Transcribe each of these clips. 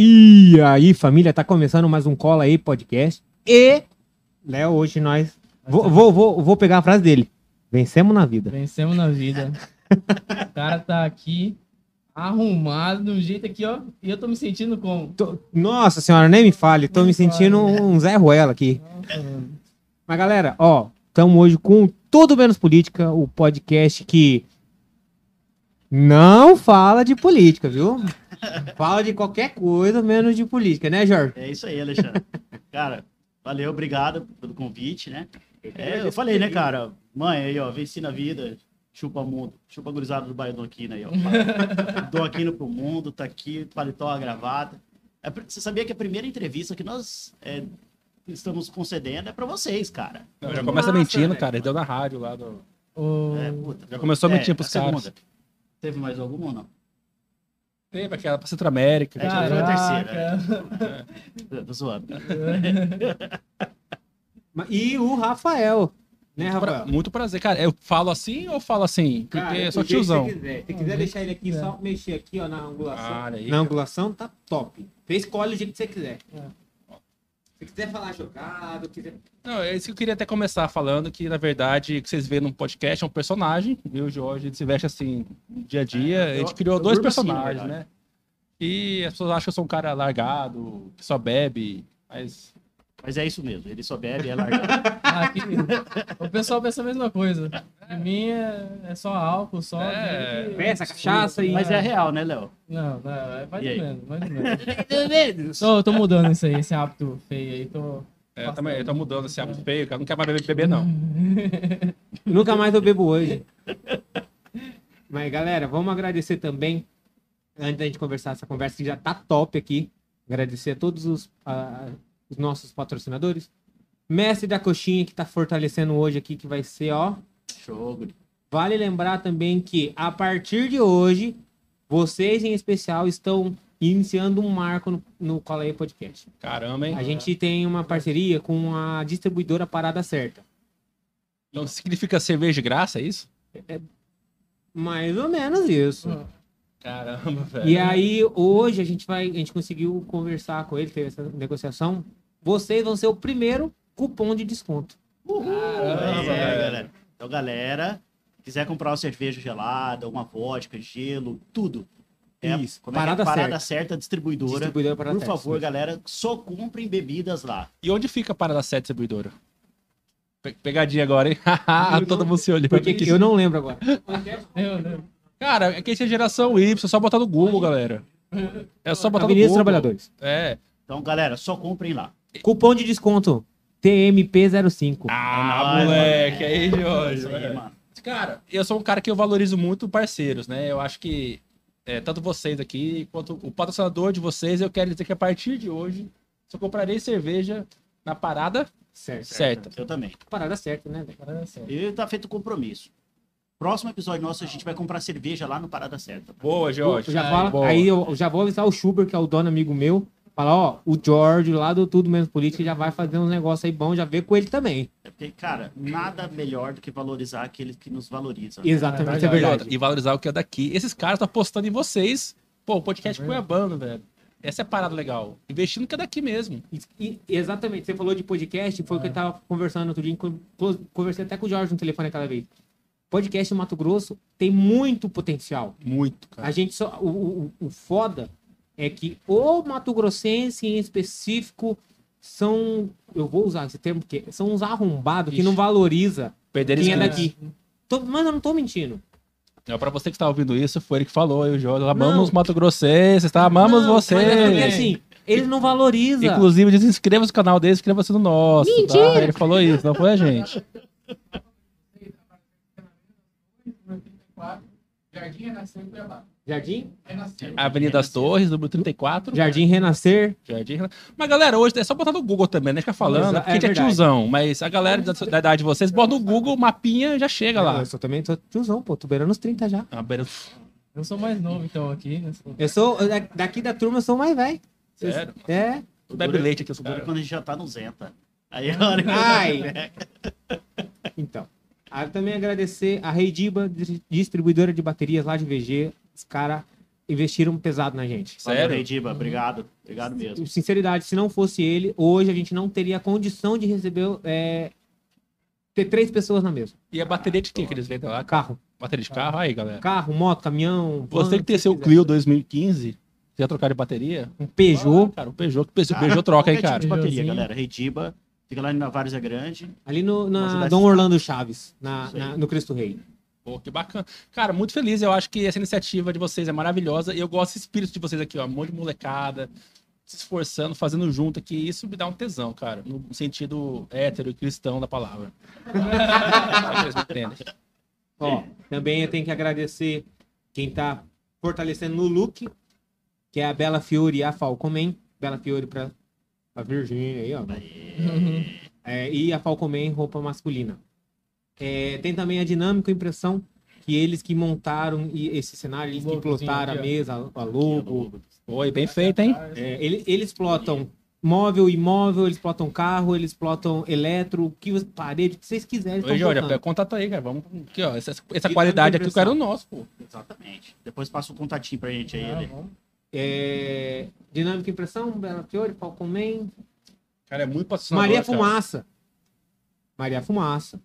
E aí, família, tá começando mais um Cola aí podcast. E, Léo, hoje nós. Vou, vou, vou, vou pegar a frase dele. Vencemos na vida. Vencemos na vida. o cara tá aqui arrumado de um jeito aqui, ó. E eu tô me sentindo como? Tô- Nossa senhora, nem me fale. Tô me me sentindo fale. um Zé Ruela aqui. Nossa. Mas, galera, ó, estamos hoje com Tudo Menos Política, o podcast que não fala de política, viu? Fala de qualquer coisa menos de política, né, Jorge? É isso aí, Alexandre. cara, valeu, obrigado pelo convite, né? É, eu falei, né, cara? Mãe, aí, ó, venci na vida, chupa mundo, chupa gurizada do bairro do Aquino aí, ó. do Aquino pro mundo, tá aqui, paletó, a gravata. É, você sabia que a primeira entrevista que nós é, estamos concedendo é pra vocês, cara. Não, já começa Massa, mentindo, velho. cara. Ele deu na rádio lá do. O- É, puta, Já começou a mentir pros a segunda. Teve mais alguma ou não? Teve aquela pra Centro-América. É, já foi a Caraca. Eu Tô zoando. E o Rafael, né, Rafael? muito prazer. Cara, eu falo assim ou falo assim? Porque Cara, jeito que tiozão. você quiser. Se quiser deixar ele aqui, só mexer aqui, ó, na angulação. Ah, aí, na cara. angulação, tá top. Você escolhe o jeito que você quiser. É. Se quiser falar jogado, quiser... Não, é isso que eu queria até começar falando, que na verdade, o que vocês vêem num podcast é um personagem. Eu e o Jorge, a gente se veste assim, no dia a dia. É, a gente eu- criou eu dois assim, na personagens, verdade. né? E as pessoas acham que eu sou um cara largado, que só bebe, mas... Mas é isso mesmo, ele só bebe, é largado. Aqui, o pessoal pensa a mesma coisa. De mim é, é só álcool, só. É, peça, cachaça e- Mas é real, né, Léo? Não, não, é mais ou menos, mais ou menos. Tô, tô mudando isso aí, esse hábito feio aí. Tô... É, eu também, eu tô mudando esse hábito feio, cara. Não quero mais beber, beber, não. Nunca mais eu bebo hoje. Mas, galera, vamos agradecer também, antes da gente conversar essa conversa que já tá top aqui. Agradecer a todos os, ah, os nossos patrocinadores. Mestre da Coxinha, que tá fortalecendo hoje aqui, que vai ser, ó. Show. Vale lembrar também que, a partir de hoje, vocês em especial estão iniciando um marco no, no Cola aí Podcast. Caramba, hein? A gente tem uma parceria com a distribuidora Parada Certa. Então significa cerveja de graça, é isso? Mais ou menos isso. Caramba, velho. E aí, hoje, a gente vai. A gente conseguiu conversar com ele, teve essa negociação. Vocês vão ser o primeiro cupom de desconto. É, velho. galera. Então, galera, quiser comprar uma cerveja gelada, uma vodka, gelo, tudo. É, Isso, como é Parada que é? Parada Certa. certa, distribuidora. Distribuidora Parada Por Certa, favor, isso. galera, só comprem bebidas lá. E onde fica a Parada 7 distribuidora? Pe- Pegadinha agora, hein? Todo mundo se olhando. Porque eu não lembro agora. Eu lembro. Cara, é que essa é geração Y, é só botar no Google, galera. É só botar no Avenida dos Google. Trabalhadores. É. Então, galera, só comprem lá. Cupom de desconto TMP05. Ah, nóis, moleque, mano. aí, Isso Jorge. aí, mano. Cara, eu sou um cara que eu valorizo muito parceiros, né? Eu acho que é, tanto vocês aqui quanto o patrocinador de vocês, eu quero dizer que a partir de hoje, só comprarei cerveja na parada Certo. certa. Eu também. Parada certa, né? Parada certa. E tá feito o compromisso. Próximo episódio nosso, a gente vai comprar cerveja lá no Parada Certa. Boa, Jorge. Já boa. aí eu já vou avisar o Schubert, que é o dono amigo meu. Falar, ó, o George lá do Tudo Menos Política já vai fazer uns negócios aí bom, já vê com ele também. É porque, cara, nada melhor do que valorizar aqueles que nos valorizam. né? Exatamente, é É E verdade. E valorizar o que é daqui. Esses caras estão apostando em vocês. Pô, o podcast Cuiabano, velho. Essa é a parada legal. Investindo que é daqui mesmo. E- exatamente, você falou de podcast, foi o que eu tava conversando outro dia, co- co- conversei até com o Jorge no telefone aquela vez. Podcast no Mato Grosso tem muito potencial. Muito, cara. A gente só. O, o, o foda é que o Mato Grossense em específico são. Eu vou usar esse termo porque são uns arrombados que não valoriza Perderam quem é daqui. Tô- mas eu não tô mentindo. É, pra você que está ouvindo isso, foi ele que falou, eu e o Jorge. Amamos Não. os Mato Grossenses, tá? Amamos Não, vocês. Mas é porque assim, eles não valorizam. Inclusive, desinscreva-se no canal deles, inscreva-se no nosso. Mentira! Tá? Ele falou isso, não foi a gente. Jardim Renascer em Cuiabá. Jardim? Renascer. Avenida das Torres, número 34. Jardim Renascer. Jardim. Mas, galera, hoje é só botar no Google também, né? Fica falando, Exa- porque é a gente é tiozão. Mas a galera da, da idade de vocês, bota no Google, mapinha, já chega lá. Eu sou também tô tiozão, pô. Tô beirando os 30 já. Ah, beira- Eu sou mais novo, então, aqui. né? Eu sou. da- Daqui da turma eu sou mais velho. Sério? É. Bebe leite aqui, os O duro é quando a gente já tá no Zenta. Aí a hora que- Ai! Então. Aí também agradecer a Reidiba, dis- distribuidora de baterias lá de VG. Os caras investiram pesado na gente. Valeu, Sério? Reidiba, obrigado. Obrigado mesmo. Sinceridade, se não fosse ele, hoje a gente não teria condição de receber. é, ter três pessoas na mesa. E a bateria de quem que eles vendem lá? Carro. Bateria de carro? Aí, galera. Carro, moto, caminhão. Você van, que tem seu. Clio 2015, você ia trocar de bateria? Um Peugeot. Cara, o Peugeot, o Peugeot, o Peugeot troca aí, cara. Tipo de bateria, galera. Reidiba, fica lá na Várzea Grande. Ali no, na Dom Orlando Chaves, na, na- no Cristo Rei. Pô, que bacana. Cara, muito feliz. Eu acho que essa iniciativa de vocês é maravilhosa. E eu gosto desse espírito de vocês aqui, ó. Um monte de molecada, se esforçando, fazendo junto aqui. Isso me dá um tesão, cara. No sentido hétero e cristão da palavra. Ó, também eu tenho que agradecer quem tá fortalecendo no look, que é a Bela Fiore e a Falcomen. Bela Fiore pra, pra Virgínia aí, ó. É, e a Falcomen, roupa masculina. É, tem também a Dinâmico Impressão, que eles que montaram esse cenário, eles que plotaram a mesa, a logo. Oi, bem feito, hein? É, ele- eles plotam móvel, imóvel, eles plotam carro, eles plotam eletro, o que parede, o que vocês quiserem. Eles Jorge, plotando. pega contato aí, cara. Vamos. Aqui, ó. Essa, essa qualidade aqui, eu quero o nosso, pô. Exatamente. Depois passa o contatinho pra gente aí. Ah, Ale. vamos. É, Dinâmica Impressão, Bela Fiore, Falcomen, Cara, é muito patrocinador. Maria cara. Fumaça. Maria Fumaça.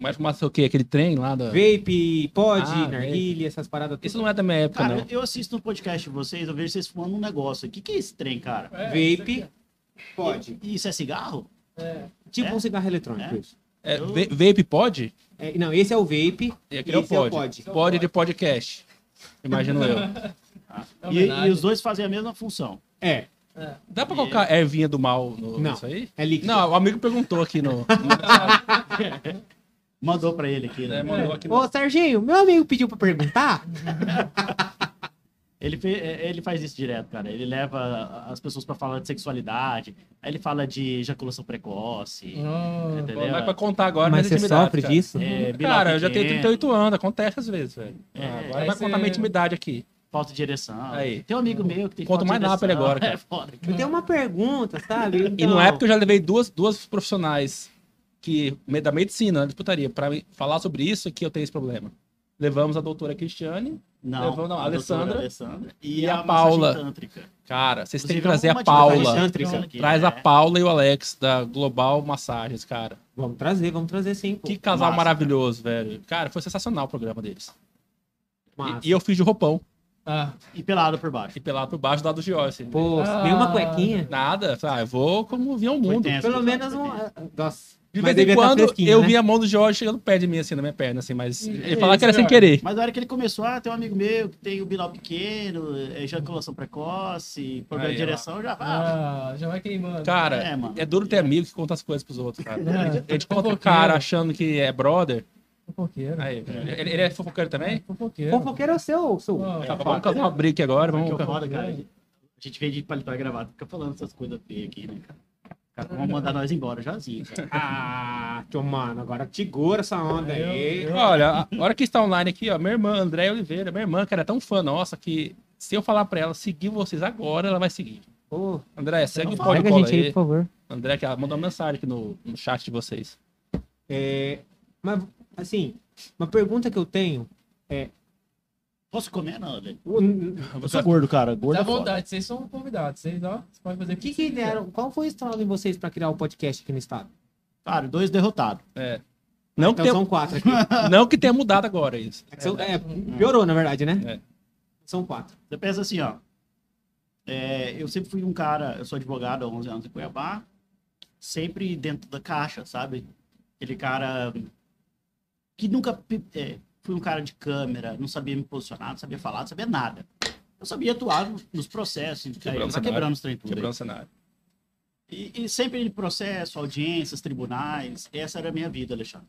Mas fumaça o quê? Aquele trem lá da. Vape, pod, Ah, narguilha, essas paradas Isso não é da minha época, Cara, não. eu assisto no podcast de vocês, eu vejo vocês fumando um negócio. O que, que é esse trem, cara? É, Vape, pod. Isso é cigarro? É. Tipo É? um cigarro eletrônico, É? isso. É, eu- va- Vape pod? É, não, esse é o vape. E aquele é o esse é o pod. pod. Pod de podcast. Imagino eu. É E, e os dois fazem a mesma função. É, É. Dá pra colocar ervinha do mal no, Não. nisso aí? é líquido. Não, o amigo perguntou aqui no. Mandou pra ele aqui, né? né, mandou aqui no- Ô, Serginho, meu amigo pediu pra perguntar. Ele, é, ele faz isso direto, cara. Ele leva as pessoas pra falar de sexualidade. Aí ele fala de ejaculação precoce. Ah, Entendeu? Não é pra contar agora, Mas mas, você sofre cara. disso? É, Cara, eu já tenho pequeno, 38 anos, acontece às vezes, velho. É, Ah, vai você- contar minha intimidade aqui. Falta de ereção. Aí. Tem um amigo meu que tem Conta falta mais de nada pra ele agora, cara. É foda. Eu tenho uma pergunta, sabe? E Então, não é porque eu já levei duas, duas profissionais que, da medicina, da putaria, pra me falar sobre isso que eu tenho esse problema. Levamos a doutora Cristiane. Não, Levou, não, a Alessandra. Alessandra e, E a a, Paula. tântrica. Cara, vocês têm que trazer a Paula. aqui, Traz a né? Paula e o Alex da Global Massagens, cara. Vamos trazer, vamos trazer sim. Pô. Que casal massa, maravilhoso, velho. Cara, foi sensacional o programa deles. E, e eu fiz de roupão. Ah, E pelado por baixo. E pelado por baixo do lado do assim. Pô, Ah. cuequinha. Nada. Ah, eu vou como vi o Foi mundo. tenso, Pelo menos um. tenso. Nossa. De vez em tá quando eu né? vi a mão do Jorge chegando perto de mim, assim, na minha perna, assim, mas Que ele falava que era isso, sem cara? querer. Mas na hora que ele começou, ah, tem um amigo meu que tem o Bilal pequeno, ejaculação precoce, problema Aí, de ó. ereção, já vai. ah, já vai queimando. Cara, É, mano. é duro ter amigo que conta as coisas pros outros, cara. É. A gente conta o cara achando que é brother. Fofoqueiro. Aí, ele, ele é fofoqueiro também? Fofoqueiro. Fofoqueiro é o seu. seu... Ah, Tá, vamos fazer uma briga aqui agora. Vamos... é foda, cara? A gente veio de paletó e gravado, fica falando essas coisas feias aqui, né, cara? Cara, vão mandar nós embora jazinho, cara. Ah, tio, mano, agora segura essa onda aí. Eu- Olha, a hora que está online aqui, ó, minha irmã, André Oliveira, minha irmã, cara, é tão fã nossa que se eu falar pra ela seguir vocês agora, ela vai seguir. André, segue o. Pode Cola gente aí, aí. por favor. André que mandou uma mensagem aqui no, no chat de vocês. É, mas, assim, uma pergunta que eu tenho. Posso comer, não, Ale? O, Eu sou gordo, cara. Gordo Dá é foda. vontade, vocês são convidados. Vocês, ó, vocês podem fazer o que, que deram? Qual foi o estralo em vocês pra criar o podcast aqui no estado? Cara, dois derrotados. É. Não, que Então tenha, são quatro aqui. não que tenha mudado agora isso. É que são- é, piorou, na verdade, né? É. São quatro. Você pensa assim, ó. é, eu sempre fui um cara, eu sou advogado há 11 anos em Cuiabá, sempre dentro da caixa, sabe? Aquele cara que nunca é, fui um cara de câmera, não sabia me posicionar, não sabia falar, não sabia nada. Eu sabia atuar nos- processos, Quebrando aí, o cenário. quebrando os trem tudo. Quebrando o cenário. E, e sempre em processo, audiências, tribunais, essa era a minha vida, Alexandre.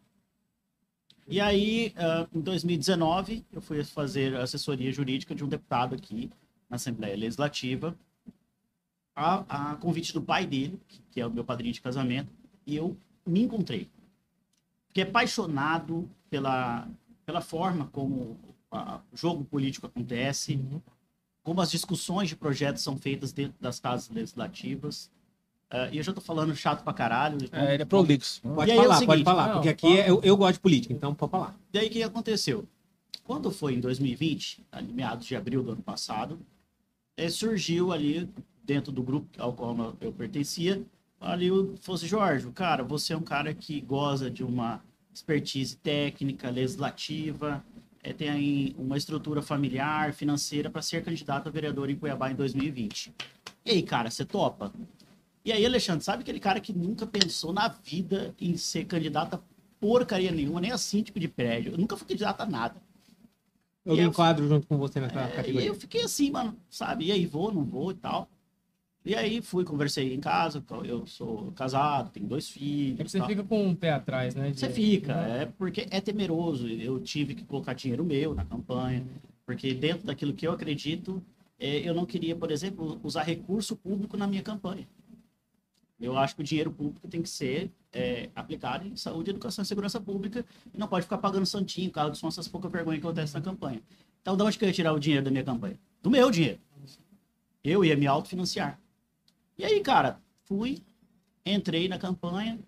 E aí, ah, em 2019, eu fui fazer assessoria jurídica de um deputado aqui na Assembleia Legislativa, a, a convite do pai dele, que é o meu padrinho de casamento, e eu me encontrei. Fiquei apaixonado pela, pela forma como o jogo político acontece, como as discussões de projetos são feitas dentro das casas legislativas. Ah, e eu já tô falando chato pra caralho. então É, ele é prolixo. Pode E aí é falar, seguinte, pode falar. não, porque aqui é- eu, eu gosto de política, então pode falar. Daí o que aconteceu? Quando foi em 2020, ali meados de abril do ano passado, eh, surgiu ali dentro do grupo ao qual eu pertencia, ali o fosse Jorge, cara, você é um cara que goza de uma expertise técnica, legislativa, eh, tem aí uma estrutura familiar, financeira para ser candidato a vereador em Cuiabá em 2020. E aí, cara, você topa? E aí, Alexandre, sabe aquele cara que nunca pensou na vida em ser candidato a porcaria nenhuma, nem a síndico de prédio. Eu nunca fui candidato a nada. Eu E me enquadro junto com você nessa É, e categoria. eu fiquei assim, mano, sabe? E aí, vou, não vou e tal. E aí, fui, conversei em casa. Eu sou casado, tenho dois É filhos. que e você tal. fica com um pé atrás, né? de- Você fica, é porque é temeroso. Eu tive que colocar dinheiro meu na campanha, porque dentro daquilo que eu acredito, é, eu não queria, por exemplo, usar recurso público na minha campanha. Eu acho que o dinheiro público tem que ser é, aplicado em saúde, educação e segurança pública e não pode ficar pagando santinho, carro de som, essas poucas vergonhas que acontecem na campanha. Então, de onde que eu ia tirar o dinheiro da minha campanha? Do meu dinheiro. Eu ia me autofinanciar. E aí, cara, fui, entrei na campanha,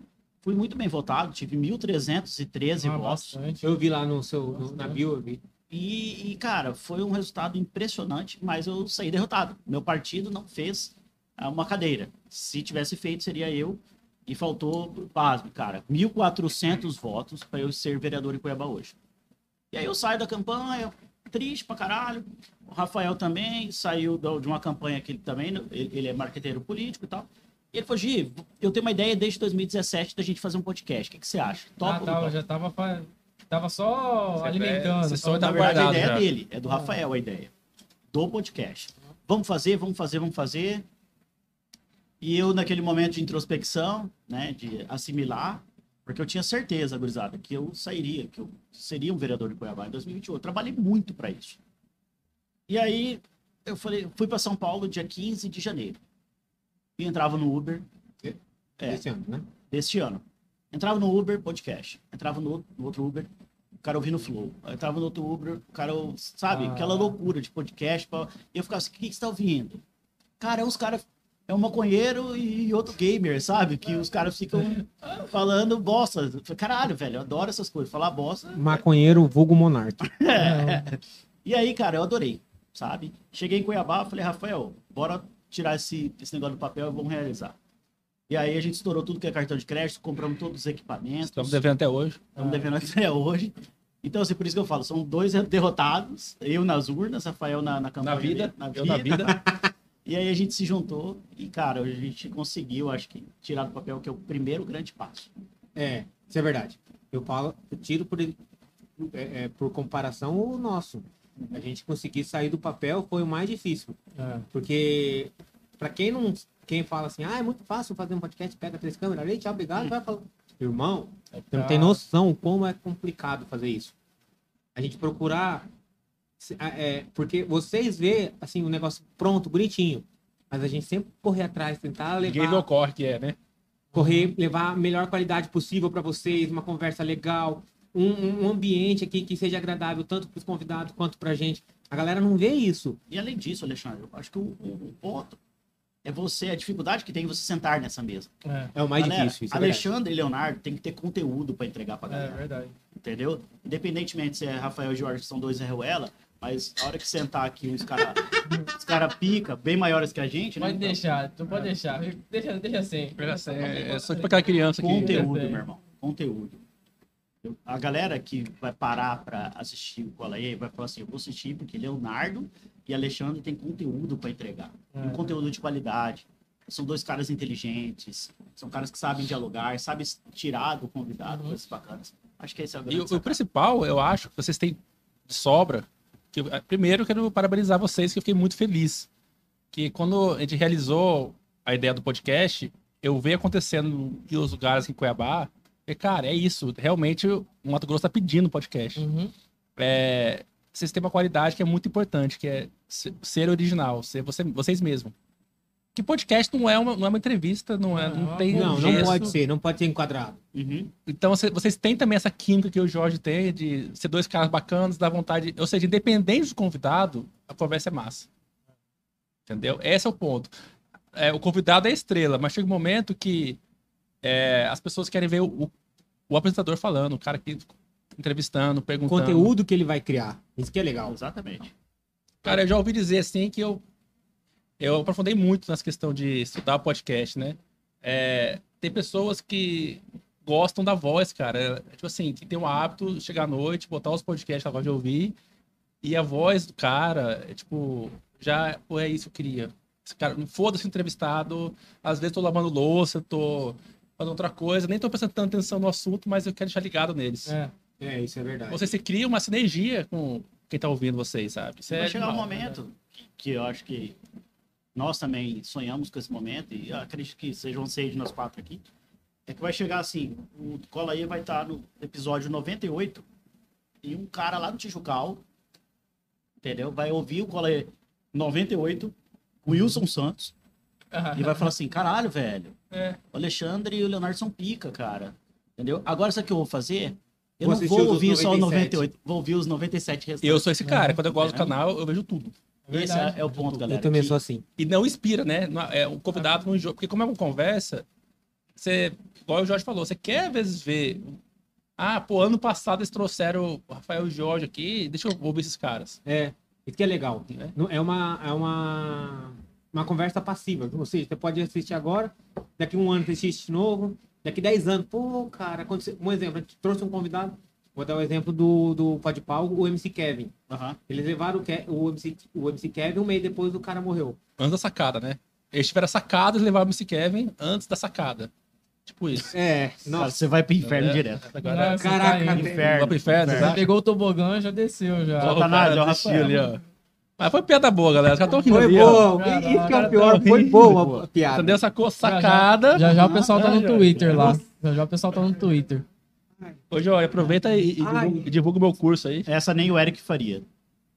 fui muito bem votado, tive 1.313 Ah, votos. bastante. Eu vi lá no seu, no- na bio, eu vi. E, e, cara, foi um resultado impressionante, mas eu saí derrotado. Meu partido não fez ah, uma cadeira. Se tivesse feito, seria eu. E faltou, pasme, cara, 1.400 votos para eu ser vereador em Cuiabá hoje. E aí eu saio da campanha, triste pra caralho. O Rafael também saiu de uma campanha que ele também, ele, é marqueteiro político e tal. E ele falou, Gi, eu tenho uma ideia desde 2017 da gente fazer um podcast. O que, que você acha? Ah, ou não tava, topa? já tava, tava só Você alimentando. você só Na tá tava- verdade, a ideia já. é dele, é do Rafael a ideia. Do podcast. Vamos fazer, vamos fazer, vamos fazer. E eu, naquele momento de introspecção, né, de assimilar, porque eu tinha certeza, gurizada, que eu sairia, que eu seria um vereador de Cuiabá em 2021. Eu trabalhei muito para isso. E aí, eu falei, fui para São Paulo dia 15 de janeiro. E entrava no Uber É. Esse ano, né? deste ano. Entrava no Uber, podcast. Entrava no, outro- no outro Uber, o cara ouvindo Flow. Entrava no outro Uber, o cara, sabe, Ah. aquela loucura de podcast. pra- E eu ficava assim, o que, que você tá ouvindo? Cara, uns caras. É um maconheiro e outro gamer, sabe? Que os caras ficam falando bosta. Caralho, velho, eu adoro essas coisas. Falar bosta. Maconheiro, vulgo monarca. E aí, cara, eu adorei, sabe? Cheguei em Cuiabá, falei, Rafael, bora tirar esse, esse negócio do papel e vamos realizar. E aí a gente estourou tudo que é cartão de crédito, compramos todos os equipamentos. Estamos devendo até hoje. Estamos devendo até hoje. Então, assim, por isso que eu falo, são dois derrotados, eu nas urnas, Rafael na, na campanha. Na vida, na eu na vida. E aí a gente se juntou e, cara, a gente conseguiu, acho que, tirar do papel, que é o primeiro grande passo. É, isso é verdade. Eu falo, eu tiro por, é, é, por comparação o nosso. A gente conseguir sair do papel foi o mais difícil. É. Porque, pra quem não. Quem fala assim, ah, é muito fácil fazer um podcast, pega três câmeras ali, tchau, obrigado, vai falar. Irmão, você não tem noção como é complicado fazer isso. A gente procurar. Se- a- É, porque vocês vê assim, o negócio pronto, bonitinho. Mas a gente sempre correr atrás, tentar Ninguém vê o levar, corre que é, né? correr, levar a melhor qualidade possível para vocês, uma conversa legal, um, um ambiente aqui que seja agradável tanto para os convidados quanto para a gente. A galera não vê isso. E além disso, Alexandre, eu acho que o, o- o ponto é você, a dificuldade que tem você sentar nessa mesa. É, É o mais Galera, difícil. Isso é verdade. Alexandre e Leonardo tem que ter conteúdo para entregar pra é galera. verdade. entendeu? Independentemente se é Rafael e Jorge, que são dois Zé Ruela, mas a hora que sentar aqui uns caras os cara pica, bem maiores que a gente, né? Pode deixar, tu pode deixar. Deixa, deixa assim. É, é só tipo aquela criança que. Conteúdo, meu irmão. Conteúdo. Eu- A galera que vai parar pra assistir o Cola aí vai falar assim: eu vou assistir porque Leonardo e Alexandre têm conteúdo pra entregar. É. Um conteúdo de qualidade. São dois caras inteligentes, são caras que sabem dialogar, sabem tirar do convidado Uhum. coisas bacanas. Acho que esse é o E grande o, o sacada. principal, eu acho, que vocês têm de sobra. Que, primeiro, eu quero parabenizar vocês, que eu fiquei muito feliz. Que quando a gente realizou a ideia do podcast, eu vejo acontecendo em os lugares em Cuiabá. E, cara, é isso. Realmente, o Mato Grosso tá pedindo podcast. Uhum. É, vocês têm uma qualidade que é muito importante, que é se- ser original, ser você, vocês mesmos. Que podcast não é uma, não é uma entrevista, não, é, não Não, tem Não, não pode ser, não pode ser enquadrado. Uhum. Então você- vocês têm também essa química que o Jorge tem de ser dois caras bacanas, dar vontade. Ou seja, independente do convidado, a conversa é massa. Entendeu? Esse é o ponto. É, o convidado é a estrela, mas chega um momento que é, as pessoas querem ver o, o- o apresentador falando, o cara que entrevistando, perguntando. Conteúdo que ele vai criar. Isso que é legal. Exatamente. Cara, eu já ouvi dizer assim que eu eu aprofundei muito nessa questão de estudar podcast, né? É, tem pessoas que gostam da voz, cara. É, tipo assim, que tem o hábito de chegar à noite, botar os podcasts gosta de ouvir, e a voz do cara, é, tipo, já pô, é isso que eu queria. Esse cara, foda-se entrevistado, às vezes tô lavando louça, tô fazendo outra coisa, nem tô prestando tanta atenção no assunto, mas eu quero deixar ligado neles. É. É, isso é verdade. Você se cria uma sinergia com quem tá ouvindo vocês, sabe? Isso Vai é chegar um momento que, que eu acho que nós também sonhamos com esse momento, e eu acredito que sejam seis de nós quatro aqui. É que vai chegar assim: o Cola aí vai estar no episódio 98, e um cara lá no Tijucal, entendeu? Vai ouvir o Cola aí 98, o Wilson Santos, e vai falar assim: caralho, velho, É. o Alexandre e o Leonardo são pica, cara. Entendeu? Agora, sabe o que eu vou fazer? Eu Vou não vou ouvir só o 97. 98, vou ouvir os 97 restantes. Eu sou esse cara. Quando eu gosto do É. canal, eu vejo tudo. Esse é, é o ponto, galera. eu também que- sou assim. E não inspira, né? É, o convidado não jogo. Porque como é uma conversa, você, igual o Jorge falou, você quer às vezes ver. Ah, pô, ano passado eles trouxeram o Rafael e o Jorge aqui, deixa eu ouvir esses caras. É, isso que é legal. É. É uma, é uma, uma conversa passiva. Ou seja, você pode assistir agora, daqui um ano você assiste de novo, daqui 10 anos, pô, cara, aconteceu. Um exemplo, a gente trouxe um convidado, vou dar o exemplo do, do Podpau, o MC Kevin. Aham. Eles levaram o, Ke- o, MC, o MC Kevin um mês depois o cara morreu. Antes da sacada, né? Eles tiveram a sacada e levaram o MC Kevin antes da sacada. Tipo isso. É, Cara, nossa. você vai pro inferno É. direto. Agora, Nossa, Caraca, tá. Inferno. vai pro inferno, Inferno. tá? Pegou o tobogã, já desceu já. Cara é o desistiu Rafael. ali, ó. Mas foi piada boa, galera. Os caras tão rindo Foi boa. Cara, Isso que é o pior. tá Foi boa a piada. Entendeu? Sacou Já, já. sacada. Já já o pessoal tá no já. Twitter lá. Já já o pessoal tá no Twitter. Ô, Jorge, aproveita e, e divulga, divulga o meu curso aí. Essa nem o Eric faria.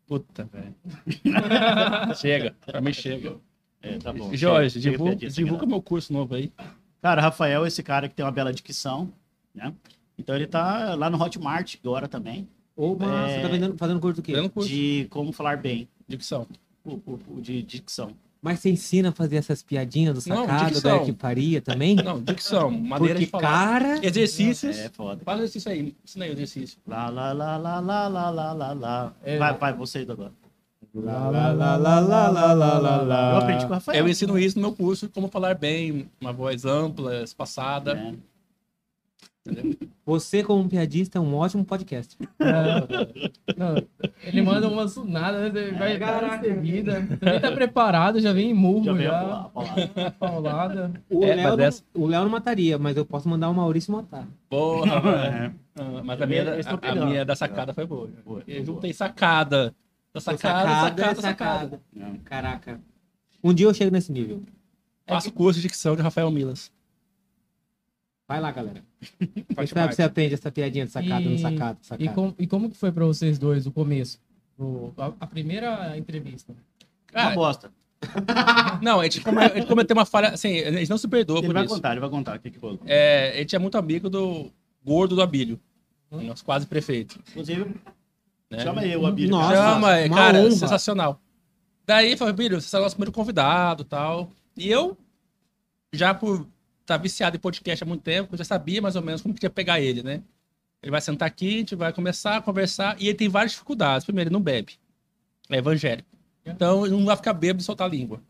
Puta, velho. chega. Pra mim chega. É, tá bom. Jorge, Chega, divulga, divulga meu curso novo aí. Cara, Rafael é esse cara que tem uma bela dicção, né? Então ele tá lá no Hotmart agora também, massa, É. tá vendendo, fazendo curso do quê? Curso de como falar bem, dicção. o, o- o de dicção. Mas você ensina a fazer essas piadinhas do Não, sacado, da Faria também? Não, dicção. Maneira Porque, de falar. cara... Exercícios. É foda. Faz exercício aí. Ensina aí o exercício. Lá, lá, lá, lá, lá, lá, lá, lá, lá. É. Vai, vai, você agora. Lá, lá, lá, lá, lá, lá, lá, lá, lá. Eu aprendi com o Rafael. Eu ensino isso no meu curso, como falar bem, uma voz ampla, espaçada. É. Você, como piadista, é um ótimo podcast. É, não, ele manda uma sunada, né? Ele vai Caraca. dar seguida. Nem tá preparado, já vem em murro Já a. Paulada. O É, Léo não- essa- o Léo não mataria, mas eu posso mandar o Maurício matar. Velho. É. Ah, Mas a minha, a, a minha da sacada foi boa. Boa, Eu boa. juntei sacada. Da sacada, sacada, é sacada. Não. Caraca. Um dia eu chego nesse nível. Faço curso de dicção de Rafael Milas. Vai lá, galera. Faz sabe parte. você aprende essa piadinha de sacada E- no sacado, E, com- e como que foi pra vocês dois o começo? O- a, a primeira entrevista. Uma Cara, bosta. não, a gente, come- a gente cometeu uma falha. Assim, a gente não se perdoa Ele por vai isso. contar, ele vai contar o que que rolou. É, a gente é muito amigo do gordo do Abílio. Nosso quase prefeito. Inclusive, né? chama eu, Abílio. Nossa, Chama, uma cara, honra. sensacional. Daí, falei, Bílio, você é o nosso primeiro convidado e tal. E eu, já por estar viciado em podcast há muito tempo, eu já sabia mais ou menos como que ia pegar ele, né? Ele vai sentar aqui, a gente vai começar a conversar, e ele tem várias dificuldades. Primeiro, ele não bebe. É evangélico. Então, ele não vai ficar bêbado e soltar a língua,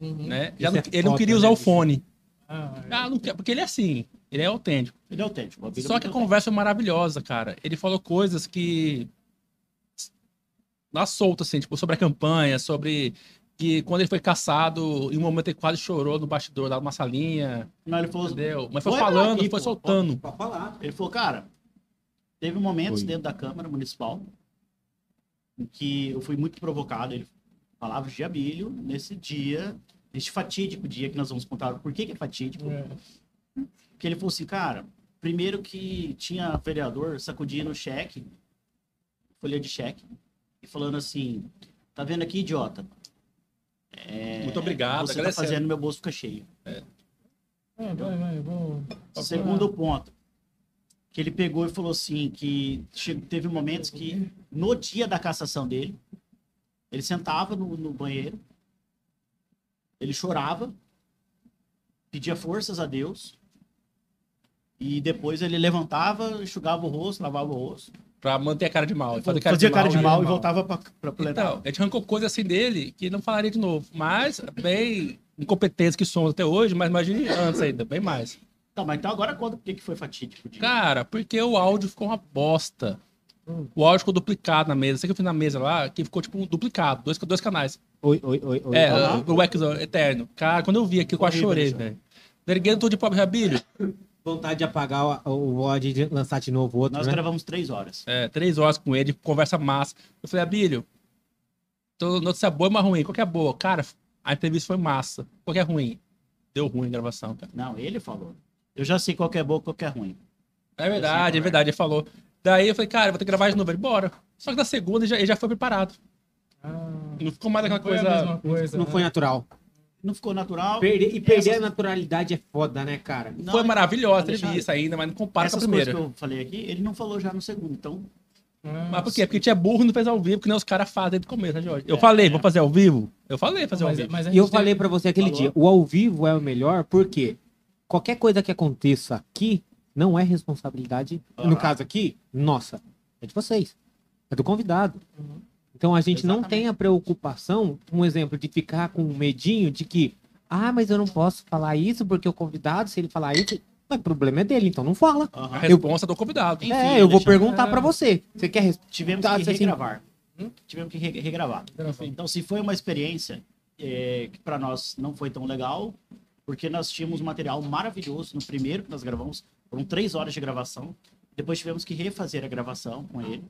Uhum. né? Já Isso não- é ele não foda, queria né, usar o bicho? fone. Ah, Ah, não quer, porque ele é assim, ele é autêntico. Ele é autêntico. o é Só que a autêntico. conversa foi maravilhosa, cara. Ele falou coisas que. Na solta, assim, tipo, sobre a campanha, sobre que quando ele foi caçado, em um momento ele quase chorou no bastidor, lá numa salinha, Não, ele falou, entendeu? Mas foi Vou entrar falando, aqui, foi pô. soltando. Pode falar. Ele falou, cara, teve momentos Foi. dentro da Câmara Municipal em que eu fui muito provocado. Ele palavras de Abílio nesse dia, neste fatídico dia que nós vamos contar por que, que é fatídico. é. Que ele falou assim, cara, primeiro que tinha vereador sacudindo o cheque, folha de cheque, e falando assim, tá vendo aqui, idiota? É, Muito obrigado, Você tá agradecendo. fazendo meu bolso ficar cheio. Vai, vai, vai, vou... Segundo ponto, que ele pegou e falou assim, que teve momentos que, no dia da cassação dele, ele sentava no, no banheiro, ele chorava, pedia forças a Deus, e depois ele levantava, enxugava o rosto, lavava o rosto, Pra manter a cara de mal. Fazia cara de mal, mal e mal. voltava pra, pra plenar. Então, a gente arrancou coisa assim dele que não falaria de novo. Mas, bem incompetentes que somos até hoje, mas imagine antes ainda, bem mais. Tá, mas então agora conta por que foi fatídico. de- Cara, porque o áudio ficou uma bosta. O áudio ficou duplicado na mesa. Sei que eu fiz na mesa lá, que ficou tipo um duplicado, dois, dois canais. Oi, oi, oi, oi. É, o Wax Eterno. Cara, quando eu vi aquilo, eu chorei, velho. Derguendo todo de pobre Rabilho. Vontade de apagar o, VOD e de lançar de novo outro, Nós né? gravamos três horas. É, três horas com ele, conversa massa. Eu falei, Abílio, tô notícia boa ou mais ruim? Qual que é boa? Cara, a entrevista foi massa. Qual que é ruim? Deu ruim a gravação, cara. Não, ele falou. Eu já sei qual que é bom e qual que é ruim. É verdade, é verdade, ele falou. Daí eu falei, cara, eu vou ter que gravar de novo. Ele, bora. Só que na segunda ele já, ele já foi preparado. Ah, Não ficou mais aquela coisa. coisa. Não né? foi natural. Não ficou natural. Perder- e perder Essas- a naturalidade é foda, né, cara? Não, Foi maravilhosa entrevista ainda, mas não compara com a Essas coisas primeira. que eu falei aqui, ele não falou já no segundo. Então, Ah, Mas por quê? Porque tinha burro e não fez ao vivo, que nem os caras fazem desde o começo, né, Jorge? Eu É, falei, é. vou fazer ao vivo? Eu falei fazer ao mas, vivo. mas E eu tem- falei pra você aquele Falou. dia, o ao vivo é o melhor porque qualquer coisa que aconteça aqui não é responsabilidade, no Aham. caso aqui, nossa, é de vocês, é do convidado. Uhum. Então a gente não Exatamente. tem a preocupação, um exemplo, de ficar com medinho de que, ah, mas eu não posso falar isso porque o convidado, se ele falar isso, o problema é dele, então não fala. aham. A resposta do convidado. Enfim, é, eu vou perguntar é. pra você. Você quer res- tivemos Tá, que assim, regravar. Hum? Tivemos que re- regravar. Então, se foi uma experiência é, que para nós não foi tão legal, porque nós tínhamos um material maravilhoso no primeiro que nós gravamos, foram três horas de gravação. Depois tivemos que refazer a gravação com ele.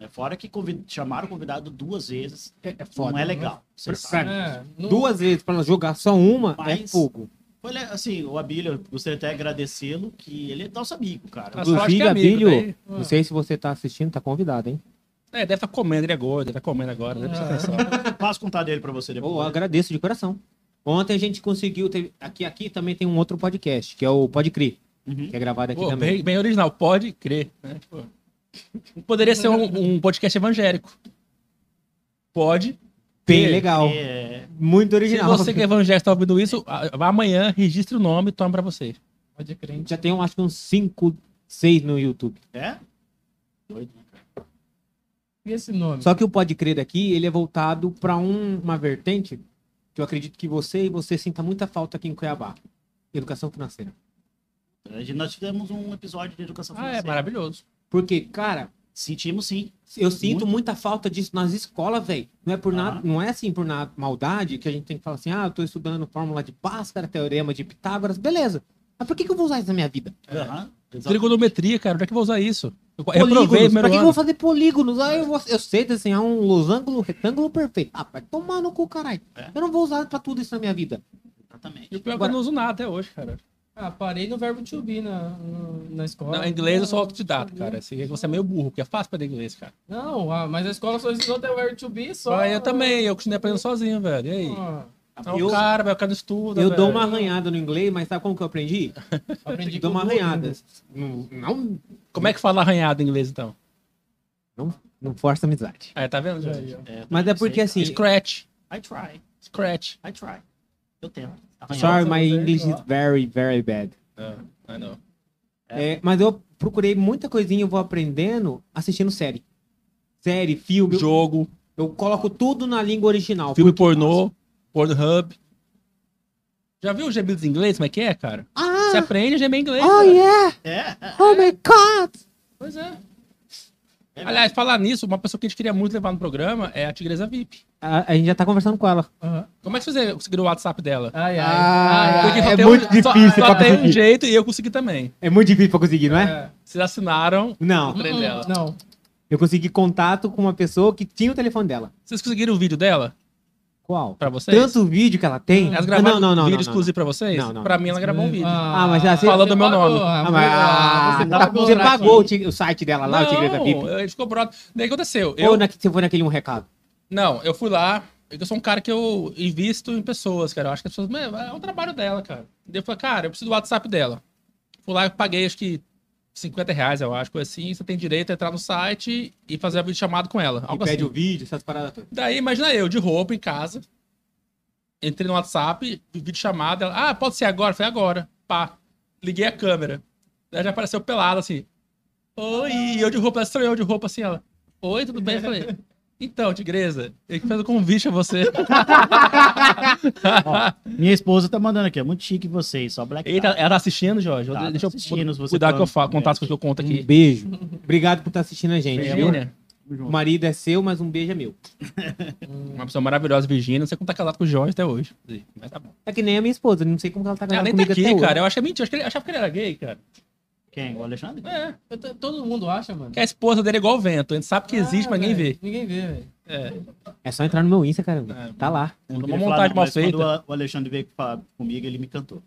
É, fora que convid... chamaram o convidado duas vezes. É, é foda. não é legal. Você Pra- sabe. É, não- Duas vezes pra jogar só uma é Mas- fogo. Foi, assim, o Abílio, eu gostaria até de agradecê-lo, que ele é nosso amigo, cara. Mas Inclusive, que é amigo, Abílio, daí- não sei se você tá assistindo, tá convidado, hein? É, deve estar comendo, ele é gordo, deve estar comendo agora, deve prestar atenção. Passo contar dele pra você depois. Eu agradeço de coração. Ontem a gente conseguiu. ter- Aqui, aqui também tem um outro podcast, que é o Pode Crer, Uhum. que é gravado aqui Pô, também. bem, bem original, pode crer. Né? Pô. Poderia ser um, um podcast evangélico. Pode. Bem crer. legal. É, Muito Se original. você que é evangélico está ouvindo isso, amanhã, registre o nome e tome pra você. Pode crer. Já tem, acho que uns 5, 6 no YouTube. é? Doido, né, cara? E esse nome? Só que o Pode Crer daqui, ele é voltado para uma vertente que eu acredito que você e você sinta muita falta aqui em Cuiabá. Educação financeira. Gente- Nós tivemos um episódio de educação Ah, é financeira. maravilhoso. Porque, cara, Sentimos sim. eu sinto Muito. muita falta disso nas escolas, velho. Não é por nada, Ah. não é assim por nada maldade que a gente tem que falar assim: "Ah, eu tô estudando fórmula de Bhaskara, teorema de Pitágoras". Beleza. Mas por que que eu vou usar isso na minha vida? Exato. Trigonometria, cara, onde é que eu vou usar isso? Eu, eu reprovei Pra que eu ano. vou fazer polígonos? Ah, eu, vou- eu sei desenhar um losango, retângulo perfeito. Ah, vai tomar no cu, caralho. É. Eu não vou usar pra tudo isso na minha vida. Exatamente. E o pior é que Agora- eu não uso nada até hoje, cara. Ah, parei no verbo to be na, no- na escola. Não, em inglês eu sou Não, autodidata, cara. Assim, você é meio burro, porque é fácil aprender inglês, cara. Não, ah, mas a escola só ensinou até o verbo to be só. Só eu também, eu continuei aprendendo sozinho, velho. E aí? Ah, Então, Eu- cara, o cara não estuda, Eu velho. dou uma arranhada no inglês, mas sabe como que eu aprendi? aprendi dou uma arranhada. Não, não, Como é que fala arranhado em inglês, então? não força amizade. Aí, tá vendo, ó. É, Mas é porque assim, Scratch. I try. Scratch. I try. Eu tento. Sorry, Nossa, my você- English is very, very bad. I know. É, mas eu procurei muita coisinha, eu vou aprendendo assistindo série. Série, filme. Eu, Jogo, eu coloco tudo na língua original. filme pornô, Pornhub. Já viu os gemidos em inglês? Como é que é, cara? Você Ah! aprende a gemer em inglês. Oh, cara. yeah! É. Oh my god! Pois é. É Aliás, falar nisso, uma pessoa que a gente queria muito levar no programa é a Tigresa VIP. A, a gente já tá conversando com ela. Aham. Como é que você conseguiu o WhatsApp dela? Ai, ai. Ah, ai, só é tem muito um, só- difícil Só, pra tem um jeito e eu consegui também. É muito difícil pra conseguir, não é? É. Vocês assinaram o Não. trem dela. Não. Eu consegui contato com uma pessoa que tinha o telefone dela. Vocês conseguiram o vídeo dela Qual? pra vocês? Tanto vídeo que ela tem. Elas gravaram não, não, não, vídeo não, não, exclusivo pra vocês? Não, não, pra não. mim, ela gravou um vídeo. Ah, mas já- Falando do meu nome. Ah, mas, ah, você tá- pagou você pagou o, o site dela lá, o Tigresa não, VIP? ele ficou brother. Daí aconteceu? Ou Eu, na, você foi naquele um recado? Não, eu fui lá. Eu sou um cara que eu invisto em pessoas, cara. Eu acho que as pessoas. É um trabalho dela, cara. Daí eu falei, cara, eu preciso do WhatsApp dela. Fui lá e paguei, acho que 50 reais, eu acho, assim. Você tem direito a entrar no site e fazer a videochamada com ela. E Algo pede assim. o vídeo, essas paradas todas. Daí, imagina eu, de roupa, em casa. Entrei no WhatsApp, vídeo chamada. Ela, ah, pode ser agora? Falei, agora. Pá. Liguei a câmera. Daí já apareceu pelado, assim. Oi, e eu de roupa, ela eu de roupa assim, ela. Oi, tudo bem? Eu falei, então, tigresa, eu que fiz o convite a você. Ó, minha esposa tá mandando aqui, é muito chique vocês, só black Eita, ela tá assistindo, Jorge? Tá, Deixa eu tá assistindo, se você cuidar que eu falo, coisas que eu conto Um aqui. beijo. Obrigado por estar assistindo a gente, viu? Virgínia, O marido é seu, mas um beijo é meu. uma pessoa maravilhosa, Virgínia. Não sei como tá casado com o Jorge até hoje. Mas tá bom. É que nem a minha esposa, não sei como ela tá Ela casada nem tá aqui, hoje. cara. Eu acho que é mentira. Eu acho que ele- achava que ele era gay, cara. Quem? O Alexandre? É. Eu tô- Todo mundo acha, mano. Que a esposa dele é igual o vento. A gente sabe que existe, Ah, mas ninguém vê. Ninguém vê, velho. É. É só entrar no meu Insta, caramba. É. Tá lá. Eu Uma montagem mal mas quando feita. o Alexandre veio falar comigo, ele me cantou.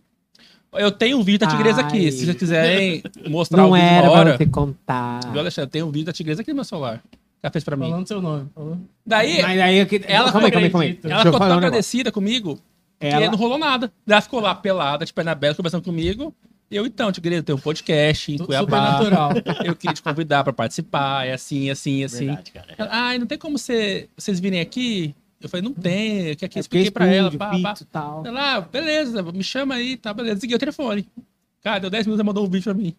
Eu tenho um vídeo da tigresa Ai. aqui. Se vocês quiserem mostrar Não o vídeo era pra hora. você contar. Viu, Alexandre? Tem um vídeo da tigresa aqui no meu celular. Ela fez pra mim. Falando seu nome. Falou. Daí, Mas aí, eu que... Ela calma aí, calma aí, calma aí. ela eu ficou tão um agradecida comigo que Ela... não rolou nada. Ela ficou lá pelada, de perna aberta, conversando comigo. Eu, então, tigresa, tem um podcast em Tu- Cuiabá. Supernatural. Eu queria te convidar pra participar. É assim, assim, assim. Verdade, cara. Ela, Ai, não tem como você, vocês virem aqui? Eu falei, não tem. Que aqui É eu expliquei pra ela. estúdio, Pá, pá. tal. Ela, ah, beleza, me chama aí, tá, beleza. Desliguei o telefone. Cara, deu 10 minutos, ela mandou um vídeo pra mim.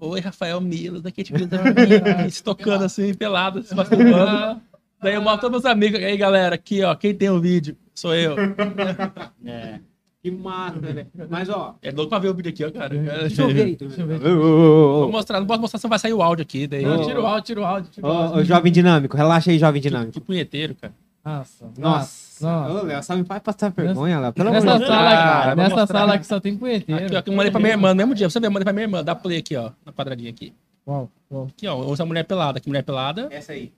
Oi, Rafael Milas, daqui te vida se tocando assim, pelado, se masturbando. Daí eu mostro todos meus amigos. Aí, galera, aqui, ó, quem tem o vídeo? Sou eu. É. Que massa, velho. Mas, ó... É louco pra ver o vídeo aqui, ó, cara. Deixa eu ver. Deixa eu ver. Vou mostrar, não posso mostrar, senão vai sair o áudio aqui. Daí, Ô, tira o áudio, tira o áudio. Tira o áudio. ô, jovem dinâmico, relaxa aí, jovem dinâmico. que punheteiro, cara. Nossa. Nossa. Nossa. Ô, Léo, só me faz passar vergonha, Léo. Pelo amor Nessa de Deus. sala, cara, vou nessa mostrar. sala aqui só tem punheteiro. Aqui, ó, que eu mandei pra minha irmã no mesmo dia. Você vê, eu mandei pra minha irmã. Dá play aqui, ó, na quadradinha aqui. Uau, uau. Aqui, ó, essa mulher pelada. Aqui, mulher pelada. Essa aí.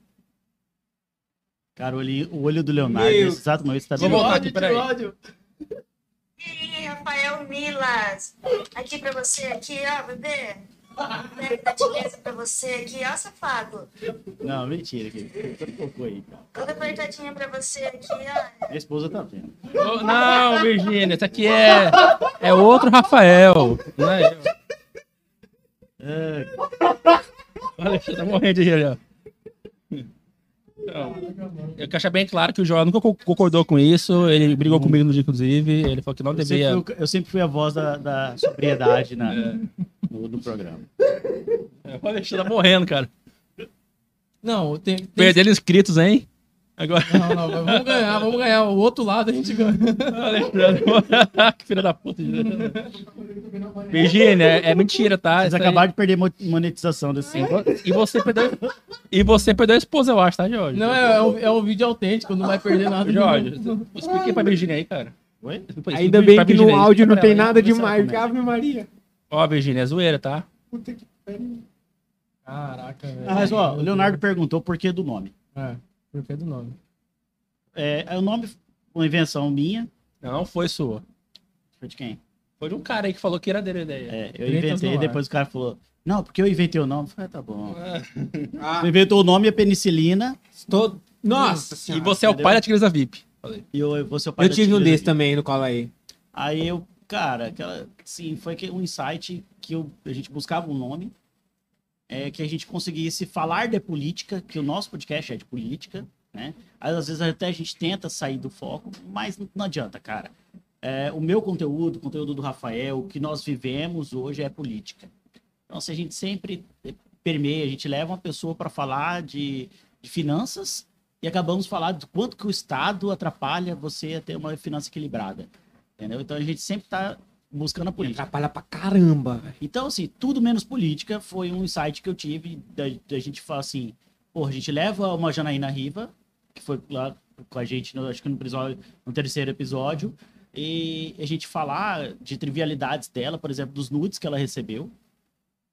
Cara, o olho, o olho do Leonardo, Meu. nesse exato momento, tá Vou bem. voltar aqui, peraí. Rafael Milas, aqui pra você, aqui, ó, bebê. Bebê da tigresa pra você aqui, ó, safado. Não, mentira. Que aí. cara. Toda apertadinha pra você aqui, ó. Minha esposa tá vendo. Ô, Não, Virgínia, esse aqui é, é outro Rafael. Não é eu. É, Olha, você tá morrendo de rir, ó. Então, eu quero bem claro que o João nunca co- concordou com isso. Ele brigou comigo no dia, inclusive. Ele falou que não eu, sempre fui, o- eu sempre fui a voz da, da sobriedade na, no, no programa. Olha, você tá morrendo, cara. Não, tem. tem... Perdendo inscritos, hein? Agora. Não, não, mas vamos ganhar, vamos ganhar. O outro lado a gente ganha. Que filha da puta. Virgínia, é, é mentira, tá? Vocês Isso aí- acabaram de perder mo- monetização desse. E você perdeu. E você perdeu a esposa, eu acho, tá, Jorge? Não, é, é, um, é um vídeo autêntico, não vai perder nada. Jorge, expliquei pra Virgínia aí, cara. Oi? Ainda bem que no áudio não tem nada ela demais. Ave Maria. Ó, Virgínia, é zoeira, tá? Puta que pariu. Caraca, velho. Ah, mas ó, o Leonardo perguntou por que do nome. É, por que do nome? É, é o nome, uma invenção minha. Não foi sua. Foi de quem? Foi de um cara aí que falou que era dele a ideia. É, eu Tretas inventei, depois o cara falou, não, porque eu inventei o nome. Eu falei, ah, tá bom. Ah, Você inventou o nome e a penicilina, estou... Nossa E senhora. você é o entendeu? pai da Tigresa VIP. Falei. e eu, eu vou ser o pai Eu da tive um desse aqui. também no colo aí. Aí eu, cara, aquela, sim, foi que um insight que eu, a gente buscava um nome, é que a gente conseguisse falar de política, que o nosso podcast é de política, né? Às vezes até a gente tenta sair do foco, mas não adianta, cara. É, o meu conteúdo, o conteúdo do Rafael, o que nós vivemos hoje é política. Então, se a gente sempre permeia, a gente leva uma pessoa para falar de, de finanças e acabamos falar do quanto que o Estado atrapalha você a ter uma finança equilibrada. Entendeu? Então a gente sempre está buscando a política. atrapalha pra caramba, velho. Então, assim, tudo menos política foi um insight que eu tive da, da gente falar assim, pô, a gente leva uma Janaína Riva, que foi lá com a gente, no, acho que no, episódio, no terceiro episódio, e a gente falar de trivialidades dela, por exemplo, dos nudes que ela recebeu,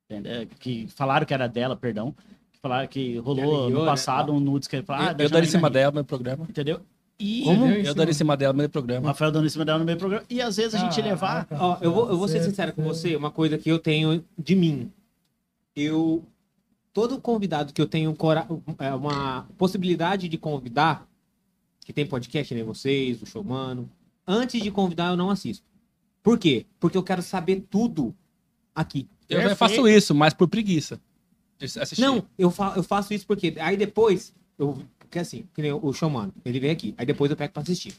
entendeu? que falaram que era dela, perdão, que falaram que rolou no né? passado um nudes que ah, eu eu dou em cima dela no meu programa. entendeu? E Como? Eu dou em cima dela no meu o programa. Rafael dando em cima dela no meio do programa, e às vezes a gente Caraca. levar Ó, eu vou, eu vou ser sincero com você, uma coisa que eu tenho de mim. Eu. Todo convidado que eu tenho cora- é, uma possibilidade de convidar, que tem podcast, nem vocês, o Showmano, antes de convidar eu não assisto. Por quê? Porque eu quero saber tudo aqui. Eu Perfeito. faço isso, mas por preguiça. assistir. Não, eu, fa eu faço isso porque aí depois, eu, porque assim, que nem o Showmano, ele vem aqui, aí depois eu pego pra assistir.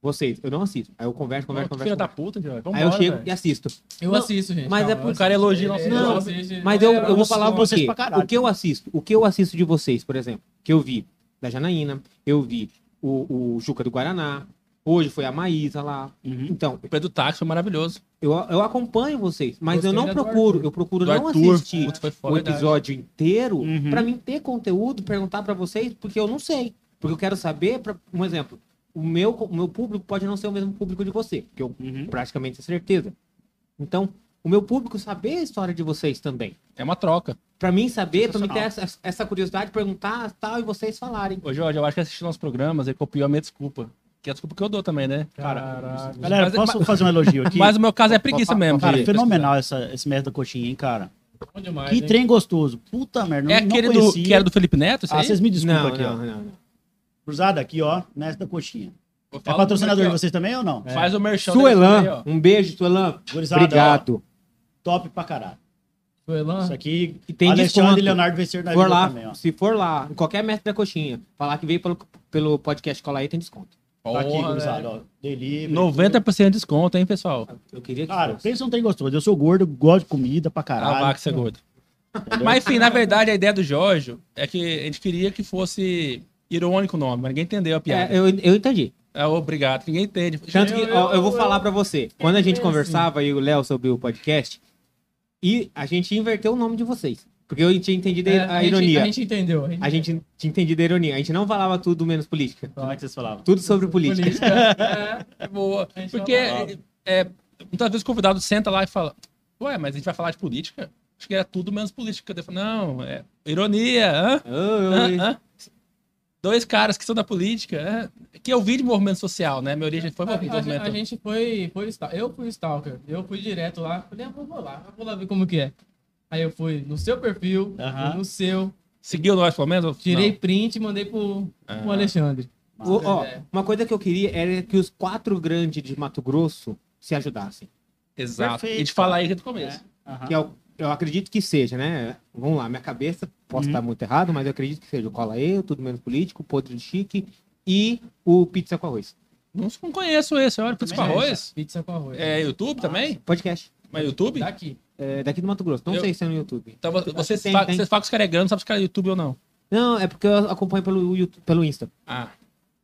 vocês, eu não assisto. Aí eu converso, converso, Pô, converso. Filha da puta, Jorge. Aí eu Vambora, chego velho. e assisto. Eu Não, assisto, gente. mas é eu pro cara elogia nosso É, Não, eu assisto. Mas eu, eu vou falar o vocês quê? pra caralho. O que eu assisto? O que eu assisto de vocês, por exemplo, que eu vi da Janaína, eu vi o, o Juca do Guaraná, hoje foi a Maísa lá. Uhum. Então, O Pedro Táxi foi maravilhoso. eu, eu acompanho vocês, mas Gostei eu não do procuro, eu procuro Do não Arthur, assistir foi o verdade. episódio inteiro Uhum. pra mim ter conteúdo, perguntar pra vocês, porque eu não sei. Porque eu quero saber, pra, um exemplo, o meu, o meu público pode não ser o mesmo público de você, que eu Uhum. praticamente tenho certeza. Então, o meu público saber a história de vocês também. É uma troca. Pra mim saber, pra mim ter essa, essa curiosidade, perguntar tal e vocês falarem. Ô, Jorge, eu acho que assistindo nossos programas, ele copiou a minha desculpa. Que é a desculpa que eu dou também, né? Caraca. Galera, Mas- posso fazer um elogio aqui? Mas o meu caso é preguiça mesmo. Cara, de fenomenal essa, esse merda da coxinha, hein, cara? Bom demais, Que hein? trem gostoso. Puta merda, não, É não aquele do, conhecia. que era do Felipe Neto, isso Ah, aí? vocês me desculpam Não, aqui, não, ó. não, não. Cruzada aqui, ó, nessa da coxinha. É patrocinador de ó. vocês também ou não? Faz o merchan Suelan, ó. um beijo, Suelan. Gurizada, Obrigado. Top pra caralho. Lá? Isso aqui, E tem Alexandre desconto. e Leonardo venceram na Se for vida lá, também, ó. se for lá, em qualquer mestre da coxinha, falar que veio pelo, pelo podcast Cola aí, tem desconto. Tá aqui, Porra, gurizada, velho. ó. Delivery. 90% de desconto, hein, pessoal? Eu queria que Cara, fosse. pensa um trem gostoso. Eu sou gordo, gosto de comida pra A caralho. vaca ser gordo. entendeu? Mas enfim, na verdade, a ideia do Jorge é que a gente queria que fosse irônico o nome, mas ninguém entendeu a piada. É, eu, eu entendi. É, obrigado, ninguém entende. Tanto que, Eu- ó, eu, vou eu- falar pra você. Quando a gente conversava, eu e o Léo, sobre o podcast, e a gente inverteu o nome de vocês. Porque eu tinha entendido É, a, gente- ironia. a gente entendeu. A gente tinha entendido a ironia. A gente não falava tudo menos política. Como é que vocês falavam? Tudo sobre política. Política. É boa. A gente Porque é, é, muitas vezes o convidado senta lá e fala: Ué, mas a gente vai falar de política? Acho que era tudo menos política. Eu falo, não, é ironia. Hã? Oi, Hã? Hã? Dois caras que são da política. é, Que eu vi de movimento social, né? Minha origem foi A, a- movimento. a gente foi, foi. Eu fui stalker. Eu fui direto lá. Falei, ah, vou lá, vou lá ver como que é. Aí eu fui no seu perfil, no seu, Seguiu nós, pelo menos? tirei Não. print e mandei pro, pro Ah. Alexandre. O- ó, É. uma coisa que eu queria era que os quatro grandes de Mato Grosso se ajudassem. Exato. Perfeito, e a gente fala aí desde o começo. Aham. Que eu, eu acredito que seja, né? Vamos lá, minha cabeça, posso Uhum. estar muito errado, mas eu acredito que seja o Cola Eu, Tudo Menos Político, o Podre de Chique e o Pizza com Arroz. Não, não conheço esse, olha, pizza com é arroz. Pizza com arroz. É YouTube também? Podcast. Mas YouTube? Daqui. É, daqui do Mato Grosso. Não Eu- sei se é no YouTube. Então você, Tem, fa- tem. você fala com os caras não sabe se cara é YouTube ou não. Não, é porque eu acompanho pelo, YouTube, pelo Insta. Ah,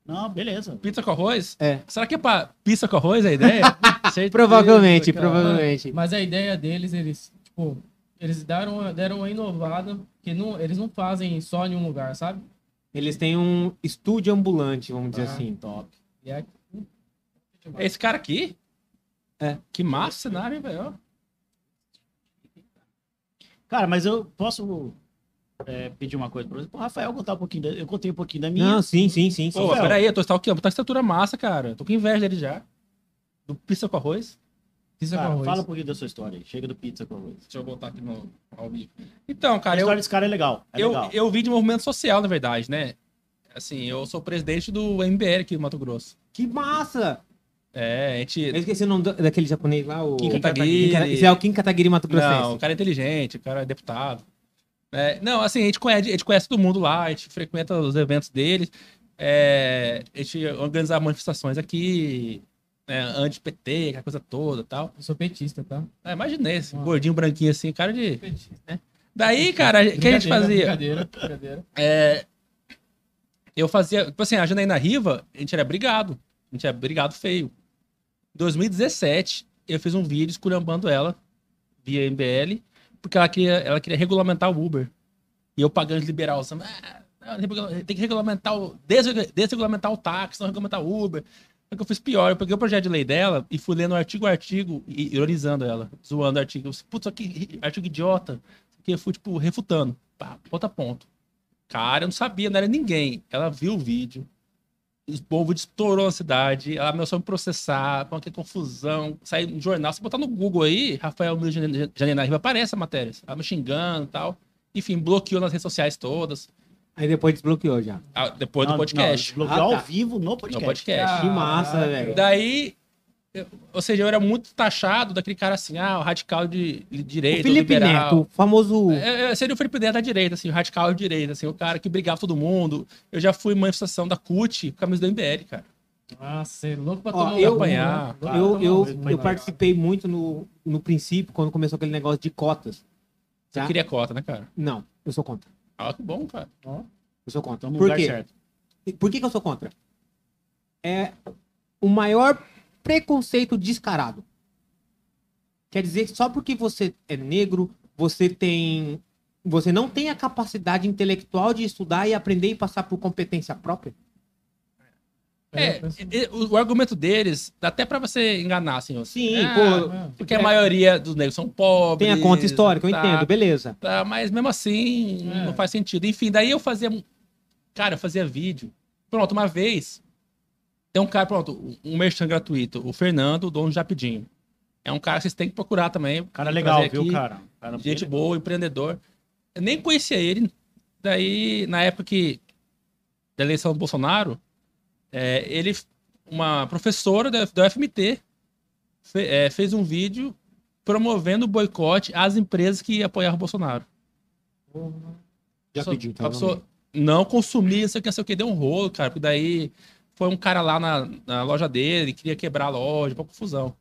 Não, beleza. pizza com arroz? É. Será que é pra pizza com arroz a ideia? Provavelmente, cara. provavelmente. Mas a ideia deles, eles, tipo, eles deram, deram uma inovada que não, eles não fazem só em um lugar, sabe? Eles têm um estúdio ambulante, vamos dizer Ah. assim. Top. E é É esse cara aqui? É. Que massa cenário, hein, velho? Cara, mas eu posso é, pedir uma coisa pra você? Pô, Rafael, contar um pouquinho. Da... Eu contei um pouquinho da minha. Não, sim, sim, sim. sim. Pô, Rafael. peraí, eu tô stalkeando, tá estatura massa, cara. Tô com inveja dele já. Do pizza com arroz. pizza Cara, com arroz. fala um pouquinho da sua história aí. Chega do pizza com arroz. Deixa eu botar aqui no ao vivo. Então, A cara, eu, história desse cara é legal. É eu, legal. eu vi de movimento social, na verdade, né? Assim, eu sou presidente do MBL aqui do Mato Grosso. Que massa! É, a gente. Eu esqueci o nome do- daquele japonês lá, o... Kim Kataguiri. É o Kim Kataguiri Mato Grossense. Não, o cara é inteligente, o cara é deputado. É, não, assim, a gente, conhece, a gente conhece todo mundo lá, a gente frequenta os eventos deles, é, a gente organiza manifestações aqui, é, anti-PT, aquela coisa toda e tal. Eu sou petista, tá? É, imaginei esse Ah. gordinho branquinho assim, cara de. Petista. Daí, cara, o que a gente fazia? Brincadeira, brincadeira. É, eu fazia, tipo assim, a Janaína Riva, a gente era brigado. A gente era brigado feio. Em 2017, eu fiz um vídeo esculhambando ela, via MBL, porque ela queria, ela queria regulamentar o Uber. E eu pagando de liberal, assim, ah, tem que regulamentar o. desregu- Desregulamentar o táxi, não regulamentar o Uber. Só que eu fiz pior, eu peguei o projeto de lei dela e fui lendo artigo a artigo e ironizando ela, zoando o artigo. Putz, que artigo idiota. Que eu fui, tipo, refutando. Pá, ponto a ponto. Cara, eu não sabia, não era ninguém. Ela viu o vídeo. O povo estourou na cidade. Ela começou a me processar. Com aquela confusão. Saiu no jornal. Se botar no Google aí, Rafael Milo Jane- Janina Riva, aparece a matéria. Ela me xingando e tal. Enfim, bloqueou nas redes sociais todas. Aí depois desbloqueou já. Ah, Depois Não, do podcast. Não, bloqueou Ah, tá. ao vivo no no podcast. podcast. Que massa, velho. Daí, eu- ou seja, eu era muito taxado daquele cara assim, ah, o radical de de direita, o Felipe liberal. Neto, o famoso... É, é, seria o Felipe Neto da direita, assim, o radical de direita, assim, o cara que brigava todo mundo. Eu já fui manifestação da CUT com a camisa do MBL, cara. Nossa, é louco pra Ó, tomar eu- apanhar. eu, tomar eu, eu legal. participei muito no, no princípio, quando começou aquele negócio de cotas. Você Tá? queria cota, né, cara? Não, eu sou contra. Ah, que bom, cara. Eu sou contra. No Por quê? certo. Por que, que eu sou contra? É o maior preconceito descarado. Quer dizer que só porque você é negro, você tem. Você não tem a capacidade intelectual de estudar e aprender e passar por competência própria? É, e- e- o, o argumento deles dá até pra você enganar, assim. Sim, Ah, pô. Porque a maioria dos negros são pobres. Tem a conta histórica, eu tá, entendo, beleza. tá, mas mesmo assim, É. não faz sentido. Enfim, daí eu fazia. Cara, eu fazia vídeo. Pronto, uma vez. Tem um cara, pronto, um merchan gratuito, o Fernando, o dono do Japidinho. É um cara que vocês têm que procurar também. Cara legal, trazer viu, aqui. cara? cara Gente boa, empreendedor. Eu nem conhecia ele. Daí, na época que da eleição do Bolsonaro, é, ele, uma professora da, da UFMT, fe- é, fez um vídeo promovendo o boicote às empresas que apoiavam o Bolsonaro. Já Só- pedi, a pessoa não consumia, não sei o que, não sei o que, deu um rolo, cara, porque daí foi um cara lá na, na loja dele, queria quebrar a loja, uma confusão.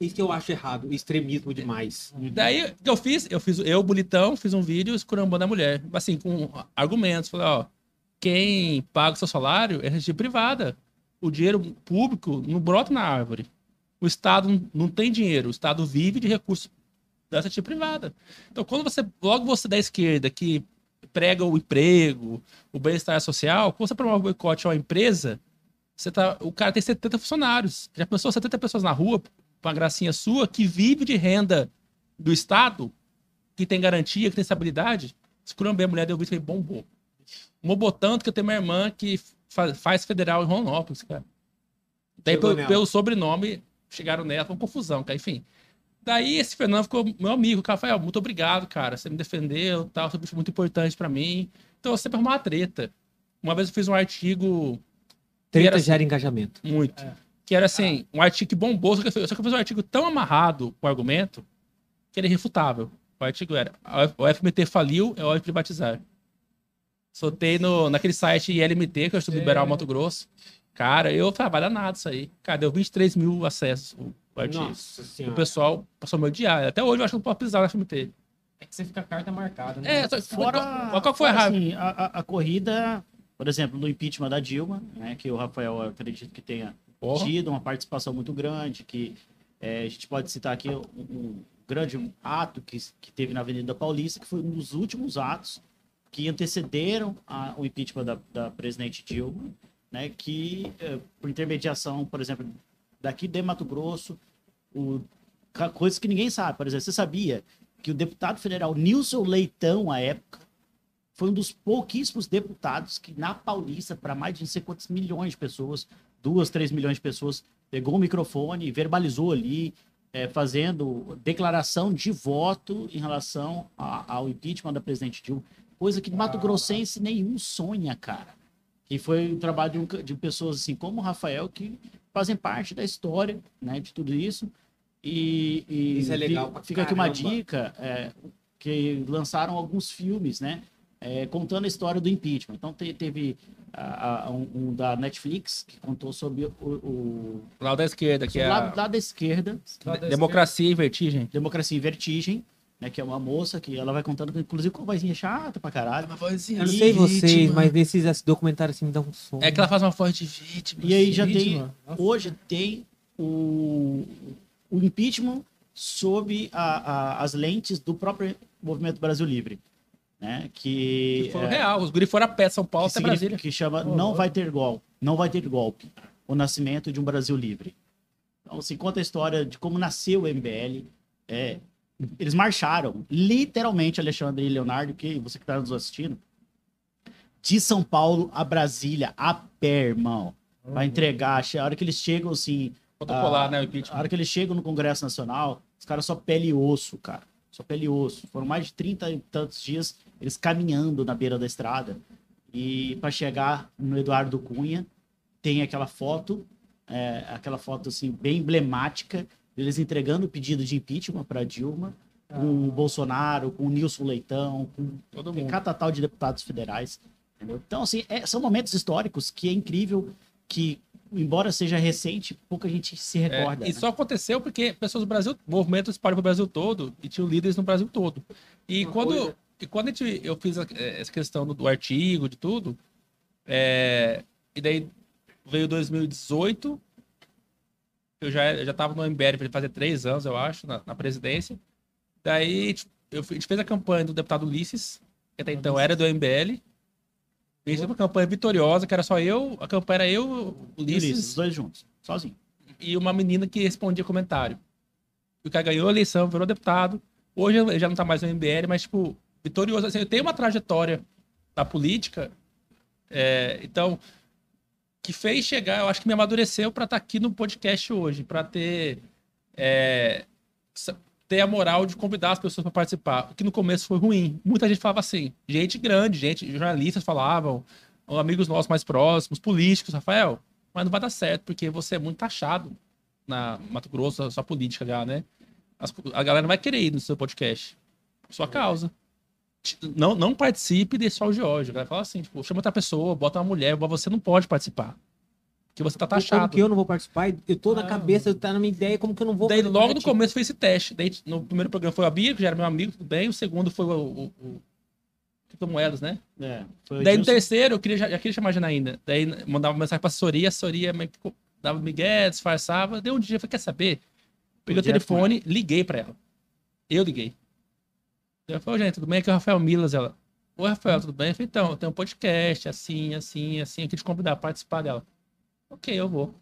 Isso que eu acho errado, extremismo demais. Daí, o que eu fiz? Eu fiz, eu, bonitão, fiz um vídeo escurambando a mulher. Assim, com argumentos. Falei, ó, quem paga o seu salário é rede privada. O dinheiro público não brota na árvore. O Estado não- não tem dinheiro. O Estado vive de recursos da rede privada. Então, quando você, logo você da esquerda, que prega o emprego, o bem-estar social, quando você promove o boicote a uma empresa, você tá, o cara tem 70 funcionários. Já pensou 70 pessoas na rua, uma gracinha sua, que vive de renda do Estado, que tem garantia, que tem estabilidade? Escurambei a mulher, deu vídeo e falei, bombou. Bombou tanto que eu tenho uma irmã que fa- faz federal em Ronópolis, cara. Daí, pelo, pelo sobrenome, chegaram nela, foi uma confusão, cara. Enfim. Daí esse Fernando ficou meu amigo, Rafael, muito obrigado, cara. Você me defendeu, tal, você foi muito importante pra mim. Então eu sempre arrumava uma treta. Uma vez eu fiz um artigo Treta era- gera engajamento. muito. Que era assim, um artigo que bombou, só que, eu fiz- só que eu fiz um artigo tão amarrado com o argumento que ele é irrefutável. O artigo era: o FMT faliu, é hora de privatizar. Soltei no, naquele site ILMT, que estudo É. liberal Mato Grosso. Cara, eu falei, ah, vai dar nada isso aí. Cara, deu 23 mil acessos Nossa O pessoal passou meu dia. Até hoje eu acho que não pode pisar no FMT. É que você fica a carta marcada, né? É, só, Fora, qual, qual foi a fora, raiva? assim, a, a- a corrida, por exemplo, no impeachment da Dilma, né, que o Rafael eu acredito que tenha Porra. tido uma participação muito grande, que é, a gente pode citar aqui um, um grande ato que, que teve na Avenida Paulista, que foi um dos últimos atos que antecederam a- o impeachment da, da presidente Dilma, né, que, eh, por intermediação, por exemplo, daqui de Mato Grosso, o, coisas que ninguém sabe. Por exemplo, você sabia que o deputado federal Nilson Leitão, à época, foi um dos pouquíssimos deputados que na Paulista, para mais de não sei quantos milhões de pessoas, duas, três milhões de pessoas, pegou o microfone e verbalizou ali, eh, fazendo declaração de voto em relação a- ao impeachment da presidente Dilma, coisa que Mato Grossense nenhum sonha, cara. Que foi o trabalho de, um de pessoas assim como o Rafael, que fazem parte da história né, de tudo isso. E, e Isso é legal pra fica aqui uma dica, é, que lançaram alguns filmes, né? é, contando a história do impeachment. Então te- teve a- a- um, um da Netflix que contou sobre o, o, Lá da esquerda, que é lado, a lado da esquerda, Lá da democracia e vertigem. Democracia em Vertigem, né? Que é uma moça que ela vai contando, inclusive com uma vozinha chata pra caralho. Eu não sei vocês, mas nesses documentários assim me dão um sono. É que ela faz uma voz de vítima. E aí já Vítima. tem. Nossa. Hoje tem o, o impeachment sob a- a- as lentes do próprio Movimento Brasil Livre. Né? Que, Que foi é, real. Os guris foram a pé São Paulo que, até Brasília. que chama Oh, Não louco. vai ter golpe. Não vai ter golpe. O nascimento de um Brasil livre. Então, se conta a história de como nasceu o MBL. É, eles marcharam, literalmente, Alexandre e Leonardo, que você que está nos assistindo, de São Paulo a Brasília, a pé, irmão. Pra entregar. A hora que eles chegam, assim, Protocolar, né? O a hora que eles chegam no Congresso Nacional, os caras só pele e osso, cara. Só pele e osso. Foram mais de 30 e tantos dias eles caminhando na beira da estrada. E para chegar no Eduardo Cunha, tem aquela foto, é, aquela foto assim, bem emblemática, deles entregando o pedido de impeachment para Dilma, com o Bolsonaro, com o Nilson Leitão, com Todo mundo. catatal de deputados federais. entendeu? Então, assim, é- são momentos históricos que é incrível que embora seja recente, pouca gente se É, recorda. e né? só aconteceu porque pessoas do Brasil, o movimento espalhou para o Brasil todo e tinha líderes no Brasil todo. E Uma quando, coisa- e quando a gente, eu fiz a- eh, essa questão do, do artigo, de tudo, é, e daí veio 2018, eu já, eu já tava no MBL para fazer três anos, eu acho, na, na presidência. Daí eu, a gente fez a campanha do deputado Ulisses, que até então era do MBL. Fez uma campanha vitoriosa, que era só eu, a campanha era eu, Ulisses, Ulisses, os dois juntos, sozinho. e uma menina que respondia comentário. E o cara ganhou a eleição, virou deputado. Hoje ele já não tá mais no MBL, mas, tipo, vitorioso. Assim, eu tenho uma trajetória da política, é, então, que fez chegar, eu acho que me amadureceu para estar aqui no podcast hoje, para ter, é, ter a moral de convidar as pessoas para participar. O que no começo foi ruim. Muita gente falava assim, gente grande, gente, jornalistas falavam, amigos nossos mais próximos, políticos, Rafael, mas não vai dar certo, porque você é muito taxado na Mato Grosso, a sua política já, né? As- a galera não vai querer ir no seu podcast. Sua causa. Não, não participe desse só o George. A galera fala assim, tipo, chama outra pessoa, bota uma mulher, mas você não pode participar. Porque você tá Como taxado. que eu não vou participar? Eu tô na Ah, cabeça, tá na minha ideia, como que eu não vou Daí logo no começo foi esse teste. Daí no primeiro programa foi a Bia, que já era meu amigo, tudo bem. O segundo foi o, o, o Criptomoedas, né? É, foi o Daí no terceiro, eu queria, já, já queria chamar a Janaína. Daí mandava mensagem pra Soria, a Soria dava migué, disfarçava. Deu um dia, eu falei, quer saber? Peguei o Podia telefone, liguei pra ela. Eu liguei. Eu falei, "Ô, gente, tudo bem? Aqui é o Rafael Milas. Ela, oi, Rafael, tudo bem? Eu falei, então, eu tenho um podcast, assim, assim, assim, queria te convidar a participar dela. Ok, eu vou.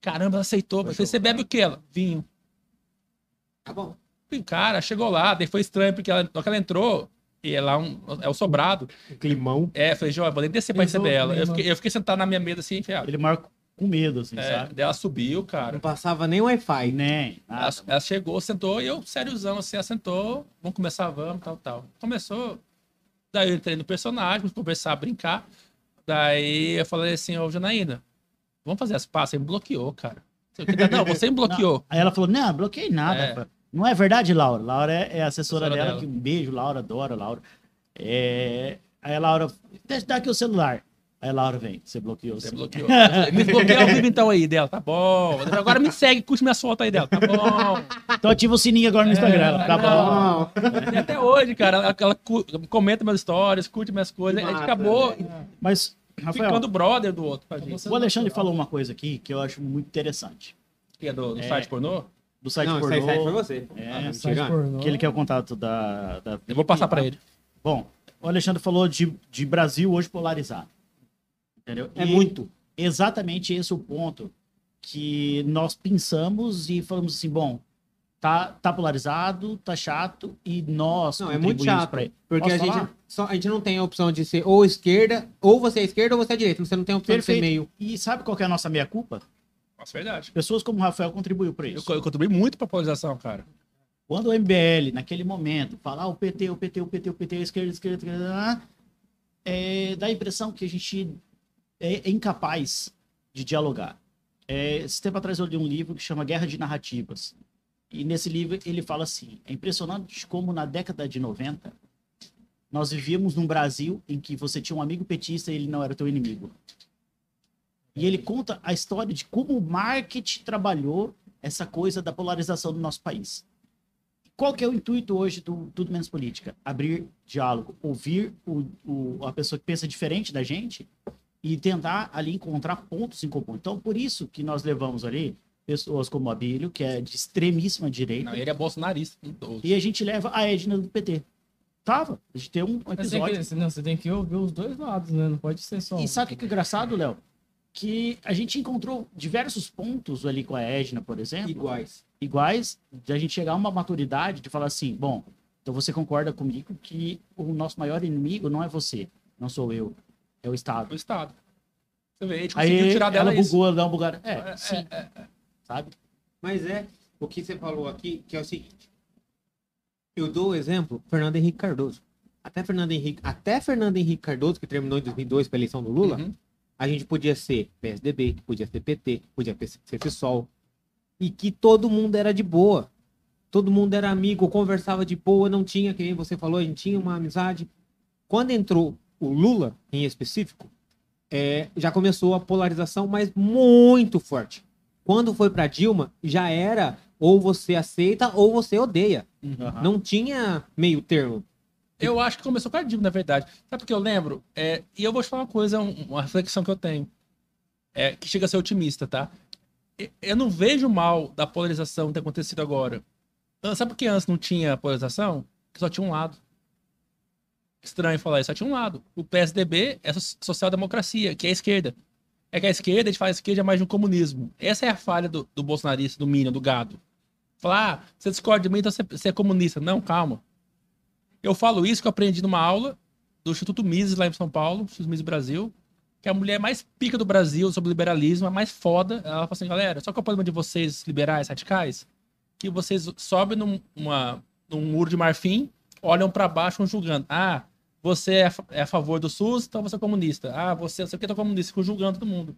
Caramba, ela aceitou. Você bebe o quê? Ela, vinho. Tá bom. E o cara chegou lá, daí foi estranho, porque ela, que ela entrou, e é lá um, é o sobrado. Climão. É, eu falei, Jó, vou nem descer pra receber ela. Eu fiquei, eu fiquei sentado na minha mesa assim, enfiado. Ele marcou com medo, assim, É, sabe? ela subiu, cara. Não passava nem Wi-Fi. Nem, Ela, ela chegou, sentou, e eu, sériozão, assim, ela sentou, vamos começar, vamos, tal, tal. Começou, daí eu entrei no personagem, vamos conversar, brincar. Daí eu falei assim, ô Janaína, vamos fazer as passas. Ele me bloqueou, cara. Não, você me bloqueou. Aí ela falou, não, bloqueei nada. É. Não é verdade, Laura. Laura é, é a assessora, Assessora dela, dela. que um beijo, Laura, adora Laura. É... Aí a Laura, deixa eu dar aqui o celular. Aí Laura vem, você bloqueou Você bloqueou. Me bloqueia ao vivo então aí dela, tá bom. Agora me segue, curte minhas fotos aí dela, tá bom. Então ativa o sininho agora no Instagram. ela, tá bom. E até hoje, cara, ela, ela comenta minhas histórias, curte minhas coisas. A gente acabou Mas, Rafael, ficando brother do outro. pra gente. o Alexandre falou uma coisa aqui que eu acho muito interessante. Que é do, do É. site pornô. Do site Não, pornô, foi você. É, Ah, Site pornô. que ele quer o contato da... da Eu vou passar pra tá? ele. Bom, o Alexandre falou de, de Brasil hoje polarizado. Entendeu? É E muito. exatamente esse o ponto que nós pensamos e falamos assim, bom, tá, tá polarizado, tá chato e nós Não, é muito contribuímos chato. pra ele. Porque Posso a gente, só, a gente não tem a opção de ser ou esquerda, ou você é esquerda ou você é direita. Você não tem a opção de ser Perfeito. meio. E sabe qual que é a nossa meia-culpa? Nossa, verdade. Pessoas como o Rafael contribuiu para Eu, isso. eu contribuí muito pra polarização, cara. Quando o MBL, naquele momento, falar ah, o PT, o PT, o PT, o PT, a esquerda, a esquerda, a esquerda, é, dá a impressão que a gente é, é incapaz de dialogar. É, esse tempo atrás eu li um livro que chama Guerra de Narrativas. E nesse livro ele fala assim: é impressionante como na década de 90 nós vivíamos num Brasil em que você tinha um amigo petista e ele não era teu inimigo. E ele conta a história de como o marketing trabalhou essa coisa da polarização do nosso país. Qual que é o intuito hoje do Tudo Menos Política? Abrir diálogo, ouvir o, o- a pessoa que pensa diferente da gente e tentar ali encontrar pontos em comum. Então, por isso que nós levamos ali pessoas como a Bílio, que é de extremíssima direita, Não, ele é bolsonarista. e a gente leva a Edna do PT. Tava. A gente tem um Mas tem episódio. que, não, você tem que ouvir os dois lados, né? Não pode ser só. E sabe o que que é engraçado, Léo? Que a gente encontrou diversos pontos ali com a Edna, por exemplo, Iguais. iguais, de a gente chegar a uma maturidade de falar assim, bom, então você concorda comigo que o nosso maior inimigo não é você, não sou eu, é o Estado. Do Estado. Você vê, a gente conseguiu Aí tirar dela ela isso. bugou, ela uma bugada. É, É, sim, sabe? Mas é o que você falou aqui, que é o seguinte. Eu dou o exemplo, Fernando Henrique Cardoso. Até Fernando Henrique, até Fernando Henrique Cardoso, que terminou em 2002 para a eleição do Lula, Uhum. a gente podia ser PSDB, podia ser PT, podia ser PSOL. E que todo mundo era de boa. Todo mundo era amigo, conversava de boa, não tinha, que nem você falou, a gente tinha uma amizade. Quando entrou o Lula, em específico, é, já começou a polarização, mas muito forte. Quando foi para Dilma, já era ou você aceita ou você odeia. Aham. Não tinha meio termo. Eu acho que começou com a Dilma, na verdade. Sabe por que eu lembro? É, e eu vou te falar uma coisa, um- uma reflexão que eu tenho. É, que chega a ser otimista, tá? Eu não vejo mal da polarização ter acontecido agora. Ah, Sabe por que antes não tinha polarização? Porque só tinha um lado. Estranho falar isso, só tinha um lado. O PSDB é so- social-democracia, que é a esquerda. É que a esquerda, a gente fala a esquerda é mais de um comunismo. Essa é a falha do, do bolsonarista, do Minion, do gado. Falar, ah, você discorda de mim, então você, você é comunista. Não, calma. Eu falo isso que eu aprendi numa aula do Instituto Mises lá em São Paulo, Instituto Mises Brasil, que é a mulher mais pica do Brasil sobre liberalismo, a mais foda. Ela fala assim, galera, só que é o problema de vocês liberais, radicais, que vocês sobem num, uma- num muro de marfim, olham pra baixo, vão julgando. Ah, você é a, é a favor do SUS, então você é comunista. Ah, você não sei o que, tá comunista, ficam julgando todo mundo.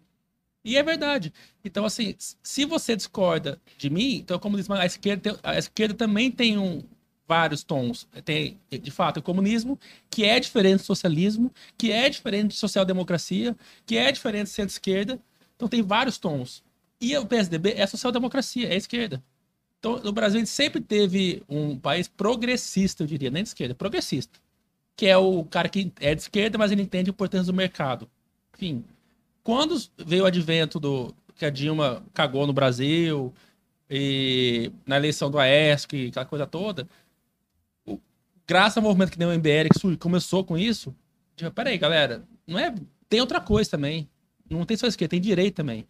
E é verdade. Então, assim, se você discorda de mim, então é comunismo. A esquerda, a esquerda também tem um, vários tons. Tem, de fato, o comunismo, que é diferente do socialismo, que é diferente de social-democracia, que é diferente de centro-esquerda. Então, tem vários tons. E o PSDB é social-democracia, é esquerda. Então, no Brasil, a gente sempre teve um país progressista, eu diria, nem de esquerda, progressista. Que é o cara que é de esquerda, mas ele entende a importância do mercado. Enfim, quando veio o advento do que a Dilma cagou no Brasil e na eleição do que- aquela coisa toda, o- graças ao movimento que deu o MBL, que sur- começou com isso, tipo, peraí, galera, não é, tem outra coisa também. Não tem só esquerda, tem direito também.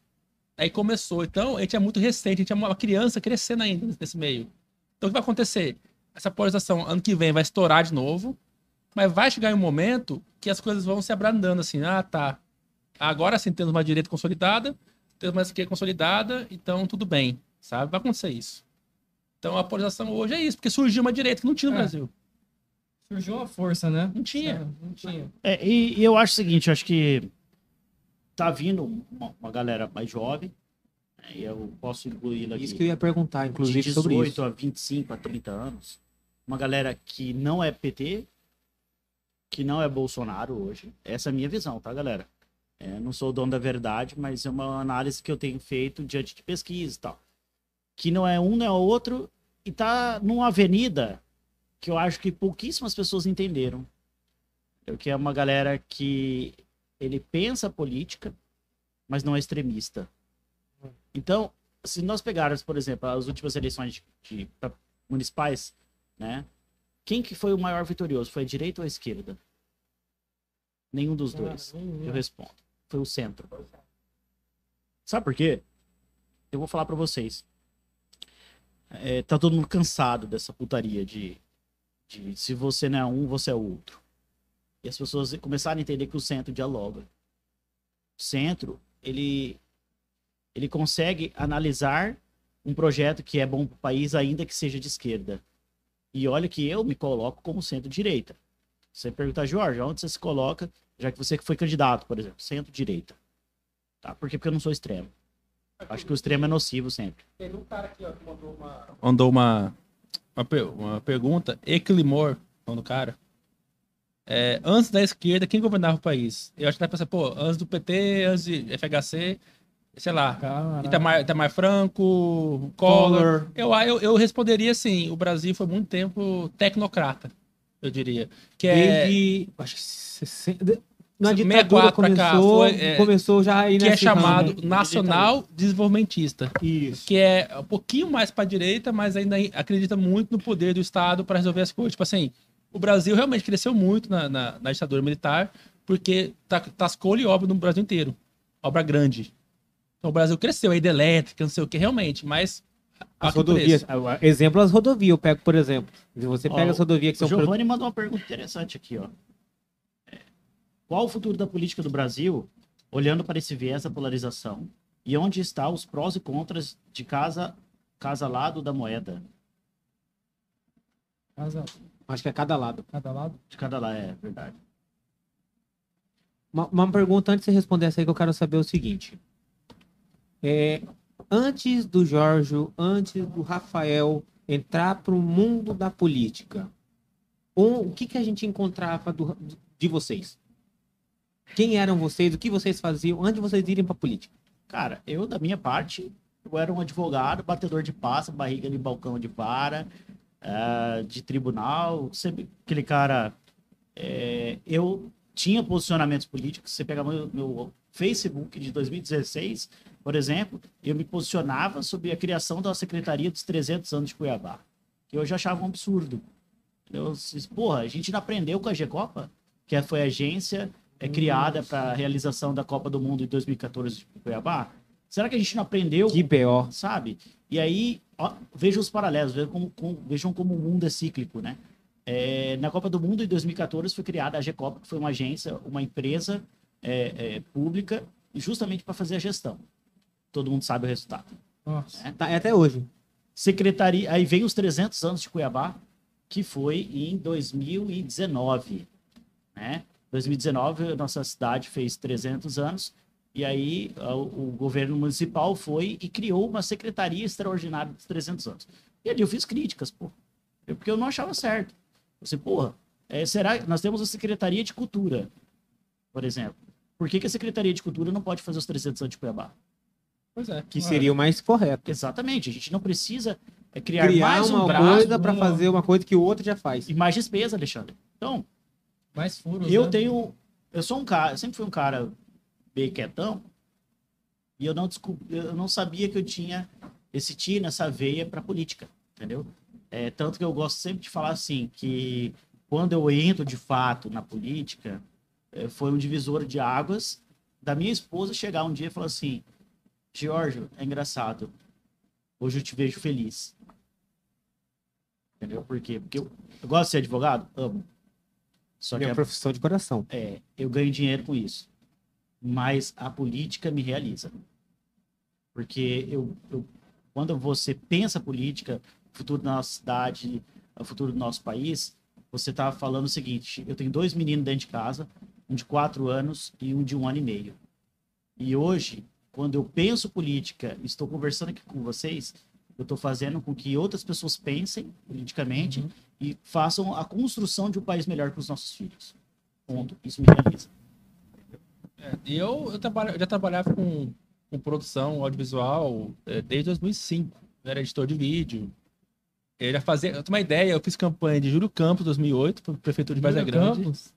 Aí começou. Então, a gente é muito recente, a gente é uma criança crescendo ainda nesse meio. Então, o que vai acontecer? Essa polarização ano que vem vai estourar de novo, mas vai chegar em um momento que as coisas vão se abrandando assim. Ah, tá. Agora sim temos uma direita consolidada, temos uma esquerda consolidada, então tudo bem, sabe? Vai acontecer isso. Então a polarização hoje é isso, porque surgiu uma direita que não tinha no É. Brasil. Surgiu uma força, né? Não tinha. Não tinha. É, e, e eu acho o seguinte, eu acho que tá vindo uma, uma galera mais jovem, né, e eu posso incluir aqui Isso que eu ia perguntar, de inclusive, 18 sobre isso. a 25 a 30 anos, uma galera que não é PT, que não é Bolsonaro hoje. Essa é a minha visão, tá, galera? É, não sou o dono da verdade, mas é uma análise que eu tenho feito diante de pesquisa e tal. Que não é um, não é outro, e tá numa avenida que eu acho que pouquíssimas pessoas entenderam. Eu que é uma galera que ele pensa política, mas não é extremista. Então, se nós pegarmos, por exemplo, as últimas eleições de, de- municipais, né? Quem que foi o maior vitorioso? Foi a direita ou a esquerda? Nenhum dos dois. Eu respondo. Foi o centro. Sabe por quê? Eu vou falar pra vocês. É, tá todo mundo cansado dessa putaria de, de se você não é um, você é outro. E as pessoas começaram a entender que o centro dialoga. O centro, ele, ele consegue analisar um projeto que é bom para o país, ainda que seja de esquerda. E olha que eu me coloco como centro-direita. Você perguntar, Jorge, onde você se coloca, já que você foi candidato, por exemplo, centro-direita. Tá? Por quê? Porque eu não sou extremo. Acho que o extremo é nocivo sempre. Teve um cara aqui, ó, que mandou uma. Mandou uma, uma, uma pergunta. Eclimor, nome do cara. É, antes da esquerda, quem governava o país? Eu acho que dá pra pensar, pô, antes do PT, antes de FHC, sei lá, Caralho. Itamar, Itamar Franco, Collor. Eu, eu, eu responderia assim: o Brasil foi muito tempo tecnocrata, eu diria. Que é, Desde. Acho que 60. Na 64 ditadura pra cá, começou, foi, é, começou já aí que é chamado Nacional Desenvolvimentista. Isso. que é um pouquinho mais para direita, mas ainda acredita muito no poder do Estado para resolver as coisas. Tipo assim, o Brasil realmente cresceu muito na, na, na ditadura militar, porque ta- tascou-lhe obra no Brasil inteiro. Obra grande. Então o Brasil cresceu, a hidrelétrica, não sei o que, realmente, mas. As rodovias. preço? Exemplo, as rodovias. Eu pego, por exemplo. Você pega Ó, as rodovias que O são. Giovanni mandou uma pergunta interessante aqui, ó. É, Qual o futuro da política do Brasil, olhando para esse viés da polarização? E onde está os prós e contras de casa, casa lado da moeda? Casa, Acho que é cada lado. cada lado. De cada lado, é verdade. Uma, uma pergunta antes de você responder essa aí que eu quero saber é o seguinte. É, antes do Jorge, antes do Rafael entrar para o mundo da política, o, o que, que a gente encontrava do- de vocês? Quem eram vocês? O que vocês faziam antes de vocês irem pra política? Cara, eu, da minha parte, eu era um advogado, batedor de passa, barriga de balcão de vara, ah, de tribunal, sempre aquele cara. é, eu tinha posicionamentos políticos. Você pega meu, meu Facebook de 2016, por exemplo, eu me posicionava sobre a criação da Secretaria dos 300 anos de Cuiabá, que eu já achava um absurdo. Eu disse, porra, a gente não aprendeu com a G-Copa, que foi a agência é, criada para a realização da Copa do Mundo em 2014 de Cuiabá? Será que a gente não aprendeu? Que B.O. sabe? E aí, ó, vejam os paralelos, vejam como, como- vejam como o mundo é cíclico, né? É, na Copa do Mundo, em 2014, foi criada a G-Copa, que foi uma agência, uma empresa é, é, pública, justamente para fazer a gestão. Todo mundo sabe o resultado. Nossa. Tá, é até hoje. Secretaria, aí vem os 300 anos de Cuiabá, que foi em 2019, né? 2019, a nossa cidade fez 300 anos, e aí o, o governo municipal foi e criou uma secretaria extraordinária dos 300 anos. E ali eu fiz críticas, pô, porque eu não achava certo. Eu disse, porra, é, será que nós temos a Secretaria de Cultura, por exemplo. Por que, que a Secretaria de Cultura não pode fazer os 300 anos de Cuiabá? Pois é. Que seria o mais correto. Exatamente, a gente não precisa é, criar, Criar mais um uma braço coisa pra uma- fazer uma coisa que o outro já faz. e mais despesa, Alexandre. Então, Mais furos. eu né? tenho. Eu sou um cara, eu sempre fui um cara bem quietão. E eu não descobri, eu não sabia que eu tinha esse tino, essa veia para política, entendeu? É, tanto que eu gosto sempre de falar assim, que quando eu entro de fato na política, foi um divisor de águas da minha esposa chegar um dia e falar assim: Giorgio, é engraçado, hoje eu te vejo feliz. Entendeu? Por quê? Porque eu, eu gosto de ser advogado? Amo. Só que Minha a profissão de coração. é, eu ganho dinheiro com isso. Mas a política me realiza. Porque eu, eu- quando você pensa política, o futuro da nossa cidade, o futuro do nosso país, você está falando o seguinte: eu tenho dois meninos dentro de casa, um de quatro anos e um de um ano e meio. E hoje, quando eu penso política, estou conversando aqui com vocês, eu estou fazendo com que outras pessoas pensem politicamente e façam a construção de um país melhor para os nossos filhos. Ponto. Isso me realiza. E eu, eu, trabalho, eu já trabalhava com, com produção audiovisual eh, desde 2005. Eu era editor de vídeo. Eu já fazia. Eu tenho uma ideia, eu fiz campanha de Júlio Campos 2008, para prefeitura de Júlio Grande. Campos.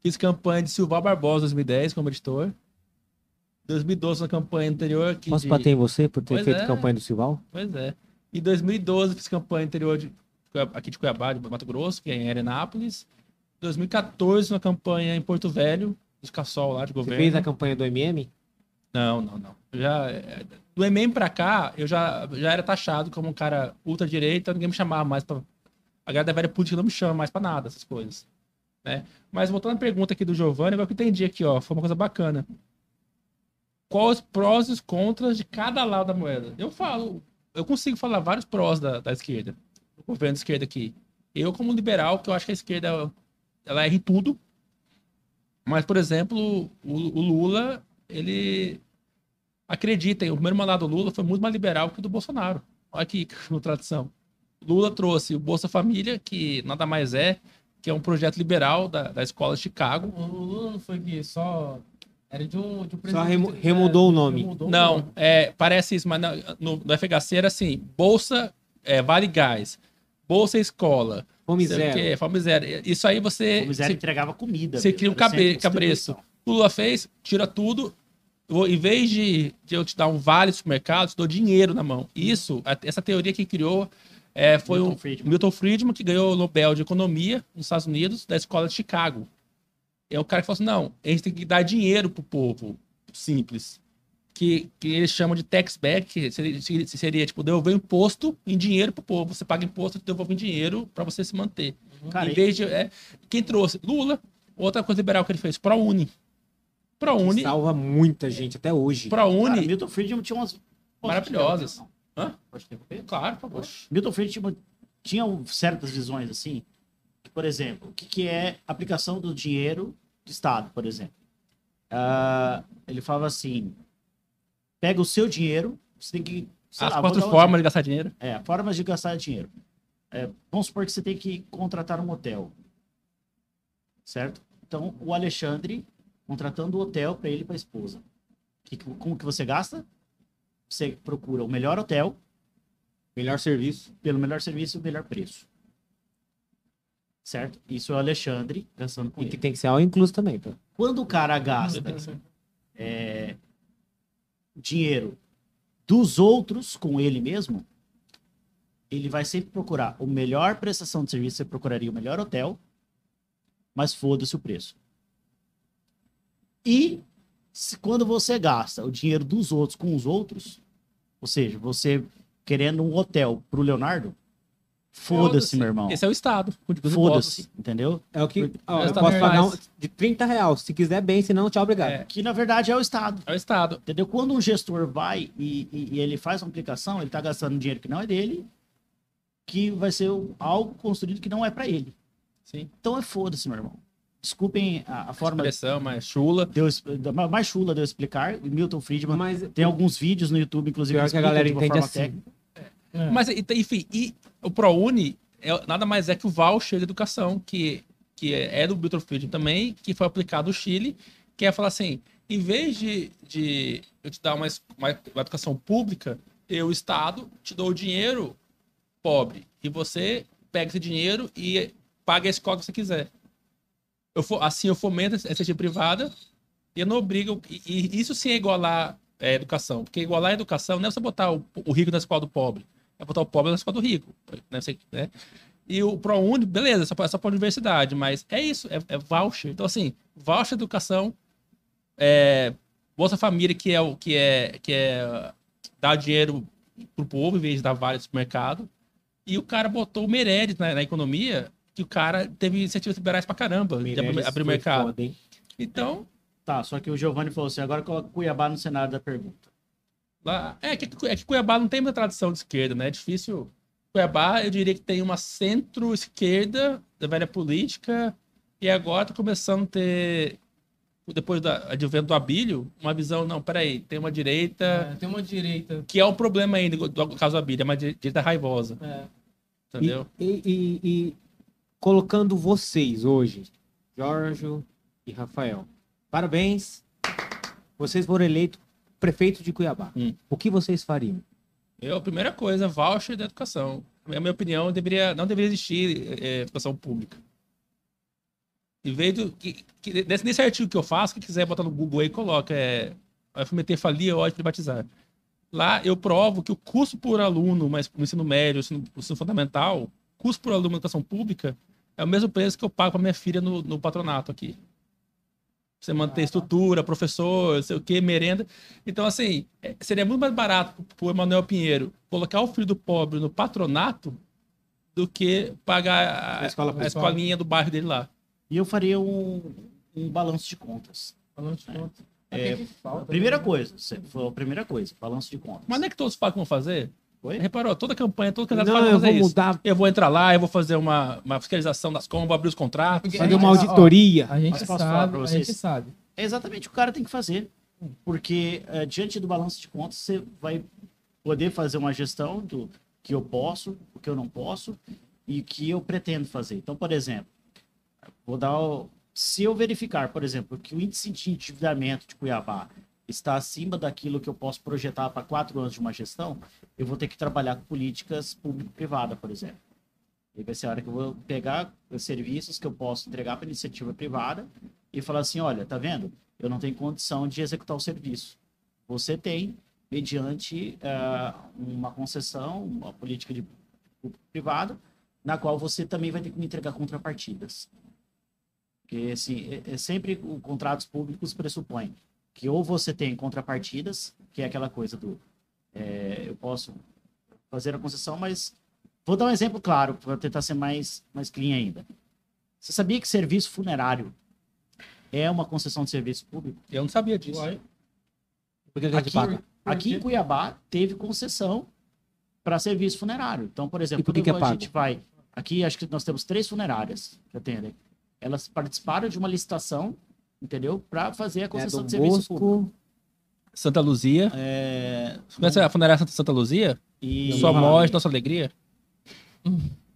Fiz campanha de Silval Barbosa 2010 como editor. 2012 na campanha anterior aqui Posso de... bater em você por ter Pois feito é. campanha do Silval? Pois é. Em 2012 fiz campanha anterior de, aqui de Cuiabá, de Mato Grosso, que é em Arenápolis. 2014 uma campanha em Porto Velho, de Cassol lá de Você governo. fez a campanha do MM? Não, não, não. Já, é, do MM pra cá, eu já, já era taxado como um cara ultra-direita, ninguém me chamava mais pra. A galera da velha política não me chama mais pra nada, essas coisas. Né? Mas voltando à pergunta aqui do Giovanni, agora que eu entendi aqui, ó, foi uma coisa bacana. Quais os prós e os contras de cada lado da moeda? Eu falo, eu consigo falar vários prós da, da esquerda, do governo de esquerda aqui. Eu, como liberal, que eu acho que a esquerda ela erra em tudo. Mas, por exemplo, o, o Lula, ele acreditem, o primeiro mandato do Lula foi muito mais liberal que o do Bolsonaro. Olha aqui, no tradição. Lula trouxe o Bolsa Família, que nada mais é que é um projeto liberal da, da escola de Chicago. O Lula não foi que só. Era de um, de um Só remu- é, remudou o nome. remudou o Não, nome. é, parece isso, mas no, no FHC era assim: Bolsa é, Vale Gás, Bolsa Escola, Fome o zero. quê, Fome Zero. Isso aí você. O Miséria você- entregava comida. você cria um cabe- distribuição. O Lula fez, tira tudo. vou- em vez de, de eu te dar um vale supermercado, eu te dou dinheiro na mão. Isso, essa teoria que criou é, foi Milton o Friedman. Milton Friedman, que ganhou o Nobel de Economia nos Estados Unidos, da escola de Chicago. É o cara que falou assim: não, a gente tem que dar dinheiro pro povo simples. Que, que eles chamam de tax back, que seria, seria- tipo, devolver imposto em dinheiro pro povo. Você paga imposto, devolve em dinheiro para você se manter. Cara, em vez de. É, quem trouxe? Lula. Outra coisa liberal que ele fez, ProUni. ProUni. Salva muita gente até hoje. cara, ProUni. Milton Friedman tinha umas... Maravilhosas. Hã? Pode interromper? Claro, por favor. Milton Friedman tinha um- certas visões assim, que, por exemplo, o que, que é aplicação do dinheiro do Estado, por exemplo. Ah, ele falava assim, pega o seu dinheiro, você tem que... As lá, quatro um formas de gastar dinheiro. É, formas de gastar dinheiro. É, vamos supor que você tem que contratar um hotel. Certo? Então, o Alexandre contratando o hotel para ele e para a esposa. Que, como que você gasta? Você procura o melhor hotel, Melhor serviço. pelo melhor serviço e o melhor preço. Certo? Isso é o Alexandre gastando com E que ele. tem que ser all incluso também, pô. Quando o cara gasta é, dinheiro dos outros com ele mesmo, ele vai sempre procurar o melhor prestação de serviço, você procuraria o melhor hotel, mas foda-se o preço. E se- quando você gasta o dinheiro dos outros com os outros, ou seja, você querendo um hotel pro Leonardo, foda-se, meu irmão. Esse é o Estado. Foda-se, entendeu? É o que. ó, eu Tá posso pagar um, de 30 reais. Se quiser bem, se não, tchau, obrigado. É. Que na verdade é o Estado. É o Estado. Entendeu? Quando um gestor vai e, e- e ele faz uma aplicação, ele tá gastando dinheiro que não é dele, que vai ser algo construído que não é para ele. Sim. Então é foda-se, meu irmão. Desculpem a, a forma Expressão mais chula. de eu, es- da- mais chula de eu explicar. O Milton Friedman Mas tem alguns vídeos no YouTube, inclusive, Pior que a galera entende assim. técnica. É. Mas, enfim, e o ProUni é, nada mais é que o voucher de educação, que, que é do Milton Friedman também, que foi aplicado no Chile, que é falar assim, em vez de, de eu te dar uma, uma, uma educação pública, eu, Estado, te dou o dinheiro pobre, e você pega esse dinheiro e paga a escola que você quiser. Eu, fo- assim eu fomento a iniciativa privada e eu não obrigo. E, e isso sim é igualar a educação. Porque igualar a educação não é você botar o, o rico na escola do pobre. É botar o pobre na escola do rico. Né? Você- né? E o ProUni, beleza, só para a universidade, mas é isso, é, é voucher. Então, assim, voucher educação, é, Bolsa Família, que é o que é, que é dar dinheiro pro povo em vez de dar vale no supermercado. E o cara botou o Meirelles na, na economia, que o cara teve iniciativas liberais pra caramba de abrir, Meirelles foi mercado. foda? Então, Tá, só que o Giovanni falou assim, agora coloca Cuiabá no cenário da pergunta. lá, é, que, é que Cuiabá não tem muita tradição de esquerda, né? É difícil. Cuiabá, eu diria que tem uma centro-esquerda da velha política, e agora tá começando a ter, depois do advento do Abílio, uma visão, não, peraí, tem uma direita, É, tem uma direita. que é um problema ainda, do caso do Abílio, é uma direita raivosa, É. entendeu? E- e colocando vocês hoje, Jorge e Rafael, parabéns. Vocês foram eleitos prefeito de Cuiabá. Hum. O que vocês fariam? Eu, a primeira coisa, voucher da educação. Na minha opinião, deveria, não deveria existir é, educação pública. Em vez do. Que, que- nesse, nesse artigo que eu faço, quem quiser botar no Google aí, coloca. É, a FMT falia ou privatizar. Lá eu provo que o custo por aluno, mas no ensino médio, ensino, ensino fundamental, custo por aluno na educação pública é o mesmo preço que eu pago para minha filha no, no patronato aqui. Você manter estrutura, professor, sei o que, merenda. Então, assim, é, seria muito mais barato para o Emanuel Pinheiro colocar o filho do pobre no patronato do que pagar a, escola a escolinha do bairro dele lá. E eu faria um, um balanço de contas. Falando de. É, O que que falta, Primeira né? coisa, foi a primeira coisa, balanço de contas. Mas não é que todos falam que vão fazer? Oi? Reparou? Toda campanha, todo candidato Não, fala que eu fazer vou isso. mudar, Eu vou entrar lá, eu vou fazer uma, uma fiscalização das compras, vou abrir os contratos. Fazer a uma gente- ó, auditoria. A gente Mas sabe, a gente sabe. É exatamente o que o cara tem que fazer. Porque eh, diante do balanço de contas, você vai poder fazer uma gestão do que eu posso, o que eu não posso e o que eu pretendo fazer. Então, por exemplo, vou dar o... se eu verificar, por exemplo, que o índice de endividamento de Cuiabá está acima daquilo que eu posso projetar para quatro anos de uma gestão, eu vou ter que trabalhar com políticas público-privada, por exemplo. E vai ser a hora que eu vou pegar os serviços que eu posso entregar para iniciativa privada e falar assim, olha, tá vendo? Eu não tenho condição de executar o serviço. Você tem, mediante ah, uma concessão, uma política de privado, na qual você também vai ter que me entregar contrapartidas. Porque, assim, é, é sempre o contratos públicos pressupõem que ou você tem contrapartidas, que é aquela coisa do é, eu posso fazer a concessão, mas vou dar um exemplo claro para tentar ser mais mais clean ainda. Você sabia que serviço funerário é uma concessão de serviço público? Eu não sabia disso. Por que que a gente Aqui, paga? aqui em Cuiabá teve concessão para serviço funerário. Então, por exemplo, por que que é a gente vai. Aqui acho que nós temos três funerárias que atendem. Elas participaram de uma licitação, entendeu? Para fazer a É, concessão Dom de serviço público. Bosco, Santa Luzia. É, Você conhece a funerária Santa, Santa Luzia? e, Sua morte, nossa alegria.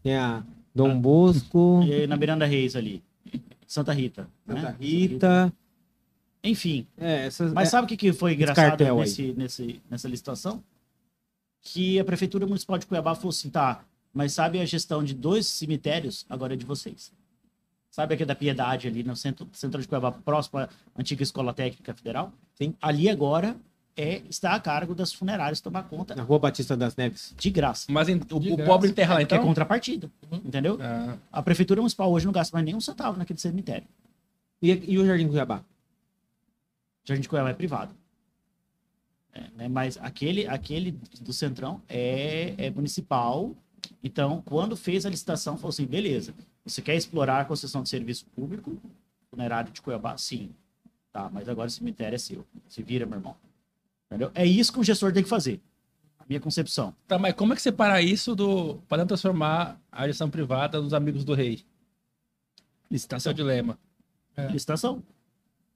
tem a Dom Bosco, e na Miranda Reis ali. Santa Rita. Santa né? Rita, Enfim. É, essas, Mas é- sabe o que, que foi engraçado nesse, nesse, nessa licitação? Que a Prefeitura Municipal de Cuiabá falou assim, tá, mas sabe a gestão de dois cemitérios, agora é de vocês. Sabe aqui da Piedade, ali no centro, centro de Cuiabá, próximo à antiga Escola Técnica Federal? Sim. Ali agora é, está a cargo das funerárias tomar conta na Rua Batista das Neves. de graça. Mas em- o, De o graça. pobre enterra lá, Que é então? contrapartida, entendeu? Ah, A Prefeitura Municipal hoje não gasta mais nem um centavo naquele cemitério. E, e o Jardim Cuiabá? Jardim de Cuiabá é privado. É, né, Mas aquele, aquele do Centrão é, é municipal. Então, quando fez a licitação, falou assim: beleza, você quer explorar a concessão de serviço público, funerário de Cuiabá? Sim. Tá, mas agora o cemitério é seu. Se vira, meu irmão. Entendeu? É isso que um gestor tem que fazer. A minha concepção. Tá, mas como é que separa isso do. para não transformar a gestão privada dos amigos do rei? Esse é Licitação. o dilema. Licitação.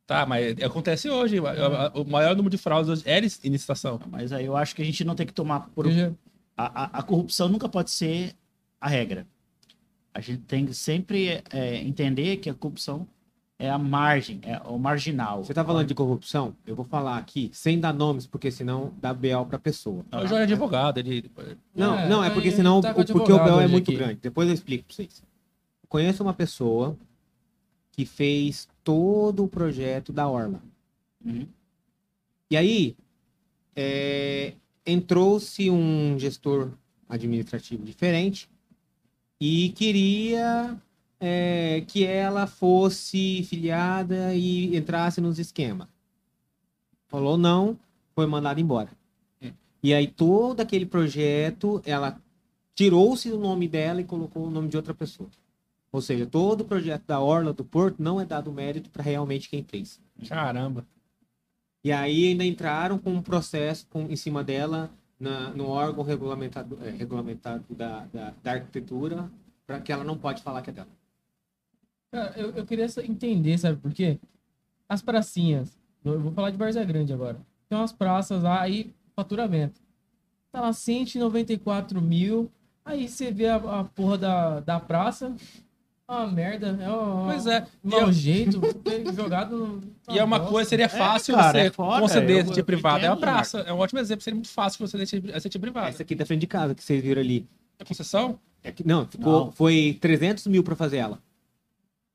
Tá, mas acontece hoje. O, o maior número de fraudes hoje é em licitação. Mas aí eu acho que a gente não tem que tomar por. Já- A, a, a corrupção nunca pode ser a regra. A gente tem que sempre é, entender que a corrupção é a margem, é o marginal. Você tá falando de corrupção? Eu vou falar aqui, sem dar nomes, porque senão dá BO pra pessoa. Ah, O Jorge é advogado, ele. Não, É, não, é porque senão, tá o- porque o BO é muito aqui. grande. Depois eu explico pra vocês. Conheço uma pessoa que fez todo o projeto da Orla. Uhum. E aí, é, entrou-se um gestor administrativo diferente e queria é, que ela fosse filiada e entrasse nos esquemas. Falou não, foi mandada embora. E aí todo aquele projeto, ela tirou-se o nome dela e colocou o nome de outra pessoa. Ou seja, todo o projeto da Orla do Porto não é dado mérito para realmente quem fez. Caramba. E aí ainda entraram com um processo com, em cima dela na- no órgão regulamentado, é, regulamentado da, da, da arquitetura para que ela não pode falar que é dela. Cara, eu, eu queria entender, sabe por quê? As pracinhas, eu vou falar de Várzea Grande agora. Tem umas praças lá, aí, faturamento. Tá lá 194 mil, aí você vê a, a porra da, da praça, é uma merda, é uma, Pois é. E mau é, jeito, jogado no... e é uma coisa, seria fácil cara, você é foda, conceder esse tipo privado. É uma praça. É um ótimo exemplo. Seria muito fácil conceder esse tipo privado. Essa aqui da frente de casa que vocês viram ali. É concessão? É que- não, ficou, Não. foi 300 mil para fazer ela.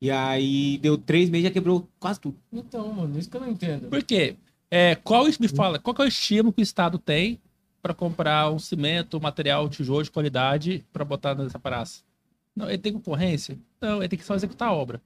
E aí deu três meses e já quebrou quase tudo. Então, mano, isso que eu não entendo. Por quê? É, qual, me fala, qual que é o estímulo que o Estado tem para comprar um cimento, um material, tijolo de qualidade para botar nessa praça? Não, ele tem concorrência? Não, ele tem que só executar a obra.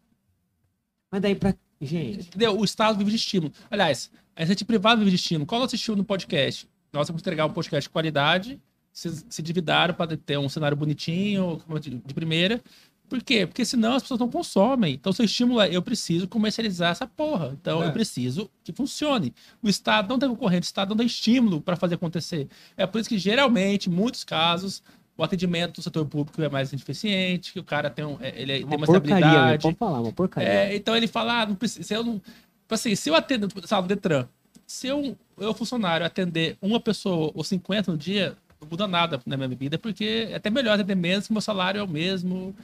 Mas daí pra. Gente, Entendeu? O Estado vive de estímulo. Aliás, a iniciativa privada vive de estímulo. Qual é o nosso estímulo no podcast? Nós vamos entregar um podcast de qualidade, se, se dividaram para ter um cenário bonitinho, de primeira. Por quê? Porque senão as pessoas não consomem. Então, seu estímulo é: eu preciso comercializar essa porra. Então, É. eu preciso que funcione. O Estado não tem concorrente, o Estado não tem estímulo para fazer acontecer. É por isso que, geralmente, em muitos casos, o atendimento do setor público é mais eficiente, que o cara tem, um, é- ele é- tem uma porcaria, né? estabilidade. Pode falar, uma porcaria. É, então ele fala, ah, não precisa, se eu não, tipo assim, se eu atendo, sabe, no Detran, se eu, eu funcionário atender uma pessoa ou 50 no dia, não muda nada na minha vida, porque é até melhor atender menos, meu salário é o mesmo.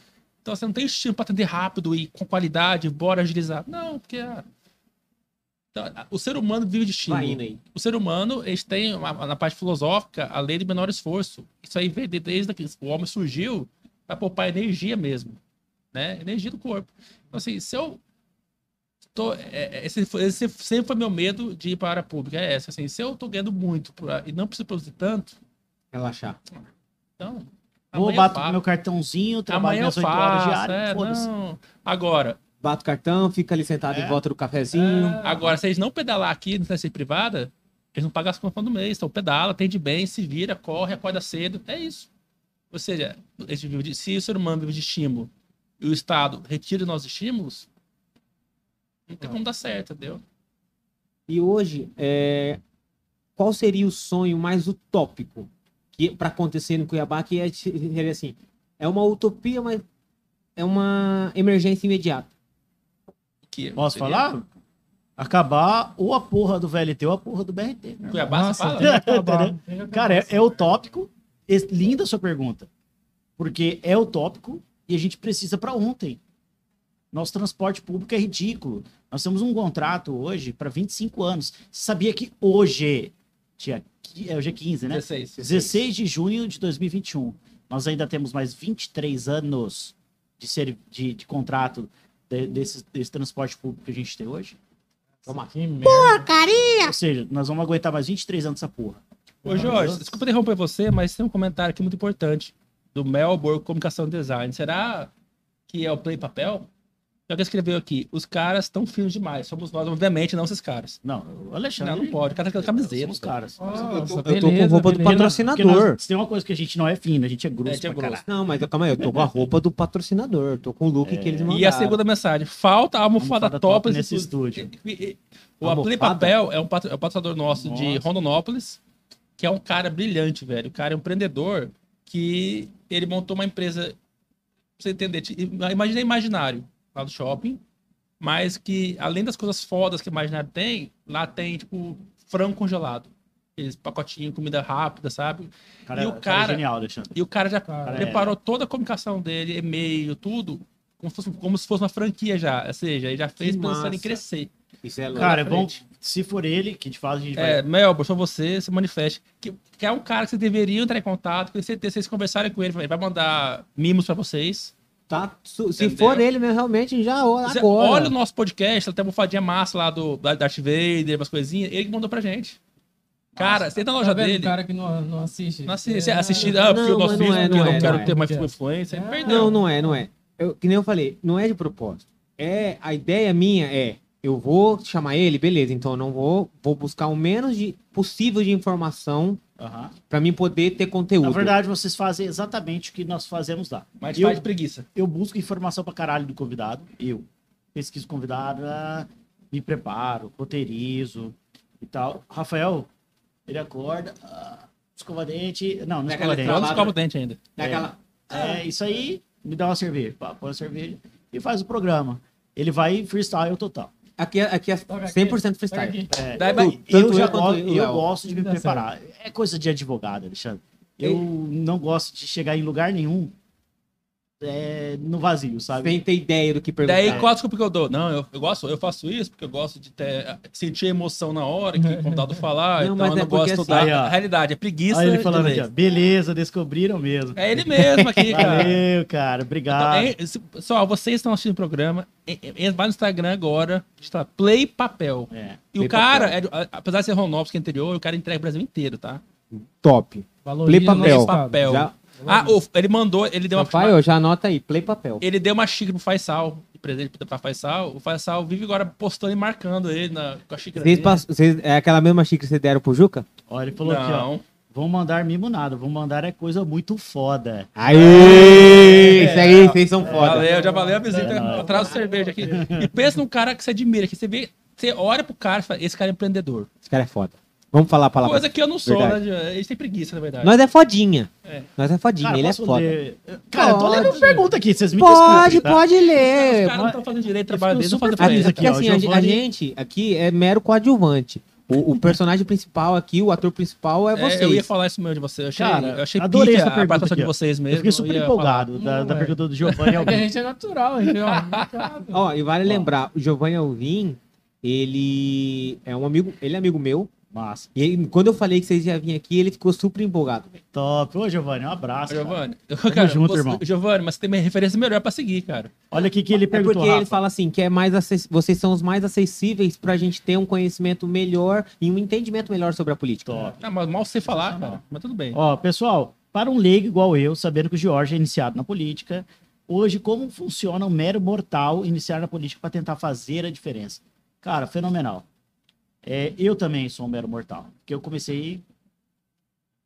Então você não tem estímulo para atender rápido e com qualidade, bora agilizar. Não, porque ah, então, o ser humano vive de estímulo. Aí. O ser humano, eles têm, na parte filosófica, a lei de menor esforço. Isso aí de- desde que o homem surgiu para poupar energia mesmo, né? Energia do corpo. Então, assim, se eu tô, é, é, esse, esse sempre foi meu medo de ir para a área pública, é essa, assim, se eu tô ganhando muito pra- e não preciso produzir tanto, Relaxar. então... Vou bato meu cartãozinho, trabalho Amanhã minhas 8 horas diárias, é. Agora, Bate o cartão, fica ali sentado É. em volta do cafezinho. Agora, se eles não pedalar aqui no TC privada, eles não pagam as contas do mês. Então, pedala, atende bem, se vira, corre, acorda cedo. É isso. Ou seja, se o ser humano vive de estímulo e o Estado retira os nossos estímulos, não tem como dar certo, entendeu? E hoje, é, qual seria o sonho mais utópico que para acontecer em Cuiabá? Que é seria assim, é uma utopia, mas é uma emergência imediata. Que Posso seria- falar? Acabar ou a porra do VLT ou a porra do BRT. né? Cuiabá, Nossa, você fala? acabar. Cara, é, é utópico. Linda a sua pergunta. Porque é utópico e a gente precisa pra ontem. Nosso transporte público é ridículo. Nós temos um contrato hoje para 25 anos. Você sabia que hoje, dia, é, hoje é 15, né? 16. 16 de junho de 2021. Nós ainda temos mais 23 anos de, ser, de, de contrato de- desse, desse transporte público que a gente tem hoje. Toma. Que merda. Ou seja, nós vamos aguentar mais 23 anos essa porra. Ô, Jorge, desculpa interromper você, mas tem um comentário aqui muito importante do Melbourne Comunicação e Design. Será que é o Play Papel? Já que escreveu aqui, os caras estão finos demais. Somos nós, obviamente, não esses caras. Não, o Alexandre. Não, não pode. O cara tá com camiseta. Somos caras. Nossa, Eu tô com beleza, roupa do patrocinador. Se tem uma coisa que a gente não é fino, a gente é grosso. É, a gente é grosso. Não, mas calma aí, eu tô com a roupa do patrocinador. Tô com o look que eles mandaram. E a segunda mensagem, falta a almofada, Almofada top, top nesse estúdio. estúdio. O? Play Papel é um, patro- é um patrocinador nosso de Nossa. Rondonópolis, que é um cara brilhante, velho. O cara é um empreendedor que ele montou uma empresa, pra você entender, imagina imaginário lá do shopping, mas que além das coisas fodas que o imaginário tem, lá tem, tipo, frango congelado. Aqueles pacotinhos, comida rápida, sabe? Cara, E o cara cara- é genial, Alexandre. E o cara já Cara, preparou toda a comunicação dele, e-mail, tudo, como se fosse, como se fosse uma franquia já. Ou seja, ele já fez Que pensando em massa. crescer. Isso é louco. Cara, é bom. Se for ele, que de fato a gente É, vai. Melbourne, só você, se manifeste. Que, que é um cara que vocês deveriam entrar em contato, com certeza, vocês conversarem com ele, ele vai mandar mimos pra vocês. Tá, se Entendeu? for ele mesmo, realmente, já Você agora. olha o nosso podcast, tem uma almofadinha massa lá do da Darth Vader, umas coisinhas, ele que mandou pra gente. Cara, você entra na Tá loja vendo dele. cara que não, não assiste? Não assiste, É, assistir, ah, porque Não, mas não vídeo, é, porque não eu é, não quero não é. ter mais É. influência, ele É. Não, não é, não é. Eu, que nem eu falei, não é de propósito. É, a ideia minha é, eu vou chamar ele, beleza, então eu não vou, vou buscar o menos de possível de informação Aham. pra mim poder ter conteúdo. Na verdade, vocês fazem exatamente o que nós fazemos lá. Mas Eu- faz de preguiça. Eu busco informação pra caralho do convidado. Eu pesquiso o convidado, me preparo, roteirizo e tal. Rafael, ele acorda, ah, escova dente. Não, não Pega escova aquela dente. Não escova o dente ainda. É aquela- É, isso aí, me dá uma cerveja. Pá, põe a cerveja e faz o programa. Ele vai freestyle total. Aqui, é- aqui é Toca aqui, 100% Pega freestyle. aqui. É, Daí eu, já eu eu gosto de me preparar. É coisa de advogado, Alexandre. Eu não gosto de chegar em lugar nenhum é, no vazio, sabe? Sem ter ideia do que perguntar. Daí, qual desculpa que eu dou? Não, eu, eu gosto, eu faço isso porque eu gosto de ter, sentir emoção na hora que o computador falar, Não, então mas eu é não gosto de porque estudar. assim- Aí, ó. a realidade, é preguiça. Olha ele falando aqui, ó. Beleza, descobriram mesmo. É ele mesmo aqui, cara. Valeu, cara. Obrigado. Então, é- se- vocês estão assistindo o programa, é- é- vai no Instagram agora, digita Play Papel. É. E Play o cara, é apesar de ser Ronópolis que é interior, o cara entrega o Brasil inteiro, tá? Top. Valoriza Play papel. Papel. Já, Ah, o- ele mandou, ele deu uma, Rafael, já anota aí, play papel. ele deu uma xícara pro Faisal, de presente pra Faisal. O Faisal vive agora postando e marcando ele na, com a xícara Vocês dele. pass- vocês- é aquela mesma xícara que vocês deram pro Juca? Olha, ele falou aqui, ó. Não. Vão mandar mimo nada, vão mandar é coisa muito foda. Aí, isso aí, vocês são foda. Valeu, já valeu a visita. É. Traz cerveja aqui. E pensa num cara que você admira, que você vê, você olha pro cara e fala, esse cara é empreendedor. Esse cara é foda. Vamos falar a palavra. Coisa que eu não sou, Verdade. né? Eles têm preguiça, na verdade. Nós é fodinha. É. Nós é fodinha, Cara, ele é foda. ler? Cara, eu tô Pode. lendo pergunta aqui, vocês me Pode, desculpem, tá? pode Os ler. caras não estão fazendo direito o trabalho deles, não fazem Aqui, feliz aqui, ó, assim, a, Giovanni- a gente aqui é mero coadjuvante. O, o personagem principal aqui, o ator principal é É, vocês. eu ia falar isso mesmo de você. Eu achei, Cara, eu achei adorei essa a pergunta aqui, de ó. vocês mesmo. Eu fiquei super empolgado da, Não, da é. pergunta do Giovanni É que a gente é natural, a gente ó. Ó, e vale lembrar, o Giovanni Alvim, ele é um amigo, ele é amigo meu. Massa. E ele- quando eu falei que vocês iam vir aqui, ele ficou super empolgado. velho. Top. Ô, Giovanni, um abraço. cara. Giovanni, cara, junto, você- irmão. Giovanni, mas você tem uma referência melhor pra seguir, cara. Olha aqui que ele É perguntou, porque ele Rafa. fala assim, que é mais acess... vocês são os mais acessíveis pra gente ter um conhecimento melhor e um entendimento melhor sobre a política. Top. Ah, mas mal sei falar, cara. Mas tudo bem. Ó, pessoal, para um leigo igual eu, sabendo que o Jorge é iniciado na política, hoje como funciona um mero mortal iniciar na política para tentar fazer a diferença? Cara, fenomenal. É, eu também sou um mero mortal, porque eu comecei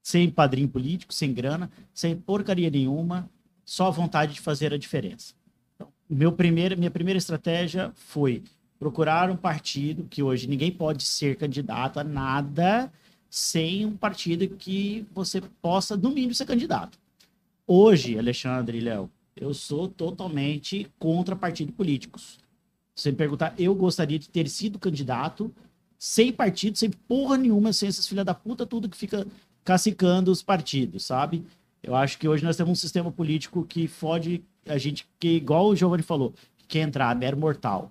sem padrinho político, sem grana, sem porcaria nenhuma, só vontade de fazer a diferença. Então, meu primeiro, minha primeira estratégia foi procurar um partido que hoje ninguém pode ser candidato a nada sem um partido que você possa, no mínimo, ser candidato. Hoje, Alexandre e Léo, eu sou totalmente contra partidos políticos. Se me perguntar, eu gostaria de ter sido candidato sem partido, sem porra nenhuma, sem essas filha da puta, tudo que fica cacicando os partidos, sabe? Eu acho que hoje nós temos um sistema político que fode a gente, que igual o Giovanni falou, quer entrar, mero mortal.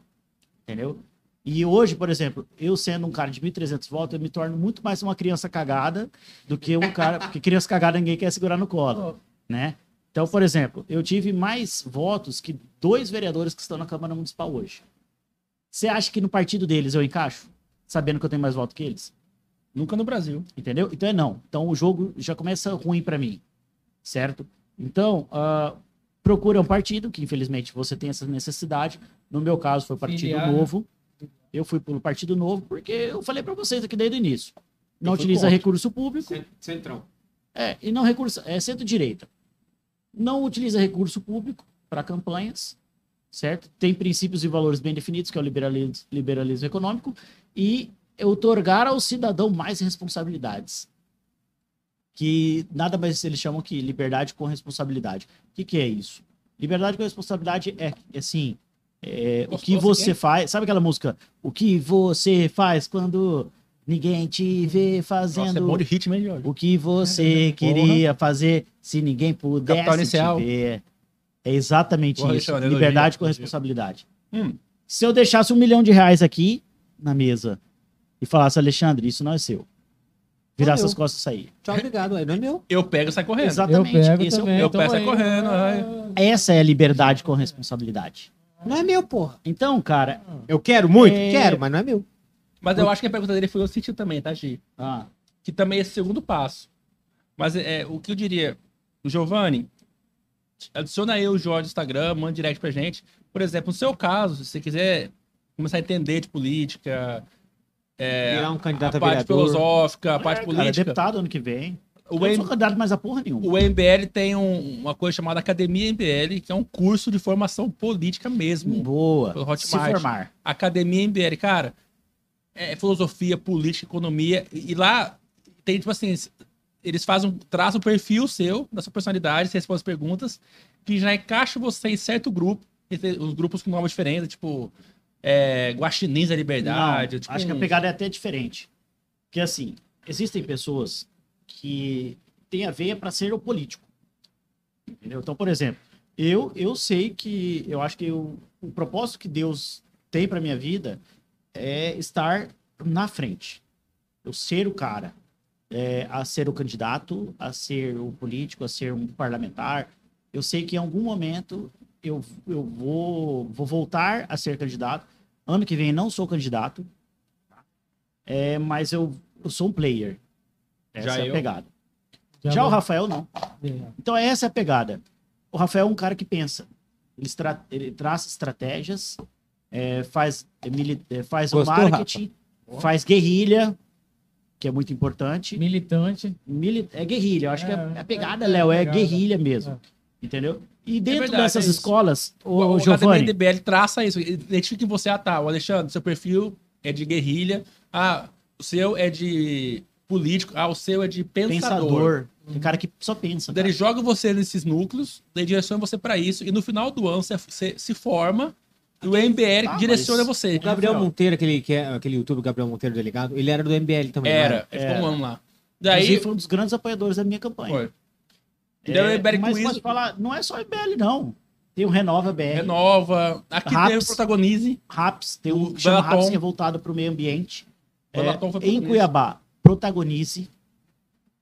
Entendeu? E hoje, por exemplo, eu sendo um cara de 1.300 votos, eu me torno muito mais uma criança cagada do que um cara. Porque criança cagada ninguém quer segurar no colo, né? Então, por exemplo, eu tive mais votos que dois vereadores que estão na Câmara Municipal hoje. Você acha que no partido deles eu encaixo? Sabendo que eu tenho mais votos que eles? Nunca no Brasil. Entendeu? Então é não. Então o jogo já começa ruim pra mim. Certo? Então, ah, procura um partido, que infelizmente você tem essa necessidade. No meu caso, foi o Partido Filiar? Novo. Eu fui pelo Partido Novo porque eu falei pra vocês aqui desde o início. Não utiliza contra. recurso público. Cen- Centrão. É, e não recurso. É centro-direita. Não utiliza recurso público para campanhas, certo? Tem princípios e valores bem definidos, que é o liberalismo, liberalismo econômico, e otorgar ao cidadão mais responsabilidades. Que nada mais eles chamam que liberdade com responsabilidade. O que, que é isso? Liberdade com responsabilidade é, é assim. é, o que você faz. Sabe aquela música? O que você faz quando ninguém te vê fazendo. Nossa, é bom de ritmo, hein? O que você queria fazer se ninguém pudesse Capital inicial. te ver. É exatamente isso. Liberdade com responsabilidade. Hum. Se eu deixasse um milhão de reais aqui na mesa e falasse, Alexandre, isso não é seu. Virasse Não é as costas e sair. Tchau, obrigado. Aí não é meu. Eu pego e saio correndo. Eu Exatamente. pego Esse é também. eu peço é aí. correndo, Ah, Essa é a liberdade com responsabilidade. Não é meu, porra. Então, cara. Eu quero muito? É. Quero, mas não é meu. Mas eu acho que a pergunta dele foi o sentido também, tá, Gi? ah, Que também é esse segundo passo. Mas é, o que eu diria, Giovanni, adiciona aí o Jorge no Instagram, manda direct pra gente. Por exemplo, no seu caso, se você quiser começar a entender de política, é, Virar um candidato a a parte vereador. filosófica, a parte é, cara, política, deputado ano que vem. o, Eu não M- sou candidato mais a porra nenhuma. o MBL tem um- uma coisa chamada Academia MBL, que é um curso de formação política mesmo. Boa. Pelo Se Hotmart. formar. Academia MBL, cara, é filosofia, política, economia, e e lá tem, tipo assim, eles fazem, traçam um perfil seu, da sua personalidade, você responde as perguntas, que já encaixa você em certo grupo, entre os grupos com nomes diferentes, tipo, é, Guaxinins da Liberdade. Não, tipo, acho que a pegada é até diferente. Porque, assim, existem pessoas que têm a veia para ser o político. Entendeu? Então, por exemplo, eu, eu sei que eu acho que o, o propósito que Deus tem para minha vida é estar na frente. Eu ser o cara. é, a ser o candidato, a ser o político, a ser um parlamentar. Eu sei que em algum momento eu, eu vou, vou voltar a ser candidato. Ano que vem não sou candidato, é, mas eu, eu sou um player. Essa Já é a eu? pegada. já Já o Rafael não. É. Então essa é a pegada. O Rafael é um cara que pensa. Ele, estra- ele traça estratégias, é, faz, é, é, faz o Gostou, marketing, faz guerrilha, que é muito importante. Militante. Mili- é guerrilha, eu acho que É, a, a pegada, é, Léo, é guerrilha mesmo. É. Entendeu? E dentro verdade, dessas é escolas, O, o, o Giovanni, Academia MBL traça isso, identifica em você, ah tá, o Alexandre, seu perfil é de guerrilha, ah, o seu é de político, ah, o seu é de pensador. pensador, tem cara que só pensa. Cara. ele joga você nesses núcleos, daí direciona você pra isso, e no final do ano você, você se forma e o MBL Ah, direciona você. O Gabriel Monteiro, aquele, que é, aquele youtuber Gabriel Monteiro delegado, ele era do MBL também. Era, ele ficou um ano lá. Daí, Inclusive, foi um dos grandes apoiadores da minha campanha. foi. E daí o MBL com mas isso- pode falar, não é só MBL, não. Tem o Renova BR, renova. Aqui Raps. teve o protagonize. RAPS, tem O que chama Belaton. RAPS, que é voltado para o meio ambiente. É, em. Cuiabá, protagonize.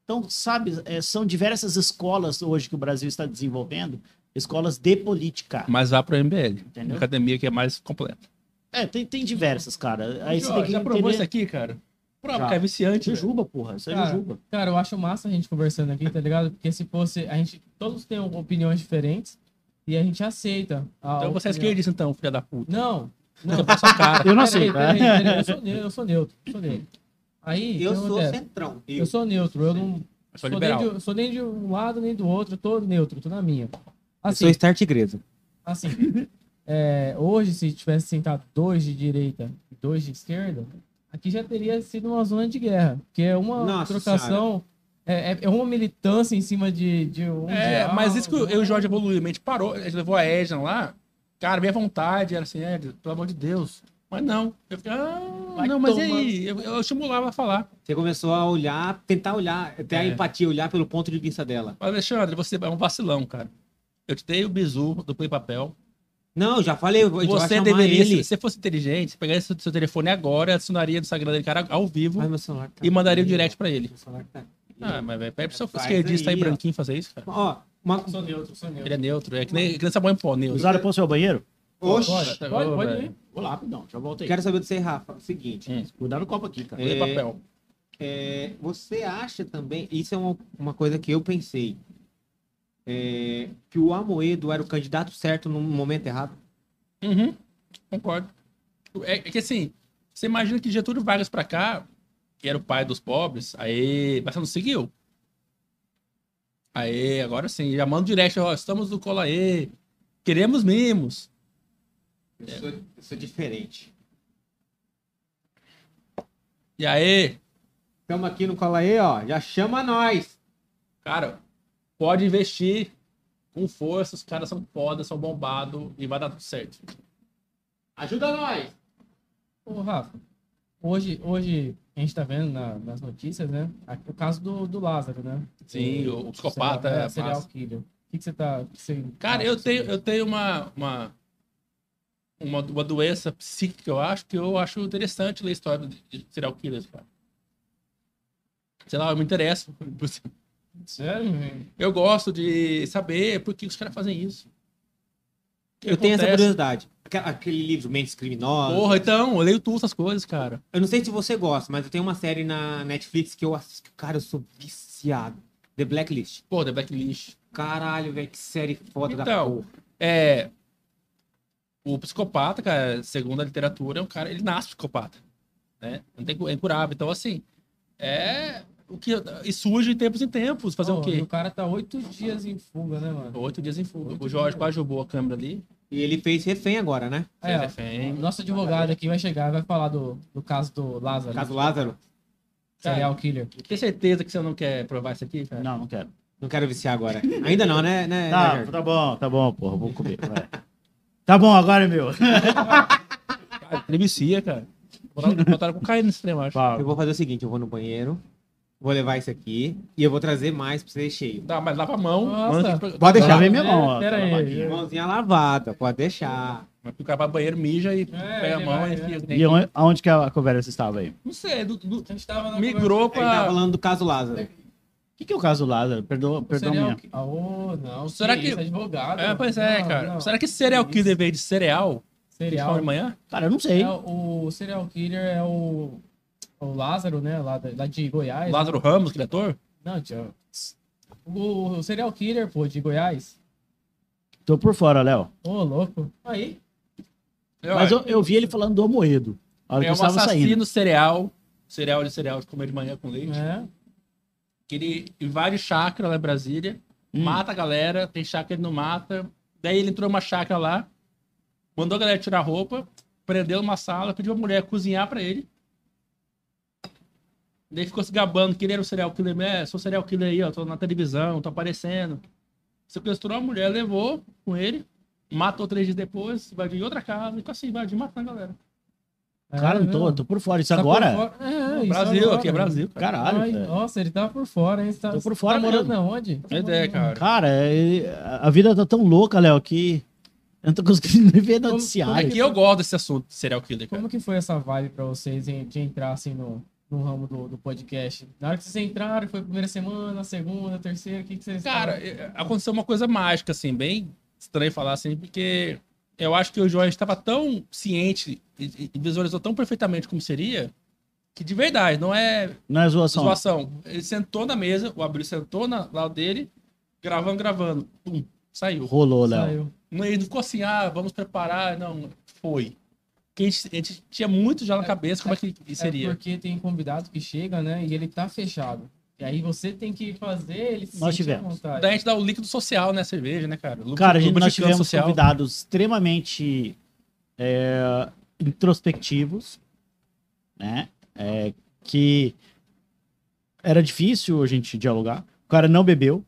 Então, sabe, é, são diversas escolas hoje que o Brasil está desenvolvendo, escolas de política. Mas vá pro MBL. Entendeu? Academia que é mais completa. É, tem, tem diversas, cara. Aí você tem que já provou entender. isso aqui, cara? É viciante. velho. Jujuba, porra. Isso é Cara, jujuba. Cara, eu acho massa a gente conversando aqui, tá ligado? Porque se fosse. A gente. Todos têm opiniões diferentes e a gente aceita. a Então você é esquerdista, então, filha da puta. Não. Não. A cara. Eu não sei, peraí, eu, sou neutro, eu sou neutro. Eu sou neutro. Aí. Eu sou acontece? centrão. Eu sou neutro. Eu não. Eu sou Sou nem, liberal. de, sou nem de um lado nem do outro, eu tô neutro, tô na minha. Eu Assim, sou Start Igreja. assim é, hoje, se tivesse sentado dois de direita e dois de esquerda, aqui já teria sido uma zona de guerra. Porque é uma Nossa trocação, é, é- é uma militância em cima de, de um. É, de mas isso que eu e o Jorge evoluiu, a gente parou, a gente levou a Edna lá, cara, minha vontade era assim, Ed, pelo amor de Deus. Mas não. Eu fiquei, ah, Vai não, mas e tomar. aí? Eu, eu estimulava a falar. Você começou a olhar, tentar olhar, ter a É. empatia, olhar pelo ponto de vista dela. Mas, Alexandre, você é um vacilão, cara. Eu te dei o bizu do Play Papel. Não, já falei. Você deveria, ele. se você fosse inteligente, você pegaria seu, seu telefone agora, adicionaria no Instagram dele, cara, ao vivo, Ai, meu celular tá e mandaria o direct pra ele. Meu celular tá. Ah, mas velho, pede pro seu esquerdista aí, aí, branquinho, fazer isso, cara. Ó, uma... Sou neutro, sou neutro. Ele é neutro, é que nem, sabão em pó, neutro. Usaram para o seu banheiro? Oxe, Pode, Tá, pode, pode velho. ir. Vou lá, rapidão, já voltei. quero saber de você, Rafa. O seguinte. Hum. Cuidado no copo aqui, cara. É. Papel. É, você acha também, isso é uma, uma coisa que eu pensei, é, que o Amoedo era o candidato certo no momento errado? Uhum, concordo. É, é que assim, você imagina que Getúlio Vargas pra cá, que era o pai dos pobres, aí, mas você não seguiu. Aí, agora sim, já manda direct, ó, estamos no cola aí, queremos mimos. Eu, sou, eu sou diferente. E aí, Estamos aqui no Cola aí, ó. Já chama nós. cara, pode investir com força, os caras são foda, são bombados e vai dar tudo certo. Ajuda nós. Ô, Rafa, hoje, hoje a gente tá vendo na- nas notícias, né? a- O caso do, do Lázaro, né? Sim, o psicopata serial, é serial killer. O que, que você tá. que você Cara, eu tenho, eu tenho uma, uma, uma, uma doença psíquica, eu acho, que eu acho interessante ler história de de serial killers, cara. Sei lá, eu me interesso. por- Sério, velho? Eu gosto de saber por que os caras fazem isso. Que Eu tenho essa acontece. curiosidade. Aquele livro, Mentes Criminosas. Porra, então, eu leio tudo essas coisas, cara. Eu não sei se você gosta, mas eu tenho uma série na Netflix que eu assisto. Cara, eu sou viciado. The Blacklist. Pô, The Blacklist. Caralho, velho, que série foda da Então, porra. É. O psicopata, cara, segundo a literatura, é um cara, ele nasce psicopata. Né? Não tem, é incurável. Então, assim, é. O que, e surge em tempos em tempos. Fazer Ô, o quê? O cara tá oito dias em fuga, né, mano? Oito dias em fuga. Oito O Jorge dias. quase roubou a câmera ali. E ele fez refém agora, né? É, refém. nosso advogado aqui vai chegar e vai falar do, do caso do Lázaro. Caso Lázaro. Serial killer. Tem certeza que você não quer provar isso aqui, cara? Não, não quero. Não quero viciar agora. Ainda não, né? né Tá, Roger? tá bom, tá bom, porra, vou comer. vai. Tá bom, agora é meu. Cara, ele vicia, cara. Botaram, botaram cocaína nesse trem, eu acho. Eu vou fazer o seguinte, eu vou no banheiro, vou levar isso aqui e eu vou trazer mais pra você cheio. Dá, mas lava a mão. Nossa. Pode deixar. Vem minha mão, ó. Pera aí. Mãozinha lavada, pode deixar. Mas o cara vai banheiro, mija e pega a mão vai, e enfia. E onde, aonde que a conversa estava aí? Não sei, do, do- A gente tava na migrou Ele tá pra. falando do caso Lázaro. O que, que é o caso Lázaro? Perdoa, perdão minha. Ah, ô, não. Será que- isso, advogado. É, pois é, Não, cara. não. Será que serial Que killer veio de cereal? Serial. De manhã? Cara, eu não sei. É, o serial killer é o, o Lázaro, né? Lá, da- lá de Goiás. Lázaro Ramos, criador? Não, tio. O, o serial killer, pô, de Goiás. Tô por fora, Léo. Ô, louco. Aí. Mas eu, eu vi ele falando do Moedo. A hora que é eu um estava assassino saindo. cereal. Cereal de cereal de comer de manhã com leite. É. Que ele invade chácara lá em Brasília, Hum. mata a galera, tem chácara que ele não mata. Daí ele entrou numa chácara lá, mandou a galera tirar a roupa, prendeu numa sala, pediu a mulher cozinhar pra ele. Daí ficou se gabando que ele era o serial killer. É, sou serial killer aí, ó, tô na televisão, tô aparecendo. Sequestrou a mulher, levou com ele, matou três dias depois, invadiu em outra casa, e ficou assim, invadiu, matando a galera. Cara, não tô, É, tô por fora. Isso tá agora? fora. É, isso Brasil, agora. aqui é Brasil. Cara. Caralho, Ai, velho. nossa, ele tá por fora, hein? Tá, Tô por você fora tá morando na onde? É ideia, cara. Cara, é- a vida tá tão louca, Léo, que eu não tô conseguindo nem ver Como- noticiário. É que eu gosto desse assunto de serial killer, cara. Como que foi essa vibe pra vocês de entrar assim no, no ramo do, do podcast? Na hora que vocês entraram, foi a primeira semana, segunda, terceira, o que, que vocês Cara, é, aconteceu uma coisa mágica, assim, bem estranho falar assim, porque eu acho que o Jorge estava tão ciente e, e visualizou tão perfeitamente como seria, que de verdade, não é Não é zoação. zoação. Ele sentou na mesa, o Abril sentou na, lá dele, gravando, gravando. Pum, saiu. Rolou, Léo. Saiu. Não, ele não ficou assim, ah, vamos preparar. Não, foi. Porque a gente, a gente tinha muito já na cabeça como é que É seria. porque tem convidado que chega, né? E ele tá fechado. E aí você tem que fazer ele se Nós tivemos. vontade. Daí a gente dá o líquido social, né? Cerveja, né, cara? Cara, a gente, nós tivemos convidados extremamente é, introspectivos, né? É, que era difícil a gente dialogar. O cara não bebeu.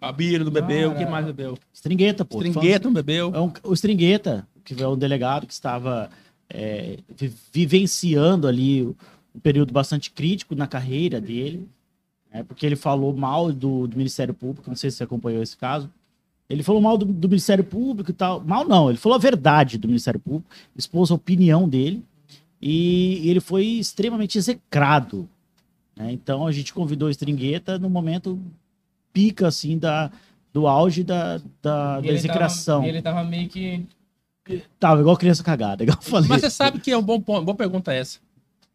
A Bira não bebeu, Cara. quem mais bebeu? Stringueta, pô. Stringueta não bebeu. É um- o Stringueta, que é um delegado que estava é, vi- vivenciando ali um período bastante crítico na carreira dele, né, porque ele falou mal do, do Ministério Público, não sei se você acompanhou esse caso. Ele falou mal do, do Ministério Público e tal. Mal não, ele falou a verdade do Ministério Público, expôs a opinião dele e ele foi extremamente execrado. né? Então a gente convidou o Stringueta no momento pica, assim, da, do auge da, da, da E ele execração. Tava, ele tava meio que. Tava igual criança cagada, igual eu falei. Mas você sabe que é um bom ponto, boa pergunta essa.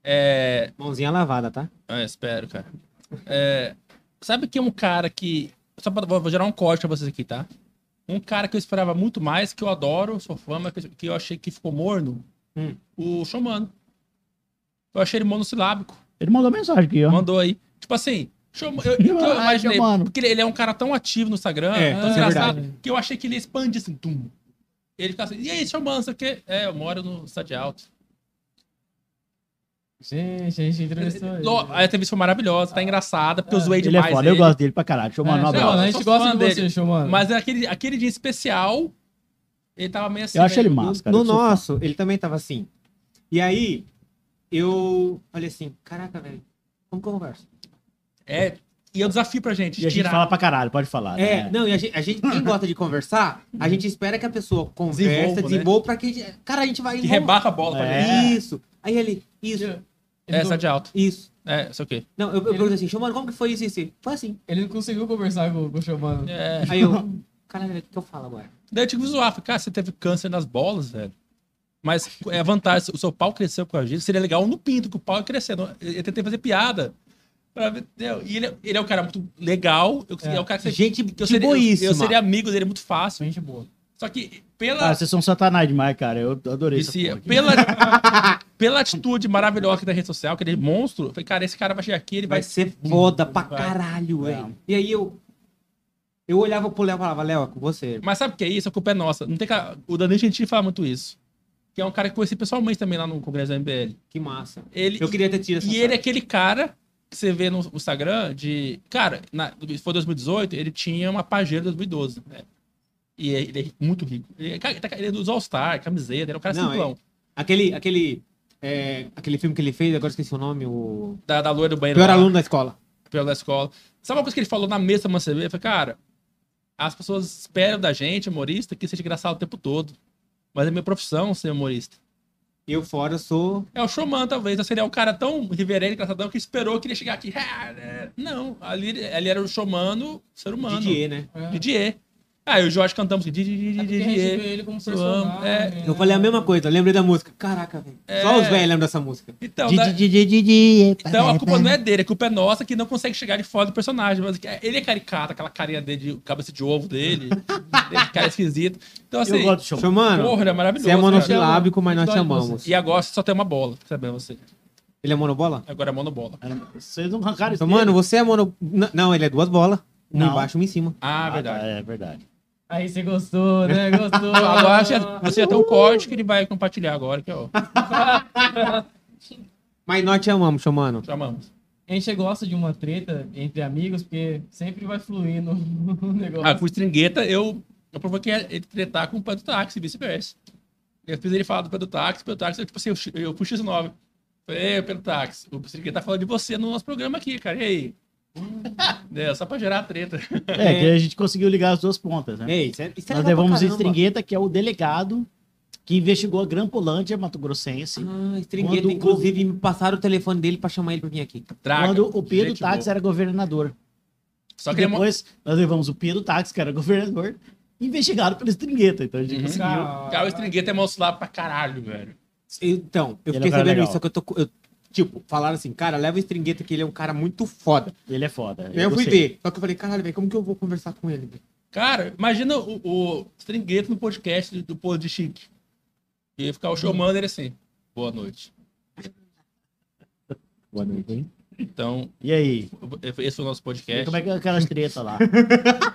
É, Mãozinha lavada, tá? Ah, espero, cara. É, sabe que um cara que. Só pra, vou gerar um corte pra vocês aqui, tá? Um cara que eu esperava muito mais, que eu adoro, sou fã, mas que- eu achei que ficou morno. Hum. O Xomano. Eu achei ele monossilábico. Ele mandou mensagem aqui, ó. Mandou aí. Tipo assim, eu, eu, eu imaginei. Porque ele, ele é um cara tão ativo no Instagram, É, tão é engraçado, verdade. que eu achei que ele ia expandir assim, tum. Ele fica assim, e aí, Xomano, você quê? É, eu moro no Cidade Alto. Gente, a gente entrevistou ele. Lo- A entrevista foi maravilhosa, tá engraçada, porque eu zoei Ele é demais. foda, eu gosto dele pra caralho. Deixa eu mandar um É, abraço. Mano, a eu gente sou gosta fã de você, dele. show, mano. Mas é aquele, aquele dia especial, ele tava meio assim. Eu acho meio- ele massa, cara. no eu sou fã. nosso, ele também tava assim. E aí, eu falei assim, caraca, velho, como que eu converso? É, e é um desafio pra gente. E a gente tirar. fala pra caralho, pode falar. É, né? não, e a gente, a gente quem gosta de conversar, a gente espera que a pessoa conversa, Desenvolva, né? desenvolva, pra que. a gente- Cara, a gente vai. Que rebafa a bola pra É. gente. Isso. Aí ele, isso, Ele, É, não, Cidade Alto. isso. É, isso aqui. Não, eu, eu perguntei assim, "Xô, mano, como que foi isso e isso? Foi assim. ele não conseguiu conversar com, com o show, mano. É. Aí eu, caralho, o que eu falo agora? Daí eu tive que zoar. Falei, cara, você teve câncer nas bolas, velho. Mas é a vantagem, o seu pau cresceu por causa disso. Seria legal no pinto, que o pau ia crescendo. Eu tentei fazer piada. Entendeu? E ele, é- ele é um cara muito legal. Eu, É. é. um cara que você- Gente que eu que seria, eu, boíssima. eu seria amigo dele muito fácil. Gente boa. Só que pela, Ah, vocês são satanás demais, cara. Eu adorei essa aqui. Pela, pela atitude maravilhosa da rede social, aquele monstro, eu falei, cara, esse cara vai chegar aqui, ele Vai vai. ser foda pra Vai. caralho, velho. E aí eu. Eu olhava pro Léo e falava, Léo, é com você. Mas sabe o que é isso? A culpa é nossa. Não tem ca... O Danilo Gentili fala muito isso. Que é um cara que eu conheci pessoalmente também lá no Congresso da MBL. Que massa. Ele, Eu queria ter tido essa E ele é aquele cara que você vê no Instagram de. Cara, na, foi 2018, ele tinha uma Pajero 2012. né? E ele é muito rico. Ele, é- cara, ele usa All-Star, camiseta, ele é um cara Não, simplão. Aquele, aquele, é, aquele filme que ele fez, agora esqueci o nome, o Da, da loira do banheiro. Pior lá. Aluno da Escola. pior da escola. Sabe uma coisa que ele falou na mesa da Mancebê? Ele falou, cara, as pessoas esperam da gente, humorista, que seja engraçado o tempo todo. Mas é minha profissão ser humorista. Eu fora sou... É o showman, talvez. Seria um cara tão reverente, engraçadão, que esperou que ele ia chegar aqui. Não, ali, ali era o showmano, ser humano. Didier, né? É. Didier. Ah, eu e o Jorge cantamos aqui. É ele como personagem. é. Eu falei a mesma coisa, eu lembrei da música. Caraca, velho. Só os velhos lembram dessa música. Então, da- então a culpa não é dele, a culpa é nossa que não consegue chegar de fora do personagem. Mas ele é caricato, aquela carinha dele, de cabeça de ovo dele, dele, cara esquisito. Então, assim, Eu gosto do show. Porra, ele é maravilhoso. você é monossilábico, mas nós gosta de chamamos. E agora só tem uma bola, pra saber você. Ele é monobola? Agora é monobola. Vocês não arrancaram isso Então, mano, você é mono... Não, ele é duas bolas. Uma Não. embaixo e uma em cima. Ah, Ah, verdade. tá, é verdade. Aí você gostou, né? Gostou. Agora você, você já tem um corte que ele vai compartilhar agora, que ó, Mas nós te amamos, show, mano. chamamos. A gente gosta de uma treta entre amigos, porque sempre vai fluir no, no negócio. Ah, com o Stringueta, eu, eu provoquei ele tretar com o Pedro Táxi e vice-versa. Eu fiz ele falar do Pedro Táxi, Pedro Táxi, eu, tipo assim, eu, eu puxei esse nome. Falei, ei, Pedro Táxi, o Stringueta tá falando de você no nosso programa aqui, cara, e aí? É, só pra gerar treta. É, que a gente conseguiu ligar as duas pontas, né? Ei, isso é, isso é Nós levamos o caramba. Stringueta, que é o delegado que investigou a Grampolândia, Mato Grossense, Ah, Stringueta, Quando- inclusive, me passaram o telefone dele pra chamar ele pra vir aqui. Traga, quando o Pedro Táxi boa. era governador. Só que ele é depois nós levamos o Pedro Táxi, que era governador, investigado pelo Stringueta. Então a gente Uhum. conseguiu. Cara, o Stringueta é monstro pra caralho, velho. Então, eu Ele é fiquei sabendo legal. isso, só que eu tô. eu- tipo, falaram assim, cara, leva o Stringueta que ele é um cara muito foda. Ele é foda. Eu, fui gostei. ver. Só que eu falei, caralho, velho, como que eu vou conversar com ele? velho? Cara, imagina o, o Stringueta no podcast do, Pô de Chique. E ficar o showman dele assim, boa noite. Boa noite, hein? Então, E aí? esse foi o nosso E podcast. como é que é aquelas tretas lá?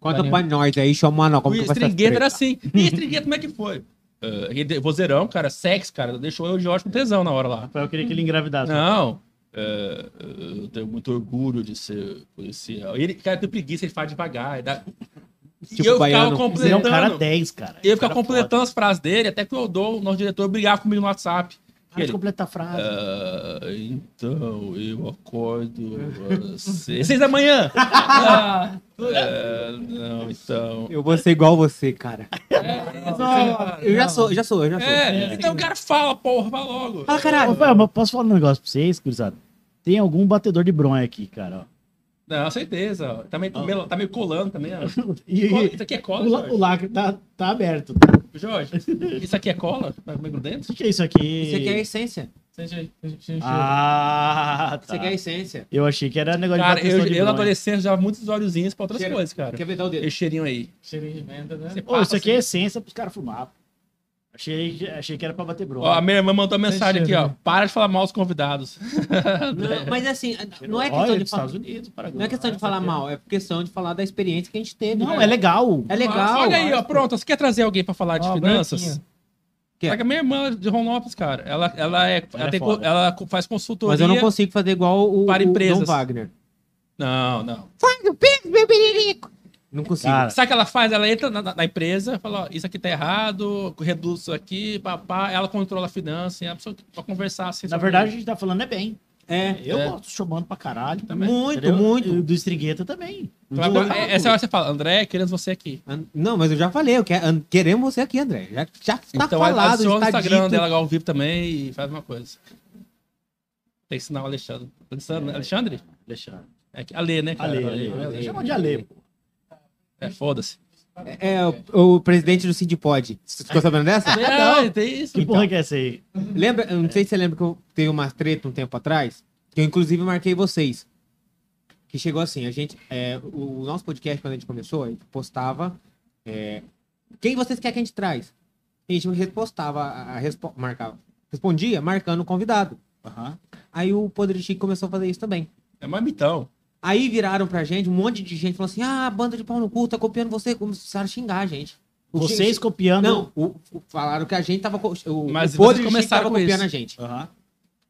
Conta Valeu. pra nós aí, show, mano, como o que era assim. E Stringueta, como é que foi? Uh, ele- vozeirão, cara, sexo, cara, deixou eu e o Jorge com tesão na hora lá. Eu queria que ele engravidasse. Não, é, eu tenho muito orgulho de ser policial. Ele, cara, tem preguiça, ele faz devagar. ele dá- Tipo e eu baiano. ficava Você é um cara completando. 10, cara. eu ficava completando as frases dele, até que o Odô, o nosso diretor, brigava comigo no WhatsApp. Ele- completar a frase. Ah, então, eu acordo às seis seis da manhã. Ah, ah, não, então. Eu vou ser igual você, cara. Não, Eu já sou, eu já sou, eu já sou. É, então o cara fala, porra, fala logo. Fala, caralho. Ô, mas posso falar um negócio pra vocês, cruzado? Tem algum batedor de bronha aqui, cara. ó. Não, certeza. ó. Tá meio, tá meio colando também, ó. E, Cola- Isso aqui é cola, o, o lacre tá, tá aberto. Jorge, isso aqui é cola? Tá grudento? O que é isso aqui? Isso aqui é a essência. Ah, Isso tá. aqui é a essência. Eu achei que era negócio Cara, de eu, bateção de eu na adolescência usava muitos óleozinhos pra outras Cheira- coisas, cara. Quer ver dar o dedo? Esse cheirinho aí. cheirinho de venda, né? Você Ô, passa isso aqui é assim. essência pros caras fumar. Achei, que- achei que era pra bater bronha. Ó, a minha irmã mandou uma mensagem aqui, ó. Para de falar mal dos convidados. Não, mas assim, não é Olha, questão de falar. Estados Unidos, Paraguai. Não é questão de falar mal, é questão de falar da experiência que a gente teve. Não, né? é legal. É legal. Olha aí, ó. Pronto, você quer trazer alguém pra falar de Ó, finanças? branquinha. Que é? Pega a minha irmã de Ronópolis, cara. Ela, ela, é, ela, é tem, foda. co- ela faz consultoria. Mas eu não consigo fazer igual o, Para o empresas. Dom Wagner. Não, não. Não consigo. Cara, Sabe o que ela faz? Ela entra na, na empresa, fala, ó, isso aqui tá errado, reduz isso aqui, papá. Ela controla a finança, a pessoa pra conversar assim. na verdade, a gente tá falando é bem. é, Eu É. gosto chamando pra caralho. Também. muito, entendeu? muito. E do Estrigueta também. Claro, Muito. é- Essa hora você fala, André, queremos você aqui. Não, mas eu já falei, eu quero, queremos você aqui, André. Já, já tá então falado, adiciona o Instagram dito. dela ao vivo também e faz uma coisa. Tem que ensinar o Alexandre. Alexandre? Alexandre? Alexandre. É que- Ale, né, cara? Ale, Ale. Ale. Chama de Ale, pô. É, foda-se. É, é, o, o presidente do Sindipod. Você ficou sabendo dessa? É, tem isso. Que porra que é essa aí? Lembra, eu não sei se você lembra que eu teve uma treta um tempo atrás, que eu inclusive marquei vocês. Que chegou assim, a gente, é, o, nosso podcast, quando a gente começou, a gente postava é, quem vocês querem que a gente traz. E a gente repostava, a, a respo- marcava, respondia marcando o convidado. Aham. Aí o Podre Chico começou a fazer isso também. É marmitão. Aí viraram pra gente, um monte de gente falou assim: ah, banda de pau no cu, tá copiando você. Começaram a xingar a gente. O Vocês copiando. Não, o- o- falaram que a gente tava. co- O, Mas o Podre começaram tava com copiando isso. a gente. Aham.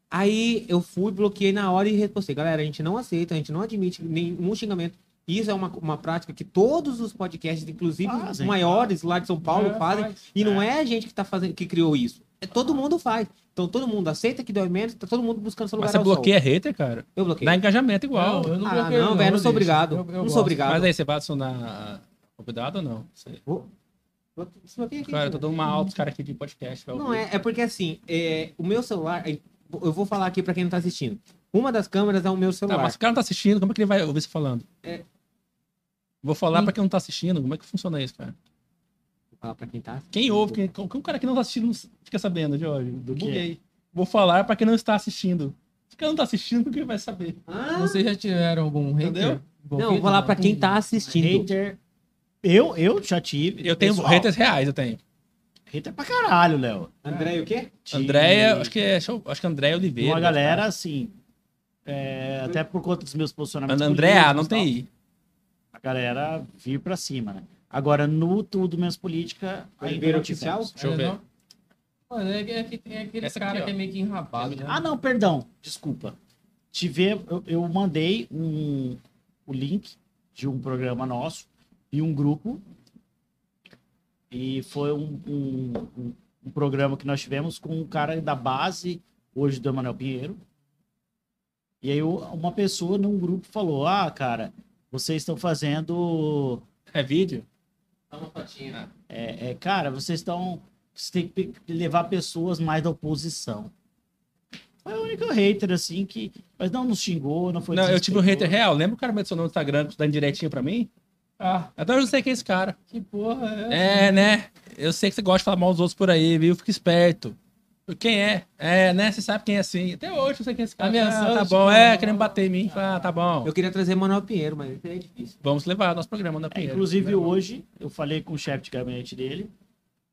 Aí eu fui, bloqueei na hora e repostei. Galera, a gente não aceita, a gente não admite nenhum xingamento. Isso é uma, uma prática que todos os podcasts, inclusive os Fazem, maiores lá de São Paulo, É, fazem. faz. E não é a gente que tá fazendo, que criou isso. É todo mundo faz. Então todo mundo aceita que dói menos, tá todo mundo buscando seu lugar Mas você ao sol. bloqueia hater, cara. Eu bloqueei. Dá engajamento igual. Não, eu não Ah, bloqueio, não, velho, não sou obrigado. Eu- eu não gosto. sou obrigado. Mas aí você vai adicionar convidado ou não? Você- Vou- aqui, Cara, eu tô dando uma alta os caras aqui de podcast. Não é, é porque assim, é, o meu celular, eu vou falar aqui pra quem não tá assistindo. Uma das câmeras é o meu Tá, celular. mas o cara não tá assistindo, como é que ele vai ouvir você falando? É. Vou falar Sim. pra quem não tá assistindo, como é que funciona isso, cara? Falar pra quem tá. Quem ouve, quem, como que o cara que não tá assistindo fica sabendo, Jorge? Do quê? buguei. Vou falar pra quem não está assistindo. Se o cara não tá assistindo, como que vai saber? Ah, Vocês já tiveram algum hater? Entendeu? Não, vou falar pra quem tá assistindo. Hater. Eu, eu já tive. Eu tenho pessoal. haters reais, eu tenho. Hater pra caralho, Léo. André, o quê? Andréia, acho que é, acho que é Andréia Oliveira. Uma galera, assim. é, até por conta dos meus posicionamentos. Políticos não tem I. A galera vir pra cima, né? Agora, no tudo menos política, ainda Oliveira não oficial? tivemos. Deixa eu ver. Mano, é, que- é tem aquele Essa aqui, cara ó. que é meio que enrabado, né? Ah, não, perdão. Desculpa. Tive, eu, eu mandei um, o link de um programa nosso e um grupo. E foi um, um, um- um programa que nós tivemos com um cara da base, hoje do Emanuel Pinheiro. E aí uma pessoa num grupo falou: Ah, cara, vocês estão fazendo. É vídeo? É, é, cara, vocês estão. Você tem que levar pessoas mais da oposição. Foi o único hater, assim, que. Mas não nos xingou, não foi. Não, eu tive um hater real. Lembra o cara me adicionou no Instagram dando direitinho pra mim? Ah, Até eu não sei quem é esse cara. que porra é? É, né? Eu sei que você gosta de falar mal dos outros por aí, viu? Fica esperto. Quem é? É, né? Você sabe quem é assim. Até hoje eu sei quem é esse cara. Ameaçando, Ah, tá bom, é, não, querendo não. bater em mim. Ah, tá bom. Eu queria trazer Manuel Pinheiro, mas é difícil. Vamos levar nosso programa na É, Pinheiro. inclusive, hoje, eu falei com o chefe de gabinete dele.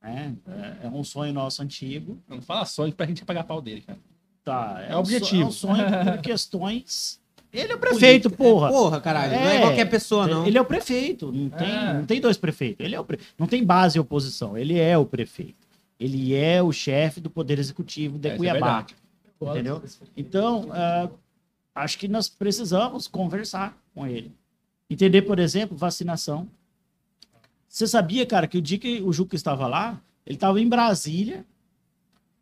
né? É, é um sonho nosso antigo. Não fala sonho pra gente pagar pau dele, cara. Tá, É um objetivo. so- É um sonho por questões. Ele é o prefeito, porra. Porra, caralho. Não é É. qualquer pessoa, não. Ele é o prefeito. Não tem, É. não tem dois prefeitos. Ele é o pre... Não tem base e oposição. Ele é o prefeito. Ele é o chefe do Poder Executivo de Essa é Cuiabá. verdade. entendeu? Então, ah, acho que nós precisamos conversar com ele. Entender, por exemplo, vacinação. Você sabia, cara, que o dia que o Juca estava lá, ele estava em Brasília,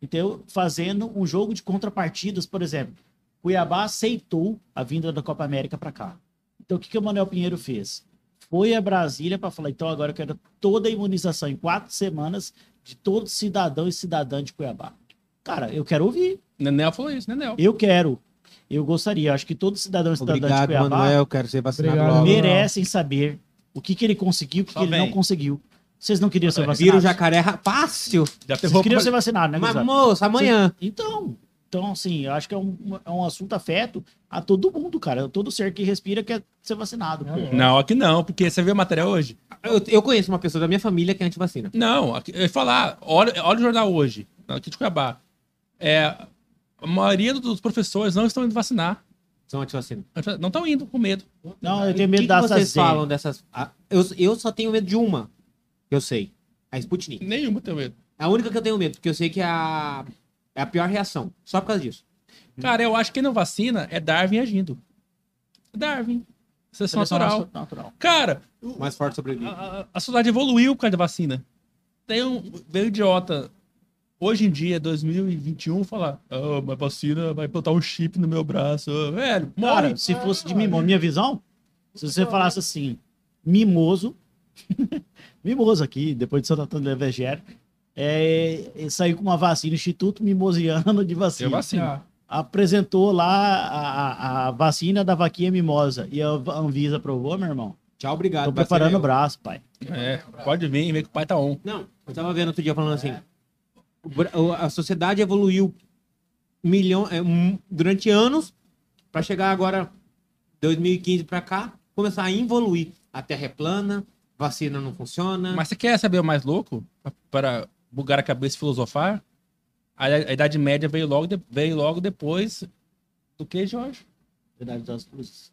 Então, fazendo um jogo de contrapartidas, por exemplo, Cuiabá aceitou a vinda da Copa América para cá. Então, o que, que o Manuel Pinheiro fez? Foi a Brasília para falar, então agora eu quero toda a imunização em quatro semanas de todo cidadão e cidadã de Cuiabá. Cara, eu quero ouvir. Nenel falou isso, Nenel. Eu quero. Eu gostaria. Acho que todo cidadão e cidadã de Obrigado, Cuiabá Manuel. Quero ser vacinado Obrigado, logo. Merecem saber o que, que ele conseguiu e o que, que ele não conseguiu. Vocês não queriam ser Vira o vacinados? jacaré ra- fácil. Já Vocês queriam pra- ser vacinados, né, Mas, moço, amanhã. Então, então, assim, eu acho que é um, é um assunto afeto a todo mundo, cara. Todo ser que respira quer ser vacinado. pô. É. Não, aqui não, porque você viu a matéria hoje? Eu, eu conheço uma pessoa da minha família que é antivacina. Não, aqui- eu ia falar, olha, olha o jornal hoje, aqui de Cuiabá. É, a maioria dos professores não estão indo vacinar. São antivacina. Não estão indo com medo. Não, eu tenho que medo que da vocês AstraZeneca. falam dessas... Ah, eu, eu só tenho medo de uma, que eu sei. A Sputnik. Nenhuma tem medo. É a única que eu tenho medo, porque eu sei que é a, é a pior reação. Só por causa disso. Cara, eu acho que quem não vacina é Darwin agindo. Darwin. Seleção natural. natural. Cara, o- Mais forte sobrevive. a, a- a sociedade evoluiu por causa da vacina. Tem um veio idiota hoje em dia, 2021, falar: mas vacina vai botar um chip no meu braço. Ah, velho, morre. Cara, se fosse de mimoso, minha visão, se você falasse assim, mimoso, mimoso aqui, depois de Santo Antônio do Evangelho, é, é, saiu com uma vacina, Instituto Mimosiano de Eu Vacina. vacino. Ah, Apresentou lá a, a- a vacina da vaquinha mimosa e a Anvisa aprovou, meu irmão. Tchau, obrigado. Tô preparando vacina o braço, pai. É, pode vir, vem que o pai tá on. Não, eu tava vendo outro dia falando assim. A sociedade evoluiu milhão, é, durante anos para chegar agora, 2015 para cá, começar a evoluir. A terra é plana, vacina não funciona. Mas você quer saber o mais louco? Para bugar a cabeça e filosofar? A, a Idade Média veio logo, de- veio logo depois do que, Jorge? Verdade das cruzes.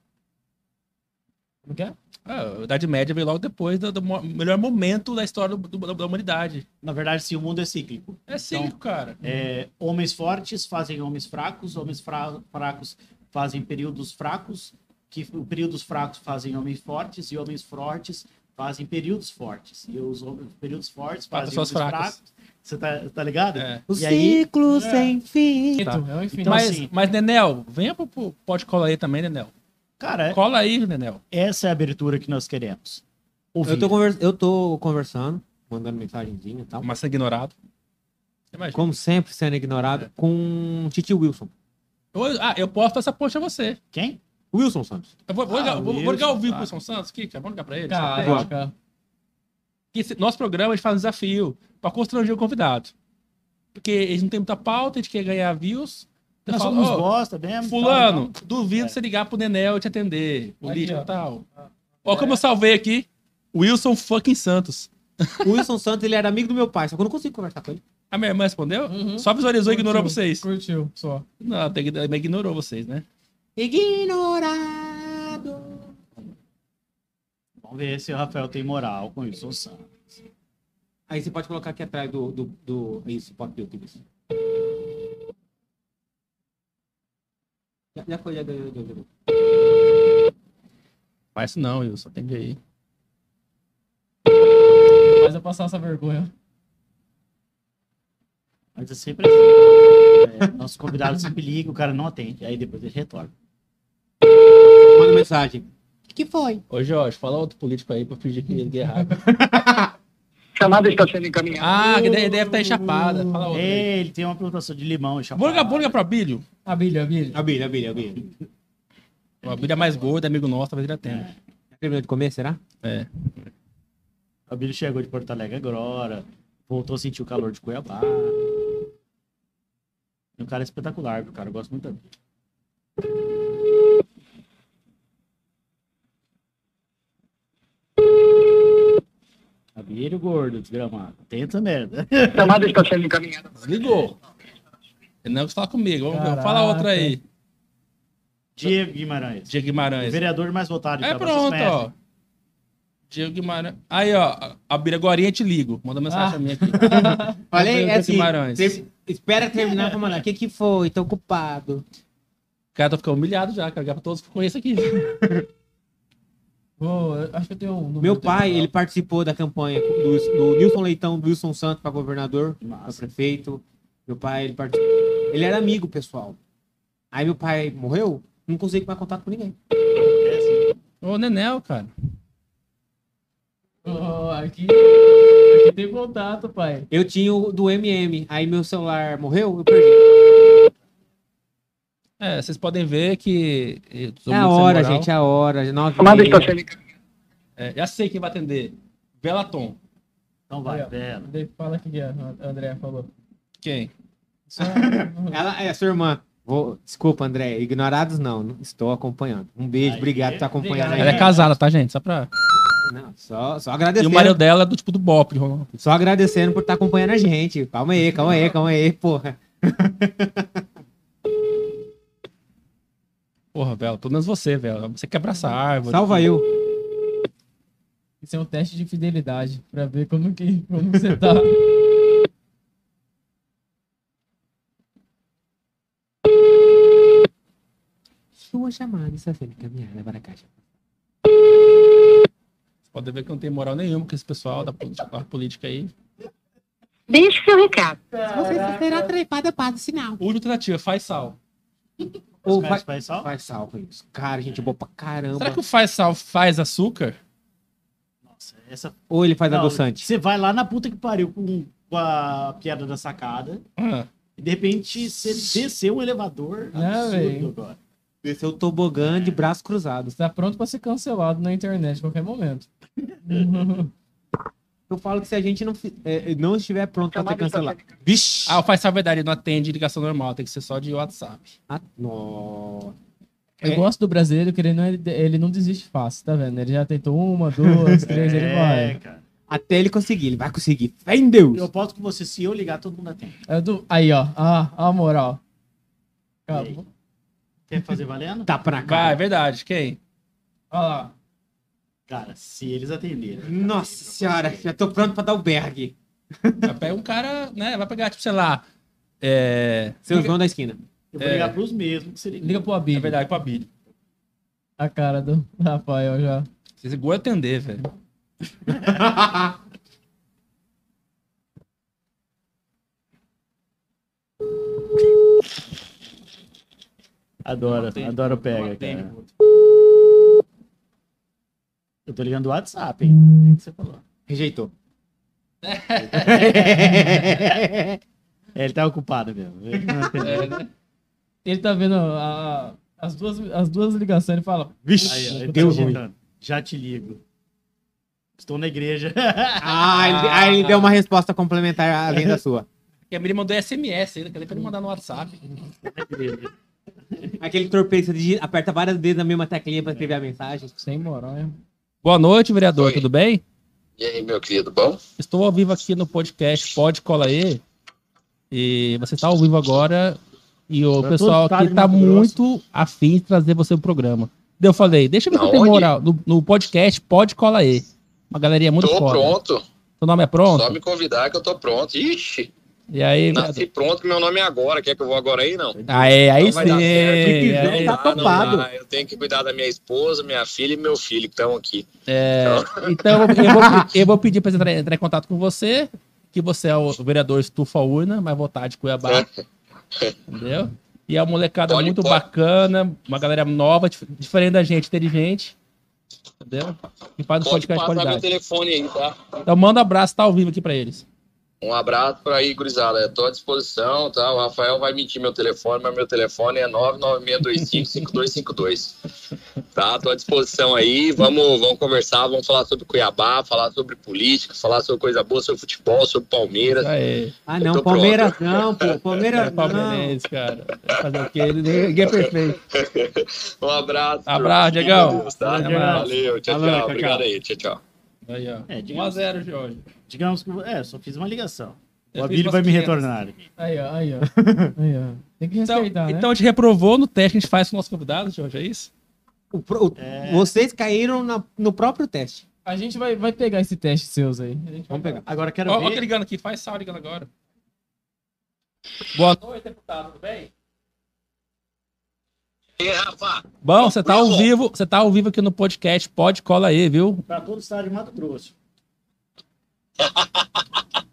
como que é? Ah, a Idade Média veio logo depois do, do melhor momento da história do- do- da humanidade. Na verdade, sim, o mundo é cíclico. É cíclico, cara. É, homens fortes fazem homens fracos, homens fra- fracos fazem períodos fracos, que períodos fracos fazem homens fortes e homens fortes fazem períodos fortes. E os períodos fortes Para fazem fracas. fracos. Você tá, tá ligado? É. o E aí, ciclo sem fim. Tá. É. Então, mas, assim- mas, Nenel, venha pro, pro pode colar aí também, Nenel. cara, Cola aí, Nenel. essa é a abertura que nós queremos. Ouvir. Eu tô, conver- eu tô conversando, mandando mensagenzinha e tal. Mas sendo ignorado. Imagina. Como sempre, sendo ignorado, com Titi Wilson. Eu- ah, eu posto essa post a você. Quem? Wilson Santos. Eu vou, vou Ah, ligar, vou, Wilson, vou ligar tá. pro Wilson Santos aqui, cara. Vamos ligar pra ele. Caraca. Que esse- nosso programa a gente faz um desafio pra constranger o convidado. Porque eles não têm muita pauta, a gente quer ganhar views. Nós falo, somos "Ó, bosta mesmo. Fulano, tal, duvido É. você ligar pro Nenel e te atender. Política e tal. Ó, como eu salvei aqui. Wilson fucking Santos. O Wilson Santos, ele era amigo do meu pai, só que eu não consigo conversar com ele. A minha irmã respondeu? Uhum. Só visualizou e ignorou vocês. Curtiu, só. Não, ela ignorou vocês, né? Ignorado. Vamos ver se o Rafael tem moral com isso. Aí você pode colocar aqui atrás do. do, do isso, pode ver o que isso. Já, já foi, já ganhou. já ganhou. Faz isso não, Wilson. Atende aí. Faz eu passar essa vergonha. Mas é sempre assim. É, nosso convidado sempre liga, o cara não atende. Aí depois ele retorna. Manda mensagem. O que, foi? Ô, Jorge, fala outro político aí pra fingir que ele é errado. chamada está sendo encaminhada. ah, que deve estar enchapada. Fala aí. É, ele tem uma plantação de limão e ligar, vamos ligar pro Abílio. A Bíblia, a Bíblia. A Bíblia, a Bíblia, a Bíblia. O Abílio é mais gordo, é amigo nosso, talvez ele atenda. Já terminou de comer, será? É. O Abílio chegou de Porto Alegre agora. Voltou a sentir o calor de Cuiabá. É um cara espetacular, viu, cara. Eu gosto muito dele. Abílio gordo, desgramado. Tenta merda. chamada está sendo encaminhada. Desligou. Ele não falar comigo. Vamos ver. Fala outra aí. Diego Guimarães. Diego O Guimarães. vereador mais votado É pronto, ó. Diego Guimarães. Aí, ó. Abílio, agora eu te ligo. Manda mensagem Ah. mim aqui. Falei, Diego é assim. Guimarães. ter- espera terminar pra mandar. O que, que foi? Tô ocupado. O cara tá ficando humilhado já, cara. Ligar pra todos que conheço aqui. Eu acho que eu tenho um Meu pai, ele participou da campanha do, do Nilson Leitão, do Wilson Santos pra governador, Massa. prefeito. Meu pai, ele partiu. Ele era amigo, pessoal. Aí meu pai morreu, não consegui mais contato com ninguém. Ô, Nenel, cara. Ó, aqui, aqui tem contato, pai. Eu tinha o do MM, aí meu celular morreu, eu perdi. É, vocês podem ver que. É a hora, moral. gente, é a hora. Nove e Chamada meia. está sendo encaminhada. É, já sei quem vai atender. Velaton. Então vai. Bela. Fala é, a André falou. Quem? Só- Ela é a sua irmã. Vou... Desculpa, André. Ignorados não. Estou acompanhando. Um beijo, Aí, obrigado por estar acompanhando. obrigado. aí. Ela é casada, tá, gente? Só pra. Não, só, só E agradecendo. o marido dela é do tipo do Bop. Só agradecendo por estar acompanhando a gente. Calma aí, calma aí, calma aí, porra. Porra, Vela, pelo menos você, Vela. Você quebra essa árvore. Salva eu. Isso é um teste de fidelidade, pra ver como que, como que você tá. Sua chamada está sendo encaminhada para a caixa. Você pode ver que não tem moral nenhuma com esse pessoal da política, da política aí. Deixe seu recado. Você será trepada para o sinal. Tentativa, faz sal. Ou Os faz, sal? faz sal com isso. Cara, gente boa pra caramba. Será que o faz sal faz açúcar? Nossa, essa... Ou ele faz Não, adoçante? Você vai lá na puta que pariu com, com a piada da sacada. Ah, E de repente você desceu um elevador Ah, absurdo velho. agora. Desceu o tobogã de braços cruzados. Você tá pronto pra ser cancelado na internet a qualquer momento. Eu falo que se a gente não, fi- é, não estiver pronto pra está cancelado. Vixe! Ah, o faz é verdade, ele não atende ligação normal, tem que ser só de WhatsApp. Ah, nó. Eu É. gosto do brasileiro que ele não, ele não desiste fácil, tá vendo? Ele já tentou uma, duas, três, ele É, vai. cara. Até ele conseguir, ele vai conseguir. Fé em Deus! Eu posso com você, se eu ligar, todo mundo atende. É do- Aí, ó. Ah, a moral. Acabou. Quer fazer valendo? Tapa na Vai, é verdade, quem? Olha lá. Cara, se eles atenderem. Nossa senhora, já tô pronto pra dar o berg. Vai pegar um cara, né? Vai pegar, tipo, sei lá. É. Seu João da esquina. Eu vou É. ligar pros mesmos que você liga. Pro É Abílio. verdade, pra Billy. A cara do Rafael já. Você segura atender, velho. Adoro, adoro pega, cara. Eu tô ligando do WhatsApp, hein? O que você falou? Rejeitou. É, ele tá ocupado mesmo. Ele. É, né? Ele tá vendo a- a- as, duas, as duas ligações, ele fala. Vixe, Aí, deu ruim. Já te ligo. Estou na igreja. Ah, ele, aí ele deu uma resposta complementar além da sua. Porque a Miri mandou SMS ainda, pra ele mandar no WhatsApp? Na igreja. Aquele torpedo, você digi- aperta várias vezes na mesma teclinha pra escrever a mensagem. Sem moral, hein? Boa noite, vereador, Oi. tudo bem? E aí, meu querido, bom? Estou ao vivo aqui no podcast Pode Cola aí. E você está ao vivo agora. E o pessoal aqui tá Grosso. muito afim de trazer você pro programa. Daí eu falei, deixa eu ver se Aonde? moral. No, no podcast Pode Cola aí. Uma galerinha muito tô foda. pronto. Seu nome é pronto? Só me convidar que eu tô pronto. Ixi, E aí, nasci pronto, meu nome é agora. Quer que eu vou agora aí, não? Aí, aí Não vai dar sim. certo. Se quiser, aí- tá Ah, não topado. dá. Eu tenho que cuidar da minha esposa, minha filha e meu filho que estão aqui. É, então eu vou, eu vou- eu vou pedir para você entrar, entrar em contato com você, que você é o vereador Estufa Urna, mas votar de Cuiabá. entendeu? E é uma molecada Pode, muito pode. bacana, uma galera nova, dif- diferente da gente, inteligente. Entendeu? E faz um Pode podcast de passar meu qualidade. telefone aí, tá? Então manda um abraço, tá ao vivo aqui pra eles. Um abraço pra aí, gurizada. Tô à disposição, tá? O Rafael vai mentir meu telefone, mas meu telefone é 996255252. Tá? Tô à disposição aí. Vamos, vamos conversar, vamos falar sobre Cuiabá, falar sobre política, falar sobre coisa boa, sobre futebol, sobre Palmeiras. Aí. Ah, não, Palmeiras não, pô. É Palmeiras não. palmeirense, cara. Fazer o quê? Ninguém é perfeito. Um abraço. Abraço, Diegão. tá? Valeu, tchau, Falou, tchau. Obrigado aí, tchau, tchau. Aí, ó. É, 1 a digamos- 0 Jorge. Digamos que. É, só fiz uma ligação. Eu O Abílio vai me 500. retornar. Aí, ó, aí, ó. Aí, ó. Tem que Então, respeitar, né? então te reprovou no teste que a gente faz com o nosso convidado, Jorge, é isso? O pro- o- É. Vocês caíram na- no próprio teste. A gente vai, vai pegar esse teste seus aí. A gente vai Vamos pegar. Agora quero Ó, ó ver. que ligando aqui, faz sal ligando agora. Boa noite, deputado, tudo bem? E aí, Rafa? Bom, você tá ao vivo, você tá ao vivo aqui no podcast, pode cola aí, viu? Pra todo o estado de Mato Grosso.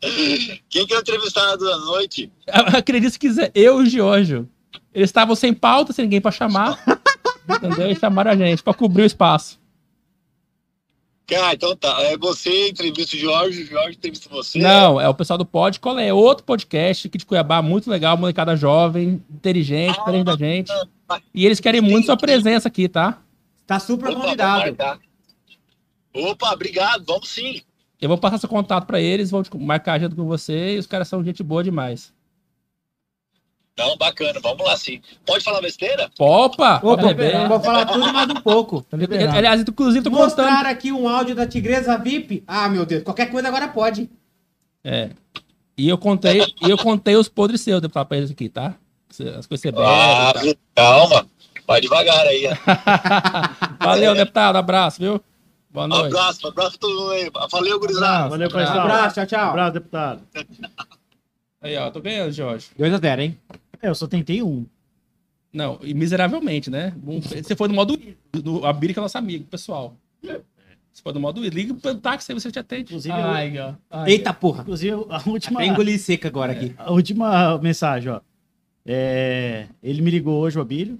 Que Quem que é o entrevistado da noite? Acredite se quiser, eu e o Giorgio. Eles estavam sem pauta, sem ninguém pra chamar. entendeu? E chamaram a gente pra cobrir o espaço. Ah, então tá. É você entrevista o Jorge, o Jorge entrevista você. Não, é o pessoal do Pod Colé, é outro podcast aqui de Cuiabá, muito legal, molecada jovem, inteligente, diferente da gente. E eles querem muito sua presença aqui, tá? Tá super Opa, convidado. Opa, obrigado, vamos sim. Eu vou passar seu contato pra eles, vão marcar agenda com você e os caras são gente boa demais. Não, bacana, vamos lá sim. Pode falar besteira? Opa! Opa, beber. vou falar tudo e mais um pouco. Tá liberado. Aliás, inclusive, tô. Mostrar aqui um áudio da Tigresa VIP. Ah, meu Deus, qualquer coisa agora pode. É. E eu contei, e eu contei os podres seus, deputado, pra eles aqui, tá? As coisas você bebe. Ah, e calma. Vai devagar aí. Valeu, deputado. Abraço, viu? Boa Um noite. abraço, um abraço pra todo mundo aí. Valeu, gurizada. Valeu, Abraço. Paizão. Abraço, tchau, tchau. Abraço, deputado. Aí, ó, tô ganhando, Jorge. 2x0, hein? É, eu só tentei um. Não, e miseravelmente, né? Um- Você foi no modo do A Biri, que é nosso amigo, pessoal. Você foi no modo Liga pro táxi, aí você te atende. Inclusive, Ai, ó. Ai, Eita porra. inclusive a última, Até engoli seca agora aqui. a última mensagem, ó. É, ele me ligou hoje, o Abílio.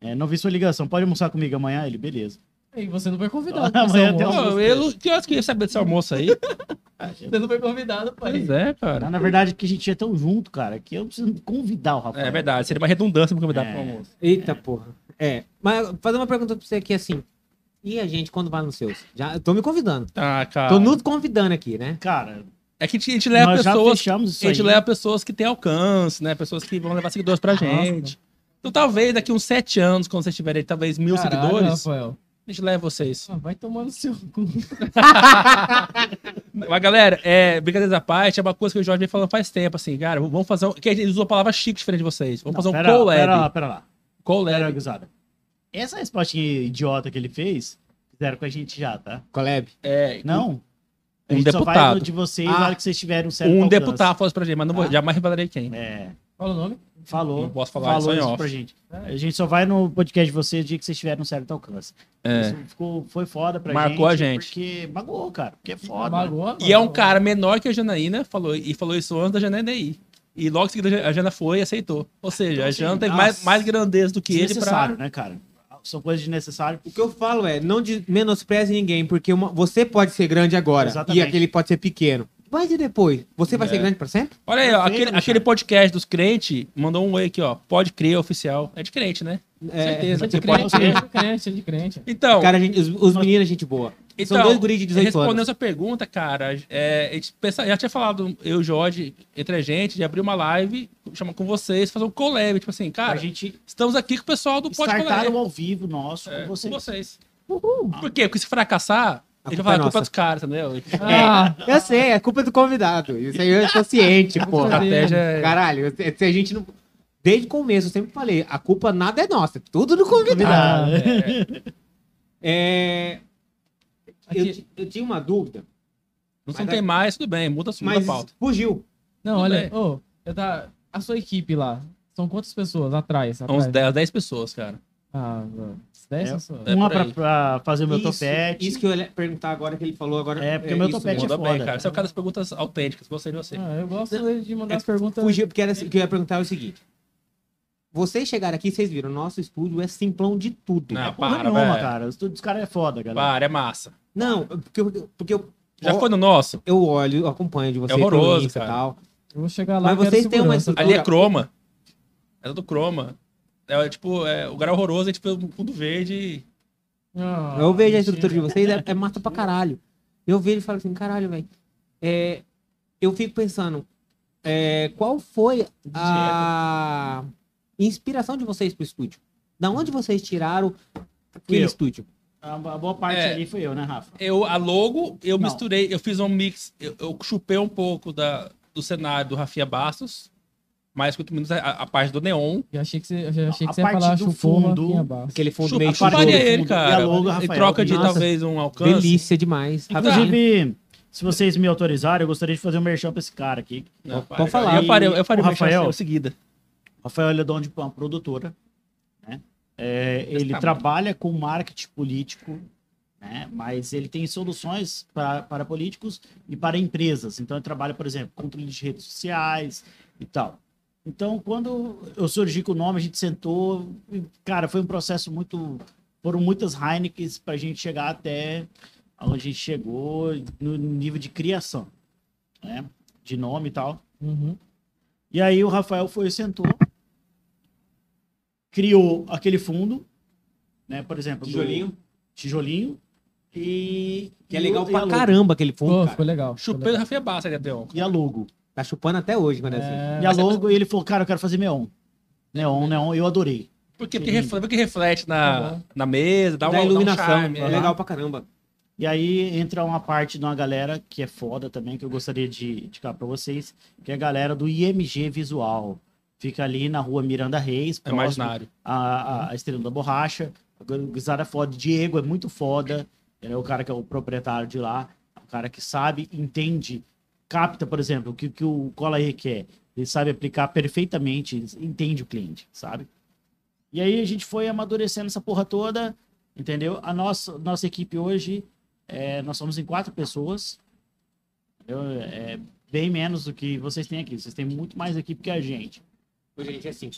É, não vi sua ligação. Pode almoçar comigo amanhã? Ele, beleza. E você não foi convidado. Ah, amanhã tem almoço. Eu, que horas que ia saber desse almoço aí? Você não foi convidado, pai. Pois é, cara. Na verdade, que a gente é tão junto, cara, que eu preciso convidar o Rafael. É verdade, seria uma redundância me convidar É. pro almoço. Eita porra. É, mas fazer uma pergunta pra você aqui assim. E a gente quando vai nos seus? Já tô me convidando. Ah, cara. Tô nos convidando aqui, né? Cara, É que a gente leva nós já pessoas. fechamos isso A gente aí. leva pessoas que têm alcance, né? Pessoas que vão levar seguidores pra gente. Então, talvez daqui uns sete anos, quando vocês tiverem talvez mil Caralho, seguidores, Rafael. A gente leva vocês. Ah, vai tomar no seu cu. Mas, galera, é, brincadeiras à parte, é uma coisa que o Jorge vem falando faz tempo, assim, cara, vamos fazer um. Que ele usou a palavra chique diferente de vocês. Vamos Não, fazer um pera, collab. Pera lá, pera lá. Pera, Collab. gurizada. Essa respostinha idiota que ele fez, fizeram com a gente já, tá? Collab. É, Não. A Um gente só vai deputado. no de vocês Ah. na hora que vocês tiverem um certo um alcance. deputado falou isso pra gente, mas não vou, Ah. jamais revelarei quem. É, Fala o nome. Falou. Não posso falar falou isso pra gente. A gente só vai no podcast de vocês o dia que vocês tiverem um certo alcance. É. Isso ficou, foi foda pra Marcou gente. a gente. Porque magoou, cara. Porque é foda. E é um cara menor que a Janaína, falou, e falou isso antes da Janaína ir. E logo em seguida a Jana foi e aceitou. Ou seja, Então, a assim, Jana teve nossa. mais, mais grandeza do que ele pra. Desnecessário, né, cara? São coisas desnecessárias. O que eu falo é, não de menospreze ninguém, porque uma- você pode ser grande agora Exatamente. e aquele pode ser pequeno. Mas e depois? Você vai É. ser grande pra sempre? Olha aí, ó, aquele, aquele podcast dos crentes mandou um oi aqui, ó. Pode crer oficial. É de crente, né? É, Certeza. É de crente, é de crente, de crente. Então, Cara, a gente- os, os meninos é gente boa. São Então, dois guris de 18 respondendo anos. essa pergunta, cara, é, a gente pensa- já tinha falado, eu e o Jorge, entre a gente, de abrir uma live, chama com vocês, fazer um collab, tipo assim, a cara, gente estamos aqui com o pessoal do Pod startaram Collab. ao vivo nosso É, com vocês. com vocês. Por quê? Porque se fracassar, A a gente culpa vai falar é culpa dos caras, entendeu? Ah, Eu sei, é culpa do convidado. Isso aí eu tô ciente, A porra. estratégia é... Caralho, se a gente não. Desde o começo, eu sempre falei, a culpa nada é nossa, é tudo do convidado. Convidado. É, eu, Aqui- ti- eu tinha uma dúvida, Não Mas tem mais, tudo bem, muda, muda a mas pauta. fugiu. não, Tudo olha, ô, eu tá, a sua equipe lá, são quantas pessoas atrás? São uns atrás? 10, 10 pessoas, cara. Ah, mano, 10 É. É Uma pra, pra fazer o meu isso, topete. Isso que eu ia perguntar agora que ele falou agora. É, porque o meu isso topete é Manda bem, foda. cara. Você é o cara das perguntas autênticas, gostei de você. Ah, eu gosto de mandar as perguntas. Fugiu, porque era, assim- o que eu ia perguntar é o seguinte. Vocês chegaram aqui, vocês viram, nosso estúdio é simplão de tudo. Não. É porra para, nenhuma, cara. O estúdio dos caras é foda, galera. Para, é massa. Não, porque, eu- porque eu, Já ó, foi no nosso? eu olho, eu acompanho de vocês horroroso, Insta e cara. tal. Eu vou chegar lá. Mas vocês têm uma estrutura- Ali é croma. É do croma. É tipo, é, o lugar horroroso é tipo um fundo verde. Ah, Eu vejo a estrutura de vocês, é, é massa pra caralho. Eu vejo e falo assim, caralho, velho. É, eu fico pensando, é, qual foi a inspiração de vocês pro estúdio? Da onde vocês tiraram aquele eu. estúdio? A, a boa parte É. ali foi eu, né, Rafa? Eu, a logo, eu Não. misturei, eu fiz um mix, eu, eu chupei um pouco da, do cenário do Rafinha Bastos, mas muito menos a, a parte do neon. Já achei que você, já achei A que você ia parte falar do fundo. Aquele fundo Chupa, meio chuparia ele, cara. E Rafael, troca de nossa, talvez um alcance. Delícia demais. Inclusive, se vocês me autorizarem, eu gostaria de fazer um merchan pra esse cara aqui. Não, Pode falar. Eu faria, eu faria O Rafael Rafael- em seguida. Rafael ele é dono de uma produtora. Né? É, ele tamanho. trabalha com marketing político né? Mas ele tem soluções pra, para políticos e para empresas. Então, ele trabalha, por exemplo, controle de redes sociais e tal. Então, quando eu surgi com o nome, a gente sentou. e, Cara, foi um processo muito. Foram muitas Heinekens para a gente chegar até onde a gente chegou no nível de criação, né? De nome e tal. Uhum. E aí o Rafael foi e sentou, criou aquele fundo, né? Por exemplo, do- Tijolinho. tijolinho e Que é legal o- e pra logo. caramba aquele fundo, Pô, cara. ficou legal. Chupei o legal. Rafinha Bassa, Gadeon. E a logo. Tá chupando até hoje, quando é assim. É, E a logo, e ele falou, cara, eu quero fazer neon. Neon, neon, eu adorei. Por quê? Porque reflete, porque reflete na, Uhum. na mesa, dá, uma, iluminação. Dá um charme, é é. legal pra caramba. E aí entra uma parte de uma galera que é foda também, que eu gostaria de indicar pra vocês, que é a galera do IMG Visual. Fica ali na rua Miranda Reis, É próximo imaginário. a, a, a Estrela da Borracha. A gurizada é foda. Diego é muito foda. Ele é o cara que é o proprietário de lá. É um cara que sabe, entende, capta, por exemplo, o que, que o Cola aí quer. Ele sabe aplicar perfeitamente, entende o cliente, sabe? E aí a gente foi amadurecendo essa porra toda, entendeu? A nossa, nossa equipe hoje, é, nós somos em quatro pessoas. entendeu? É bem menos do que vocês têm aqui. Vocês têm muito mais equipe que a gente. Hoje a gente é assim.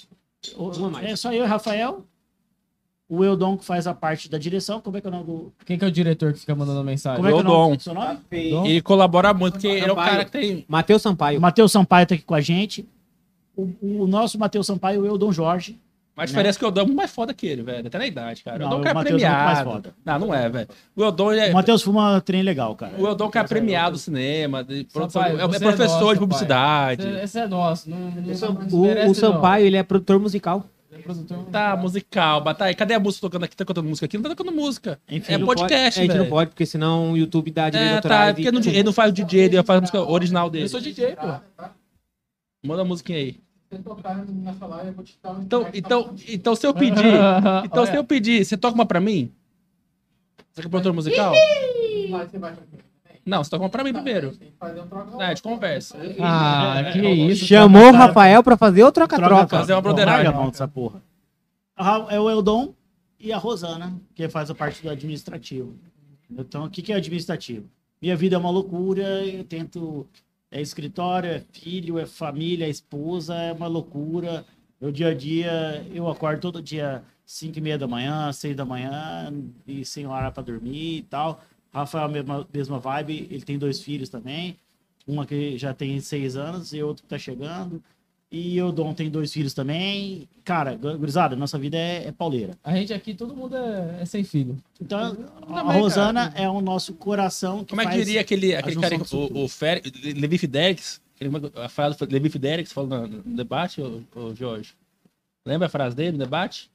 O- Uma mais. É só eu e Rafael. O Eudon que faz a parte da direção. Como é que é o nome do. Quem que é o diretor que fica mandando mensagem? Como é que é o Eudon. nome seu nome? Ele colabora muito, porque ele é o cara que tem. Matheus O Sampaio. Matheus Sampaio tá aqui com a gente. O, o nosso Matheus Sampaio e o Eudon Jorge. Mas a diferença é que o Eudon é muito mais foda que ele, velho. Até na idade, cara. Não, o Eudon o é é premiado. foda. Não, não é, velho. O Eudon ele é. O Matheus fuma trem legal, cara. O Eudon que é premiado do cinema, de Sampaio, é, é você é professor nosso, de publicidade. Esse, é nosso. Não, não, não O, o Sampaio, ele é produtor musical. É Tá, musical, batalha. Cadê a música tocando aqui? Tá cantando música aqui? Não tá tocando música. Enfim, é Não pode- podcast, A gente não pode, porque senão o YouTube dá direito É, tá, e- porque não- ele não faz o DJ, ele faz a música original dele. Eu sou DJ, pô. Manda a musiquinha aí. Se tocar nessa live, eu vou te dar um Então, então, então se eu pedir, então se eu pedir, você toca uma pra mim? Você quer produtor musical? Não, você toca uma pra mim primeiro. É, gente conversa. Ah, que isso. Chamou o Rafael pra fazer o troca-troca. Fazer uma broderagem. larga a mão dessa porra. A Ra- É o Eudon e a Rosana, que faz a parte do administrativo. Então, o que que é administrativo? Minha vida é uma loucura, eu tento. É escritório, é filho, é família, é esposa, é uma loucura. Meu dia a dia, eu acordo todo dia 5 e meia da manhã, 6 da manhã, e sem hora para dormir e tal. Rafael, mesma, mesma vibe, ele tem dois filhos também. Uma que já tem seis anos e outro que tá chegando. E o Dom tem dois filhos também. Cara, gurizada, nossa vida é, é pauleira. A gente aqui, todo mundo é, é sem filho. Então, a Também, Rosana é o nosso coração que Como é que diria aquele, aquele cara, o, o Fer, Levi Fidelix, aquele- a frase do Levi Fidelix falou no, no debate, o, Jorge? Lembra a frase dele no debate?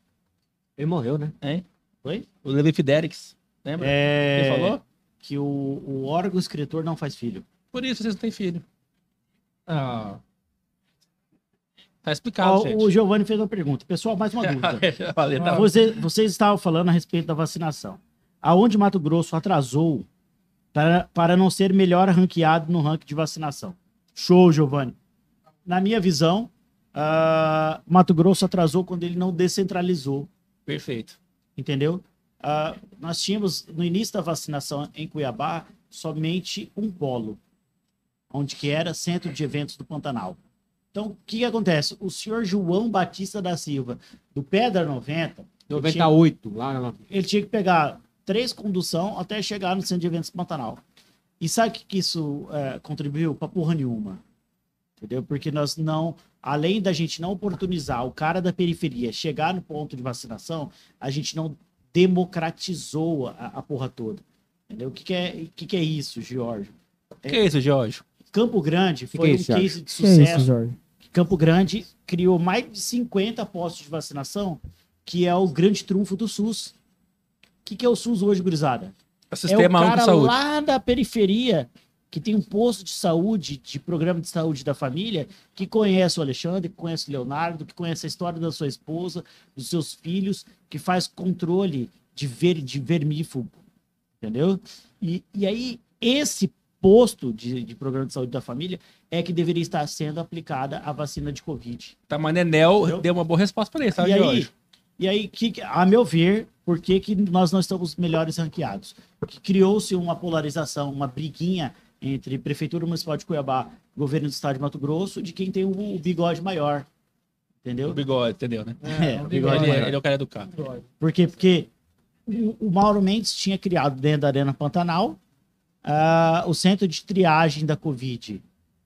Ele morreu, né? Hein? Oi? O Levi Fidelix, lembra? É, Ele falou? que o, o órgão escritor não faz filho. Por isso vocês não têm filho. Ah, Tá explicado, Ó, gente. o Giovanni fez uma pergunta. Pessoal, mais uma dúvida. Valeu, tá. Você, vocês estavam falando a respeito da vacinação. Aonde Mato Grosso atrasou para, para não ser melhor ranqueado no ranking de vacinação? Show, Giovanni. Na minha visão, ah, Mato Grosso atrasou quando ele não descentralizou, Perfeito. entendeu? Ah, nós tínhamos, no início da vacinação em Cuiabá, somente um polo, onde que era Centro de Eventos do Pantanal. Então, o que, que acontece? O senhor João Batista da Silva, do Pedra 90, ele tinha- 98, lá, lá. ele tinha que pegar três condução até chegar no centro de eventos Pantanal. E sabe o que, que isso é, contribuiu? Pra porra nenhuma. Entendeu? Porque nós não, além da gente não oportunizar o cara da periferia chegar no ponto de vacinação, a gente não democratizou a, a porra toda. Entendeu? O que, que, é, o que, que é isso, Giorgio? O que é isso, Jorge? Campo Grande que foi é um isso, Thiago? case de que sucesso. é isso, Jorge? Campo Grande criou mais de 50 postos de vacinação, que é o grande trunfo do SUS. O que, que é o SUS hoje, gurizada? É o É o Sistema Único cara de Saúde. lá da periferia que tem um posto de saúde, de programa de saúde da família, que conhece o Alexandre, que conhece o Leonardo, que conhece a história da sua esposa, dos seus filhos, que faz controle de, ver, de vermífugo, entendeu? E, e aí, esse posto de, de programa de saúde da família é que deveria estar sendo aplicada a vacina de Covid. Tá, mas Nenel Entendeu? deu uma boa resposta pra ele, tá, e aí? E aí, que, a meu ver, por que, que nós não estamos melhores ranqueados? Porque criou-se uma polarização, uma briguinha entre Prefeitura Municipal de Cuiabá e Governo do Estado de Mato Grosso de quem tem o, o bigode maior. O Entendeu? bigode, entendeu, né? É, o Ele, bigode é- maior. ele é o cara educado. Por quê? Porque o, o Mauro Mendes tinha criado dentro da Arena Pantanal ah, o centro de triagem da Covid,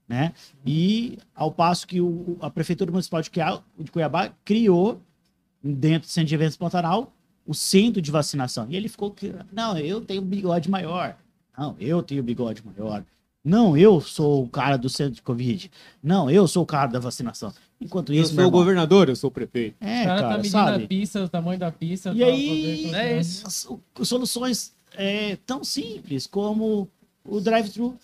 né? E ao passo que o- a Prefeitura Municipal de Cuiabá, de Cuiabá criou dentro do centro de eventos Pantanal o centro de vacinação. E ele ficou que não, eu tenho bigode maior. Não, eu tenho bigode maior. Não, eu sou o cara do centro de Covid. Não, eu sou o cara da vacinação. Enquanto Eu isso, sou meu o irmão, governador, eu sou o prefeito. é, O cara, cara, tá medindo sabe? a pista, o tamanho da pista. E pra aí, poder- é isso. soluções é, tão simples como o drive-thru.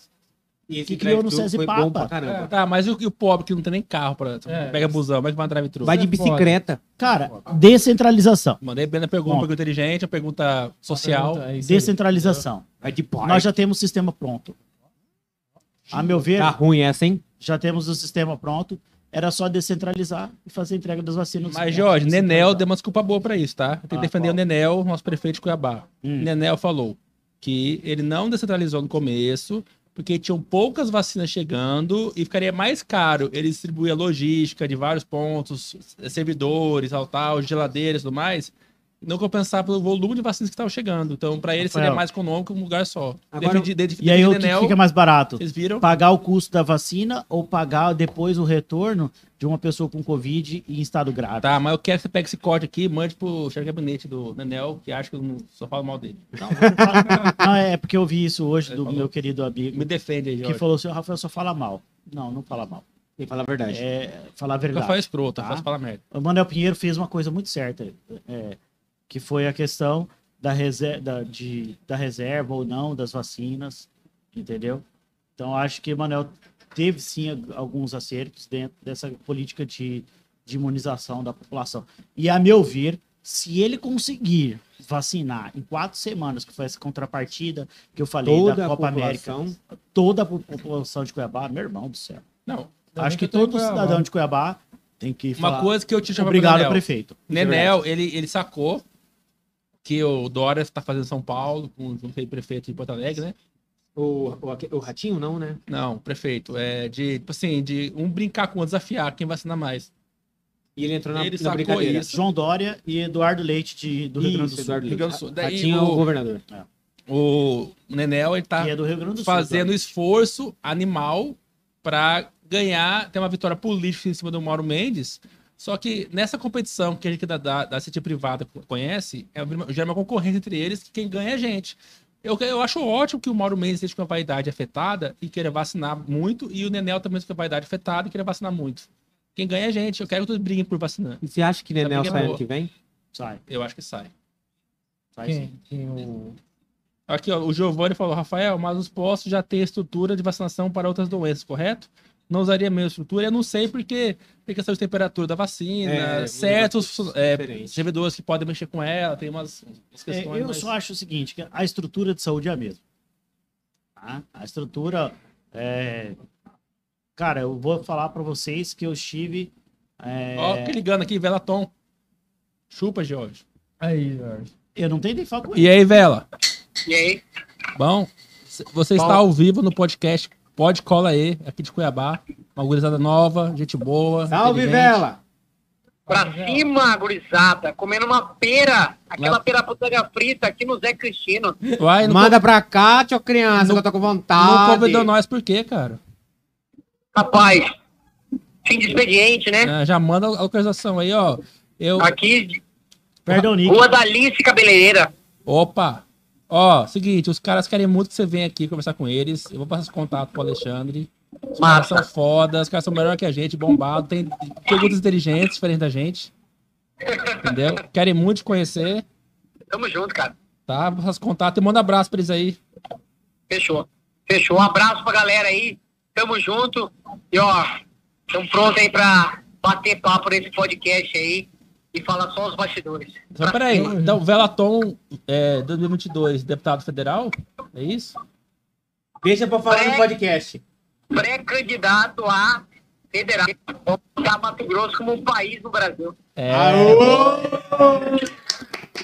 E Que criou no César foi Papa. bom pra caramba. Tá, mas e o, e o pobre que não tem nem carro pra. É. Pega busão, como é que vai drive-thru? Vai de é bicicleta. Cara, descentralização. Mandei bem na pergunta, pergunta inteligente, uma pergunta social. É isso aí. Descentralização. Vai de bike. Nós já temos o sistema pronto. A meu ver, Tá ruim essa, hein? já temos o sistema pronto. Era só descentralizar e fazer a entrega das vacinas. Mas, Jorge, Nenel deu uma desculpa boa pra isso, tá? Tem que Ah, defender qual? o Nenel, nosso prefeito de Cuiabá. Hum. Nenel falou que ele não descentralizou no começo, porque tinham poucas vacinas chegando e ficaria mais caro ele distribuir a logística de vários pontos, servidores, tal, tal, geladeiras e tudo mais, não compensar pelo volume de vacinas que estavam chegando. Então, pra ele seria mais econômico um lugar só. Agora- E aí, o que fica mais barato? vocês viram? Pagar o custo da vacina ou pagar depois o retorno de uma pessoa com Covid em estado grave? Tá, mas eu quero que você pegue esse corte aqui e mande pro chefe de gabinete do Nenel, que acha que eu não só falo mal dele. Não, não fala- não, é porque eu vi isso hoje Ele do falou. meu querido amigo Me defende aí, que Jorge. falou assim: "O Rafael só fala mal. Não, não fala mal. Tem que falar a verdade. É falar a Eu verdade. faço escroto, eu Tá. faço falar merda. O Manuel Pinheiro fez uma coisa muito certa, é, que foi a questão da reserva, da, de, da reserva ou não das vacinas, entendeu? Então, acho que o Manuel teve sim alguns acertos dentro dessa política de, de imunização da população. E, a meu ver, se ele conseguir vacinar em quatro semanas, que foi essa contrapartida que eu falei Toda da Copa América, população. toda a população de Cuiabá, meu irmão do céu. Não, acho que todo cidadão de Cuiabá tem que uma falar, coisa que eu te chamo obrigado, Nenel. prefeito. Nenel, ele, ele sacou que o Dória está fazendo em São Paulo, com junto com o prefeito de Porto Alegre, né? O, o, o ratinho, não, né? Não, prefeito. É de, tipo assim, de um brincar com o outro, desafiar quem vacina mais. E ele entrou na, Ele na brincadeira. isso. João Dória e Eduardo Leite de, do Rio Grande do Sul. Eduardo Leite. Sul. Daí Ratinho é o o- governador. O Nenel, ele tá é do Rio Grande do Sul. fazendo esforço animal para ganhar, ter uma vitória política em cima do Mauro Mendes. Só que nessa competição que a gente da, da, da CT privada conhece, é, gera uma concorrência entre eles, que quem ganha é a gente. Eu, eu acho ótimo que o Mauro Mendes esteja com a vaidade afetada e queira vacinar muito, e o Nenel também com a vaidade afetada e queira vacinar muito. Quem ganha é a gente. Eu quero que todos briguem por vacinar. E você acha que Nenel é sai ano que vem? Sai, Eu acho que sai. sai sim. Quem? Quem o... Aqui, ó, o Giovanni falou, Rafael, mas os postos já têm estrutura de vacinação para outras doenças, correto? Não usaria a mesma estrutura? Eu não sei porque tem questão de temperatura da vacina, É, certos é, diferente. servidores que podem mexer com ela, tem umas, umas É, questões. eu mas- só acho o seguinte, que a estrutura de saúde é a mesma. Tá? A estrutura é... Cara, eu vou falar para vocês que eu estive... é, Ó, que ligando aqui, Velaton. Chupa, Jorge. Aí, Jorge. Eu não tenho nem falar com E ele. aí, Vela? E aí? Bom, você está ao vivo no podcast Pode Cola aí, aqui de Cuiabá. Uma gurizada nova, gente boa. Salve. Vela! Pra cima, gurizada, comendo uma pera, aquela pera putanga frita aqui no Zé Cristino. Não, Manda pra cá, tio criança, Não- que eu tô com não vontade. convidou nós por quê, cara? Rapaz, fim de expediente, né? Ah, já manda a localização aí, ó. Eu... Aqui, Perdão, Nick. Rua da Alice Cabeleireira. Opa! Ó, seguinte, os caras querem muito que você venha aqui conversar com eles. Eu vou passar contato pro Alexandre. Os caras são fodas, os caras são melhor que a gente, bombado, tem perguntas inteligentes, diferentes da gente. Entendeu? Querem muito te conhecer, Tamo junto, cara. tá? Vou passar contato e manda abraço pra eles aí. Fechou. Fechou. Um abraço pra galera aí. Tamo junto. E ó, tamo pronto aí pra bater papo nesse podcast aí e falar só os bastidores. Só peraí, então, Velaton é, 2022, deputado federal? É isso? Deixa pra falar no podcast. Pré-candidato a federal. Vamos botar Mato Grosso como um país no Brasil. É,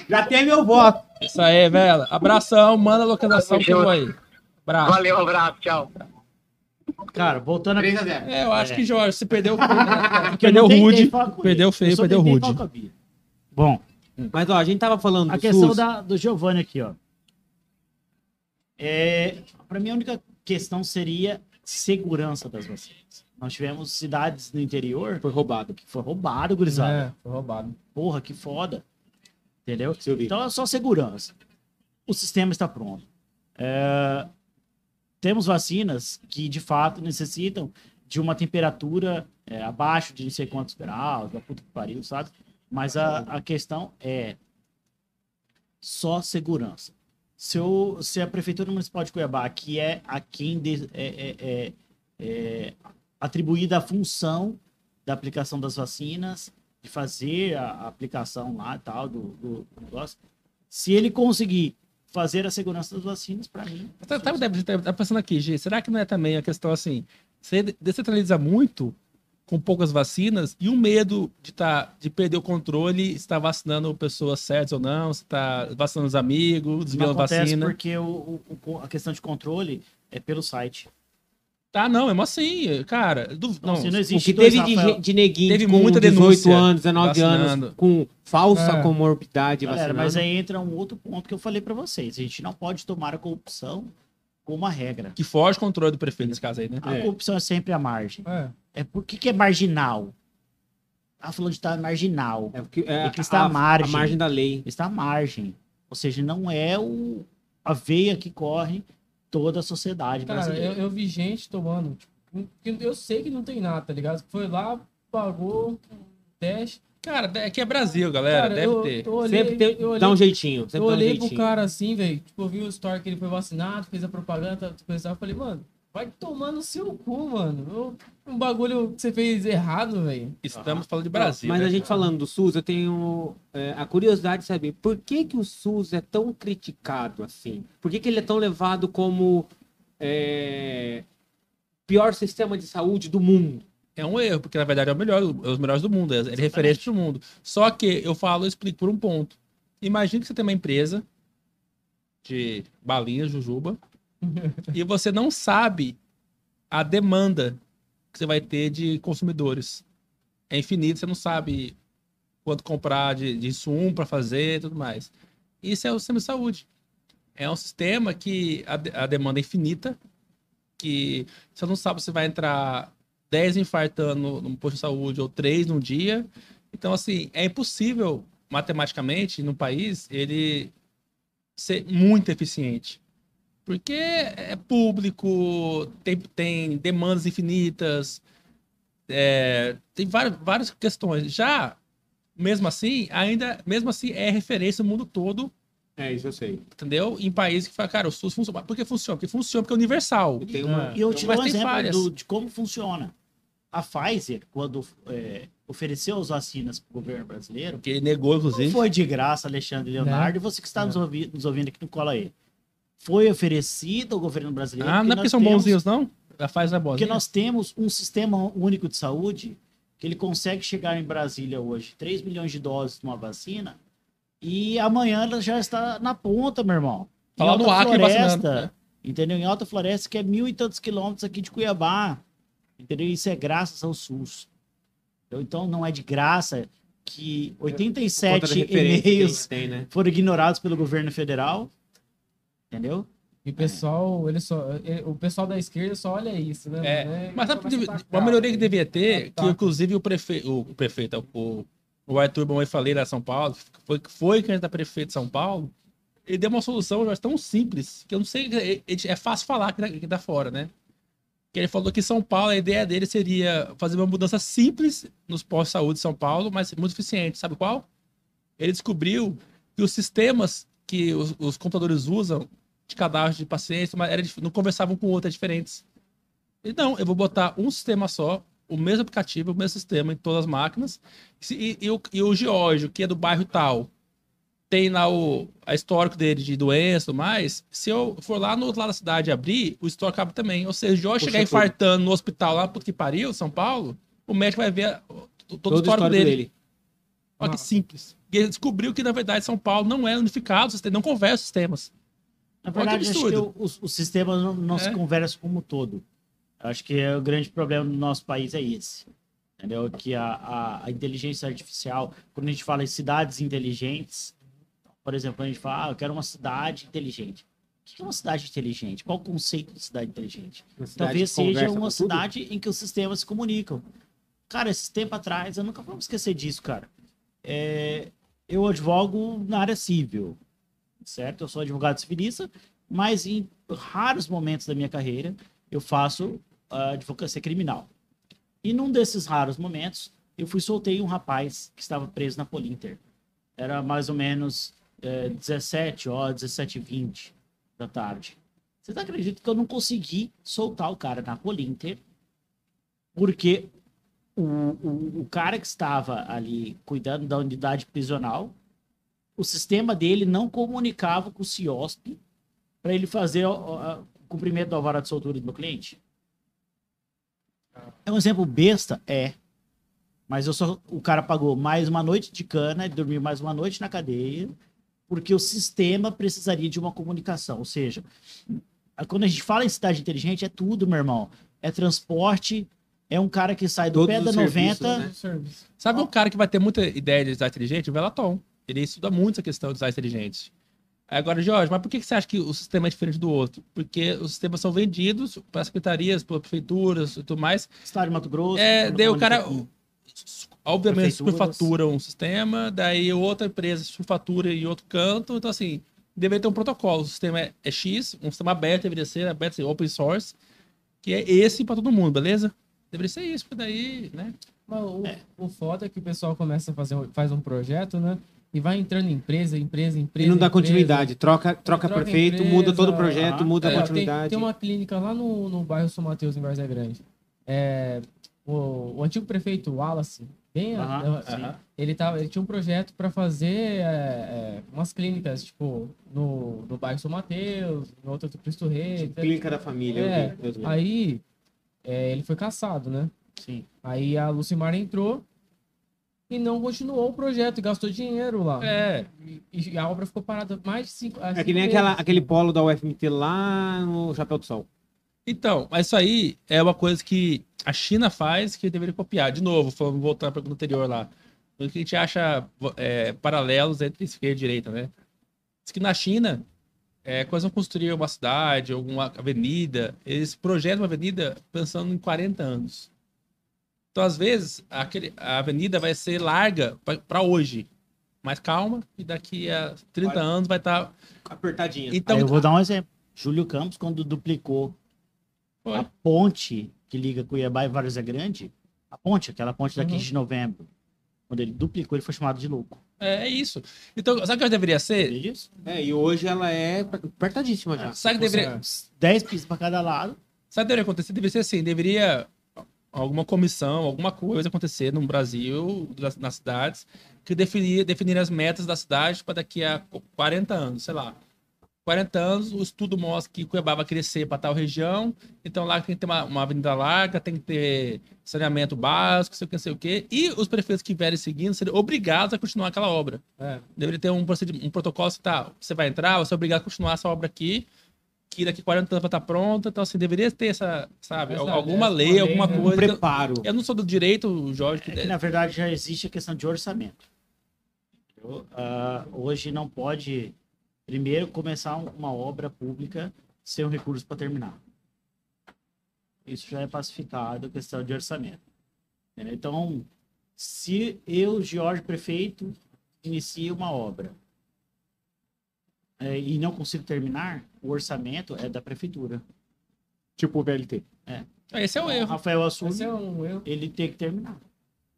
Já tem meu voto. isso aí, velho. Abração, manda a localização que eu junto. vou aí. Abraço. Valeu, abraço, tchau. Cara, voltando a... 3x0. É, eu acho É. que, Jorge, você perdeu feio, né? Porque eu Perdeu tentei rude, perdeu feio, Eu só perdeu tentei rude. a. Bom, Mas, ó, a gente tava falando a do questão SUS. da, do Giovanni aqui, ó. É, para mim, a única questão seria segurança das vacinas. Nós tivemos cidades no interior Foi roubado. que foi roubado, gurizada. É, foi roubado. Porra, que foda. Entendeu? Então é só segurança. O sistema está pronto. É, Temos vacinas que, de fato, necessitam de uma temperatura é, abaixo de não sei quantos graus, da puta que pariu, sabe? Mas a, a questão é só segurança. Se, o, se a Prefeitura Municipal de Cuiabá, que é a quem de- é, é- é- é atribuída a função da aplicação das vacinas, de fazer a, aplicação lá tal do, do negócio, se ele conseguir fazer a segurança das vacinas, para mim. Tá, tá, tá, tá pensando aqui, G, será que não é também a questão assim, você descentraliza muito com poucas vacinas e o medo de, tá, de perder o controle, se tá vacinando pessoas certas ou não, se tá vacinando os amigos, desviando vacina. porque o- o- a questão de controle é pelo site. Tá, não, mesmo assim, cara, du- Não, não, se não O existe que dois teve de, Rafael- de neguinho Teve com muita 18 denúncia anos, 19 anos, vacinando. com falsa É. comorbidade Galera, vacinando. mas aí entra um outro ponto que eu falei para vocês. A gente não pode tomar a corrupção como uma regra. que foge o controle do prefeito nesse caso aí, né? A É. corrupção é sempre a margem. É. É por que, que é marginal? Ah, falando de estar marginal. É porque é, É que está à a, margem. a margem da lei. Está à margem. Ou seja, não é o, a veia que corre toda a sociedade Cara, eu, brasileira. eu vi gente tomando. Tipo, que eu sei que não tem nada, tá ligado? Foi lá, pagou teste. Cara, é que é Brasil, galera, Cara, deve eu, ter. eu olhei, Sempre tem, eu olhei, dá um jeitinho. eu dá um olhei pro jeitinho. cara assim, velho. Tipo, eu vi o story que ele foi vacinado, fez a propaganda, coisa. Eu falei, mano, vai tomar no seu cu, mano. Um bagulho que você fez errado, velho. Estamos falando de Brasil. Mas né? a gente falando do SUS, eu tenho é, a curiosidade de saber por que, que o SUS é tão criticado assim? Por que, que ele é tão levado como é, pior sistema de saúde do mundo? É um erro, porque na verdade é o melhor, é os melhores do mundo, é é referência do mundo. Só que eu falo, eu explico por um ponto. Imagina que você tem uma empresa de balinhas, jujuba, e você não sabe a demanda que você vai ter de consumidores. É infinito, você não sabe quanto comprar de, de insumo para fazer e tudo mais. Isso é o sistema de saúde. É um sistema que a, a demanda é infinita, que você não sabe se vai entrar 10 infartando num posto de saúde ou 3 num dia. Então, assim, é impossível, matematicamente, no país, ele ser muito eficiente. Porque é público, tem, tem demandas infinitas, é, tem várias, várias questões. Já, mesmo assim, ainda, mesmo assim, é referência no mundo todo, É, isso eu sei. entendeu? Em países que falam, cara, o SUS funciona. Por que funciona? Porque funciona, porque é universal. Tem uma, E eu te dou um exemplo do- de como funciona. A Pfizer, quando é, ofereceu as vacinas para o governo brasileiro, Que ele negou, não inclusive. foi de graça, Alexandre Leonardo, e você que está nos, ouvi- nos ouvindo aqui no Cola aí. Foi oferecido ao governo brasileiro. Ah, não é porque são temos- bonzinhos, não? A faz é boa. Porque nós temos um sistema único de saúde que ele consegue chegar em Brasília hoje 3 milhões de doses de uma vacina e amanhã ela já está na ponta, meu irmão. Em Tá lá no Alta Acre Floresta, né? entendeu? Em Alta Floresta, que é mil e tantos quilômetros aqui de Cuiabá. Entendeu? Isso é graças ao SUS. Então não é de graça que Conta da 87 referência que a e-mails né? foram ignorados pelo governo federal. Entendeu? E o pessoal, ele só, ele- o pessoal da esquerda só olha isso, né? É, né? Mas sabe, a uma melhoria que velho. devia ter, que inclusive o, prefe... o prefeito, o, o Arthur Bom falei lá em São Paulo, foi, foi candidato a prefeito de São Paulo, ele deu uma solução já tão simples, que eu não sei, é- é é fácil falar aqui, da- aqui da fora, né? Que ele falou que São Paulo, a ideia dele seria fazer uma mudança simples nos postos de saúde de São Paulo, mas muito eficiente. Sabe qual? Ele descobriu que os sistemas que os, os computadores usam de cadastro de pacientes mas era não conversavam com o outro, é diferentes. E não, eu vou botar um sistema só, o mesmo aplicativo, o mesmo sistema em todas as máquinas. Se- E, e o, e o Geórgio, que é do bairro tal, tem lá o a histórico dele de doença e tudo mais. Se eu for lá no outro lado da cidade e abrir, o histórico abre também. Ou seja, se eu chegar infartando no hospital lá, puto que pariu, São Paulo, o médico vai ver todo, o Todo o histórico dele. dele. Olha que simples. E ele descobriu que, na verdade, São Paulo não é unificado, o não conversa os sistemas. Na verdade, acho que o- os, os sistemas não, não se É. conversam como um todo. Acho que é o grande problema do nosso país é esse. Entendeu? Que a, a, a inteligência artificial, quando a gente fala em cidades inteligentes, por exemplo, a gente fala, ah, eu quero uma cidade inteligente. O que é uma cidade inteligente? Qual o conceito de cidade inteligente? Cidade Talvez seja conversa uma tudo. cidade em que os sistemas se comunicam. Cara, esses tempos atrás, eu nunca vou esquecer disso, cara. É, eu advogo na área civil, certo? Eu sou advogado civilista, mas em raros momentos da minha carreira eu faço ah, advocacia criminal. E num desses raros momentos, eu fui soltei um rapaz que estava preso na Polinter. Era mais ou menos eh, 17 horas, 17 e 20 da tarde. Vocês acreditam que eu não consegui soltar o cara na Polinter porque o, o, o cara que estava ali cuidando da unidade prisional, o sistema dele não comunicava com o CIOSP para ele fazer o, o- o cumprimento do alvará de soltura do meu cliente? É um exemplo besta? É. Mas eu só, o cara pagou mais uma noite de cana, ele dormiu mais uma noite na cadeia, porque o sistema precisaria de uma comunicação. Ou seja, quando a gente fala em cidade inteligente, é tudo, meu irmão. É transporte, é um cara que sai do Todos pé da os serviços, 90. né? Sabe um cara que vai ter muita ideia de design inteligente? O Velaton. Ele estuda muito essa questão de design inteligente. Agora, Jorge, mas por que você acha que o sistema é diferente do outro? Porque os sistemas são vendidos para secretarias, para prefeituras e tudo mais. Estado de Mato Grosso. É, daí o cara, obviamente, superfatura um sistema, daí outra empresa superfatura em outro canto. Então, assim, deveria ter um protocolo. O sistema é, é X, um sistema aberto deveria ser, aberto, ser open source, que é esse para todo mundo, beleza? Deveria ser isso, porque daí, né? Mas o, o foda é que o pessoal começa a fazer um- faz um projeto, né? E vai entrando em empresa, empresa, empresa. E não dá empresa. continuidade. Troca, troca, Troca prefeito, empresa, muda todo o projeto, ah, muda É, a tem, continuidade. tem uma clínica lá no, no bairro São Mateus, em Várzea Grande. É, o, o antigo prefeito Wallace, bem, Aham, é, sim. ele, tava, ele tinha um projeto para fazer é, é, umas clínicas, tipo, no, no bairro São Mateus, no outro do Cristo Rei. Clínica da família. É, eu vi, eu vi. Aí, é, ele foi caçado, né? Sim. Aí a Lucimar entrou e não continuou o projeto, e gastou dinheiro lá. É, E, e a obra ficou parada mais de cinco É que nem aquela, aquele polo da UFMT lá no Chapéu do Sol. Então, mas isso aí é uma coisa que a China faz que deveria copiar. De novo, falando, voltando à pergunta anterior lá. O que a gente acha é, paralelos entre esquerda e direita, né? Diz que na China, é, quando vão construir uma cidade, alguma avenida, eles projetam uma avenida pensando em 40 anos. Então, às vezes, aquele, a avenida vai ser larga para hoje. Mas calma, e daqui a 30 Vai. anos vai estar. Apertadinha. Então, Aí eu vou dar um exemplo. Júlio Campos, quando duplicou Foi. a ponte que liga Cuiabá e Várzea Grande, a ponte, aquela ponte da Uhum. 15 de novembro, quando ele duplicou, ele foi chamado de louco. é, é isso. Então, sabe o que deveria ser? É, e hoje ela é apertadíssima já. Sabe o que deveria, 10 pistas para cada lado. Sabe o que deveria acontecer? Deveria ser assim, deveria alguma comissão, alguma coisa acontecer no Brasil, das- nas cidades, que definir, definir as metas da cidade para daqui a 40 anos, sei lá. 40 anos, o estudo mostra que Cuiabá vai crescer para tal região, então lá tem que ter uma, uma avenida larga, tem que ter saneamento básico, sei o que, sei o que, e os prefeitos que vierem seguindo seriam obrigados a continuar aquela obra. É. Deveria ter um, procedimento, um protocolo que tá, você vai entrar, você é obrigado a continuar essa obra aqui, que daqui a 40 anos vai estar pronta, então assim, deveria ter essa, sabe, Exato, alguma é, lei, uma lei, alguma né? Um coisa. preparo. Eu não sou do direito, Jorge, É que, na verdade, já existe a questão de orçamento. Ah, hoje não pode, primeiro, começar um- uma obra pública sem um recurso para terminar. Isso já é pacificado, questão de orçamento. Entendeu? Então, se eu, Jorge Prefeito, inicio uma obra eh, e não consigo terminar, o orçamento é da Prefeitura. Tipo o VLT. esse é o Então, erro. Rafael assume, Esse é um erro. ele tem que terminar.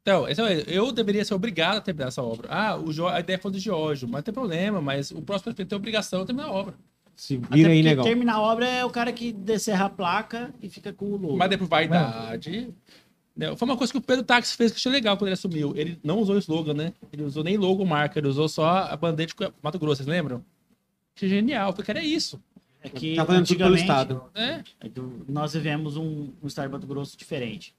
Então, esse é o erro. Eu deveria ser obrigado a terminar essa obra. Ah, o Jo- a ideia foi do Giorgio, mas não tem problema, mas o próximo prefeito tem obrigação de terminar a obra. Se Até vira aí, negão. terminar a obra é o cara que descerra a placa e fica com o logo. Mas depois vaidade. Entendeu? Foi uma coisa que o Pedro Táxi fez que achei legal quando ele assumiu. Ele não usou o slogan, né? Ele usou nem logo marca, ele usou só a bandeira de Mato Grosso, vocês lembram? Genial. Cara, é isso. É que Tá fazendo tudo pelo antigamente, Estado. É. é que nós vivemos um, um estado de Mato Grosso diferente.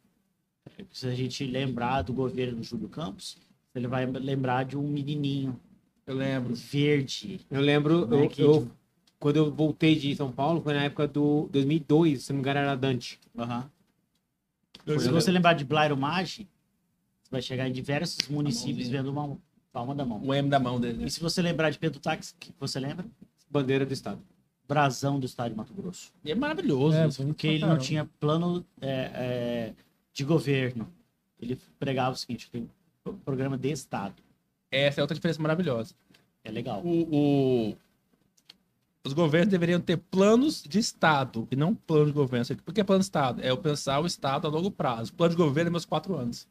Se a gente lembrar do governo do Júlio Campos, ele vai lembrar de um menininho Eu lembro. verde. Eu lembro, né, eu, que- eu- quando eu voltei de São Paulo, foi na época do 2002, se não me engano era Dante. Foi Se você lembrar de Blairo Maggi, você vai chegar em diversos municípios mãozinha. vendo uma palma da mão. O M da mão dele. E se você lembrar de Pedro Táxi, que você lembra? Bandeira do Estado. Brasão do estado de Mato Grosso. E é maravilhoso. É, Porque ele não tinha plano é, é, de governo. Ele pregava o seguinte: tem um programa de Estado. Essa é outra diferença maravilhosa. É legal. O, o- Os governos deveriam ter planos de Estado e não plano de governo. Por que plano de Estado? É eu pensar o Estado a longo prazo. Plano de governo é meus quatro anos.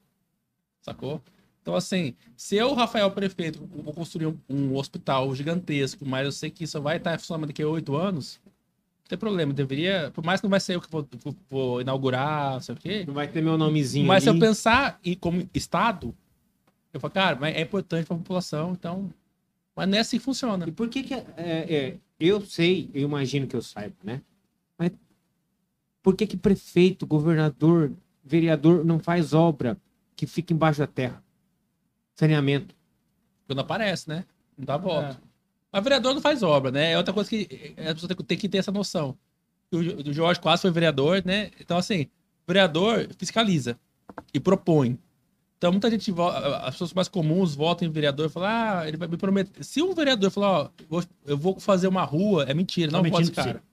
Sacou? Então, assim, se eu, Rafael Prefeito, vou construir um, um hospital gigantesco, mas eu sei que isso vai estar funcionando daqui a oito anos, não tem problema. Deveria, por mais que não vai ser eu que vou, vou- vou inaugurar, não sei o quê, Não vai ter meu nomezinho mas se eu ali. pensar em, como Estado, eu falo, cara, mas é importante para a população, então. Mas não é assim que funciona. E por que que... é, é, eu sei, eu imagino que eu saiba, né? Mas por que que prefeito, governador, vereador não faz obra que fica embaixo da terra? Saneamento. Quando aparece, né? Não dá volta. Mas vereador não faz obra, né? É outra coisa que a pessoa tem que- ter essa noção. O, Jorge quase foi vereador, né? Então, assim, vereador fiscaliza e propõe. Então, muita gente, as pessoas mais comuns votam em vereador e falam, ah, ele vai me prometer. Se um vereador falar, ó, eu vou fazer uma rua, é mentira, Tá não pode mentindo pra cara.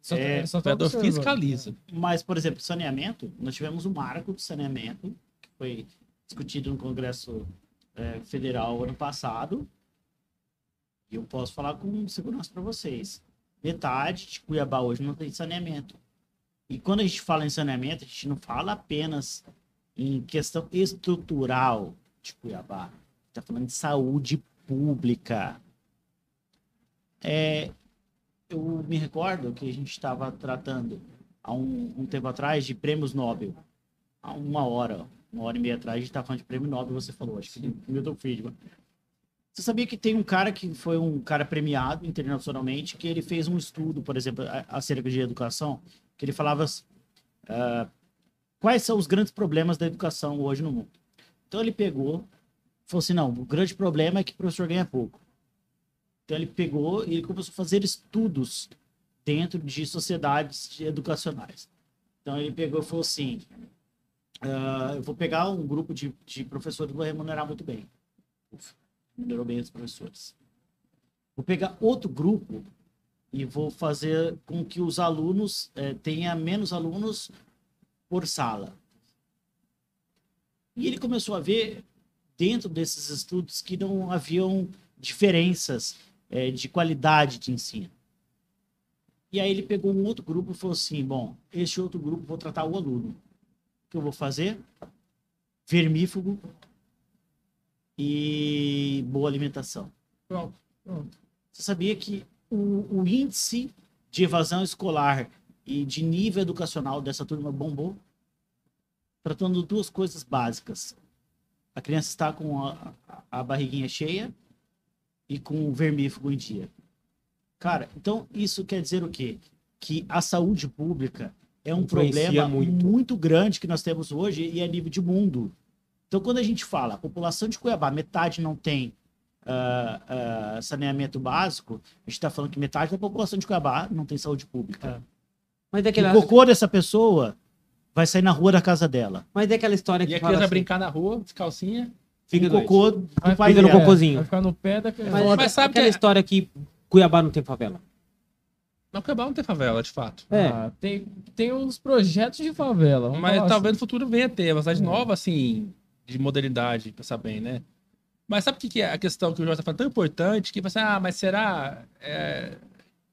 Só, É, só O tá vereador fiscaliza. Mas, por exemplo, saneamento, nós tivemos um marco de saneamento que foi discutido no Congresso eh, Federal ano passado. E eu posso falar com segurança para vocês. Metade de Cuiabá hoje não tem saneamento. E quando a gente fala em saneamento, a gente não fala apenas em questão estrutural de Cuiabá. Está falando de saúde pública. É, eu me recordo que a gente estava tratando há um, um tempo atrás de prêmios Nobel. Há uma hora, uma hora e meia atrás, a gente estava falando de prêmio Nobel, você falou, acho que do Milton Friedman. Você sabia que tem um cara que foi um cara premiado internacionalmente, que ele fez um estudo, por exemplo, acerca de educação, que ele falava ah, quais são os grandes problemas da educação hoje no mundo. Então ele pegou, falou assim, não, o grande problema é que o professor ganha pouco. Então ele pegou e ele começou a fazer estudos dentro de sociedades educacionais. Então ele pegou e falou assim: "Ah, eu vou pegar um grupo de, de professores e vou remunerar muito bem. Uf, remunerou bem os professores. Vou pegar outro grupo e vou fazer com que os alunos eh, tenha menos alunos por sala. E ele começou a ver dentro desses estudos que não haviam diferenças eh, de qualidade de ensino. E aí ele pegou um outro grupo e falou assim: bom, este outro grupo vou tratar o aluno. Que eu vou fazer? Vermífugo e boa alimentação. Pronto, pronto. Você sabia que o, o índice de evasão escolar e de nível educacional dessa turma bombou? Tratando duas coisas básicas. A criança está com a, a- a barriguinha cheia e com o vermífugo em dia. Cara, então isso quer dizer o quê? Que a saúde pública é um problema muito. muito. grande que nós temos hoje e a nível de mundo. Então, quando a gente fala, a população de Cuiabá, metade não tem ah, ah, saneamento básico, a gente está falando que metade da população de Cuiabá não tem saúde pública. Mas Que daquela, o cocô dessa pessoa vai sair na rua da casa dela. mas daquela história E que a fala criança assim, brincar na rua, de calcinha. fica cocô do Vai fica no cocôzinho. Vai ficar no pé da Mas, Mas sabe aquela que- história que Cuiabá não tem favela. Não, Cuiabá não tem favela, de fato. É. Ah, tem, tem os projetos de favela. vamos Mas talvez assim. no futuro venha a ter, uma cidade É. nova, assim, de modernidade, pensar bem, né? Mas sabe o que, que é a questão que o Jorge tá falando tão importante? Que você, ah, mas será? É,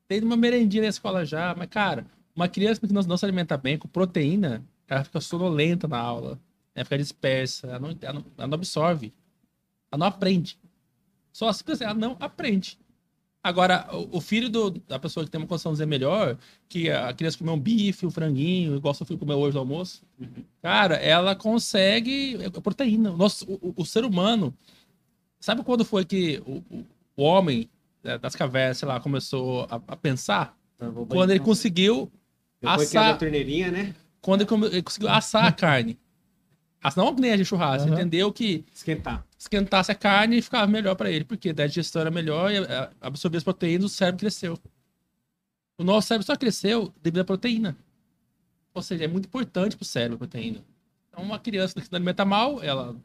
tem uma merendinha na escola já, mas, cara, uma criança que não, não se alimenta bem com proteína, ela fica sonolenta na aula, ela fica dispersa, ela não, ela não, ela não absorve, ela não aprende. Só simplesmente ela não aprende. Agora, o, filho do- da pessoa que tem uma condição de dizer melhor, que a criança comeu um bife, um franguinho, igual seu filho comeu hoje no almoço, cara, ela consegue é proteína. O, nosso, o, o ser humano, sabe quando foi que o, o- homem né, das cavernas, sei lá, começou a, a pensar? Quando ele conseguiu Depois é assar- da torneirinha, né? quando ele ele conseguiu assar a carne. Assar não que nem a de churrasco, Aham. entendeu que Esquentar. esquentasse a carne e ficava melhor pra ele, porque a digestão era melhor e a- absorvia as proteínas, o cérebro cresceu. O nosso cérebro só cresceu devido à proteína. Ou seja, é muito importante pro cérebro a proteína. Então, uma criança que se alimenta mal, ela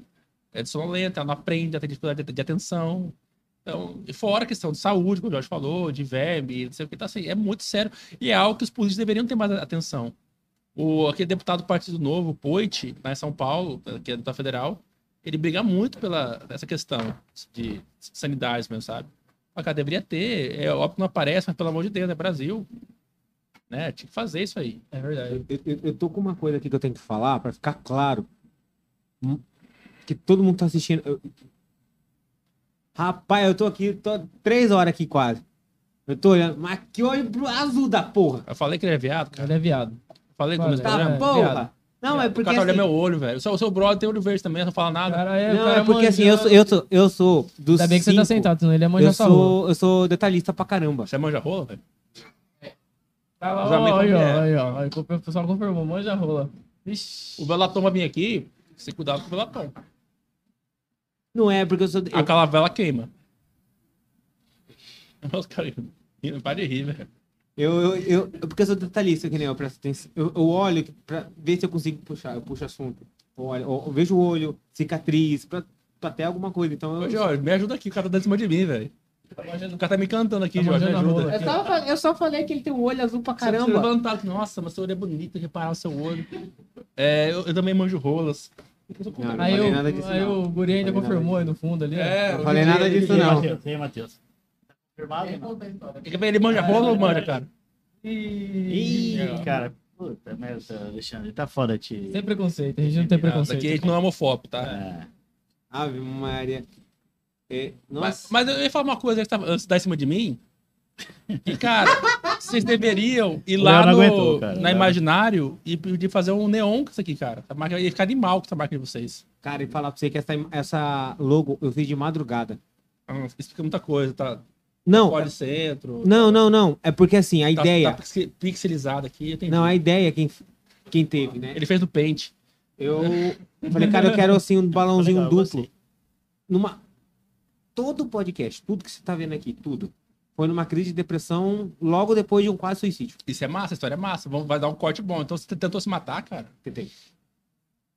é sonolenta, ela não aprende, ela tem dificuldade de, de atenção. Então, e fora a questão de saúde, como o Jorge falou, de verme, não sei o que, tá assim, é muito sério. E é algo que os políticos deveriam ter mais atenção. O, aquele deputado do Partido Novo, Poit, lá em São Paulo, que é da federal, ele briga muito pela essa questão de sanidade mesmo, sabe? Cara, deveria ter, é óbvio que não aparece, mas pelo amor de Deus, é Brasil. Né? Tinha que fazer isso aí. É verdade. Eu, eu- eu tô com uma coisa aqui que eu tenho que falar pra ficar claro. Hum, Que todo mundo tá assistindo. Eu- Rapaz, eu tô aqui, tô três horas aqui quase. Eu tô olhando, mas que olho pro azul da porra. Eu falei que ele é viado, cara. Ele é viado. Eu falei Olha, ele Tá, É, porra. viado. Não, é O porque. cara olha assim- meu olho, velho. O seu, o seu brother tem olho verde também, não fala nada. Cara, é, o Não, cara é porque assim, eu sou, eu sou, eu sou dos Ainda bem que você tá cinco, sentado, senão ele ia manjar Eu sua rola. sou, eu sou detalhista pra caramba. Você manja rola, velho? Tá lá, Os amigos ó, aí, ó, é. aí, ó. Aí, O pessoal confirmou, manja rola. Ixi. O Belatom vai vir aqui, você cuidado com o Belatom. Não é porque eu sou. eu- A calavela queima. Os caras para de rir, velho. Eu, eu, eu, eu- porque eu sou detalhista, que nem eu presto atenção. Eu, eu olho pra ver se eu consigo puxar, eu puxo assunto. Eu, olho, eu, eu vejo o olho, cicatriz, pra, pra ter alguma coisa. Então Ô, eu. Jorge, me ajuda aqui, o cara tá em cima de mim, velho. O cara tá me cantando aqui, Tá Jorge, me manjando a ajuda. rola. Eu, só, eu só falei que ele tem um olho azul pra Você caramba. levantar. Nossa, mas seu olho é bonito, reparar o seu olho. É, eu, eu também manjo rolas. Não, não Aí, nada disso, aí o guri ainda confirmou aí no fundo ali. É, Não falei nada disso, não. Matheus? E aí, Matheus? Tá confirmado? Não? Ele ele manja rola ou manja, cara? Ih, cara. Puta merda, Alexandre. Tá foda, te. Sem preconceito, a gente não tem preconceito. Aqui a gente não é homofóbico, tá? É. Ave Maria. É, Mas, mas eu ia falar uma coisa que antes de dar em cima de mim. E, cara, vocês deveriam ir lá no, aguentou, cara. na Imaginário e pedir fazer um neon com isso aqui, cara. Essa marca ia ficar animal com essa marca de vocês. Cara, e falar pra você que essa, essa logo eu fiz de madrugada. Ah, Explica muita coisa, tá? Não, Policentro. não, não, não. É porque assim, a tá, ideia. Tá pixel- pixelizado aqui. eu. Não, a ideia quem, quem teve, né? Ele fez no Paint. Eu falei, cara, eu quero assim um balãozinho Legal, duplo. Numa. Todo podcast, tudo que você tá vendo aqui, tudo. Foi numa crise de depressão logo depois de um quase suicídio. Isso é massa, a história é massa. Vamos, vai dar um corte bom. Então você tentou se matar, cara? Tentei.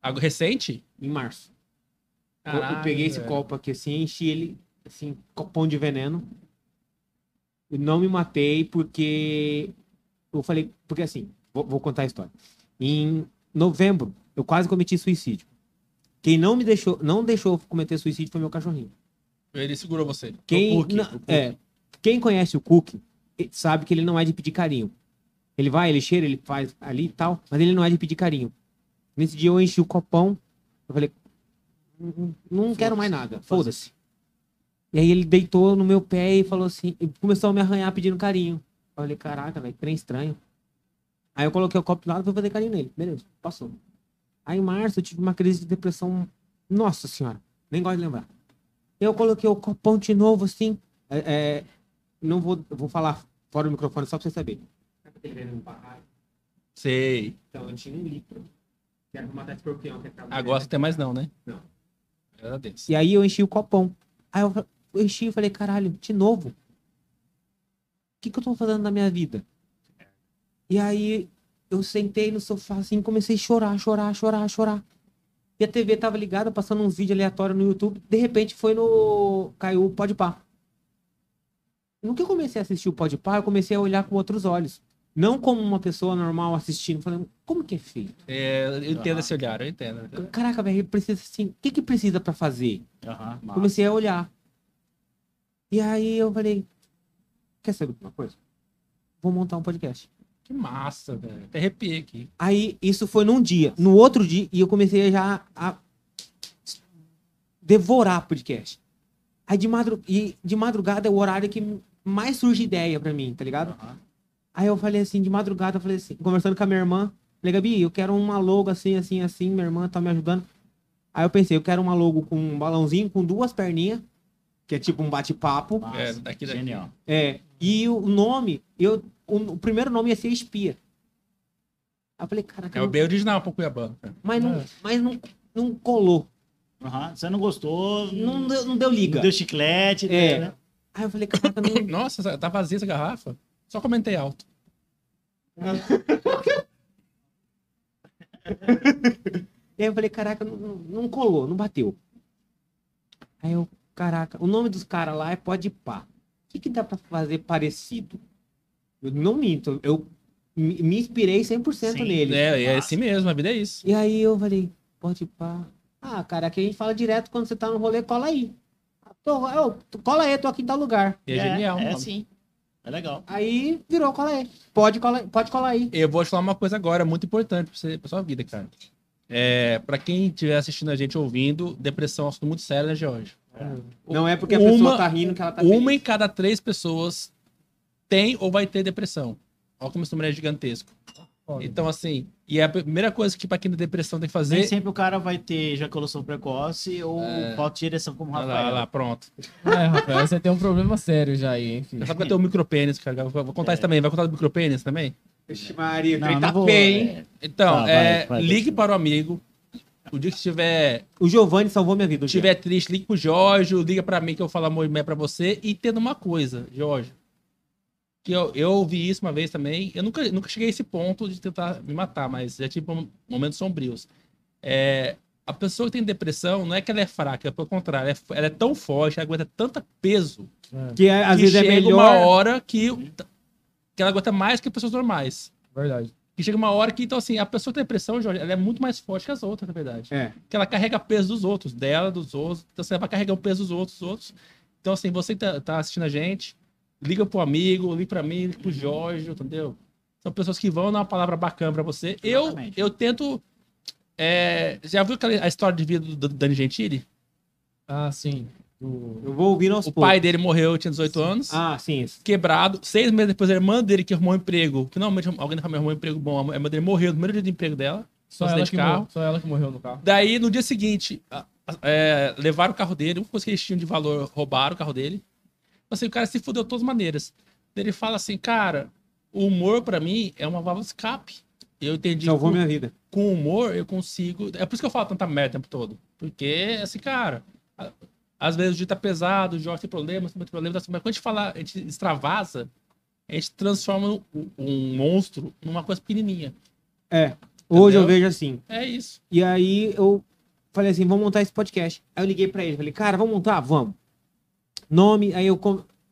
Algo recente? Em março. Eu- eu, Caralho, peguei esse velho. copo aqui assim, enchi ele, assim, copão de veneno. E não me matei porque. Eu falei. Porque assim, vou, vou contar a história. Em novembro, eu quase cometi suicídio. Quem não me deixou, não deixou eu cometer suicídio foi meu cachorrinho. Ele segurou você. Quem, O Cook, não- o Cook. é, quem conhece o Cook sabe que ele não é de pedir carinho. Ele vai, ele cheira, ele faz ali e tal, mas ele não é de pedir carinho. Nesse dia eu enchi o copão, eu falei, "Não- não quero mais nada, foda-se. E aí ele deitou no meu pé e falou assim, e começou a me arranhar pedindo carinho. Eu falei, caraca, velho, trem estranho. Aí eu coloquei o copo do lado e fui fazer carinho nele. Beleza, passou. Aí em março eu tive uma crise de depressão. Nossa senhora, nem gosto de lembrar. Eu coloquei o copão de novo, assim. é, é, não vou, vou falar fora do microfone só pra você saber. Sei. Então, eu tinha um litro. Que era pra matar escorpião. Que tava Agora você tem mais não, né? Não. E aí eu enchi o copão. Aí eu, eu enchi e falei, caralho, de novo? O que, que eu tô fazendo na minha vida? E aí eu sentei no sofá assim, comecei a chorar, chorar, chorar, chorar. E a TV tava ligada, passando uns vídeos aleatórios no YouTube. De repente foi no. Caiu o Podpah. No que eu comecei a assistir o Podpah, eu comecei a olhar com outros olhos. Não como uma pessoa normal assistindo, falando, como que é feito? É, eu entendo esse olhar, eu entendo. Caraca, velho, precisa assim. O que, que precisa pra fazer? Massa. Comecei a olhar. E aí eu falei, quer saber de uma coisa? Vou montar um podcast. Que massa, velho. Até arrepiei aqui. Aí isso foi num dia. No outro dia, e eu comecei já a devorar podcast. Aí de, madru... e de madrugada é o horário que mais surge ideia pra mim, tá ligado? Aham. Aí eu falei assim, de madrugada, eu falei assim, conversando com a minha irmã, falei, Gabi, eu quero uma logo assim, assim, assim, minha irmã tá me ajudando. Aí eu pensei, eu quero uma logo com um balãozinho com duas perninhas, que é tipo um bate-papo. É, daqui, daqui. Genial. É, e o nome, eu, o, o primeiro nome ia ser Espia. Aí eu falei, caraca, É o não- bem original pro Cuiabano. cara. mas, não, É. mas não, não colou. Aham. Você não gostou, Não, não, deu, não deu liga. deu chiclete, É. né? Aí eu falei, caraca, não, Nossa, essa- tá vazia essa garrafa? Só comentei alto. E aí eu falei, caraca, não, não- não colou, não bateu. Aí eu, caraca, o nome dos caras lá é Pode Pá. O que, que dá pra fazer parecido? Eu não minto, eu me, inspirei 100% Sim, nele. É, é assim mesmo, a vida é isso. E aí eu falei, Pode Pá. Ah, cara, aqui a gente fala direto quando você tá no rolê, cola aí. Tô, eu, cola aí, tô aqui em tal lugar. E é, genial. É mano. sim. É legal. Aí virou, cola aí. Pode, cola, pode colar aí. Eu vou te falar uma coisa agora, muito importante pra, você, pra sua vida, cara. É, pra quem estiver assistindo a gente ouvindo, depressão é um assunto muito sério, né, Jorge? Não é porque a Uma- pessoa tá rindo que ela tá Uma feliz. em cada três pessoas tem ou vai ter depressão. Olha como esse número é gigantesco. Então, assim, e a primeira coisa que pra quem tem depressão tem que Nem fazer. sempre o cara vai ter ejaculação precoce ou É. falta de direção como o Olha lá, Rafael. olha lá, pronto. É, Rafael, você tem um problema sério já aí. Já sabe que eu tenho um micropênis, cara. Eu Vou contar isso também. Vai contar do micropênis também? Vixe, Maria, o Não, trem não tá vou- hein? é, Então, Tá, vai, é, vai, ligue deixa. para o amigo. O dia que estiver O Giovanni salvou minha vida. estiver triste, ligue pro Jorge, liga pra mim que eu falo amor e pra você. E tendo uma coisa, Jorge. Que eu, eu ouvi isso uma vez também. Eu nunca, nunca cheguei a esse ponto de tentar me matar, mas já tive mom- momentos sombrios. É, a pessoa que tem depressão, não é que ela é fraca, pelo contrário, ela é, ela é tão forte, ela aguenta tanto peso, Que é- às que vezes é melhor. uma hora que, que ela aguenta mais que pessoas normais. Verdade. Que chega uma hora que, então, assim, a pessoa que tem depressão, Jorge, ela é muito mais forte que as outras, na verdade É. que ela carrega peso dos outros, dela, dos outros. Então você vai carregar o peso dos outros, dos outros. Então, assim, você que tá, tá assistindo a gente, liga pro amigo, liga pra mim, liga pro Jorge, entendeu? São pessoas que vão dar uma palavra bacana pra você. Eu, Exatamente. eu tento. é, já viu aquela, a história de vida do, do Dani Gentili? Ah, sim. Do- Eu vou ouvir aos O poucos. pai dele morreu, tinha 18 anos, Ah, sim. isso. quebrado. Seis meses depois, a irmã dele que arrumou um emprego, finalmente alguém da família arrumou um emprego bom, a irmã dele morreu no primeiro dia de emprego dela. Só, ela de que carro. morreu, só ela que morreu no carro. Daí, no dia seguinte, é, levaram o carro dele, uma coisa que eles tinham de valor, roubaram o carro dele. Assim, o cara se fudeu de todas as maneiras. Ele fala assim, cara, o humor pra mim é uma válvula de escape. Eu entendi Salvou que minha vida. com humor eu consigo. É por isso que eu falo tanta merda o tempo todo. Porque, assim, cara, às vezes o dia tá pesado, o Jorge tem problemas, tem muito problema, mas quando a gente fala, a gente extravasa, a gente transforma um, um monstro numa coisa pequenininha. É. Hoje eu Entendeu? vejo assim. É isso. E aí eu falei assim, vamos montar esse podcast. Aí eu liguei pra ele, falei, cara, vamos montar? Vamos. Nome, aí eu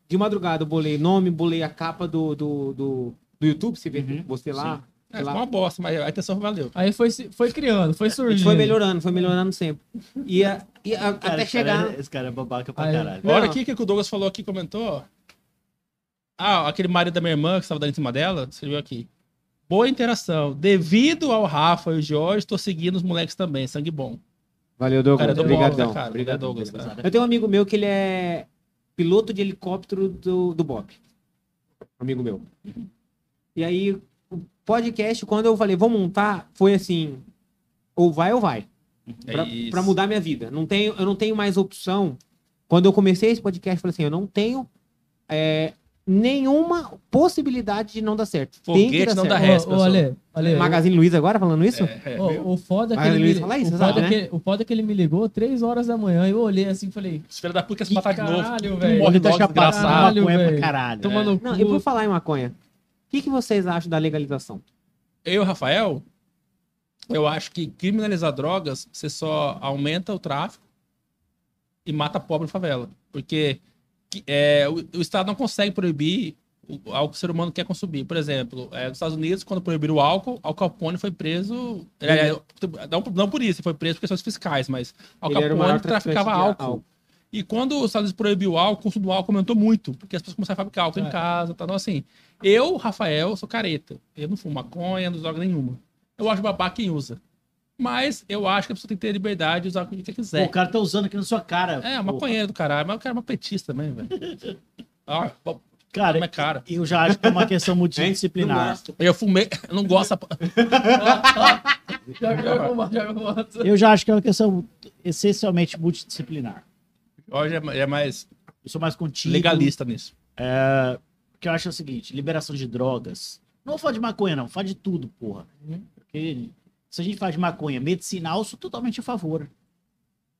de madrugada eu bolei nome, bolei a capa do, do, do, do YouTube, você vê, Uhum, você lá. É, lá. uma bosta, mas a intenção valeu. Aí foi, foi criando, foi A gente surgindo. foi melhorando, foi melhorando sempre. E, a- e a- Cara, até chegar. Cara, é- esse cara é babaca pra Aí- caralho. Não. Olha aqui o que o Douglas falou aqui, comentou. Ah, aquele marido da minha irmã que estava dando em cima dela, escreveu aqui. Boa interação. Devido ao Rafa e o Jorge, tô seguindo os moleques também. Sangue bom. Valeu, Douglas. Cara, Obrigadão. bola, cara. Obrigado, Douglas. Cara. Eu tenho um amigo meu que ele é piloto de helicóptero do, do Bob. Amigo meu. E aí, podcast, quando eu falei, vou montar, foi assim, ou vai ou vai. Pra, É pra mudar minha vida. Não tenho, eu não tenho mais opção. Quando eu comecei esse podcast, eu falei assim, eu não tenho é, nenhuma possibilidade de não dar certo. Tem que Foguete dar não certo. dá Ô, resto, ô, pessoal. Ale, Ale, Magazine Luiza agora falando isso? É, é. o, foda é que ele me, fala isso, o, você foda sabe, é né? que, o foda que ele me ligou 3 horas da manhã. Eu olhei assim e falei, Os filhos da puta quer se matar de novo. caralho, velho. morre Ele tá chapado. Caralho, velho. caralho. toma É. no Não, cu. e por falar em maconha, que, que vocês acham da legalização? Eu Rafael, eu acho que criminalizar drogas, você só aumenta o tráfico e mata pobre favela. Porque que- é, o, o Estado não consegue proibir o- algo que o ser humano quer consumir. Por exemplo, é, nos Estados Unidos, quando proibiram o álcool, Al Capone foi preso. é, não, não por isso, ele foi preso por questões fiscais, mas Al Capone traficava álcool. álcool. E quando os Estados Unidos proibiu o álcool, o consumo do álcool aumentou muito, porque as pessoas começaram a fabricar álcool É. em casa. Tá? Então, assim, eu, Rafael, sou careta. Eu não fumo maconha, não droga nenhuma. Eu acho babaca quem usa. Mas eu acho que a pessoa tem que ter liberdade de usar o que Pô, quiser. o cara tá usando aqui na sua cara. É, pô. maconheiro do caralho, mas eu quero uma petista também, velho. Ah, Cara, minha cara. eu já acho que é uma questão multidisciplinar. Eu fumei, eu não gosto. Uma, joga uma. Eu já acho que é uma questão essencialmente multidisciplinar. Jorge é é mais Eu sou mais contigo. legalista nisso. É, o que eu acho é o seguinte: liberação de drogas. Não vou falar de maconha, não, vou falar de tudo, porra. Porque se a gente falar de maconha medicinal, eu sou totalmente a favor.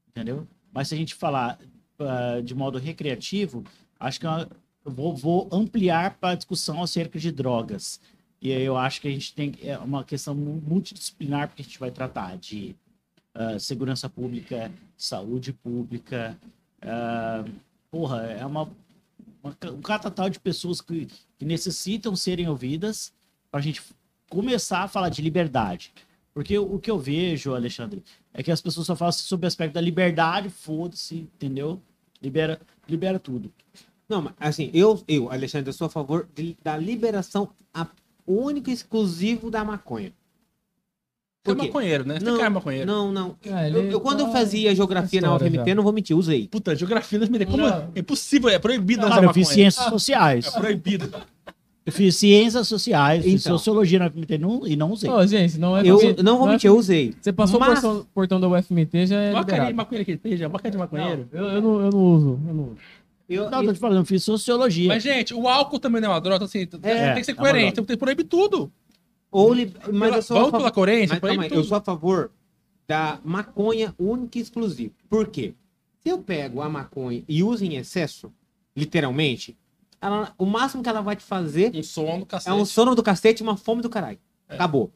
Entendeu? Mas se a gente falar ah, de modo recreativo, acho que é eu vou, vou ampliar para a discussão acerca de drogas. E aí eu acho que a gente tem é uma questão mu- multidisciplinar, porque a gente vai tratar de ah, segurança pública, saúde pública. ah, porra, é uma um catatal de pessoas que, que necessitam serem ouvidas para a gente começar a falar de liberdade. Porque o, que eu vejo, Alexandre, é que as pessoas só falam sobre o aspecto da liberdade, foda-se, entendeu? Libera, libera tudo. Não, mas assim, eu, eu, Alexandre, eu sou a favor de- da liberação a, único e exclusivo da maconha. Você é Por quê? maconheiro, né? Você Não, é maconheiro. Não, não. Ah, Eu, eu- quando eu tá fazia geografia na UFMT, não vou mentir, usei. Puta, geografia não me Como Não. é impossível, é proibido não Cara, usar eu fiz ciências sociais. É proibido. Eu fiz ciências sociais, fiz Então. sociologia na FMT não- e não usei. Ô, gente, não é Eu porque- não vou é mentir, eu usei. Você passou Mas- o portão, da UFMT, já é Olha a carinha de maconheiro que ele tem, já. Olha a carinha de maconheiro. Eu, eu, não, eu não uso. Eu não uso. Eu, Não, tô te falando, eu fiz sociologia. Mas, gente, o álcool também não é uma droga, assim, tem que ser é coerente, tem que proibir tudo. Ou li- mas eu sou favor- pela coerência, Mas calma aí, eu sou a favor da maconha única e exclusiva. Por quê? Se eu pego a maconha e uso em excesso, literalmente, ela- o máximo que ela vai te fazer Um som do cacete. é um sono do cacete e uma fome do caralho. Acabou.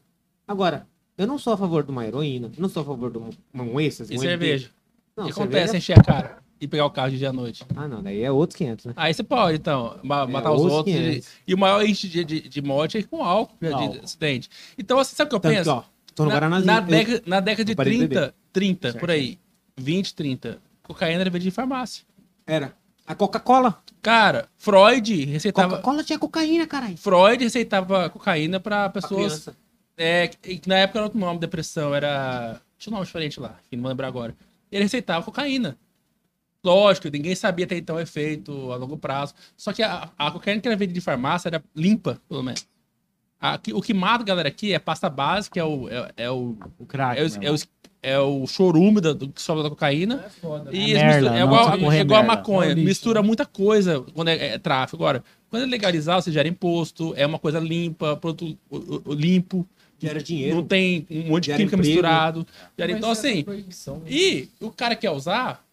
Agora, eu não sou a favor de uma heroína, não sou a favor de um, um êxtase. E um cerveja. Não, o que cerveja- acontece? Encher a cara e pegar o carro de dia à noite. Ah, não, daí é outros 500, né? Aí você pode, então, ma- É, matar os os outros. E, 500. e o maior índice de, de, de morte é com álcool, de Álcool. acidente. Então, assim, sabe o que eu Tanto que, penso? ó, tô no na, Guaranazinho. na, eu- década, na década de eu parei de 30, 30, Certo. por aí, 20, 30, cocaína era vendida em farmácia. Era. A Coca-Cola. Cara, Freud receitava... Coca-Cola tinha cocaína, caralho. Freud receitava cocaína pra pessoas criança. É, que que na época era outro nome, depressão, era. Tinha um nome diferente lá, enfim, não vou lembrar agora. Ele receitava cocaína. Lógico, ninguém sabia até então o efeito a longo prazo. Só que a, a cocaína que era vendida de farmácia era limpa, pelo menos. A- que- o que mata, galera, aqui é pasta base, que é o, é, é o, O crack. é o, é o, é o chorume da- do que sobra da cocaína. É foda. E A eles merda, misturam- é não, igual, porra é é igual a maconha, É mistura né? muita coisa quando é, é tráfico. Agora, quando é legalizar, você gera imposto, é uma coisa limpa, produto o- o- o limpo, Gera não dinheiro. tem um monte de química emprego. misturado. Gera- então, assim, né? e o cara quer usar,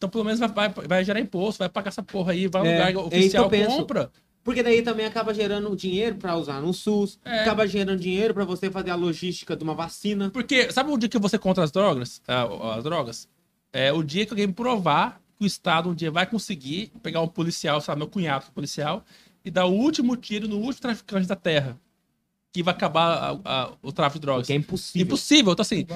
então pelo menos vai, vai, vai gerar imposto, vai pagar essa porra aí, vai É, lugar oficial, penso. compra. Porque daí também acaba gerando dinheiro pra usar no SUS, É. acaba gerando dinheiro pra você fazer a logística de uma vacina. Porque, sabe o dia que você contra as drogas? ah, As drogas? É o dia que alguém provar que o Estado um dia vai conseguir pegar um policial, sabe, meu cunhado policial, e dar o último tiro no último traficante da terra. Que vai acabar a- a- o tráfico de drogas. Que é impossível. Impossível. Então, assim,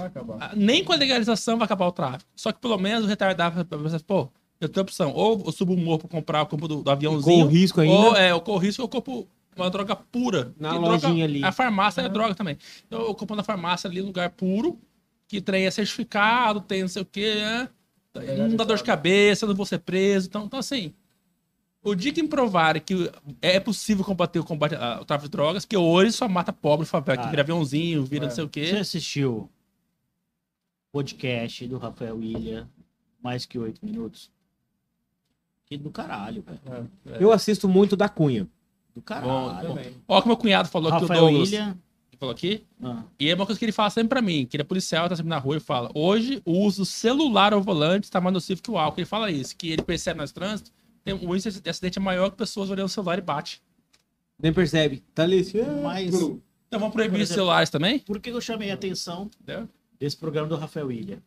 ah, nem com a legalização vai acabar o tráfico. Só que pelo menos o retardado vai pensar, pô, eu tenho opção. Ou eu subo um morro pra comprar o campo do, do Com aviãozinho. o risco ainda. Ou é, eu corro risco ou eu compro uma droga pura. Na Que lojinha droga- ali. A farmácia é droga também. Então eu compro na farmácia ali, lugar puro, que trem é certificado, tem não sei o quê, né? Não dá dor de cabeça, não vou ser preso. Então, então assim, o dia que me provarem que é possível combater o combate ah, o tráfico de drogas, que hoje só mata pobre, favela, que Cara, vira aviãozinho, vira é. não sei o Você quê. assistiu o podcast do Rafael William, mais que oito minutos? Que do caralho, velho. Eu assisto muito da Cunha. Do caralho. bom. Ó, que meu cunhado falou que o Rafael Douglas William. falou aqui. ah, E é uma coisa que ele fala sempre pra mim, que ele é policial, tá sempre na rua e fala: hoje o uso do celular ao volante está mais nocivo que o álcool. Ele fala isso, que ele percebe nas trânsito, tem, o índice de acidente é maior que pessoas olhando o celular e bate. Nem percebe. Tá ali assim. ah, Mas Então vamos proibir exemplo- celulares também? por que eu chamei a atenção Entendeu? desse programa do Rafael William?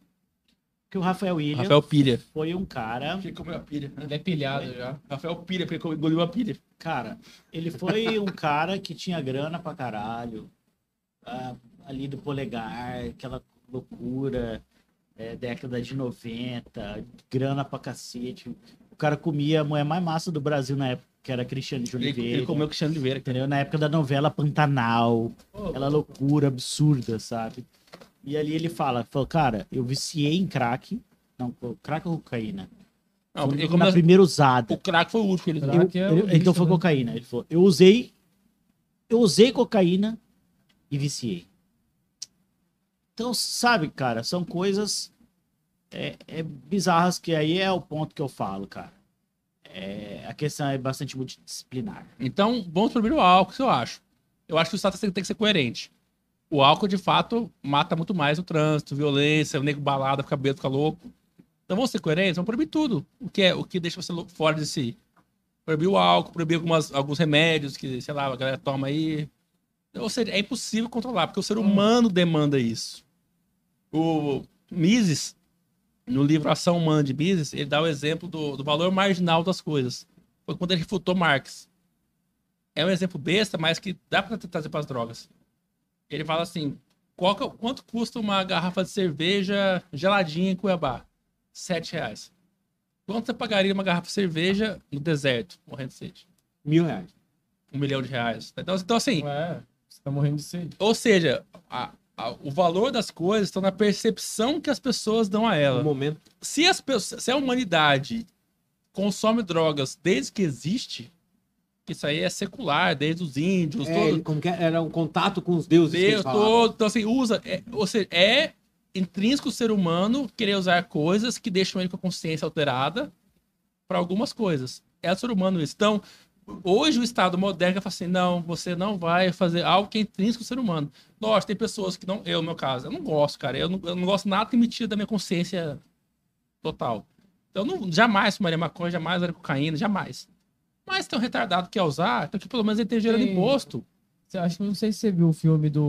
Porque o Rafael William Rafael Pilha. foi um cara. Ele comeu a pilha. Ele é pilhado já. Rafael Pilha, porque ele engoliu a pilha. Cara, ele foi um cara que tinha grana pra caralho. ah, ali do polegar, aquela loucura, é, década de 90, grana pra cacete. O cara comia a mulher mais massa do Brasil na época, que era Cristiane de Ele, Oliveira. ele comeu o Cristiano Oliveira. Entendeu? Na época da novela Pantanal, aquela loucura absurda, sabe? E ali ele fala, falou, cara, eu viciei em crack, não, crack ou cocaína? Não, Foi eu, na primeira usada. o crack foi o último que ele. Eu- é ele- então foi né? cocaína. Ele falou, eu usei, eu usei cocaína e viciei. Então, sabe, cara, são coisas é, é bizarras que aí é o ponto que eu falo, cara. É, a questão é bastante multidisciplinar. Então, vamos proibir o álcool, o que eu acho. Eu acho que o Estado tem que ser coerente. O álcool, de fato, mata muito mais o trânsito, violência, o nego balada, fica bêbado, fica louco. Então vamos ser coerentes, vamos proibir tudo. O que, é, o que deixa você fora de si. Proibir o álcool, proibir algumas, alguns remédios que, sei lá, a galera toma aí. Ou seja, é impossível controlar, porque o ser humano demanda isso. O Mises, no livro Ação Humana de Mises, ele dá o exemplo do, do valor marginal das coisas. Foi quando ele refutou Marx. É um exemplo besta, mas que dá pra trazer para as drogas. Ele fala assim: qual que é quanto custa uma garrafa de cerveja geladinha em Cuiabá? Sete reais. Quanto você pagaria uma garrafa de cerveja no deserto, morrendo de sede? Mil reais. Um milhão de reais. Então, então assim, É, você tá morrendo de sede. ou seja, a- o valor das coisas está na percepção que as pessoas dão a No ela. momento. Se, as pessoas, se a humanidade consome drogas desde que existe, isso aí é secular, desde os índios, É, todo, como que é? era um contato com os deuses. Deus, todo, então assim, usa, é, ou seja, é intrínseco o ser humano querer usar coisas que deixam ele com a consciência alterada para algumas coisas. É o ser humano isso. Então, hoje o Estado moderno fala assim, não, você não vai fazer algo que é intrínseco ao ser humano. Lógico, tem pessoas que não, eu no meu caso, eu não gosto, cara, eu não, eu não gosto nada que me tire da minha consciência total. Então, eu não, jamais fumaria maconha, jamais usaria cocaína, jamais. Mas tem um retardado que quer usar, então que pelo menos ele tem de Tem- imposto. Você acha que não sei se você viu o filme do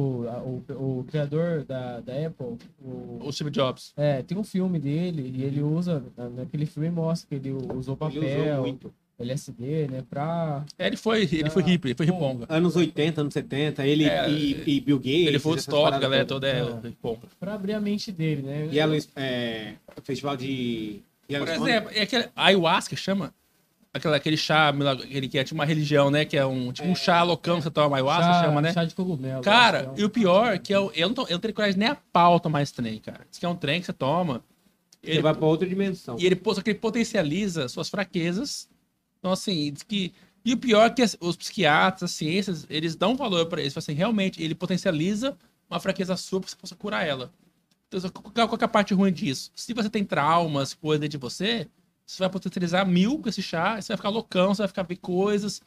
o, o criador da, da Apple. O, O Steve Jobs. é, tem um filme dele e ele usa na- naquele filme mostra que ele usou Ele papel, usou muito. LSD, né, pra É, ele foi, ele foi hippie, ele foi riponga. Anos 80, anos 70, ele É, e, e Bill Gates. Ele foi o paradas galera toda é É. riponga. para abrir a mente dele, né? E ela, é, festival de. Por Yellowstone. exemplo, é aquele ayahuasca chama? Aquela, aquele chá, aquele que é tipo uma religião, né? Que é um tipo um chá loucão que você toma ayahuasca, chá, chama, né? chá de cogumelo. Cara, acho que e é o pior é que eu, eu, não, tô- eu não tenho coragem nem a pau tomar esse trem, cara. Diz que é um trem que você toma. Você Ele, vai pra outra dimensão. e ele, só que ele potencializa suas fraquezas. Então, assim, que. E o pior é que os psiquiatras, as ciências, eles dão valor pra isso. Assim, realmente, ele potencializa uma fraqueza sua que você possa curar ela. Então, qual é a parte ruim disso? Se você tem traumas, coisas dentro de você, você vai potencializar mil com esse chá, você vai ficar loucão, você vai ficar ver coisas.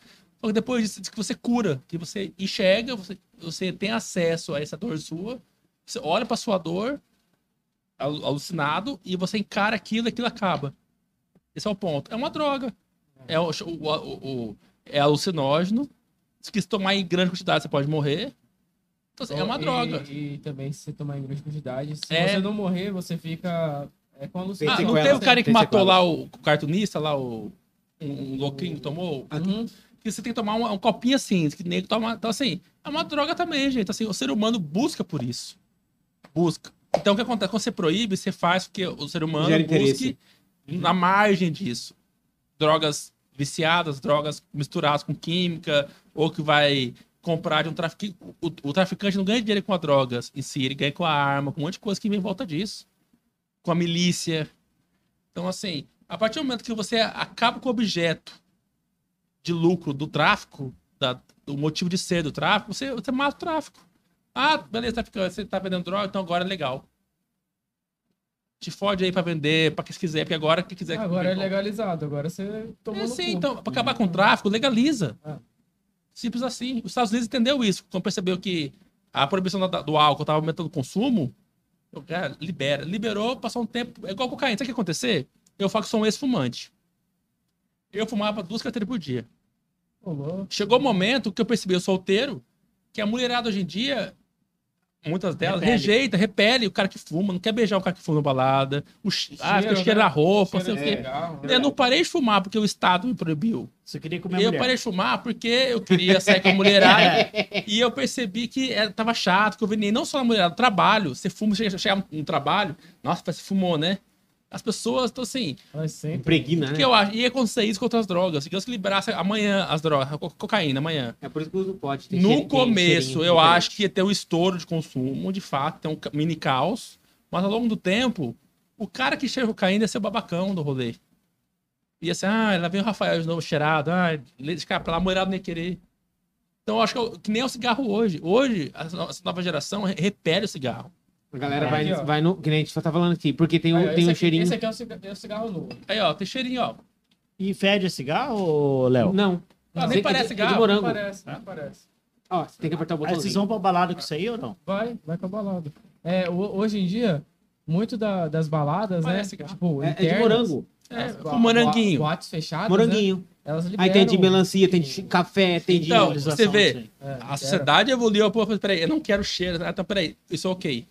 Depois disso, que você cura, que você enxerga, você, você tem acesso a essa dor sua, você olha pra sua dor, alu- alucinado, e você encara aquilo e aquilo acaba. Esse é o ponto. É uma droga. É, o, o, o- o- é alucinógeno. Se tomar em grande quantidade você pode morrer. Então, assim, é uma E- droga. E, também se você tomar em grande quantidade, se É. você não morrer, você fica é com Ah, alucinação. não teve o cara que tem matou sequela. lá o, o cartunista, lá o. Um, um louquinho que tomou? Uhum. Que você tem que tomar um, um copinho assim, que nego toma. Então, assim, é uma droga também, gente. Assim, o ser humano busca por isso. Busca. Então, o que acontece? Quando você proíbe, você faz com que o ser humano busque na margem disso. Drogas viciadas, drogas misturadas com química, ou que vai comprar de um traficante. O, o traficante não ganha dinheiro com as drogas em si, ele ganha com a arma, com um monte de coisa que vem em volta disso. Com a milícia. Então, assim, a partir do momento que você acaba com o objeto de lucro do tráfico, da- do motivo de ser do tráfico, você, você mata o tráfico. Ah, beleza, traficante, você tá vendendo droga, então agora é legal. Te fode aí pra vender, pra quem quiser, porque agora quem quiser. Agora é legalizado, agora você tomou É, sim, então, pra acabar com o tráfico, legaliza. É. Simples assim. Os Estados Unidos entendeu isso. Quando percebeu que a proibição do álcool estava aumentando o consumo, o cara libera. Liberou, passou um tempo. É igual cocaína. Sabe o que acontecer? Eu falo que sou um ex-fumante. Eu fumava duas carteiras por dia. Louco. Chegou o momento que eu percebi, eu solteiro, que a mulherada hoje em dia, muitas delas, Repele. rejeita, repele o cara que fuma, não quer beijar o cara que fuma na balada. O ah, Cheiro, fica cheiro né? na roupa, Cheiro sei o quê. legal, né? Eu não parei de fumar porque o Estado me proibiu. Você queria comer Eu mulher. parei de fumar porque eu queria sair com a mulherada e eu percebi que era- tava chato, que eu vendia não só na mulherada, no trabalho. Você fuma, chega, chega no trabalho, nossa, você fumou, né? As pessoas estão assim. Sempre. Impregna, né? que eu acho? Ia acontecer isso com outras drogas. Se Deus que liberasse amanhã as drogas, co- cocaína amanhã. É por isso que usa o pote. tem No cheirinho- começo, cheirinho eu diferente. acho que ia ter um estouro de consumo, de fato, tem um mini caos. Mas ao longo do tempo, o cara que cheira cocaína ia ser o babacão do rolê. E assim, ah, lá vem o Rafael de novo cheirado. Ah, esse cara pra lá, moirado nem ia querer. Então, eu acho que, é o- que nem é o cigarro hoje. Hoje, essa nova geração re- repele o cigarro. A galera É, vai, aqui, vai no. Que nem a gente só tá falando aqui. Porque tem, Aí, um, tem um aqui- cheirinho. Esse aqui é o cigarro, é o cigarro novo. Aí, ó, tem cheirinho, ó. E fede a cigarro, Léo? Não. Ah, nem parece é é cigarro. de morango. Não parece, não parece. Ó, você tem que apertar o Aí vocês vão pra balada com isso aí ou não? Vai, vai com a balada. É, ho- hoje em dia, muito da- das baladas, né? Parece cigarro. Tipo, É, é de internas, morango. É, as com moranguinho. bo- Boates fechadas, né? Moranguinho. Elas Aí tem de liberam- melancia, tem de café, tem de. Então, você vê. É, A sociedade evoluiu, pô, peraí, eu não quero cheiro. Ah, então, peraí, isso é ok.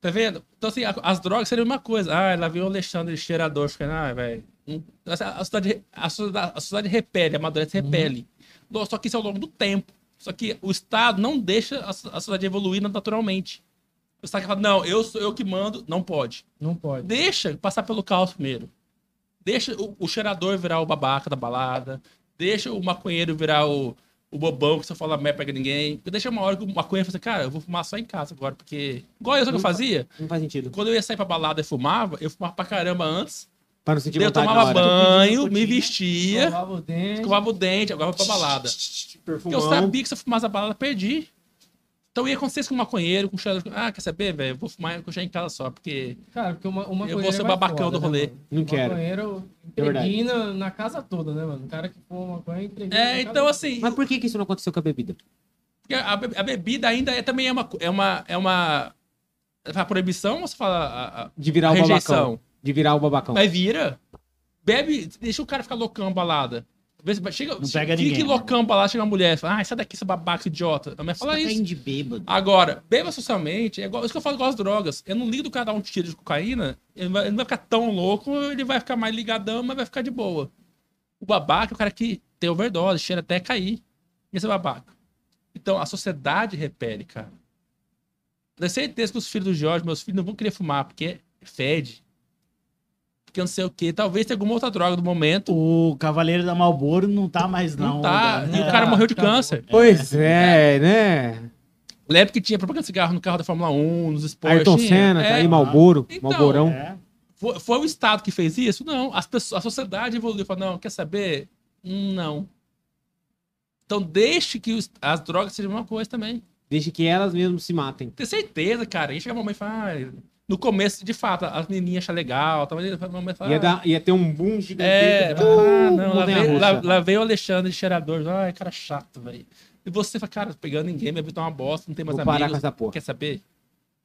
Tá vendo? Então, assim, as drogas seriam uma coisa. Ah, lá veio o Alexandre cheirador, ficando, ah, velho. hum, A, a sociedade, a, sociedade, a sociedade repele, a amadurece repele. Não, Só que isso é ao longo do tempo. Só que o Estado não deixa a, a sociedade evoluir naturalmente. O Estado fala, não, eu sou eu que mando, não pode. Não pode. Deixa passar pelo caos primeiro. Deixa o, o cheirador virar o babaca da balada. Deixa o maconheiro virar o, o bobão que só fala merda pra ninguém. Porque deixa uma hora que o maconheiro fala assim, cara, eu vou fumar só em casa agora. Porque, igual eu sabe o que eu fazia, Não faz sentido. quando eu ia sair pra balada e fumava, eu fumava pra caramba antes. Pra não sentir Eu tomava banho, me vestia, Escovava o dente. escovava o dente, agora eu vou pra balada. Porque eu sabia que se eu fumasse a balada, perdi. Então ia acontecer isso com o maconheiro, com o cheirador. Ah, quer saber, velho? Eu vou fumar com em casa só, porque Cara, porque uma, uma Eu vou ser o babacão do rolê. Não o quero. maconheiro É impregna na casa toda, né, mano? O cara que fuma maconha impregna na É, então toda. assim, Mas por que, que isso não aconteceu com a bebida? Porque a, be- a bebida ainda é, também é uma. É uma, é uma você fala proibição ou você fala a, a- De virar o rejeição? babacão. De virar o babacão. Mas vira. Bebe, deixa o cara ficar loucão balada. Vê se- Chega, Não pega fique ninguém, né? loucão balada, chega uma mulher fala, ah, sai daqui, seu babaca, seu idiota. A mulher fala Tá isso. de bêbado. Agora, beba socialmente, é igual, isso que eu falo igual as drogas. Eu não ligo do cara dar um tiro de cocaína, ele, vai- ele não vai ficar tão louco, ele vai ficar mais ligadão, mas vai ficar de boa. O babaca é o cara que tem overdose, cheira até cair. Esse é babaca. Então, a sociedade repele, cara. Eu tenho certeza que os filhos do Jorge, meus filhos, não vão querer fumar, porque fede. Porque não sei o quê. Talvez tenha alguma outra droga do momento. O Cavaleiro da Malboro não tá mais, Não, não. tá. né? E o cara morreu de acabou. câncer. Pois é, né? Lembra que tinha propaganda de cigarro no carro da Fórmula 1, nos esportes. Ayrton? Senna, tá É, aí, Malboro, Então, Malborão. É. Foi, foi o Estado que fez isso? Não. As pessoas, a sociedade evoluiu. Falou, não, quer saber? Hum, Não. Então deixe que os- as drogas sejam uma coisa também. Deixa que elas mesmas se matem. Tem certeza, cara. Aí chega a mamãe e fala... "Ah, no começo, de fato, as menininhas acham legal. Tal, mas a mamãe fala... Ia, "Ah, dar, ia ter um boom gigantesco. É, Uh, ah, não, lá veio, lá, lá veio o Alexandre cheirador. Ai, cara chato, velho. E você fala, cara, pegando ninguém, minha vida é uma bosta, não tem mais Vou parar com amigos. essa porra. Quer saber?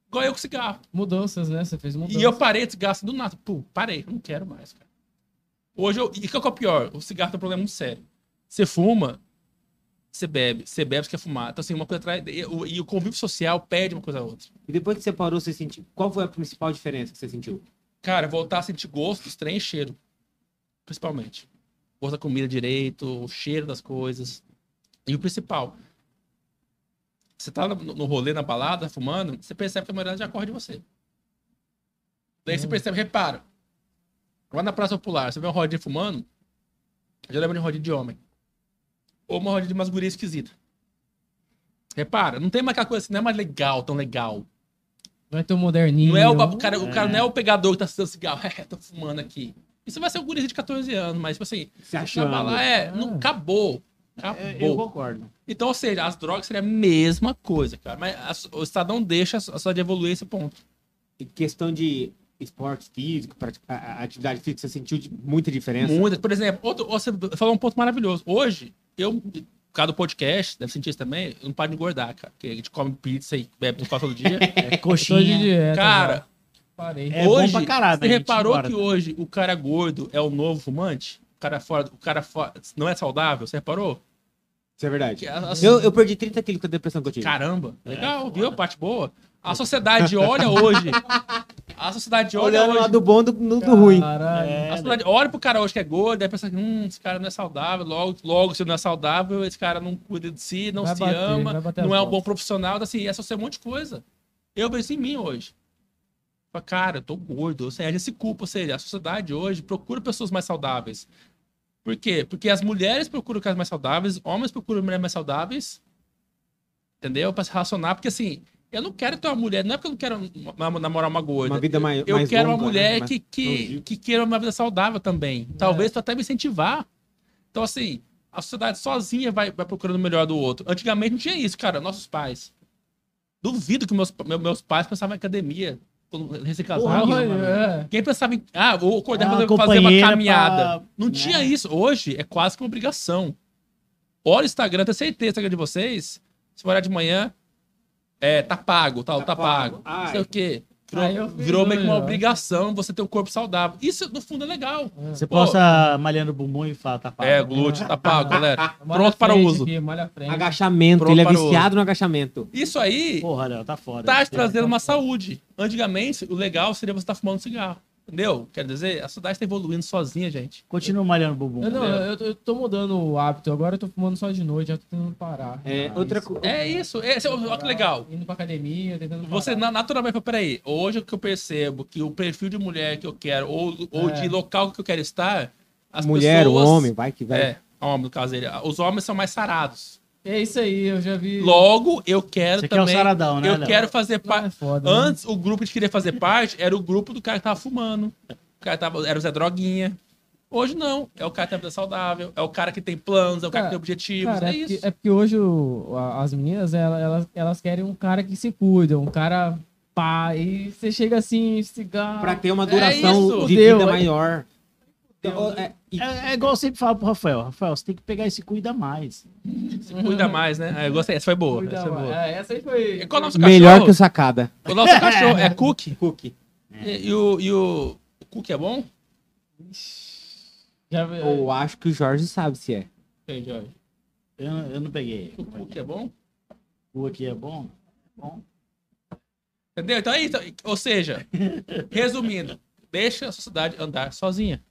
Igual eu com cigarro. Mudanças, né? Você fez mudanças. E eu parei de cigarro assim do nada. Pô, parei, não quero mais, cara. Hoje eu. E o que é o pior? O cigarro tem um problema muito sério. Você fuma, você bebe. Você bebe, você quer fumar. Então, assim, uma coisa atrás. E o, e o convívio social perde uma coisa a outra. E depois que você parou, você sentiu. Qual foi a principal diferença que você sentiu? Cara, voltar a sentir gosto, estranho e cheiro. Principalmente. Gosto da comida direito, o cheiro das coisas. E o principal. Você tá no, no rolê, na balada, fumando, você percebe que a maioria já corre de você. Daí você percebe, repara. Lá na Praça Popular, você vê uma rodinha fumando, já lembra de rodinha de homem. Ou uma rodinha de umas gurias esquisitas. Repara, não tem mais aquela coisa assim, não é mais legal, tão legal. Vai ter um moderninho. Não é o, o cara, o cara não é o pegador que tá acendendo cigarro. É, tô fumando aqui. Isso vai ser um gurizinho de 14 anos, mas, tipo assim, Se você achando. lá, é, não, acabou. Acabou. É, Eu concordo. Então, ou seja, as drogas seriam a mesma coisa, cara. Mas a- o Estado não deixa a só de evoluir esse ponto. E questão de esporte físico, pratica- a- a- atividade física, você sentiu muita diferença? Muitas. Por exemplo, outro, você falou um ponto maravilhoso. Hoje, eu, por causa do podcast, deve sentir isso também, eu não paro de engordar, cara. Porque a gente come pizza e bebe no todo dia. É coxinha. dieta. cara, já. Parei. É bom hoje, pra caralho, você reparou engorda. que hoje o cara gordo é o novo fumante? O cara fora, o cara fora, não é saudável? Você reparou? Isso é verdade. Eu, eu perdi 30 quilos com a depressão que eu tive. Caramba, legal, viu? Parte boa. A sociedade olha hoje. A sociedade olha Olhando o hoje. lado bom do, do, do ruim. Caralho. É, A sociedade olha pro cara hoje que é gordo, aí pensa, hum, esse cara não é saudável, logo, logo se não é saudável, esse cara não cuida de si, não Vai se bater, ama, não é um bom profissional, assim, essa é um monte de coisa. Eu vejo isso em mim hoje. Fala, Cara, eu tô gordo, ou seja, a gente se culpa, ou seja, a sociedade hoje procura pessoas mais saudáveis. Por quê? Porque as mulheres procuram caras mais saudáveis, homens procuram mulheres mais saudáveis, entendeu? Pra se relacionar, porque assim, Eu não quero ter uma mulher, não é porque eu não quero nam- namorar uma gorda. Uma vida mais eu mais quero longa, uma né? mulher Mais que, que, que queira uma vida saudável também. Talvez pra até me incentivar. Então, assim, a sociedade sozinha vai, vai procurando o melhor do outro. Antigamente não tinha isso, cara. Nossos pais. Duvido que meus, meu- meus pais pensavam em academia quando. Olha, é. Quem pensava em. Ah, vou acordar Ah, pra fazer, uma companheira caminhada. pra- Não né? tinha isso. Hoje é quase que uma obrigação. Olha o Instagram, tenho certeza Instagram de vocês. Se for olhar de manhã, é, tá pago, tal, tá, pago. Não sei o quê. Virou, virou meio que uma obrigação você ter um corpo saudável. Isso, no fundo, é legal. Você Pô, posta malhando o bumbum e fala, tá pago. É, glúteo, tá pago, galera. Pronto para o frente uso. Aqui. Agachamento, Pronto ele é viciado no agachamento. Isso aí Porra, Léo, tá foda. tá te trazendo uma saúde. Antigamente, o legal seria você estar fumando cigarro. Entendeu? Quer dizer, a sociedade tá evoluindo sozinha, gente. Continua malhando o bumbum. Eu, não, eu, tô- eu tô mudando o hábito. Agora eu tô fumando só de noite, já tô tentando parar. É, outra coisa. É isso. Esse é, o- olha que legal. Indo pra academia, tentando Você parar. na- naturalmente, peraí, hoje o que eu percebo que o perfil de mulher que eu quero, ou, ou É. de local que eu quero estar, as Mulher, pessoas. o homem, vai que vai. É, homem, no caso dele. Os homens são mais sarados. É isso aí, eu já vi. Logo, eu quero Você quer o também. saradão, né, eu Léo? quero fazer é parte. foda, né? Antes, o grupo que queria fazer parte era o grupo do cara que tava fumando. O cara tava, era o Zé Droguinha. Hoje não. É o cara que tem vida saudável. É o cara que tem planos, é o cara, que tem objetivos. Cara, é, é, porque, isso. é porque hoje o- as meninas, ela- elas, elas querem um cara que se cuida, um cara pá, e você chega assim, cigarro. Pra ter uma É duração isso. de vida é. maior. Então, é, e- É, é igual eu sempre falo pro Rafael. Rafael, você tem que pegar esse cuida mais. Se cuida mais, né? Ah, eu gostei. Essa foi boa. Cuida, Essa foi boa. É, essa aí foi. E qual o nosso melhor cachorro? que o sacada. O nosso cachorro é Cookie. Cookie. E, e o, e o, o Cookie é bom? Já, Eu acho que o Jorge sabe se é. Ei, Jorge. Eu, eu não peguei. O Cookie é bom? O aqui é bom? Bom. Entendeu? Então é isso. Ou seja, resumindo, deixa a sociedade andar sozinha.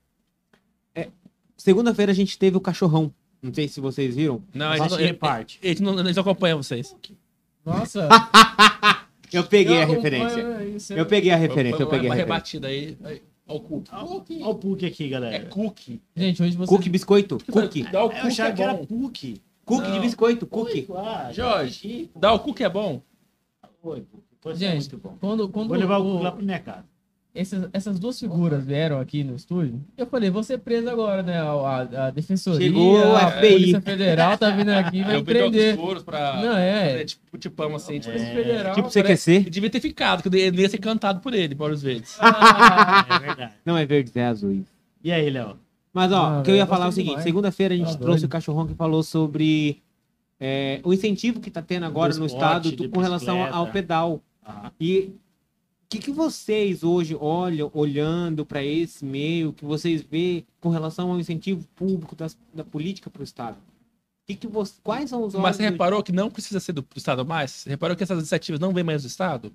Segunda-feira a gente teve o cachorrão. Não sei se vocês viram. Não, a gente, reparte. a gente não, eles não acompanham vocês. Nossa. Eu peguei a Eu referência. acompanho isso, Eu peguei a referência, eu Foi peguei a referência. rebatida aí. aí. Ó o Cookie. Olha o Puck aqui, É galera. Cookie. Gente, hoje você. Cookie biscoito. Cookie. Dá o Eu Cookie achava é que era. Cookie de Não. biscoito. Cookie. Ah, Jorge, Chico. Dá o Cookie é bom? Oi, é Gente, muito bom. quando, quando Vou levar o o- Puck lá pra minha casa. Essas, essas duas figuras vieram aqui no estúdio, eu falei, vou ser preso agora, né? A, a- a defensoria, Chegou a a. Polícia Federal tá vindo aqui, vai eu prender. furos pra Não, é. fazer tipo tipão assim. Tipo, Polícia Federal. Tipo parece- CQC. E devia ter ficado, que ele ia ser cantado por ele, várias vezes. Ah, É verdade. Não é verde, é azul. E aí, Léo? Mas, ó, Ah, o que eu ia falar é o seguinte: segunda-feira a gente Tá trouxe doido. o cachorrão que falou sobre é, o incentivo que tá tendo agora no esporte, estado do- com relação ao pedal. Ah, E que, que vocês hoje olham, olhando para esse meio, que vocês vê com relação ao incentivo público das- da política para o estado? Que que você, quais são os Mas você reparou que não precisa ser do, do Estado mais? Você reparou que essas iniciativas não vêm mais do Estado?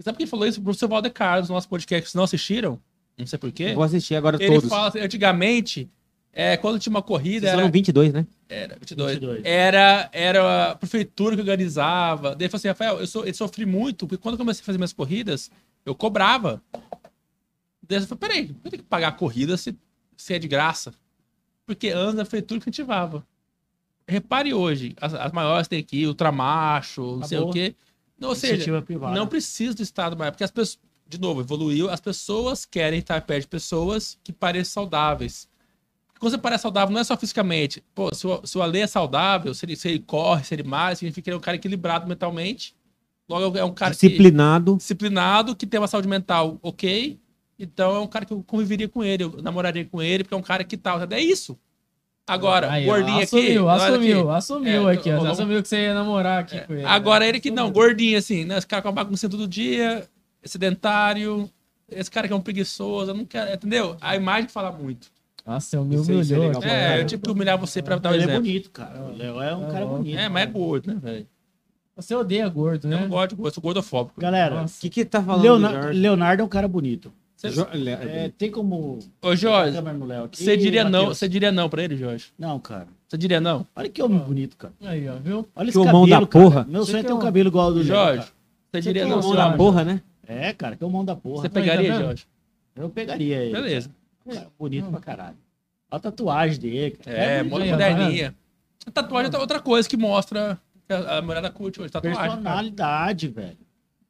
Sabe quem falou isso? O professor Valder Carlos, no nosso podcast, vocês não assistiram? Não sei porquê. Vou assistir agora Ele todos. fala assim, antigamente, é, quando tinha uma corrida, Vocês era, foram 22, né? era, 22, 22. era, era a prefeitura que organizava. Daí ele falou assim, Rafael, eu, so, eu sofri muito, porque quando eu comecei a fazer minhas corridas, eu cobrava. Daí eu falei, peraí, eu tenho que pagar a corrida se, se é de graça. Porque antes a prefeitura incentivava. Repare hoje, as, as maiores tem aqui, Ultramacho, não sei o Acabou. quê. Não, ou seja, Iniciativa privada. não precisa do Estado mais, porque as pessoas, de novo, evoluiu, as pessoas querem estar perto de pessoas que pareçam saudáveis. Quando você parece saudável, não é só fisicamente. Pô, se o, se o Ale é saudável, se ele, se ele corre, se ele malha, significa que ele é um cara equilibrado mentalmente. Logo, é um cara que, Disciplinado. disciplinado, que tem uma saúde mental ok. Então, é um cara que eu conviveria com ele, eu namoraria com ele, porque é um cara que tal. É isso. Agora, Aí, gordinho aqui. assumiu, olha Assumiu, aqui. assumiu É, aqui. ó, assumiu que você ia namorar aqui com ele. Agora né? ele que não, Assumiu. gordinho assim, né? Esse cara com a bagunça todo dia, sedentário, esse cara que é um preguiçoso, eu não quero, entendeu? A imagem fala muito. Nossa, eu me Isso aí, isso é humilhou. É, eu tive que humilhar você pra dar um Ele é exemplo. bonito, cara. O Léo é um É cara bom. bonito. É, mas é gordo, né, velho? Você odeia gordo, Eu né? não gosto de gordo, eu sou gordofóbico. Galera, O que que tá falando, Leonardo, Jorge? Leonardo é um cara bonito. Jo- Le- É, tem como. Ô, Jorge, você diria não, você diria não pra ele, Jorge? Não, cara. Você diria não? Olha que homem bonito, cara. Aí, ó, viu? Olha Que esse cabelo, da porra. cara. Meu sonho é ter é um cabelo igual ao do Jorge, você diria não? Mão Você da porra, né? É, cara, que é o mão da porra. Você pegaria, tá? Jorge? Eu pegaria ele. Beleza. Cara. Um cara bonito pra caralho. Olha a tatuagem dele, cara. É, ó, moderninha. A tatuagem é outra coisa que mostra A, a mulherada curte hoje, tatuagem, cara. Personalidade, velho.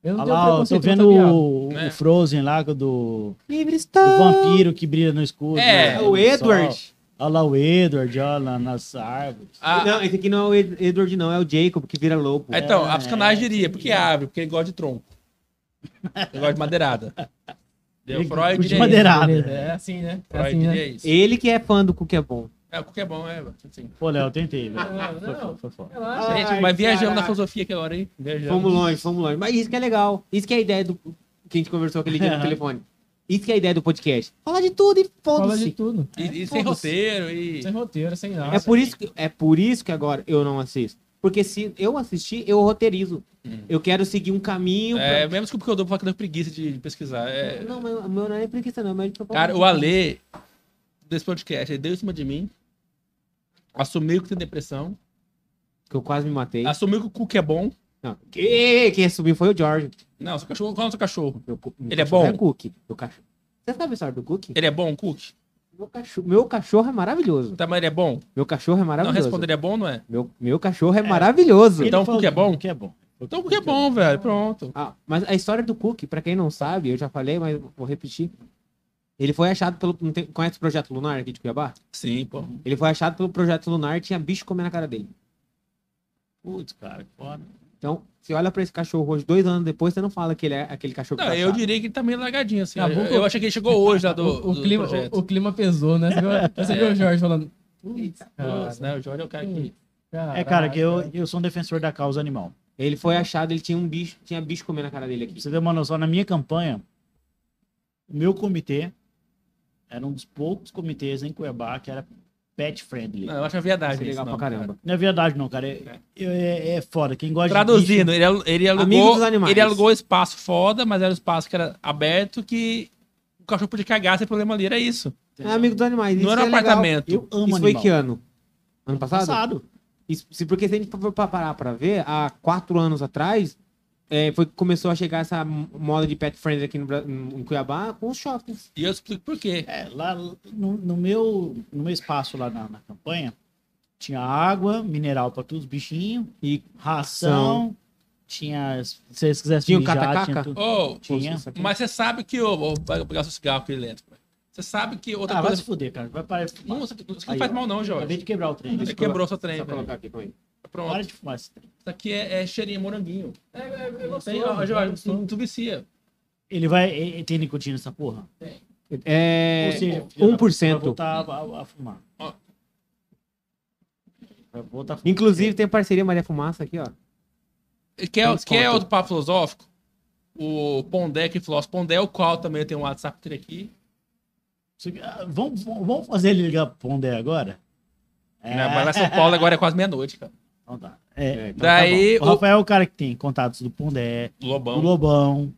Eu não lá, ó, tô vendo o, o É. Frozen lá do, do vampiro que brilha no escuro. É, né? o Edward. Sol. Olha lá o Edward, olha lá nas árvores. A- Não, esse aqui não é o Ed- Edward, não, é o Jacob que vira lobo. Então, a É, psicanálise é, diria, porque é árvore, porque ele gosta de tronco. Ele gosta de madeirada. Deu Freud isso. Beleza, É assim, né? É Freud assim, né? isso. Ele que é fã do Cook é bom. É, o que é bom, é, assim. Pô, Léo, eu tentei. Não, Foi, não. foi, foi foda. Relaxa. Gente, Ai, vai viajando na filosofia aqui agora, hein? Viajando. Fomos longe, fomos longe. Mas isso que é legal. Isso que é a ideia do que a gente conversou aquele dia no Aham. telefone. Isso que é a ideia do podcast. Falar de tudo e Fala de foda-se. tudo. E, e sem Foda-se. roteiro, e... Sem roteiro, sem nada. É por, isso que, é por isso que agora eu não assisto. Porque se eu assistir, eu roteirizo. Hum. Eu quero seguir um caminho. É, pra- mesmo desculpa que eu dou pra preguiça de pesquisar. É... Não, mas o meu não é preguiça, não. É propósito. Cara, o Ale, desse podcast, ele deu em cima de mim, assumiu que tem depressão, Que eu quase me matei. assumiu que o Cook é bom. Não. Que, quem assumiu foi o George. Não, seu cachorro, qual é o seu cachorro? Meu cu- meu Ele é cachorro bom? É cookie. Meu cachorro. Você sabe a história do cookie? Ele é bom, Cook? Meu cachorro, meu cachorro é maravilhoso. Tá, mas ele é bom? Meu cachorro é Não maravilhoso. responde, ele é bom, não é? Meu, meu cachorro é, maravilhoso. Então, o Cook é bom? O que é bom. Então o Cook é bom, velho, pronto. Ah, mas a história do Cook, pra quem não sabe, eu já falei, mas vou repetir. Ele foi achado pelo. não Conhece o Projeto Lunar aqui de Cuiabá? Sim, pô. Ele foi achado pelo Projeto Lunar e tinha bicho comendo a cara dele. Putz, cara, que foda. Então, você olha pra esse cachorro hoje, dois anos depois, você não fala que ele é aquele cachorro que Não, tá eu diria que ele tá meio largadinho, assim. Eu, eu achei que ele chegou hoje lá do, o, o do clima, projeto. o, o clima pesou, né? Você viu, você viu o Jorge falando. Nossa, né? O Jorge é o cara que... É, cara, que eu, eu sou um defensor da causa animal. Ele foi achado, ele tinha um bicho, tinha bicho comendo a cara dele aqui. você ter uma noção, na minha campanha, o meu comitê era um dos poucos comitês em Cuiabá que era pet friendly. Não, eu acho uma viadagem é legal pra não, caramba. Não é verdade, não, cara. É, é, é foda. Quem gosta Traduzindo, ele, al- ele Amigo alugou, dos animais. ele alugou espaço foda, mas era um espaço que era aberto que o cachorro podia cagar sem problema ali, era isso. É amigo dos animais. Não isso era que um é legal. apartamento. Eu amo Isso foi animal. que ano? Ano de passado? passado. Isso, se- porque se a gente parar pra ver, há quatro anos atrás, é, foi que começou a chegar essa moda de pet friendly aqui no, Bra- em Cuiabá com os shoppings. E eu explico por quê. É, lá no, no meu, no meu espaço lá na, na campanha, tinha água, mineral para todos os bichinhos, E ração, tinha, se vocês quisessem Tinha o mijar, cata-caca? tinha tudo. Ô, Tinha. Mas você sabe que o. Vou pegar seu cigarro aqui dentro. Você sabe que outra Ah, vai coisa. se fuder, cara. Vai parar de fumar. Não, aqui Aí, não faz ó. mal, não, Acabei Jorge. de quebrar o trem. Você quebrou seu trem, Só colocar aqui, calma aí. Pronto. Para de fumar esse trem. Isso aqui é, é cheirinho moranguinho. É, é, é Não gostoso, tem, ó, é Jorge, tu, tu vicia. Ele vai. Ele tem nicotina essa porra? É, Ou seja, filho da puta, 1%. Vai voltar a, a fumar. Ó. Vai voltar a fumar. Inclusive, tem parceria Maria Fumaça aqui, ó. Quer, Tem quer foto. outro papo filosófico? O Pondé que filósofo. Pondé, o qual também tem um WhatsApp dele aqui. Ah, Vamos, vamos fazer ele ligar pro Pondé agora? É. Né? Vai lá em São Paulo, agora é quase meia-noite, cara. Então tá. É, então Daí, tá o Rafael é o cara que tem contatos do Pondé, o do Lobão. Lobão.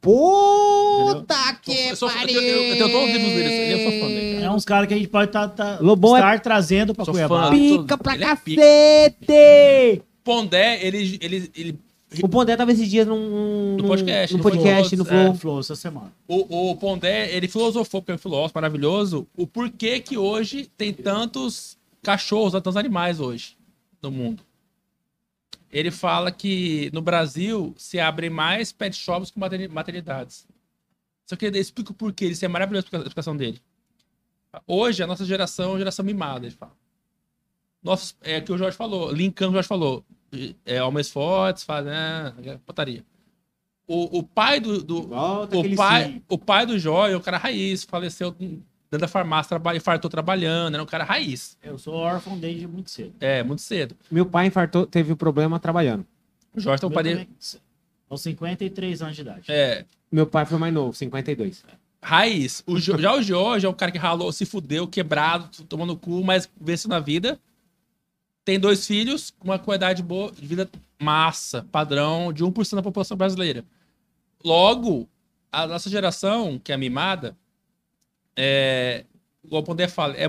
Puta que Eu, sou, eu, eu, eu tenho todos os livros dele, eu sou fã dele. cara. É uns caras que a gente pode tá, tá- Lobão é- estar trazendo pra Cuiabá. fã. Pica pra Ele é cacete! Pondé, ele, ele, ele, O Pondé tava esses dias num, No podcast, num no podcast, no Flow, Flow. É, Flow essa semana. o, o Pondé, ele filosofou, porque é um filósofo maravilhoso, o porquê que hoje tem tantos cachorros, tantos animais hoje no mundo. Ele fala que no Brasil se abrem mais pet shops que materni- maternidades. Só que ele explica o porquê, isso é maravilhoso a explicação dele. Hoje, a nossa geração é uma geração mimada, ele fala. Nossos, é o que o Jorge falou, linkando o Jorge falou. É, homens fortes, fazem é, putaria. O, o pai do, do, o pai, sim. o pai do é um cara raiz, faleceu dentro da farmácia, trabalha, infartou trabalhando, era um cara raiz. Eu sou órfão desde muito cedo. É, muito cedo. Meu pai infartou, teve um problema trabalhando. O Jorge tem um pai aos 53 anos de idade. É, Meu pai foi mais novo, 52. raiz. O Jo- já o Jorge é um cara que ralou, se fudeu, quebrado, tomando cu, mas venceu na vida. Tem dois filhos, com uma qualidade boa de vida massa, padrão de 1% da população brasileira. Logo, a nossa geração, que é mimada, é, igual o Pondé fala, é,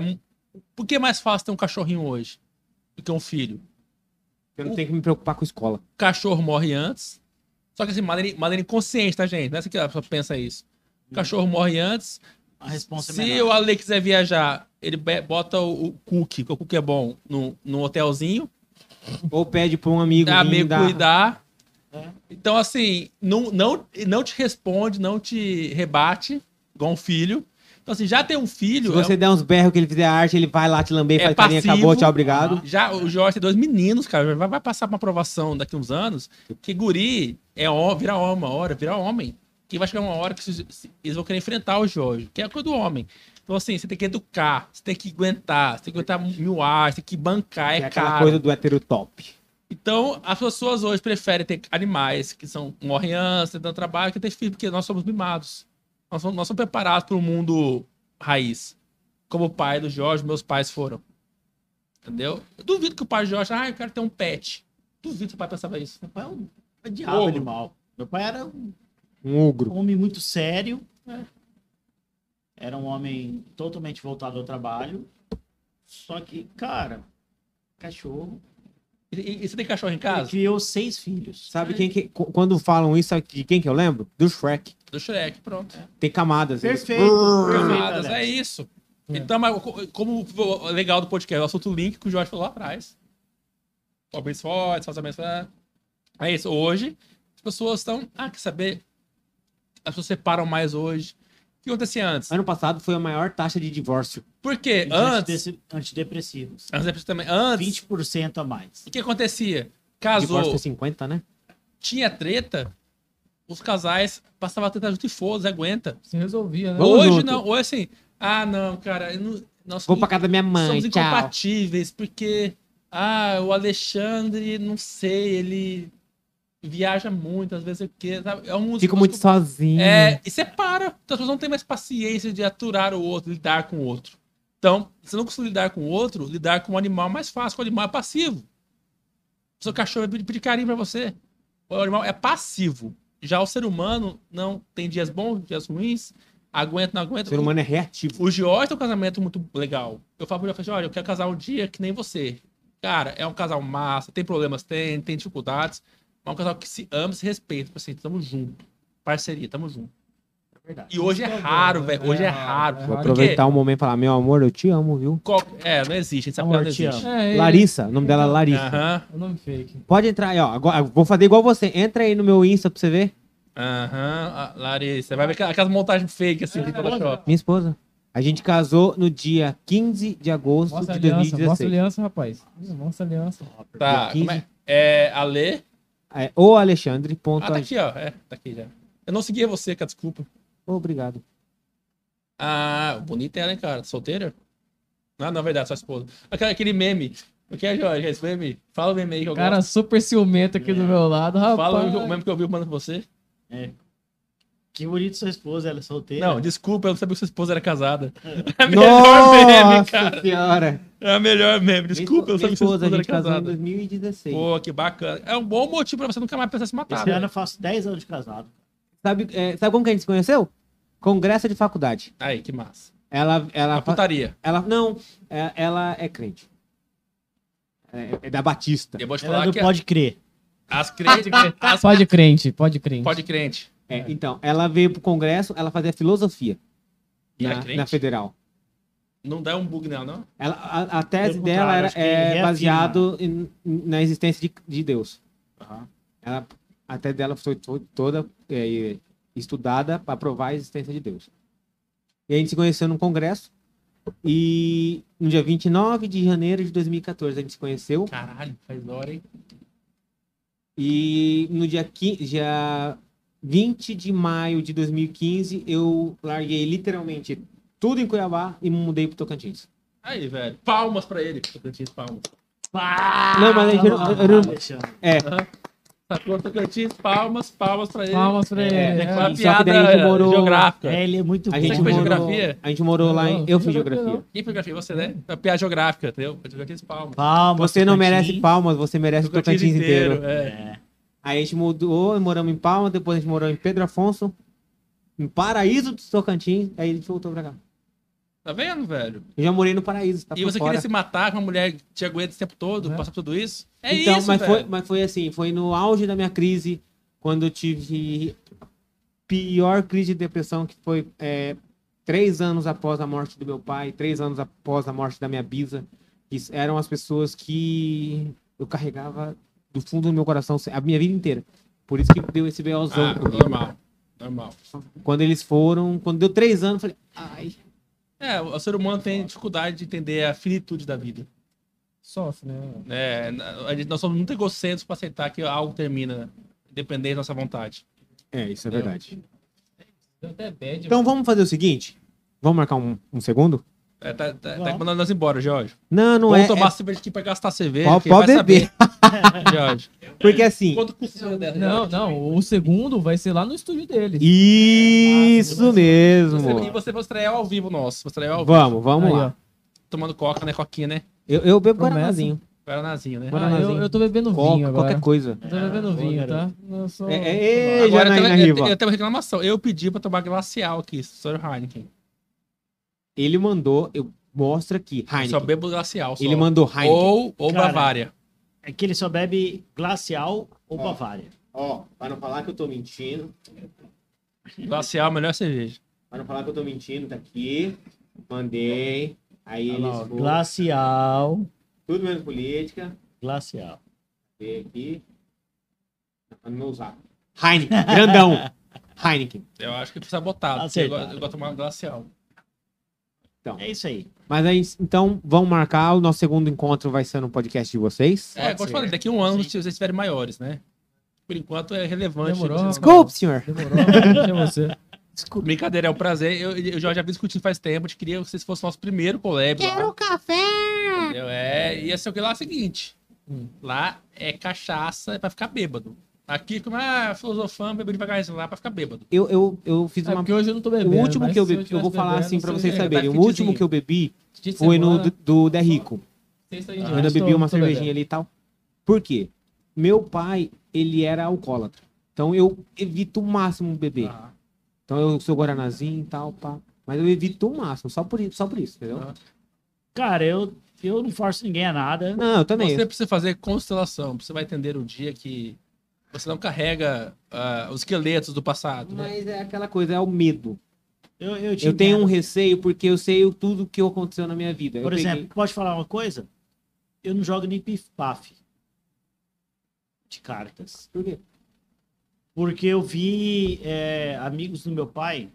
por que é mais fácil ter um cachorrinho hoje do que um filho? Eu não tenho que me preocupar com escola. O cachorro morre antes. Só que assim, maneira, maneira inconsciente, tá, gente? Não é assim que a pessoa pensa isso. O cachorro morre antes, A responsa é se menor. o Ale quiser viajar, ele bota o, o cookie, que o cookie é bom, no, no hotelzinho. Ou pede pra um amigo é amigo dar- cuidar. É. Então, assim, não, não, não te responde, não te rebate, igual um filho. Então, assim, já tem um Se filho. você é der uns berros que ele fizer arte, ele vai lá te lamber, É faz carinha, acabou, tchau, obrigado. um- já o Jorge tem dois meninos, cara. Vai, vai passar pra aprovação daqui uns anos. Que guri é ó, vira homem uma hora, vira homem. Que vai chegar uma hora que eles vão querer enfrentar o Jorge, que é a coisa do homem. Então, assim, você tem que educar, você tem que aguentar, você tem que aguentar mil ar, você tem que bancar, É, é, aquela caro. coisa do hétero top. Então, as pessoas hoje preferem ter animais que são morrem antes, dando trabalho, que ter filho, porque nós somos mimados. Nós somos, nós somos preparados para o mundo raiz. Como o pai do Jorge, meus pais foram. Entendeu? Eu duvido que o pai do Jorge, ah, eu quero ter um pet. Duvido que o pai pensava isso. Meu pai é um diabo Ogro. animal. Meu pai era um Um ogro. homem muito sério. É. Era um homem totalmente voltado ao trabalho. Só que, cara, cachorro. E, e- você tem cachorro em Ele casa? criou seis filhos. Sabe quem que. qu- Quando falam isso, sabe de quem que eu lembro? Do Shrek. Do Shrek, pronto. Tem camadas. Perfeito. perfeito, Camadas, Alex. é isso. Então, mas co- como o legal do podcast, o assunto link que o Jorge falou lá atrás. Pobres fortes, falsamente. É isso. Hoje, as pessoas estão. Ah, quer saber? As pessoas separam mais hoje. O que acontecia antes? Ano passado foi a maior taxa de divórcio. Por quê? Antes. Antidepressivos. Antes, também, antes 20% a mais. o que acontecia? Divórcio Casou, foi 50, né? tinha treta, os casais passavam a treta junto e foda, aguenta. Se resolvia, né? Vamos hoje junto. não, hoje assim, ah, não, cara, eu não, nós Vou pra casa da minha mãe, somos tchau. incompatíveis, porque ah, o Alexandre, não sei, ele viaja muito, às vezes o quê, sabe? É um Fico muito sozinho. É, e separa. Então as pessoas não têm mais paciência de aturar o outro, lidar com o outro. Então, se não conseguir lidar com o outro, lidar com o animal é mais fácil, o animal é passivo. O seu cachorro vai pedir carinho pra você. O animal é passivo. Já o ser humano não tem dias bons, dias ruins, aguenta, não O aguenta. ser humano é reativo. O George tem um casamento muito legal. Eu falo pro George, olha, eu quero casar um dia que nem você. Cara, é um casal massa, tem problemas, tem, tem dificuldades. Mas é um casal que se ama, se respeita. Tipo assim, tamo junto. Parceria, tamo junto. Verdade. E hoje é é raro, bom, velho. né? Hoje é É raro. é Vou aproveitar o momento e falar, meu amor, eu te amo, viu? Qual- É, não existe. A gente sabe Amor, não te existe. amo. É, Larissa, o nome dela é Larissa. Aham, É o nome fake. Pode entrar aí, ó. Agora, vou fazer igual você. Entra aí no meu Insta pra você ver. aham. Ah, Larissa, vai ver aquela- aquelas montagens fake assim de Photoshop. Minha esposa. A gente casou no dia 15 de agosto Mostra de aliança, mostra a 2016. aliança, rapaz. Mostra aliança. Tá, Dia 15. como é? É, Ale. É, ou Alexandre. Ponto Ah, tá aqui, ó. É, tá aqui já. Eu não seguia você, cara, desculpa. Obrigado. Ah, bonita ela, hein, cara? Solteira? Ah, na verdade, sua esposa. Aquele, aquele meme. O que é, Jorge? Esse meme? Fala o meme aí que eu Cara gosto. super ciumento aqui do meu lado, rapaz. Fala o meme que eu vi mandando pra você. Que bonito sua esposa, ela é solteira. Não, desculpa, eu não sabia que sua esposa era casada. É a melhor meme, cara. Nossa senhora. É a melhor meme. Desculpa, eu não sabia que sua esposa, esposa a era gente casou em casada. 2016. Pô, que bacana. É um bom motivo pra você nunca mais pensar em se matar. Esse velho. ano eu faço 10 anos de casado. Sabe, é, sabe como que a gente se conheceu? Congresso de faculdade. Aí, que massa. Ela, ela, A putaria. ela, não, é- ela é crente. É, é da Batista. Eu vou te Ela falar não que pode crer. as crentes... as- Pode crente, pode crente. Pode crente. É, então, ela veio pro congresso, ela fazia filosofia E na, crente? na federal. Não dá um bug nela, não? Ela, a, a tese Pelo dela contrário, era acho que é, reafirma. baseado em- na existência de, de Deus. Aham. Ela, a tese dela foi to- toda é, estudada para provar a existência de Deus. E a gente se conheceu num congresso. E no dia 29 de janeiro de 2014 a gente se conheceu. Caralho, faz hora, hein? E no dia, 15, dia 20 de maio de 2015 eu larguei literalmente tudo em Cuiabá e me mudei pro Tocantins. Aí, velho. Palmas pra ele. Tocantins, palmas. Não, mas a gente não- eu não- Alexandre. É, Sacou Tocantins, palmas, palmas pra ele. Palmas pra ele. É, é. Uma Só que piada daí a gente morou- geográfica. É, ele é muito a gente morou, geografia? a gente morou lá em. Eu fiz geografia. Quem foi geografia? Você, né? É piada geográfica, entendeu? Tocantins, palmas. Palmas, Você não merece palmas, você merece o Tocantins inteiro. É. É. Aí a gente mudou, moramos em Palmas, depois a gente morou em Pedro Afonso, em Paraíso do Tocantins, aí a gente voltou pra cá. Tá vendo, velho? Eu já morei no Paraíso, tá e por você fora. queria se matar com uma mulher que te aguenta esse tempo todo, É. passar por tudo isso? É então, isso, mas, velho. foi, mas foi assim, foi no auge da minha crise, quando eu tive pior crise de depressão, que foi é, três anos após a morte do meu pai, três anos após a morte da minha bisa, que eram as pessoas que eu carregava do fundo do meu coração a minha vida inteira. Por isso que deu esse BOzão Ah, comigo. normal. Normal. Quando eles foram, quando deu três anos, eu falei, ai. É, o ser humano tem dificuldade de entender a finitude da vida. Sofre, né? É, a gente, nós somos muito egocêntricos para aceitar que algo termina, independente da nossa vontade. É, isso é verdade. Deu até bad. Então vamos fazer o seguinte? Vamos marcar um, um segundo? É, tá, tá, tá Vamos. mandando nós embora, Jorge. Não, não Vamos é. tomar é cerveja aqui pra gastar cerveja. Pode- pode beber. saber. Jorge. porque assim. Quanto custa a cerveja dessa? Não, não, o segundo vai ser lá no estúdio dele. Isso Você, e mesmo. você vai estrear ao vivo nosso. Vai estrear ao vivo. Vamos, vamos Aí, lá. ó. Tomando coca, né? Coquinha, né? Eu, eu bebo Promessa. Guaranazinho. Guaranazinho, né? Bora. Ah, eu, Guaranazinho. eu tô bebendo Coca, vinho agora. qualquer coisa. Eu tô bebendo Ah, vinho, boa, tá? Eu sou... É, é, é, Agora eu tenho, eu, Riva. eu tenho uma reclamação. Eu pedi pra tomar glacial aqui, Sr. Heineken. Ele mandou, eu mostra aqui, Eu Só Heineken. bebo glacial. Só. Ele mandou Heineken. Ou, ou Cara, Bavária. É que ele só bebe glacial ou Ó. Bavária. Ó, para não falar que eu tô mentindo, Glacial, a melhor cerveja. para não falar que eu tô mentindo, tá aqui. Mandei. Aí Olha lá, ó, glacial. tudo menos política. Glacial. Vê aqui. Pra não usar. Heineken, grandão. Heineken. Eu acho que precisa botar. porque Eu, Acertado. gosto- eu gosto de tomar glacial. É isso aí. Mas aí, então, vamos marcar. O nosso segundo encontro vai ser no podcast de vocês. É, como eu te falei, daqui a um ano, se vocês estiverem maiores, né? Por enquanto é relevante. Demorou. Desculpe, senhor. Demorou, você. Brincadeira, é um prazer. Eu, eu já já vi discutindo faz tempo. A gente queria que vocês fossem nosso primeiro collab. lá, café! entendeu? É, ia ser o que lá é o seguinte: Hum. lá é cachaça pra ficar bêbado. Aqui, como é filosofando, bebendo devagarzinho lá pra ficar bêbado. Eu, eu, eu fiz É uma. porque hoje eu não tô O bebendo. último mas que eu bebi, eu vou tivesse falar bebendo, assim pra você- vocês é, saberem. O tá último que eu bebi foi no do, do Derrico. em Eu ainda bebi uma cervejinha bebendo. ali e tal. Por quê? Meu pai, ele era alcoólatra. Então eu evito o máximo beber. Ah, Então eu sou guaranazinho e tal, pá. Mas eu evito o máximo, só por isso, só por isso, entendeu? Ah. Cara, eu, eu não forço ninguém a nada. Não, eu também. Você precisa fazer constelação. Você vai entender o dia que você não carrega ah, os esqueletos do passado. né? Mas é aquela coisa, é o medo. Eu, eu, te Eu tenho um receio porque eu sei o- tudo que aconteceu na minha vida. Eu Por peguei- exemplo, pode falar uma coisa? Eu não jogo nem pif-paf de cartas. Por quê? Porque eu vi é, amigos do meu pai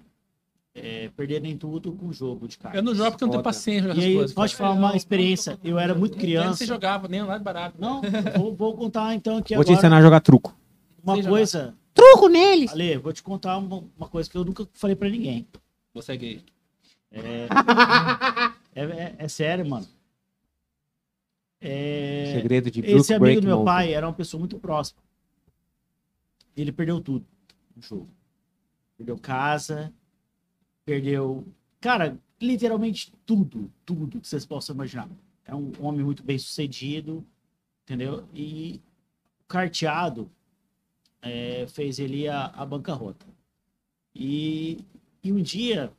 é, perderem tudo com jogo de cartas. Eu não jogo porque eu não tenho paciência jogar E aí, coisas. pode cara. falar uma experiência. Eu era muito Nem criança. você jogava, nem lá de barato. Não, vou, vou contar então que Vou te agora ensinar a jogar truco. uma Seja coisa. Truco neles! Ale, vou te contar uma, uma coisa que eu nunca falei pra ninguém. Você é gay. É, é, é- é sério, mano. É, Segredo de esse Brook amigo do meu pai era uma pessoa muito próxima. Ele perdeu tudo no jogo. Perdeu casa, perdeu. Cara, literalmente tudo, tudo que vocês possam imaginar. É um homem muito bem sucedido, entendeu? E o carteado é, fez ele a, a bancarrota. E, e um dia,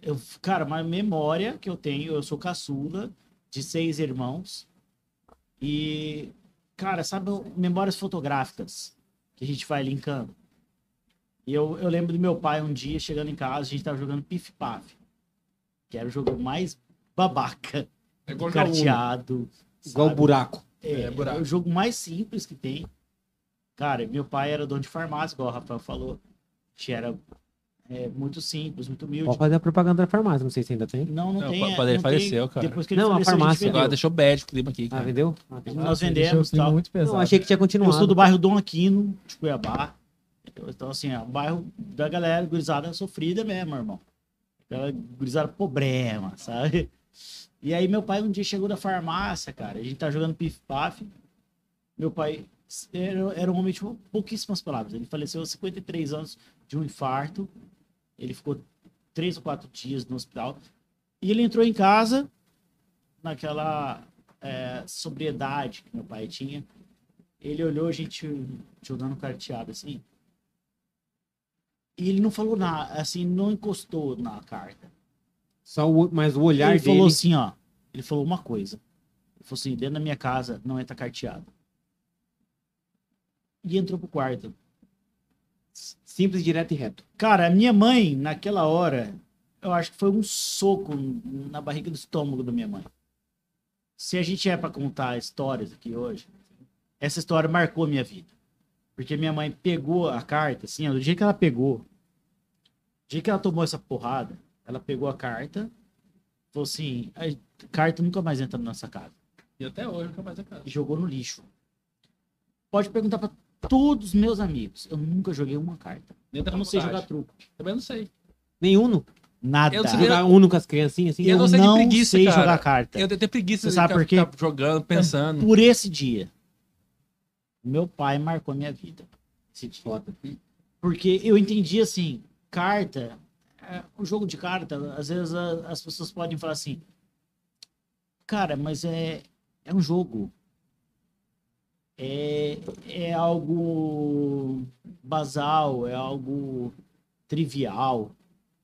eu, cara, uma memória que eu tenho, eu sou caçula de seis irmãos. E, cara, sabe, memórias fotográficas que a gente vai linkando. E eu, eu lembro do meu pai um dia chegando em casa, a gente tava jogando Pif Paf, que era o jogo mais babaca, É igual carteado. Igual sabe? buraco. É, É, buraco. é o jogo mais simples que tem. Cara, meu pai era dono de farmácia, igual o Rafael falou. A gente era é, muito simples, muito humilde. Pode fazer a propaganda da farmácia, não sei se ainda tem. Não, não, Não, tem. o dele não faleceu, tem. cara. Depois que ele Não, a faleceu, farmácia. a Agora deixou bad o clima aqui, Ah, cara. vendeu? Ah, tá. Nós o vendemos e tal. muito pesado. Não, achei que tinha continuado. Eu sou do bairro Dom Aquino, de Cuiabá. Então, assim, é um bairro da galera gurizada sofrida mesmo, irmão. Aquela gurizada problema, sabe? E aí meu pai um dia chegou da farmácia, cara. A gente tá jogando pif-paf. Meu pai era, era um homem de pouquíssimas palavras. Ele faleceu aos 53 anos de um infarto. Ele ficou três ou quatro dias no hospital. E ele entrou em casa naquela é, sobriedade que meu pai tinha. Ele olhou a gente jogando carteado assim. E ele não falou nada, assim, não encostou na carta. Só o, mas o olhar ele dele. falou assim, ó. Ele falou uma coisa. Ele falou assim, dentro da minha casa não entra carteado. E entrou pro quarto. Simples, direto e reto. Cara, a minha mãe, naquela hora, eu acho que foi um soco na barriga do estômago da minha mãe. Se a gente é pra contar histórias aqui hoje, essa história marcou a minha vida. Porque minha mãe pegou a carta, assim, do dia que ela pegou, do dia que ela tomou essa porrada, ela pegou a carta, falou assim, a carta nunca mais entra na nossa casa. E até hoje nunca mais é casa. E jogou no lixo. Pode perguntar pra todos os meus amigos. Eu nunca joguei uma carta. Nem Eu não sei jogar truco. Também não sei. Uno. Nada. Eu não sei Jogar Uno com as criancinhas assim. Eu Eu não sei de não preguiça, sei cara. jogar carta. Eu tenho preguiça Você de sabe ficar, por quê? ficar jogando, pensando. Por esse dia, meu pai marcou minha vida. Esse dia. Porque eu entendi assim, carta, é, o jogo de carta, às vezes a- as pessoas podem falar assim, cara, mas é, é um jogo. É, é algo basal, é algo trivial,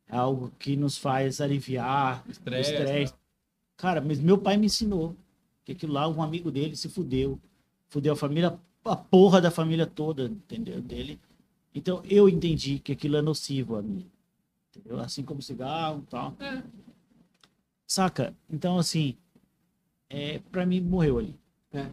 é algo que nos faz aliviar o Estresse, estresse. Cara, mas meu pai me ensinou que aquilo lá, um amigo dele se fudeu. Fudeu a família, a porra da família toda, entendeu? Dele. Então eu entendi que aquilo é nocivo a mim. Entendeu? Assim como cigarro e tal. É. Saca? Então, assim, é, pra mim morreu ali. É.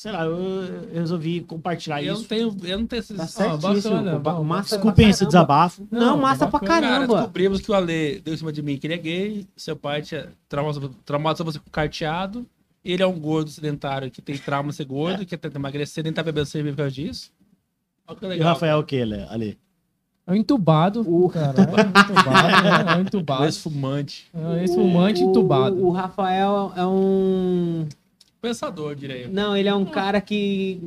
Sei lá, eu, eu resolvi compartilhar Eu não isso. tenho, eu não tenho esses. Tá certíssimo. bacana, Ba- massa Desculpem pra esse caramba. desabafo. Não, Não, massa pra bacana. Cara, caramba. descobrimos que o Ale deu em cima de mim que ele é gay, seu pai tinha traumado, traumado você com carteado, ele é um gordo sedentário que tem trauma de ser gordo, que tenta emagrecer, nem tá bebendo cerveja por causa disso. Olha que E o legal. Rafael o que, ali? É um entubado. Caralho, é um entubado. né? É um Um entubado. ex-fumante. É um ex-fumante O- entubado. O Rafael é um. Pensador, eu. Não, ele é um cara que.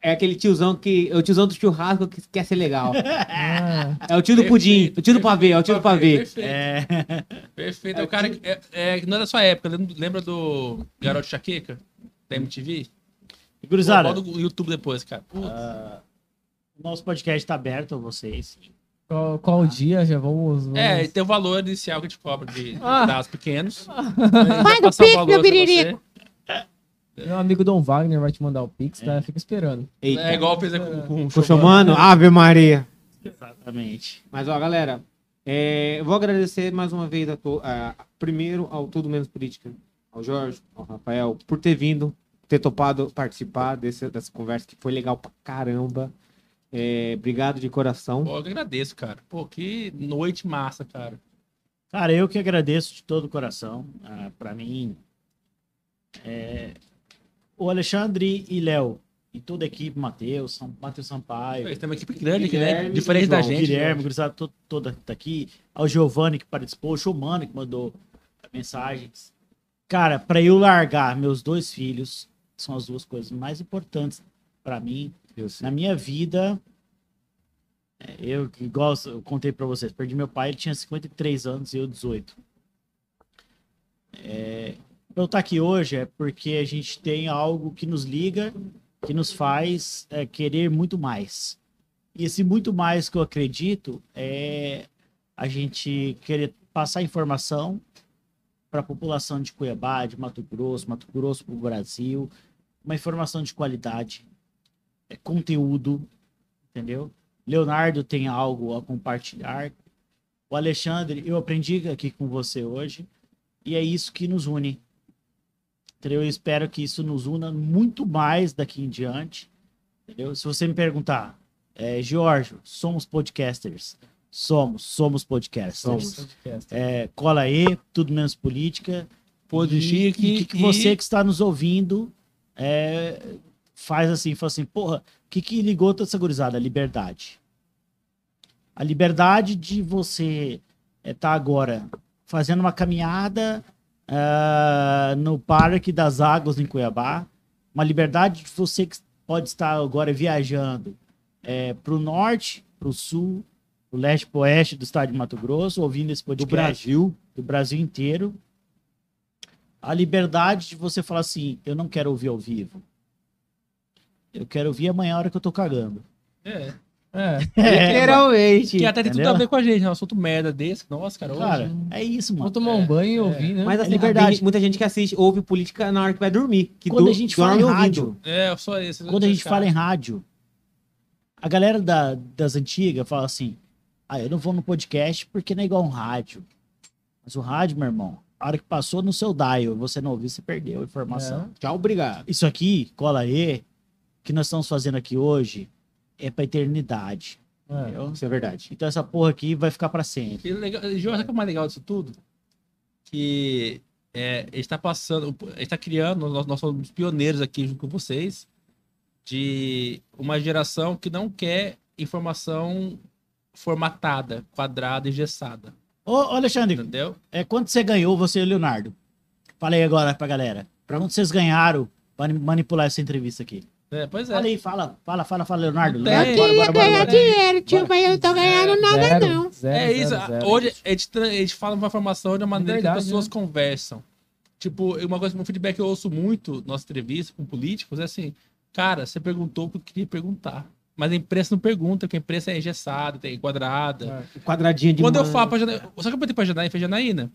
É aquele tiozão que. É o tiozão do churrasco que quer ser legal. Ah, É o tio do pudim. O tio do pavê, é o tio do pavê. Perfeito. É. Perfeito. É o cara que. É, é, não é da sua época. Lembra, do Garoto Chaqueca? Da MTV? Gurizada, Bota no YouTube depois, cara. Putz. ah, o nosso podcast tá aberto a vocês. qual, qual dia? Já vamos. vamos... É, e tem o valor inicial que a gente cobra de, de Ah. dados pequenos. Vai no Pix, meu biririco. Meu amigo Dom Wagner vai te mandar o Pix, tá? Fica esperando. Eita. É igual fez com, com o Puxa, mano, Ave Maria. Exatamente. Mas, ó, galera, é, eu vou agradecer mais uma vez a to- a- primeiro ao Tudo Menos Política, ao Jorge, ao Rafael, por ter vindo, ter topado participar desse, dessa conversa que foi legal pra caramba. É, obrigado de coração. Pô, eu agradeço, cara. Pô, que noite massa, cara. Cara, eu que agradeço de todo o coração. Ah, para mim, é, o Alexandre e Léo, e toda a equipe, Matheus, Matheus Sampaio, Tem uma equipe grande aqui, né? Diferente e da João. gente. Guilherme, gurizada to- toda que tá aqui, ao Giovanni que participou, o Showmano que mandou mensagens. Cara, para eu largar meus dois filhos, são as duas coisas mais importantes para mim na minha vida. é, Eu, igual eu contei para vocês, perdi meu pai, ele tinha 53 anos e eu 18. É, eu estar aqui hoje é porque a gente tem algo que nos liga, que nos faz é, querer muito mais. E esse muito mais que eu acredito é a gente querer passar informação para a população de Cuiabá, de Mato Grosso, Mato Grosso para o Brasil, uma informação de qualidade, é, conteúdo, entendeu? Leonardo tem algo a compartilhar. O Alexandre, eu aprendi aqui com você hoje, e é isso que nos une. Entendeu? Eu espero que isso nos una muito mais daqui em diante. Entendeu? Se você me perguntar, é, Giorgio, somos podcasters. Somos, somos podcasters. Somos. Podcast. É, cola aí, tudo menos política. Podre E- E que, que e- você que está nos ouvindo é, faz assim, fala assim, porra, o que, que ligou toda essa gurizada? A liberdade. A liberdade de você estar agora fazendo uma caminhada ah, no Parque das Águas em Cuiabá. Uma liberdade de você que pode estar agora viajando para o norte, para o sul, pro leste, para oeste do estado de Mato Grosso, ouvindo esse Do podcast Brasil. do Brasil inteiro. A liberdade de você falar assim, eu não quero ouvir ao vivo. Eu quero ouvir amanhã a hora que eu tô cagando. É. É. Literalmente. Que até tem tudo a ver com a gente, né? Um assunto merda desse. Nossa, cara. Hoje... Cara, é isso, Vou mano. tomar um banho e ouvir, né? Mas assim, É liberdade. tem muita gente que assiste, ouve política na hora que vai dormir. Que Quando do- a gente fala em ouvindo. rádio, É, só esse. quando a gente fala em rádio, a galera da- das antigas fala assim, ah, eu não vou no podcast porque não é igual um rádio. Mas o rádio, meu irmão, a hora que passou no seu dial, você não ouviu, você perdeu a informação. Tchau, obrigado. Isso aqui, cola aí, que nós estamos fazendo aqui hoje é pra eternidade. É. Isso é verdade. Então essa porra aqui vai ficar pra sempre. E legal, e, Jorge, sabe o que é o mais legal disso tudo? Que é, a gente tá passando, a gente tá criando, nós, nós somos pioneiros aqui junto com vocês, de uma geração que não quer informação formatada, quadrada, engessada. Ô, ô, Alexandre, Entendeu? é, quanto você ganhou, você e o Leonardo? Fala aí agora pra galera. Pra quanto vocês ganharam pra manipular essa entrevista aqui? É, pois é. Fala aí, fala, fala, fala, fala, Leonardo. Leonardo, tem. bora, bora, bora, ganhar bora. dinheiro, tio, mas eu não tô ganhando nada, Zero, não. zero, É isso. zero. Hoje a gente, a gente fala uma informação de uma maneira que verdade, as pessoas né? conversam. Tipo, uma coisa, um feedback que eu ouço muito nas entrevistas com políticos é assim: cara, você perguntou o que eu queria perguntar. Mas a imprensa não pergunta, porque a imprensa é engessada, tem quadrada. Quadradinho de Quando eu falo pra Janaína, só que eu perguntei pra Janaína, fez Janaína.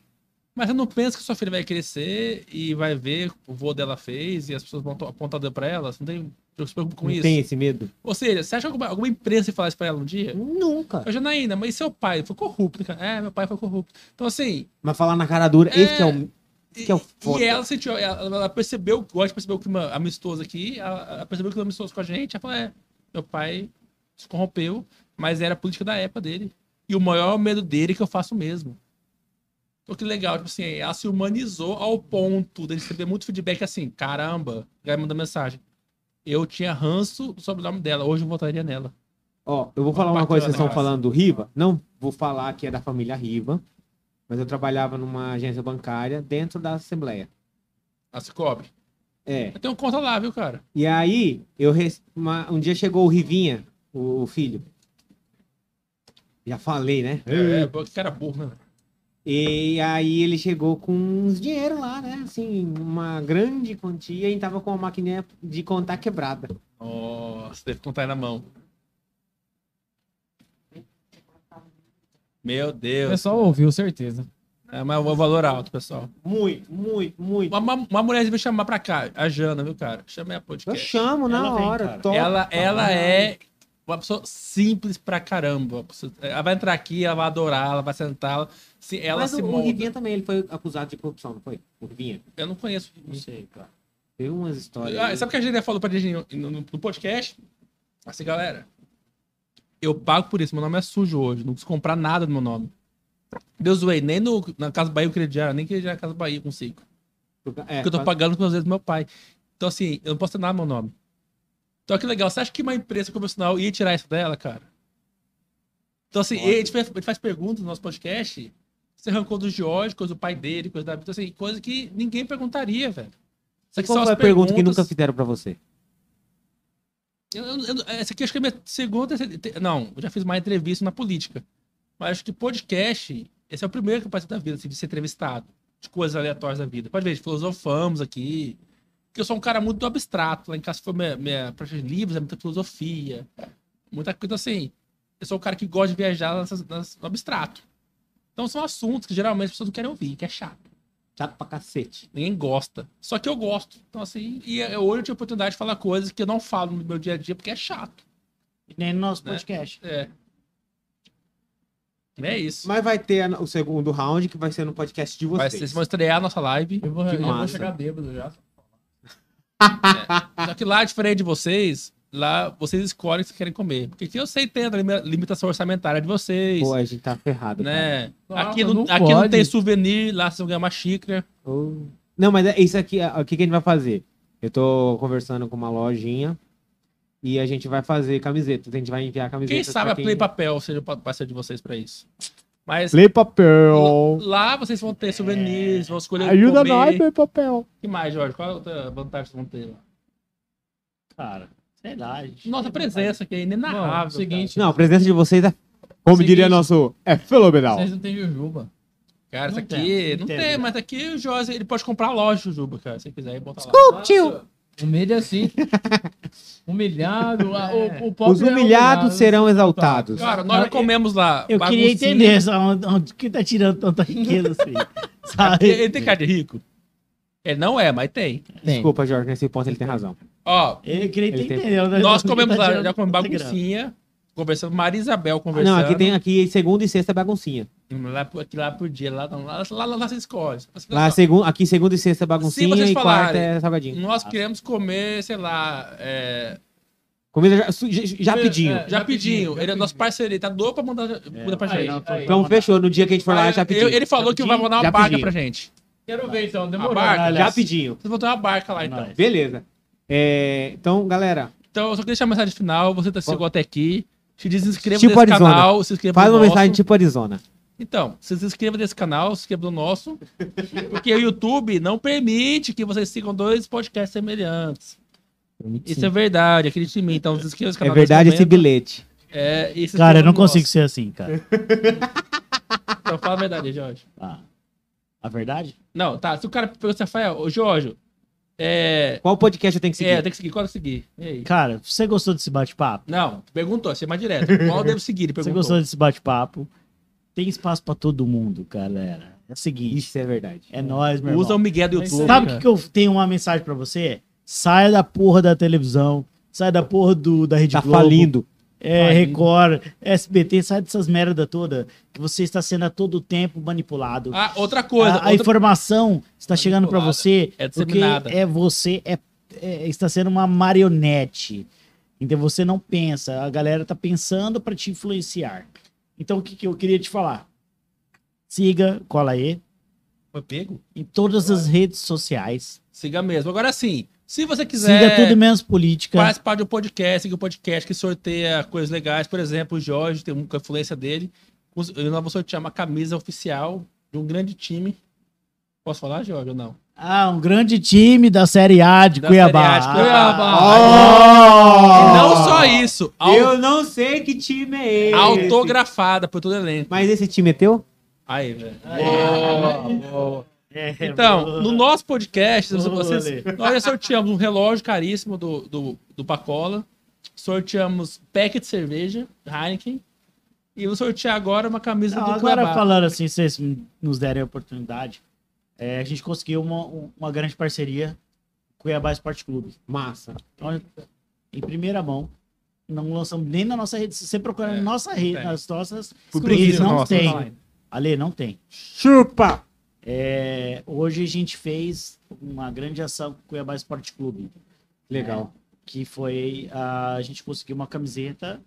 Mas você não pensa que sua filha vai crescer e vai ver o vô dela fez e as pessoas vão to- apontar pra ela? Você não tem. Eu se preocupo com Não isso. tem esse medo? Ou seja, você acha que alguma, alguma imprensa ia falar isso pra ela um dia? Nunca. Eu, Janaína, mas seu pai foi corrupto, cara. É, meu pai foi corrupto. Então, assim, Mas falar na cara dura, esse que é o. Que é o foda. e ela sentiu, ela, ela percebeu, gosta de perceber o clima amistoso aqui, ela, ela percebeu o clima amistoso com a gente, ela falou, é, meu pai se corrompeu, mas era a política da época dele. E o maior medo dele é que eu faço o mesmo. Então que legal, tipo assim, ela se humanizou ao ponto de receber muito feedback assim, caramba, ela manda mensagem. Eu tinha ranço do sobrenome dela, hoje eu votaria nela. Ó, eu vou falar uma Bacana, coisa, vocês estão falando do Riva. Não vou falar que é da família Riva, mas eu trabalhava numa agência bancária dentro da Assembleia. A Cicobi. É. Eu tenho conta lá, viu, cara? E aí, eu rece- uma- um dia chegou o Rivinha, o, o filho. Já falei, né? É, é, que cara burro, né? E aí ele chegou com uns dinheiro lá, né? Assim, uma grande quantia e tava com a maquininha de contar quebrada. Nossa, teve que contar aí na mão. Meu O Deus. pessoal ouviu, certeza. É, mas o valor alto, pessoal. Muito, muito, muito. Uma, uma, mulher veio chamar pra cá, a Jana, viu, cara? Chama ela Eu podcast. chamo na Ela vem, hora. top. Ela, ela é uma pessoa simples pra caramba. Ela vai entrar aqui, ela vai adorar, ela vai sentar. Ela, se, ela Mas se o, o. Rivinha também, ele foi acusado de corrupção, não foi? O Rivinha. Eu não conheço. Não sei, cara. Teve umas histórias. Ah, sabe o que a gente falou pra gente no, no- no podcast? Assim, galera, eu pago por isso. Meu nome é sujo hoje. Não preciso comprar nada do meu nome. Deus zoei, nem no, na Casa Bahia eu crediar, nem crediar na Casa Bahia consigo. É, Porque eu tô pagando com os dedos do meu pai. Então, assim, eu não posso ter nada no meu nome. Então, que legal. Você acha que uma empresa convencional ia tirar isso dela, cara? Então, assim, gente, faz, a gente faz perguntas no nosso podcast. Você arrancou do George, coisa do pai dele, coisa da Então, assim, coisa que ninguém perguntaria, velho. Isso aqui Qual foi a pergunta que nunca fizeram pra você? eu, eu, eu- essa aqui acho que é a minha segunda. Não, eu já fiz mais entrevista na política. Mas acho que podcast, esse é o primeiro que eu passei da vida, assim, de ser entrevistado. De coisas aleatórias da vida. Pode ver, filosofamos aqui. Porque eu sou um cara muito abstrato. Lá em casa foi minha, minha praia de livros, é muita filosofia. Muita coisa assim. Eu sou um cara que gosta de viajar nessas- nessas- no abstrato. Então são assuntos que geralmente as pessoas não querem ouvir, que é chato. Chato pra cacete. Ninguém gosta. Só que eu gosto. Então, assim, e eu- hoje eu tive a oportunidade de falar coisas que eu não falo no meu dia a dia porque é chato. E nem no nosso Né? podcast. É. É isso. Mas vai ter o segundo round, que vai ser no podcast de vocês. Vai ser, vocês vão estrear a nossa live. Eu vou, eu vou chegar bêbado já. Só que lá, diferente de vocês, lá vocês escolhem o que vocês querem comer. Porque aqui eu sei que tem a limi- limitação orçamentária de vocês. Pô, a gente tá ferrado. né? Nossa, aqui não, não aqui não tem souvenir, lá vocês vão ganhar uma xícara. cara. Oh. Não, mas é isso aqui, ó, o que, que a gente vai fazer? Eu tô conversando com uma lojinha e a gente vai fazer camiseta. A gente vai enviar camiseta. Quem sabe a Play Papel seja o parceiro de vocês pra isso. Mas Play papel. lá vocês vão ter souvenirs, vão escolher o que Ajuda comer. nós, Play papel. que mais, Jorge? Qual a outra vantagem que vocês vão ter lá? Cara, sei lá. a gente Nossa presença aqui é inenarrável. é seguinte, Não, a presença de vocês é, como Seguinte. diria nosso, é fenomenal. vocês não têm jujuba. Cara, isso Não aqui tem, não não tem, tem. mas aqui o Jorge ele pode comprar a loja do Juba, cara, se quiser botar lá. Uh, tio. Humilha assim. Humilhado. a- o, o Os pobre é humilhados humilhado. serão exaltados. Cara, nós comemos lá. Eu queria entender onde, onde que tá tirando tanta riqueza assim. Ele, Sabe? ele tem cara de rico? Ele não é, mas tem. Tem. Desculpa, Jorge, nesse ponto ele tem razão. Ó, Eu queria Ele tem- entender. onde- nós que comemos tá lá, já comemos baguncinha. Conversando, Maria Isabel Ah, conversando. Não, aqui tem aqui segunda e sexta é baguncinha. Lá, por- aqui lá por dia, lá, lá, lá, lá, lá você escolhe. Você Lá segun, aqui segunda e sexta é baguncinha vocês e quarta falarem, é salgadinho. Nós queremos comer, sei lá, é, Comida já, su- já, já pedinho. É, Já pedinho. Ele é nosso parceiro, ele tá doido pra mandar comida pra aí, gente. não, tô- Então fechou. No dia que a gente for lá, Ah, já pedinho. ele falou que vai mandar uma pedinho. pra gente. Quero ver então, demorou. barca? Já pedinho. Vocês vão ter uma barca lá, então. Beleza. É, então, galera, Então, eu só queria deixar a mensagem final. Você tá chegou até aqui. Se desinscreva Tipo nesse Arizona. canal. Se inscreva faz no uma nosso. mensagem tipo Arizona. Então, se inscreva nesse canal, se inscreva no nosso. Porque o YouTube não permite que vocês sigam dois podcasts semelhantes. Isso é verdade, acredite em mim. Então, se inscreva nesse É canal. verdade nesse esse bilhete. É, Cara, eu inscreva não consigo nosso. ser assim, cara. Então, fala a verdade, Jorge. Ah, a verdade? Não, tá. Se o cara perguntou assim, Rafael, ô Jorge, é. Qual podcast eu tenho que seguir? É, tem que seguir. Qual eu seguir? E aí? Cara, você gostou desse bate-papo? Não, perguntou, você é mais direto. Qual eu devo seguir? Ele Você gostou desse bate-papo? Tem espaço pra todo mundo, galera. É o seguinte, Isso é verdade. é nóis, meu Usa o irmão. Miguel do YouTube. Sabe o que, que eu tenho uma mensagem pra você? Saia da porra da televisão, saia da porra do, da Rede Tá Globo. falindo. É. Record, SBT, sai dessas merda toda que você está sendo a todo tempo manipulado. Ah, outra coisa. a, a outra- informação está chegando Manipulada. você É porque é você é, é- está sendo uma marionete. Então você não pensa, a galera tá pensando pra te influenciar. Então o que, que eu queria te falar? Siga, cola aí Foi pego? em todas as redes sociais. Siga mesmo. Agora sim, se você quiser Siga tudo menos política. participar de um podcast, seguir um podcast que sorteia coisas legais, por exemplo, o Jorge tem muita influência dele. Os- Nós vamos sortear uma camisa oficial de um grande time. Posso falar, Jorge, ou não? Ah, um grande time da Série A de Da Cuiabá. Série A de Cuiabá. Oh! E não só isso, au- Eu não sei que time é esse. autografada por todo elenco. Mas esse time é teu? Aí, velho. Boa, boa. É, Então, boa. no nosso podcast, Boa, vocês- nós já sorteamos um relógio caríssimo do, do, do Pacola, sorteamos pack de cerveja, Heineken, e vou sortear agora uma camisa Não, do agora Cuiabá. falando assim, se vocês nos derem a oportunidade, é, a gente conseguiu uma, um- uma grande parceria com o Cuiabá Esporte Clube. Massa. Então, em primeira mão, não lançamos nem na nossa rede. Se você procurar É, na nossa rede, tem. nas nossas, Por não nossa, tem. online. Ale, não tem. Chupa! É, hoje a gente fez uma grande ação com o Cuiabá Esporte Clube, Legal. que foi a, a gente conseguiu uma camiseta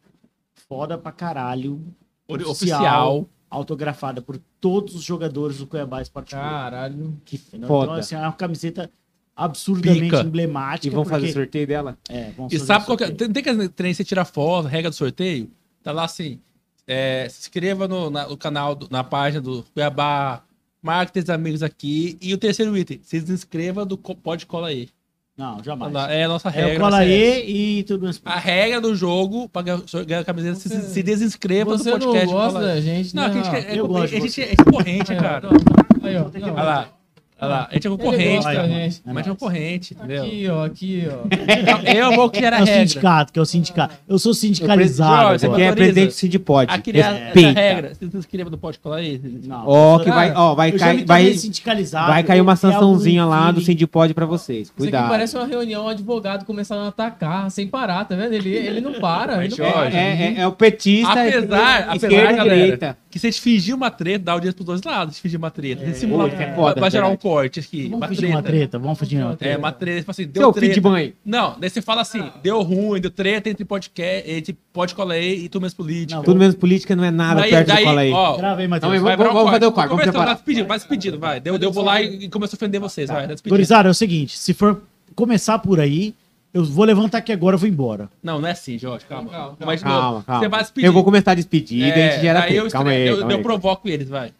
foda pra caralho, oficial, Oficial. autografada por todos os jogadores do Cuiabá Esporte Clube. Caralho. Que foda. Então, assim, é uma camiseta absurdamente Pica. emblemática. e vão fazer porque- sorteio dela? É, vamos E fazer sabe qual que é? Tem, tem que trem, você tira foto, regra do sorteio, tá lá assim, é, se inscreva no, na- no canal, do- na página do Cuiabá, marque teus amigos aqui, e o terceiro item, se inscreva do co- Pode Cola aí. Não, jamais. É a nossa É regra. o cola regra. aí e tudo mais. A regra do jogo, pra ganhar ganhar a camiseta, se, Você- se desinscreva Você do podcast. não gosta Cola Aí. da gente, Não, né? a gente é, Eu é, gosto de a gente você. é concorrente, Aí, ó, cara. Aí, ó. Olha lá. Olha lá, a gente é concorrente, gosta cara. da gente. Mas é concorrente, entendeu? Aqui, ó, aqui, ó. Eu vou criar a É o regra. sindicato, que é o sindicato. Eu sou sindicalizado. você Você quer é presidente do Sindipod. A criar essa Respeita. regra. Se inscreva no Pode Colar aí. Não. Ó, que vai, Cara, ó, vai cair, vai, sindicalizado. vai cair uma sançãozinha lá do. Sindipod pra vocês. Isso aqui Cuidado. parece uma reunião, um advogado começando a atacar sem parar, tá vendo? Ele, ele não para, ele Mas, não para. É, é, é o petista. Apesar, apesar galera, direita. que se a gente fingir uma treta, dá audiência pros dois lados. Se fingir uma treta. Se isso é foda, vai gerar um verdade. Corte aqui. Vamos Uma fingir treta. uma treta, vamos fingir uma É, treta. uma treta. Tipo assim, Seu deu de treta. mãe. Não, daí você fala assim, deu ruim, deu treta entre podcast, entre pode colar aí e tu mesmo política. Não, Tudo menos política não é nada Daí, perto daí, do cola aí. ó, Grava aí, Então, Matheus. eu vai vamos- um vamos fazer o corte, vamos preparar. Vai despedindo, vai despedindo, vai. Deu, deu vou lá e começou a ofender vocês, vai. vai. Gurizada, é o seguinte, se for começar por aí, eu vou levantar aqui agora, eu vou embora. Não, não é assim, Jorge, calma. Calma, Mas, Calma, calma. Você vai despedir. Eu vou começar a despedir, daí a gente gera daí eu, tempo. Calma aí, eu, calma eu aí. provoco eles, vai.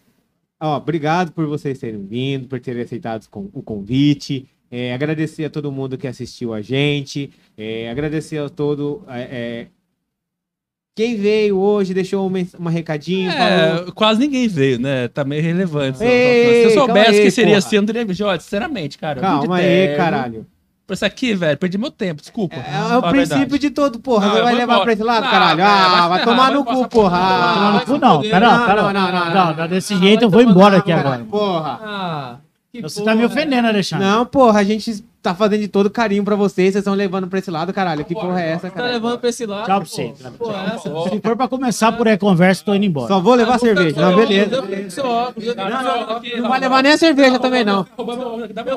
Ó, obrigado por vocês terem vindo, por terem aceitado o convite. É, agradecer a todo mundo que assistiu a gente. É, agradecer a todo. é, é, quem veio hoje, deixou um, mens- um recadinho. falou. É, quase ninguém veio, né? Tá meio relevante. Ei, Se eu soubesse aí, que seria porra. assim, eu não teria sinceramente, cara. Calma aí, terno. caralho. Por isso aqui, velho, perdi meu tempo, desculpa. É, é o princípio verdade. de todo, porra. Não, Você vai levar embora. pra esse lado, Não, caralho? velho, Ah, vai tomar no cu, porra. por- Ah, Não, vai se não, pera, Não, pera. não, não, não, Não, não. não, desse jeito eu vou embora aqui agora. Porra. Que Você tá me porra. ofendendo, Alexandre. Não, porra, a gente tá fazendo de todo carinho pra vocês, vocês estão levando pra esse lado, caralho. Que porra é essa, Tá cara? levando pra esse lado. Tchau pra você. Essa. Se for pra começar por aí a conversa, tô indo embora. Só vou levar Ah, cerveja. vou Não, beleza. óculos. Não vai levar nem a cerveja também, não.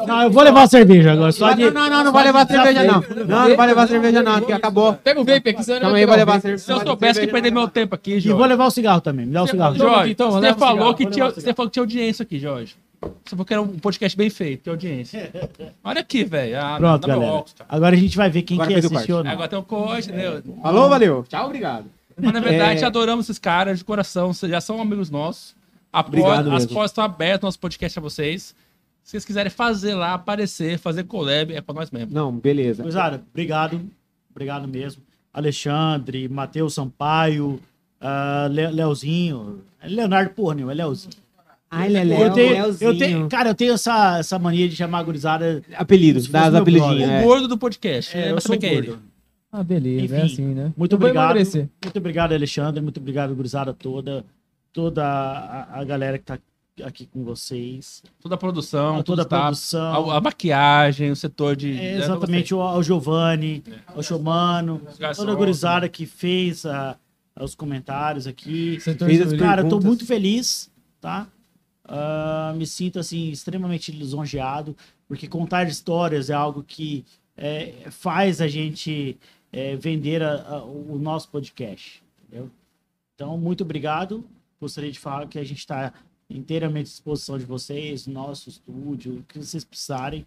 Não, eu vou levar a cerveja agora. Só de... Não, não, não, não vai levar cerveja, não. Não, não vai levar cerveja, não, que acabou. Pega o vape aqui, senão ele aí, vai levar cerveja. Se eu soubesse que perder meu tempo aqui, E Jorge. vou levar o cigarro também. Me dá o cigarro. Jorge, você você falou que tinha audiência aqui, Jorge. Você falou que era um podcast bem feito, tem audiência. Olha aqui, velho. Ah, Pronto, galera. óculos. Agora a gente vai ver quem Agora que assistiu ou não. Agora tem o corte, entendeu? Falou, valeu. Tchau, obrigado. Mas na verdade, É. adoramos esses caras de coração. Vocês já são amigos nossos. Obrigado as portas estão abertas no nosso podcast a vocês. Se vocês quiserem fazer lá, aparecer, fazer collab, é pra nós mesmo. Não, beleza. Cruzada, obrigado. Obrigado mesmo. Alexandre, Matheus Sampaio, ah, Le- Leozinho. É Leonardo porra, nenhuma, é Leozinho. Ai, Lelé, eu tenho, eu tenho, cara, eu tenho essa, essa mania de chamar a gurizada. Apelidos, das apelidinhos. brother. O é. gordo do podcast. É, É, eu sou quem é gordo. ele. Ah, beleza, é Enfim, assim, né? Muito Eu obrigado. Muito obrigado, Alexandre. Muito obrigado, gurizada toda. Toda a, a galera que tá aqui com vocês. Toda a produção, toda a todo o staff, produção. A, a maquiagem, o setor de. É, de- exatamente, o, o Giovanni, o Xomano, toda a gurizada que fez ah, os comentários aqui. Setor Fez. Cara, eu tô muito feliz, tá? Ah, me sinto, assim, extremamente lisonjeado, porque contar histórias é algo que é, faz a gente é, vender a- a- o nosso podcast, entendeu? Então, muito obrigado. Gostaria de falar que a gente está inteiramente à disposição de vocês, nosso estúdio, o que vocês precisarem,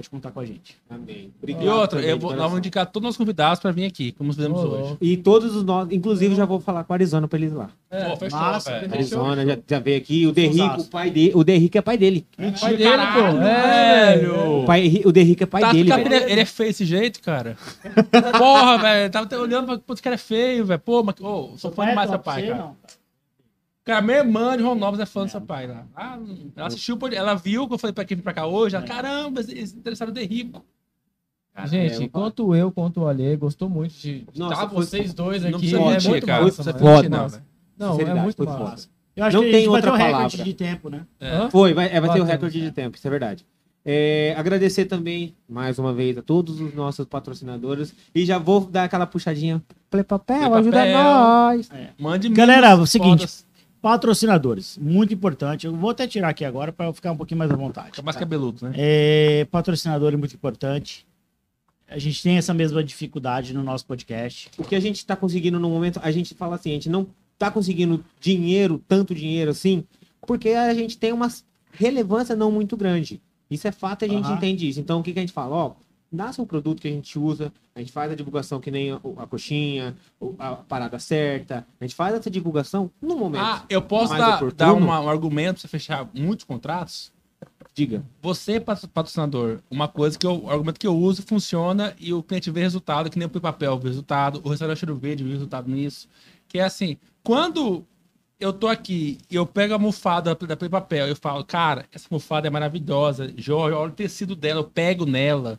pode contar com a gente. Amém. E outra, eu vou, nós vamos indicar todos os nossos convidados pra vir aqui, como fizemos Ô, hoje. E todos os nossos, inclusive já vou falar com a Arizona pra eles ir lá. Pô, fechou, massa, velho. fechou. Arizona já, já veio aqui, o Derrico, o pai dele, o Derrico é pai dele. Pai dele, Caralho, pô. É, velho. O, pai, o Derrico é pai Tá, dele, cara, velho. ele, ele é feio desse jeito, cara. Porra, velho. Tava até olhando pra pô, esse cara é feio, velho. Pô, mas. Ô, sou fã Pai é demais seu pai, você cara. não. Cara, minha irmã de João Novos é fã do seu pai lá. Ah, ela assistiu, pô, ela viu que eu falei pra quem vir pra cá hoje. Ela, caramba, esse interessado é rico. Cara, Gente, É, eu- quanto eu, quanto o Ale, gostou muito de Nossa, estar foi- vocês dois não aqui. precisa é mentir, muito cara. massa, foda, não, mano. Não, é muito massa. foda. Eu acho Não que a tem bateu outra recorde palavra. de tempo, né? Hã? Foi, vai, é, vai ter o recorde de tempo, isso é verdade. É, agradecer também, mais uma vez, a todos os nossos patrocinadores. E já vou dar aquela puxadinha. Play papel, Play ajuda Papel. nós. Mande Galera, é o seguinte, fodas. Patrocinadores, muito importante. Eu vou até tirar aqui agora para eu ficar um pouquinho mais à vontade. Fica mais cabeludo, né? É, patrocinador é muito importante. A gente tem essa mesma dificuldade no nosso podcast. O que a gente tá conseguindo no momento, a gente fala assim, a gente não tá conseguindo dinheiro, tanto dinheiro assim, porque a gente tem uma relevância não muito grande. Isso é fato e a gente Aham. entende isso. Então, o que, que a gente fala? Ó, nasce um produto que a gente usa, a gente faz a divulgação que nem a, a coxinha, a parada certa, a gente faz essa divulgação no momento. Ah, eu posso dar, oportuno. dar uma- um argumento pra você fechar muitos contratos? Diga. Você, patro- patrocinador, uma coisa que eu, o argumento que eu uso funciona e o cliente vê resultado, que nem o papel vê resultado, o restaurante Cheiro Verde vê resultado nisso. Que é assim, quando eu tô aqui e eu pego a almofada da Play Papel e eu falo, cara, essa almofada é maravilhosa, Jorge, olha o tecido dela, eu pego nela,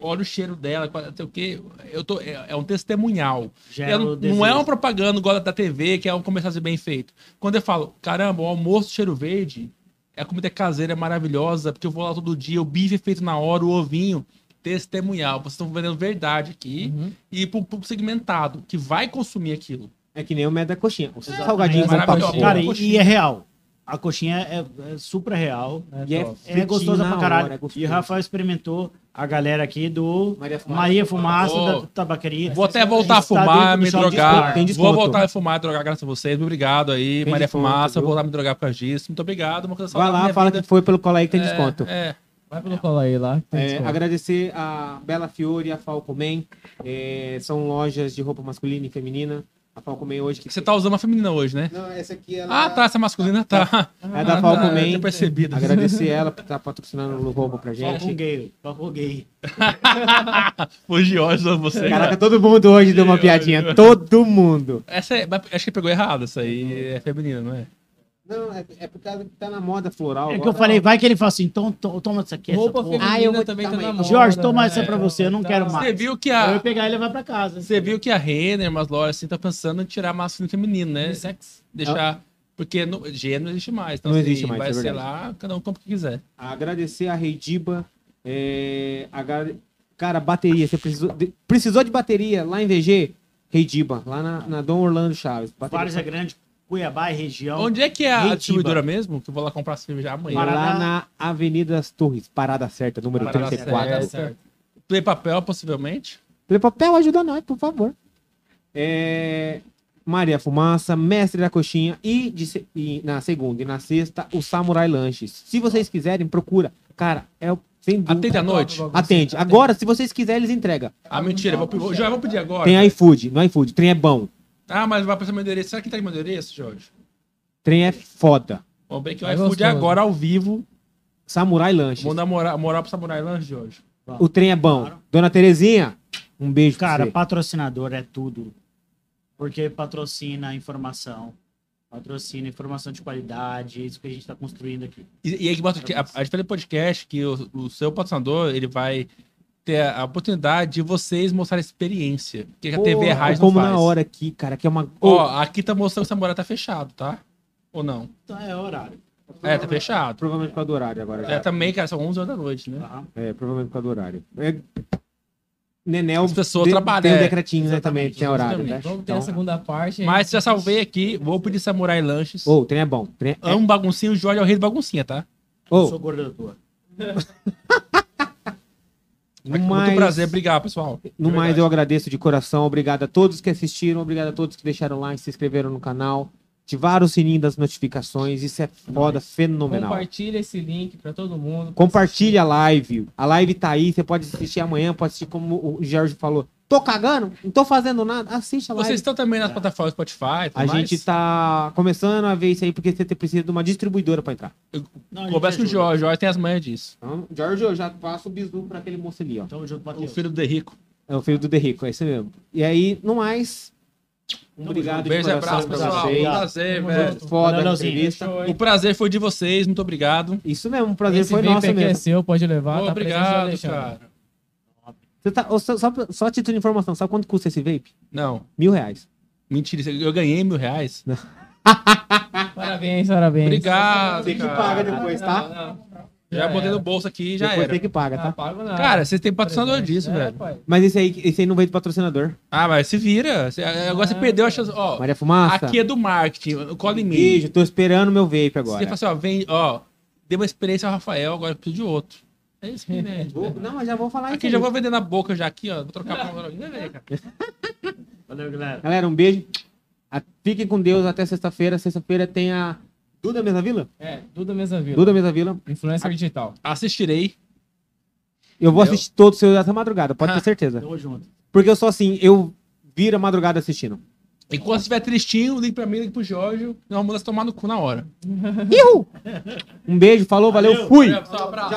olha o cheiro dela, não sei o quê. Eu tô, é, é um testemunhal. Eu o não, é uma propaganda igual da TV, que é um comercial bem feito. Quando eu falo, caramba, o almoço cheiro verde, a comida caseira é maravilhosa, porque eu vou lá todo dia, o bife é feito na hora, o ovinho, testemunhal. Vocês estão vendendo verdade aqui Uhum. e pro público segmentado, que vai consumir aquilo. É que nem o médio da coxinha. Os Exatamente. salgadinhos papo. Cara, e, e é real. A coxinha é, é super real. E é, top. É fritinho gostosa pra caralho. hora, é e o Rafael experimentou a galera aqui do Maria Fumaça. Maria Fumaça Oh. da tabacaria. Vou até voltar a fumar, me drogar. Vou voltar a fumar e drogar graças a vocês. Muito obrigado aí, Tem Maria desconto, Fumaça. viu? Vou lá me drogar por causa disso. Muito obrigado. Uma coisa Vai lá, fala vida. que foi pelo colar aí que tem É, desconto. É, Vai pelo colar aí lá. É, agradecer a Bela Fiore e a Falcomen. É, são lojas de roupa masculina e feminina. A Falcomen hoje que Você tá usando uma feminina hoje, né? Não, essa aqui ela Ah, tá. Essa masculina tá. é da Ah, Falcomen. tinha percebido. Agradecer ela por estar patrocinando o roupa pra gente. gay, só com gay. Hoje, hoje, você. Caraca, todo mundo hoje deu uma piadinha. Todo mundo. Essa é, acho que pegou errado. Essa aí é feminina, não é? Não, é, é por causa que tá na moda floral. É que eu falei, vai que ele fala assim, então to- toma isso aqui. essa Roupa porra. feminina Ah, eu vou- também tá na moda. Jorge, toma né? essa pra você, eu não quero mais. Você viu que Aí eu a. ia pegar e levar pra casa. Você viu que a Renner, umas lojas assim, tá pensando em tirar masculino e feminino, né? Unissex. Deixar. Porque no, G não existe mais. Então, Não assim, existe mais, vai é ser lá, cada um compra o que quiser. Agradecer a Reidiba. É, agra- Cara, bateria. Você precisou de... precisou de bateria lá em VG? Reidiba, lá na, na Dom Orlando Chaves. Bateria- Várzea Grande, Cuiabá e região. Onde é que é a Retiba. distribuidora mesmo? Que eu vou lá comprar cerveja amanhã. Lá na Avenida das Torres, Parada Certa, número Parada 34. É, certo. Play papel, possivelmente. Play Papel ajuda nós, por favor. É, Maria Fumaça, Mestre da Coxinha e, de se- e na segunda e na sexta, o Samurai Lanches. Se vocês quiserem, procura. Cara, é o sem dúvida. Atende à noite. Atende. Agora, se vocês quiserem, eles entregam. Ah, mentira. Eu vou, já vou pedir agora. Tem iFood, no iFood. Trem é bom. Ah, mas vai pra seu meu endereço. Será que tá aqui meu endereço, Jorge? Trem é foda. Vamos ver que o É iFood gostoso. agora ao vivo. Samurai Lanches. Vamos dar moral, moral pro Samurai Lanche, Jorge. O trem é bom. Dona Terezinha, um beijo Cara, pra você. patrocinador é tudo. Porque patrocina a informação. Patrocina informação de qualidade. É isso que a gente tá construindo aqui. E, e aí que bota que a, a gente fala podcast que o, o seu patrocinador ele vai ter a oportunidade de vocês mostrar experiência. Que a TV a Pô, rádio como não faz. na hora aqui, cara, que é uma... Ó, aqui tá mostrando que o Samurai tá fechado, tá? Ou não? Então é horário. É, tá fechado. Provavelmente por causa do horário agora. É, também, cara, são 11 horas da noite, né? Tá? É, provavelmente por causa do horário. É... Nenel As pessoas de- trabalham, tem um é. decretinho, né, também, tem horário, né? Vamos ter a Então... segunda parte. Mas já salvei aqui, vou pedir Samurai Lanches. Ô, o trem é bom. Trem é... Amo baguncinha, o Jorge é o rei do baguncinha, tá? Eu Ô, sou gordo da tua. no Muito mais, prazer, obrigado, pessoal. no mais eu agradeço de coração. Obrigado a todos que assistiram, obrigado a todos que deixaram like, se inscreveram no canal, ativaram o sininho das notificações. Isso é foda, fenomenal. Compartilha esse link pra todo mundo. Compartilha a live. A live tá aí, você pode assistir amanhã, pode assistir como o Jorge falou. Tô cagando? Não tô fazendo nada? Assiste a live. Vocês estão também nas plataformas Spotify, tudo A mais? gente tá começando a ver isso aí porque você precisa de uma distribuidora pra entrar. Não, Conversa com o. Jorge, o Jorge tem as manhas disso. Então, Jorge, eu já passo o bisu pra aquele moço ali, ó. Junto, O filho do Derrico. É o filho do Derrico, é isso mesmo. E aí, no mais, obrigado Beijo e de coração abraço, pra pessoal. vocês. Prazer, Tamo velho. Foda Leozinho. entrevista. O prazer foi de vocês, muito obrigado. Isso mesmo, o prazer Esse foi nosso aqui é mesmo. seu, pode levar. tá presente no obrigado, cara. Você tá, só, só, só a título de informação, sabe quanto custa esse vape? Não, Mil reais. mentira, eu ganhei mil reais. Parabéns, parabéns. Obrigado, Você que cara. paga depois, tá? Não, não. Já botei no bolso aqui e já Depois era. tem que paga, Não tá? pago nada. Cara, vocês têm patrocinador disso, né, velho. pai? Mas esse aí, esse aí não veio do patrocinador. Ah, mas se vira. Você- Agora você Ah, perdeu a chance. Ó, Maria Fumaça, aqui é do marketing. Cola em mim. beijo, tô esperando meu vape Você agora. fala assim, ó, vem, ó, deu uma experiência ao Rafael, agora eu preciso de outro. É isso que né? Vou- Não, mas já vou falar Aqui isso já aí. vou vender na boca já aqui, ó. Vou trocar pra Ainda vem, cara. Valeu, galera. Galera, um beijo. A- Fiquem com Deus até sexta-feira. Sexta-feira tem a Duda Mesa Vila? É, Duda Mesa Vila. Duda Mesa Vila. Influencer digital. Assistirei. Eu vou Eu- assistir todos os seus essa madrugada, pode Ah. ter certeza. Tamo junto. Porque eu sou assim, eu viro a madrugada assistindo. E quando estiver tristinho, ligue pra mim, ligue pro Jorge. Nós vamos tomar no cu na hora. Ihu! Um beijo, falou, valeu, Valeu. fui! Valeu, pessoal, abraço.